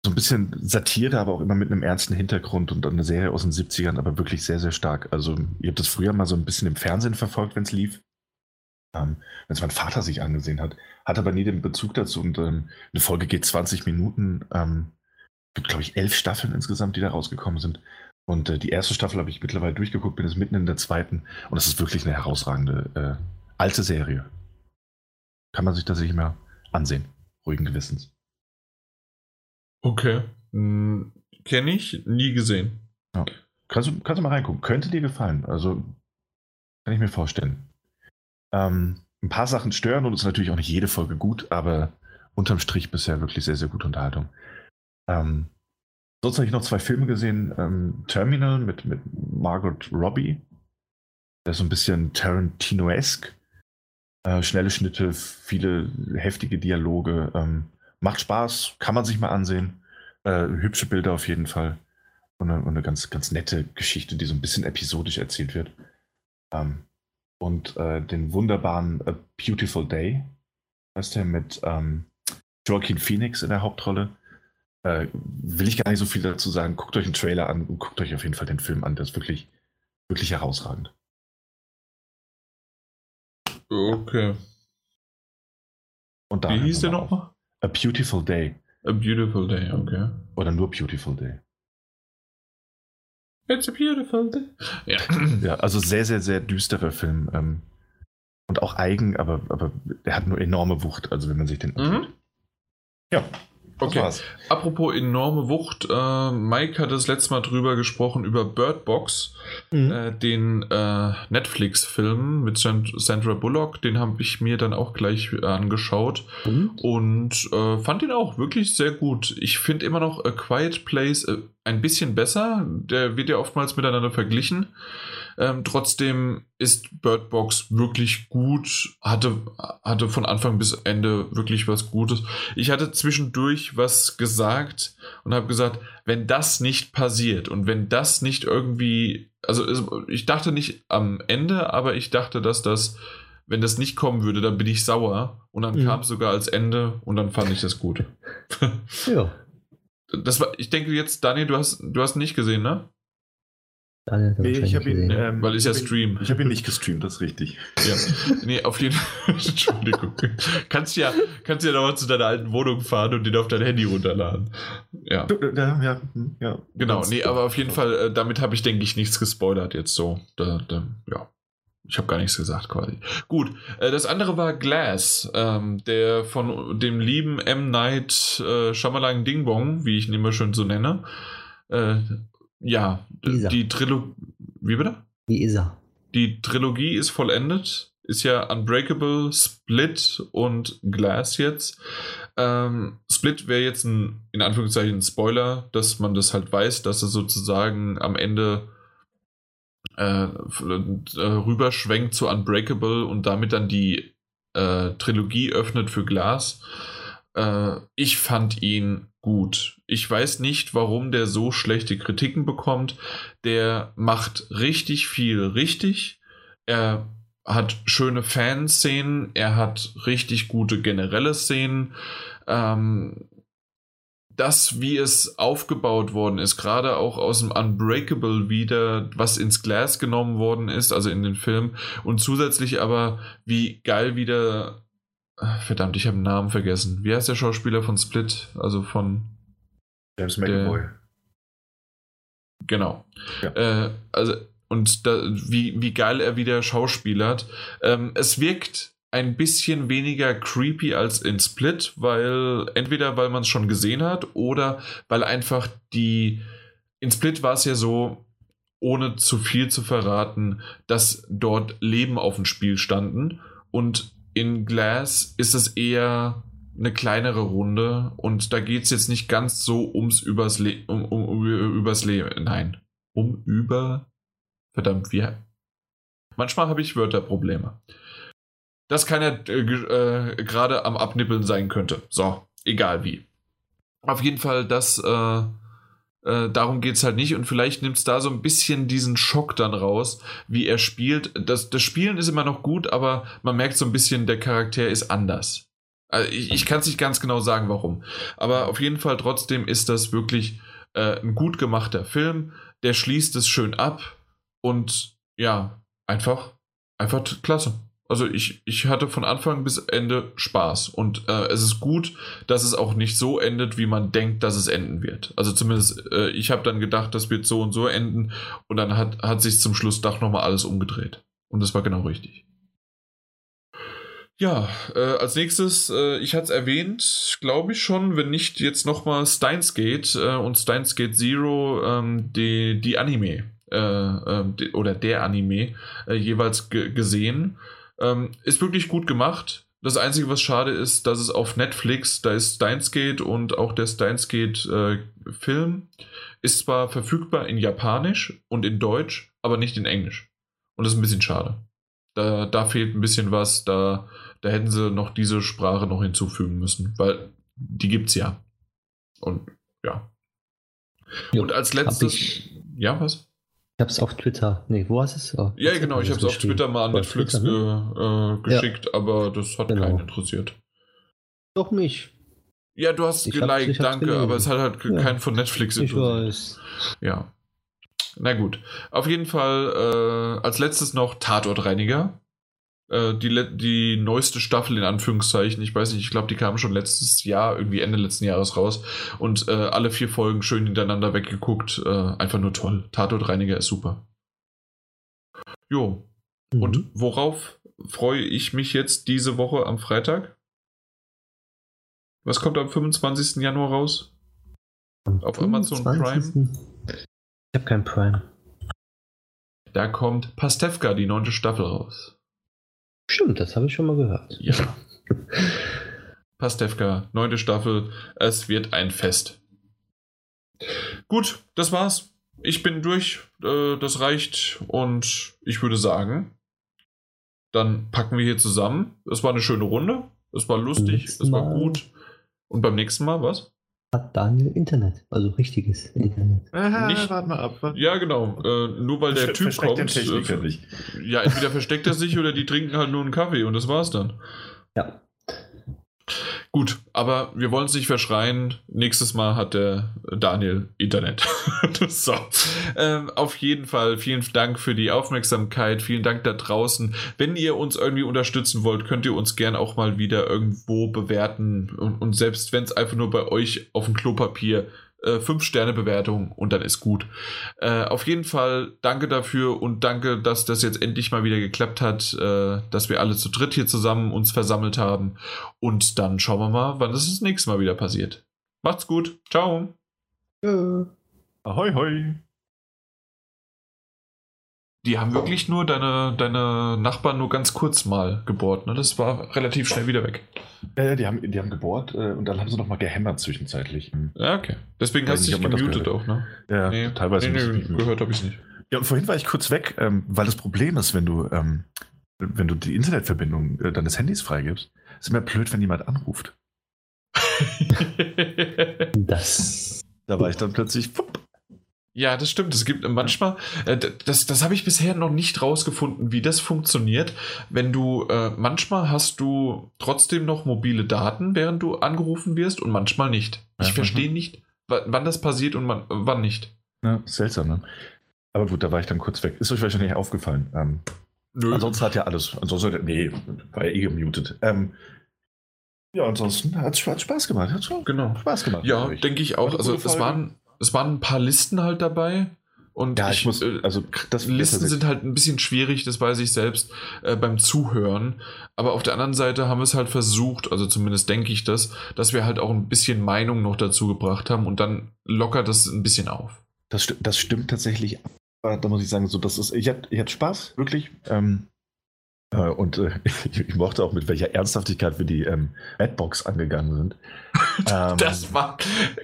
[SPEAKER 2] so ein bisschen Satire, aber auch immer mit einem ernsten Hintergrund und eine Serie aus den 70ern, aber wirklich sehr, sehr stark. Also, ihr habt das früher mal so ein bisschen im Fernsehen verfolgt, wenn es lief. Ähm, wenn es mein Vater sich angesehen hat, hat aber nie den Bezug dazu und ähm, eine Folge geht 20 Minuten. Ähm, gibt, glaube ich, elf Staffeln insgesamt, die da rausgekommen sind. Und äh, die erste Staffel habe ich mittlerweile durchgeguckt, bin jetzt mitten in der zweiten. Und es ist wirklich eine herausragende äh, alte Serie. Kann man sich tatsächlich mal ansehen. Ruhigen Gewissens.
[SPEAKER 1] Okay. Hm, Kenne ich, nie gesehen.
[SPEAKER 2] Ja. Kannst, du, kannst du mal reingucken. Könnte dir gefallen. Also kann ich mir vorstellen. Ähm, ein paar Sachen stören und es ist natürlich auch nicht jede Folge gut, aber unterm Strich bisher wirklich sehr, sehr gute Unterhaltung. Ähm, sonst habe ich noch zwei Filme gesehen. Ähm, Terminal mit, mit Margot Robbie. Der ist so ein bisschen Tarantino-esque. Äh, schnelle Schnitte, viele heftige Dialoge. Ähm, macht Spaß, kann man sich mal ansehen. Äh, hübsche Bilder auf jeden Fall. Und eine, und eine, ganz, ganz nette Geschichte, die so ein bisschen episodisch erzählt wird. Ähm, und äh, den wunderbaren A Beautiful Day, heißt der mit ähm, Joaquin Phoenix in der Hauptrolle. Äh, will ich gar nicht so viel dazu sagen. Guckt euch den Trailer an und guckt euch auf jeden Fall den Film an. Der ist wirklich, wirklich herausragend.
[SPEAKER 1] Okay.
[SPEAKER 2] Und
[SPEAKER 1] Wie hieß der nochmal?
[SPEAKER 2] A Beautiful Day.
[SPEAKER 1] A Beautiful Day, okay.
[SPEAKER 2] Oder nur Beautiful Day.
[SPEAKER 1] It's a beautiful day.
[SPEAKER 2] Ja, ja also sehr, sehr, sehr düsterer Film. Ähm, und auch eigen, aber, aber er hat nur enorme Wucht, also wenn man sich den
[SPEAKER 1] Mhm.
[SPEAKER 2] Ja,
[SPEAKER 1] Okay.
[SPEAKER 2] war's.
[SPEAKER 1] Apropos enorme Wucht, äh, Mike hat das letzte Mal drüber gesprochen, über Bird Box,
[SPEAKER 3] Mhm.
[SPEAKER 1] äh, den äh, Netflix-Film mit San- Sandra Bullock. Den habe ich mir dann auch gleich angeschaut
[SPEAKER 3] Und?
[SPEAKER 1] und äh, fand ihn auch wirklich sehr gut. Ich finde immer noch A Quiet Place äh, ein bisschen besser. Der wird ja oftmals miteinander verglichen. Ähm, trotzdem ist Bird Box wirklich gut, hatte, hatte von Anfang bis Ende wirklich was Gutes. Ich hatte zwischendurch was gesagt und habe gesagt, wenn das nicht passiert und wenn das nicht irgendwie, also ich dachte nicht am Ende, aber ich dachte, dass das, wenn das nicht kommen würde, dann bin ich sauer und dann
[SPEAKER 3] Mhm.
[SPEAKER 1] kam es sogar als Ende und dann fand ich das gut.
[SPEAKER 3] Ja,
[SPEAKER 1] Das war, ich denke jetzt, Daniel, du hast, du hast nicht gesehen, ne?
[SPEAKER 3] Daniel
[SPEAKER 2] Nee, ich habe ihn, ähm,
[SPEAKER 1] Weil ist
[SPEAKER 2] ich
[SPEAKER 1] ja Stream.
[SPEAKER 2] Ich habe ihn nicht gestreamt, das ist richtig.
[SPEAKER 1] Ja. Nee, auf jeden Fall. Entschuldigung. Kannst ja, kannst ja nochmal zu deiner alten Wohnung fahren und den auf dein Handy runterladen. Ja.
[SPEAKER 2] Ja, ja, ja.
[SPEAKER 1] Genau, nee, aber auf jeden Fall, äh, damit habe ich, denke ich, nichts gespoilert jetzt so. Da, da, ja. Ich habe gar nichts gesagt quasi. Gut, äh, das andere war Glass, ähm, der von dem lieben M. Night äh, Shyamalan Ding Bong, wie ich ihn immer schön so nenne. Äh, ja,
[SPEAKER 3] Dieser.
[SPEAKER 1] die Trilogie. Wie bitte?
[SPEAKER 3] Wie ist er?
[SPEAKER 1] Die Trilogie ist vollendet. Ist ja Unbreakable, Split und Glass jetzt. Ähm, Split wäre jetzt ein, in Anführungszeichen, ein Spoiler, dass man das halt weiß, dass er sozusagen am Ende äh, äh, rüberschwenkt zu Unbreakable und damit dann die äh, Trilogie öffnet für Glass. Äh, ich fand ihn gut. Ich weiß nicht, warum der so schlechte Kritiken bekommt. Der macht richtig viel richtig. Er hat schöne Fanszenen, er hat richtig gute generelle Szenen. Ähm, das, wie es aufgebaut worden ist, gerade auch aus dem Unbreakable wieder, was ins Glas genommen worden ist, also in den Film, und zusätzlich aber, wie geil wieder. Verdammt, ich habe den Namen vergessen. Wie heißt der Schauspieler von Split? Also von.
[SPEAKER 2] James McAvoy.
[SPEAKER 1] Genau.
[SPEAKER 2] Ja.
[SPEAKER 1] Äh, also, und da, wie, wie geil er wieder schauspielert. Ähm, es wirkt ein bisschen weniger creepy als in Split, weil entweder weil man es schon gesehen hat oder weil einfach die. In Split war es ja so, ohne zu viel zu verraten, dass dort Leben auf dem Spiel standen und in Glass ist es eher eine kleinere Runde und da geht es jetzt nicht ganz so ums übers, Le um, um, um, übers Leben. Nein, um über. Verdammt, wie. Manchmal habe ich Wörterprobleme. Das keiner äh, ge- äh, gerade am Abnippeln sein könnte. So, egal wie. Auf jeden Fall, das. Äh, äh, darum geht es halt nicht und vielleicht nimmt es da so ein bisschen diesen Schock dann raus, wie er spielt. Das, das Spielen ist immer noch gut, aber man merkt so ein bisschen, der Charakter ist anders. Also ich ich kann es nicht ganz genau sagen, warum. Aber auf jeden Fall trotzdem ist das wirklich äh, ein gut gemachter Film. Der schließt es schön ab und ja, einfach, einfach klasse. Also ich, ich hatte von Anfang bis Ende Spaß und äh, es ist gut, dass es auch nicht so endet, wie man denkt, dass es enden wird. Also zumindest, äh, ich habe dann gedacht, das wird so und so enden und dann hat, hat sich zum Schluss doch nochmal alles umgedreht. Und das war genau richtig. Ja, äh, als nächstes, äh, ich hatte es erwähnt, glaube ich schon, wenn nicht jetzt nochmal Steins Gate äh, und Steins Gate Zero, ähm, die, die Anime äh, äh, die, oder der Anime äh, jeweils ge gesehen. Ähm, ist wirklich gut gemacht. Das Einzige, was schade ist, dass es auf Netflix, da ist Steins Gate und auch der Steins Gate äh, Film ist zwar verfügbar in Japanisch und in Deutsch, aber nicht in Englisch. Und das ist ein bisschen schade. Da, da fehlt ein bisschen was, da, da hätten sie noch diese Sprache noch hinzufügen müssen, weil die gibt's ja. Und ja, Jo, und als letztes. Ja, was?
[SPEAKER 3] Ich habe es auf Twitter. Nee, wo hast es?
[SPEAKER 1] Oh, ja, genau, ich habe es auf Twitter mal an Netflix Twitter, ne? äh, geschickt, ja. aber das hat genau. keinen interessiert.
[SPEAKER 3] Doch mich.
[SPEAKER 1] Ja, du hast geliked, danke, aber es hat halt ja. keinen von Netflix
[SPEAKER 3] interessiert. Ich weiß.
[SPEAKER 1] Ja. Na gut. Auf jeden Fall äh, als letztes noch Tatortreiniger. Äh, die, die neueste Staffel in Anführungszeichen. Ich weiß nicht, ich glaube, die kam schon letztes Jahr, irgendwie Ende letzten Jahres raus. Und äh, alle vier Folgen schön hintereinander weggeguckt. Äh, einfach nur toll. Tatortreiniger ist super. Jo. Mhm. Und worauf freue ich mich jetzt diese Woche am Freitag? Was kommt am 25. Januar raus?
[SPEAKER 3] Am Auf 25. Amazon Prime? Ich habe kein Prime.
[SPEAKER 1] Da kommt Pastewka, die neunte Staffel raus.
[SPEAKER 3] Stimmt, das habe ich schon mal gehört.
[SPEAKER 1] Ja. Pastewka, neunte Staffel. Es wird ein Fest. Gut, das war's. Ich bin durch. Äh, das reicht. Und ich würde sagen, dann packen wir hier zusammen. Es war eine schöne Runde. Es war lustig. Es war gut. Und beim nächsten Mal, was?
[SPEAKER 3] Hat Daniel Internet, also richtiges Internet.
[SPEAKER 1] Aha, nicht, warte mal ab. Ja, genau. Äh, nur weil der Typ kommt. Äh, ja, entweder versteckt er sich oder die trinken halt nur einen Kaffee und das war's dann.
[SPEAKER 3] Ja.
[SPEAKER 1] Gut, aber wir wollen es nicht verschreien. Nächstes Mal hat der Daniel Internet. so. Ähm, auf jeden Fall vielen Dank für die Aufmerksamkeit. Vielen Dank da draußen. Wenn ihr uns irgendwie unterstützen wollt, könnt ihr uns gern auch mal wieder irgendwo bewerten. Und, und selbst wenn es einfach nur bei euch auf dem Klopapier 5-Sterne-Bewertung äh, und dann ist gut. Äh, auf jeden Fall danke dafür und danke, dass das jetzt endlich mal wieder geklappt hat, äh, dass wir alle zu dritt hier zusammen uns versammelt haben. Und dann schauen wir mal, wann das das nächste Mal wieder passiert. Macht's gut. Ciao.
[SPEAKER 2] Ja. Ahoi, hoi
[SPEAKER 1] die haben wirklich nur deine, deine Nachbarn nur ganz kurz mal gebohrt. Ne? Das war relativ schnell wieder weg.
[SPEAKER 2] Ja, ja die, haben, die haben gebohrt äh, und dann haben sie noch mal gehämmert zwischenzeitlich.
[SPEAKER 1] Ja, okay. Deswegen hast du dich gemutet auch, ne?
[SPEAKER 2] Ja, nee, teilweise.
[SPEAKER 1] Nee, nee, gehört habe ich nicht.
[SPEAKER 2] Ja, und vorhin war ich kurz weg, ähm, weil das Problem ist, wenn du, ähm, wenn du die Internetverbindung äh, deines Handys freigibst, ist immer blöd, wenn jemand anruft.
[SPEAKER 3] das.
[SPEAKER 2] Da war ich dann plötzlich, fupp,
[SPEAKER 1] ja, das stimmt. Es gibt manchmal, äh, das, das habe ich bisher noch nicht rausgefunden, wie das funktioniert. Wenn du, äh, manchmal hast du trotzdem noch mobile Daten, während du angerufen wirst und manchmal nicht. Ich ja, verstehe nicht, wann das passiert und man, wann nicht.
[SPEAKER 2] Ja, seltsam, ne? Aber gut, da war ich dann kurz weg. Ist euch wahrscheinlich aufgefallen. Ähm, Nö. Ansonsten hat ja alles, ansonsten, nee, war ja eh gemutet. Ähm, ja, ansonsten hat es Spaß gemacht. Hat
[SPEAKER 1] genau.
[SPEAKER 2] Spaß gemacht.
[SPEAKER 1] Ja, denke ich auch. Also es waren es waren ein paar Listen halt dabei. Und
[SPEAKER 2] ja, ich, ich muss, äh, also
[SPEAKER 1] das Listen sind halt ein bisschen schwierig, das weiß ich selbst, äh, beim Zuhören. Aber auf der anderen Seite haben wir es halt versucht, also zumindest denke ich das, dass wir halt auch ein bisschen Meinung noch dazu gebracht haben und dann lockert das ein bisschen auf.
[SPEAKER 2] Das, sti das stimmt tatsächlich. Da muss ich sagen, so, das ist, ich hatte ich Spaß, wirklich. Ähm, äh, und äh, ich, ich, mochte auch, mit welcher Ernsthaftigkeit wir die ähm, Madbox angegangen sind.
[SPEAKER 1] Ähm, das war,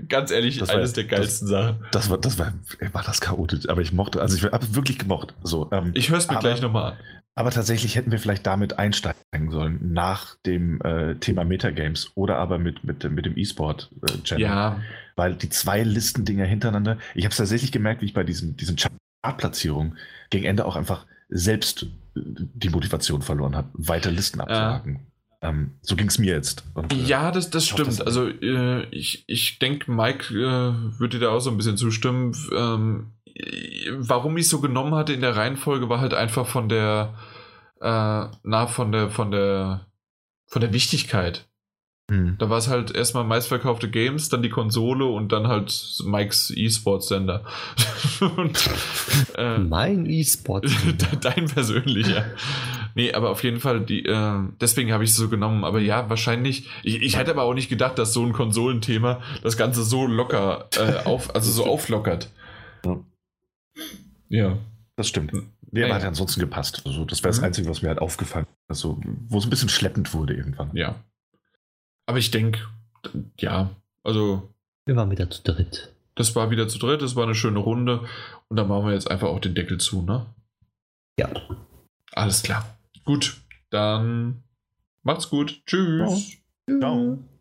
[SPEAKER 1] ganz ehrlich, das eines war, der geilsten
[SPEAKER 2] das,
[SPEAKER 1] Sachen.
[SPEAKER 2] Das war, das war, war das chaotisch, aber ich mochte, also ich habe wirklich gemocht. So, ähm,
[SPEAKER 1] ich höre es mir aber, gleich nochmal an.
[SPEAKER 2] Aber tatsächlich hätten wir vielleicht damit einsteigen sollen, nach dem äh, Thema Metagames oder aber mit, mit, mit dem E-Sport-Channel.
[SPEAKER 1] Äh, ja.
[SPEAKER 2] Weil die zwei Listendinger hintereinander, ich habe es tatsächlich gemerkt, wie ich bei diesen, diesen Chartplatzierungen gegen Ende auch einfach selbst die Motivation verloren habe, weiter Listen abzuhaken. Ähm, so ging es mir jetzt.
[SPEAKER 1] Und, äh, ja, das, das stimmt. Das also äh, ich, ich denke, Mike äh, würde dir da auch so ein bisschen zustimmen. Ähm, warum ich so genommen hatte in der Reihenfolge, war halt einfach von der, äh, na, von der, von der, von der Wichtigkeit. Hm. Da war es halt erstmal meistverkaufte Games, dann die Konsole und dann halt Mikes E-Sports-Sender.
[SPEAKER 3] äh, mein E-Sport.
[SPEAKER 1] Dein persönlicher. Nee, aber auf jeden Fall, die, äh, deswegen habe ich es so genommen. Aber ja, wahrscheinlich. Ich, ich hätte aber auch nicht gedacht, dass so ein Konsolenthema das Ganze so locker äh, auf, also so auflockert.
[SPEAKER 2] Ja. ja. Das stimmt. Der ja, hat ja ansonsten gepasst. Also, das wäre das mhm. Einzige, was mir halt aufgefallen ist. Also, wo es ein bisschen schleppend wurde irgendwann.
[SPEAKER 1] Ja. Aber ich denke, ja, also.
[SPEAKER 3] Wir waren wieder zu dritt.
[SPEAKER 1] Das war wieder zu dritt, das war eine schöne Runde. Und dann machen wir jetzt einfach auch den Deckel zu, ne?
[SPEAKER 3] Ja.
[SPEAKER 1] Alles klar. Gut, dann macht's gut. Tschüss.
[SPEAKER 2] Ciao. Ciao.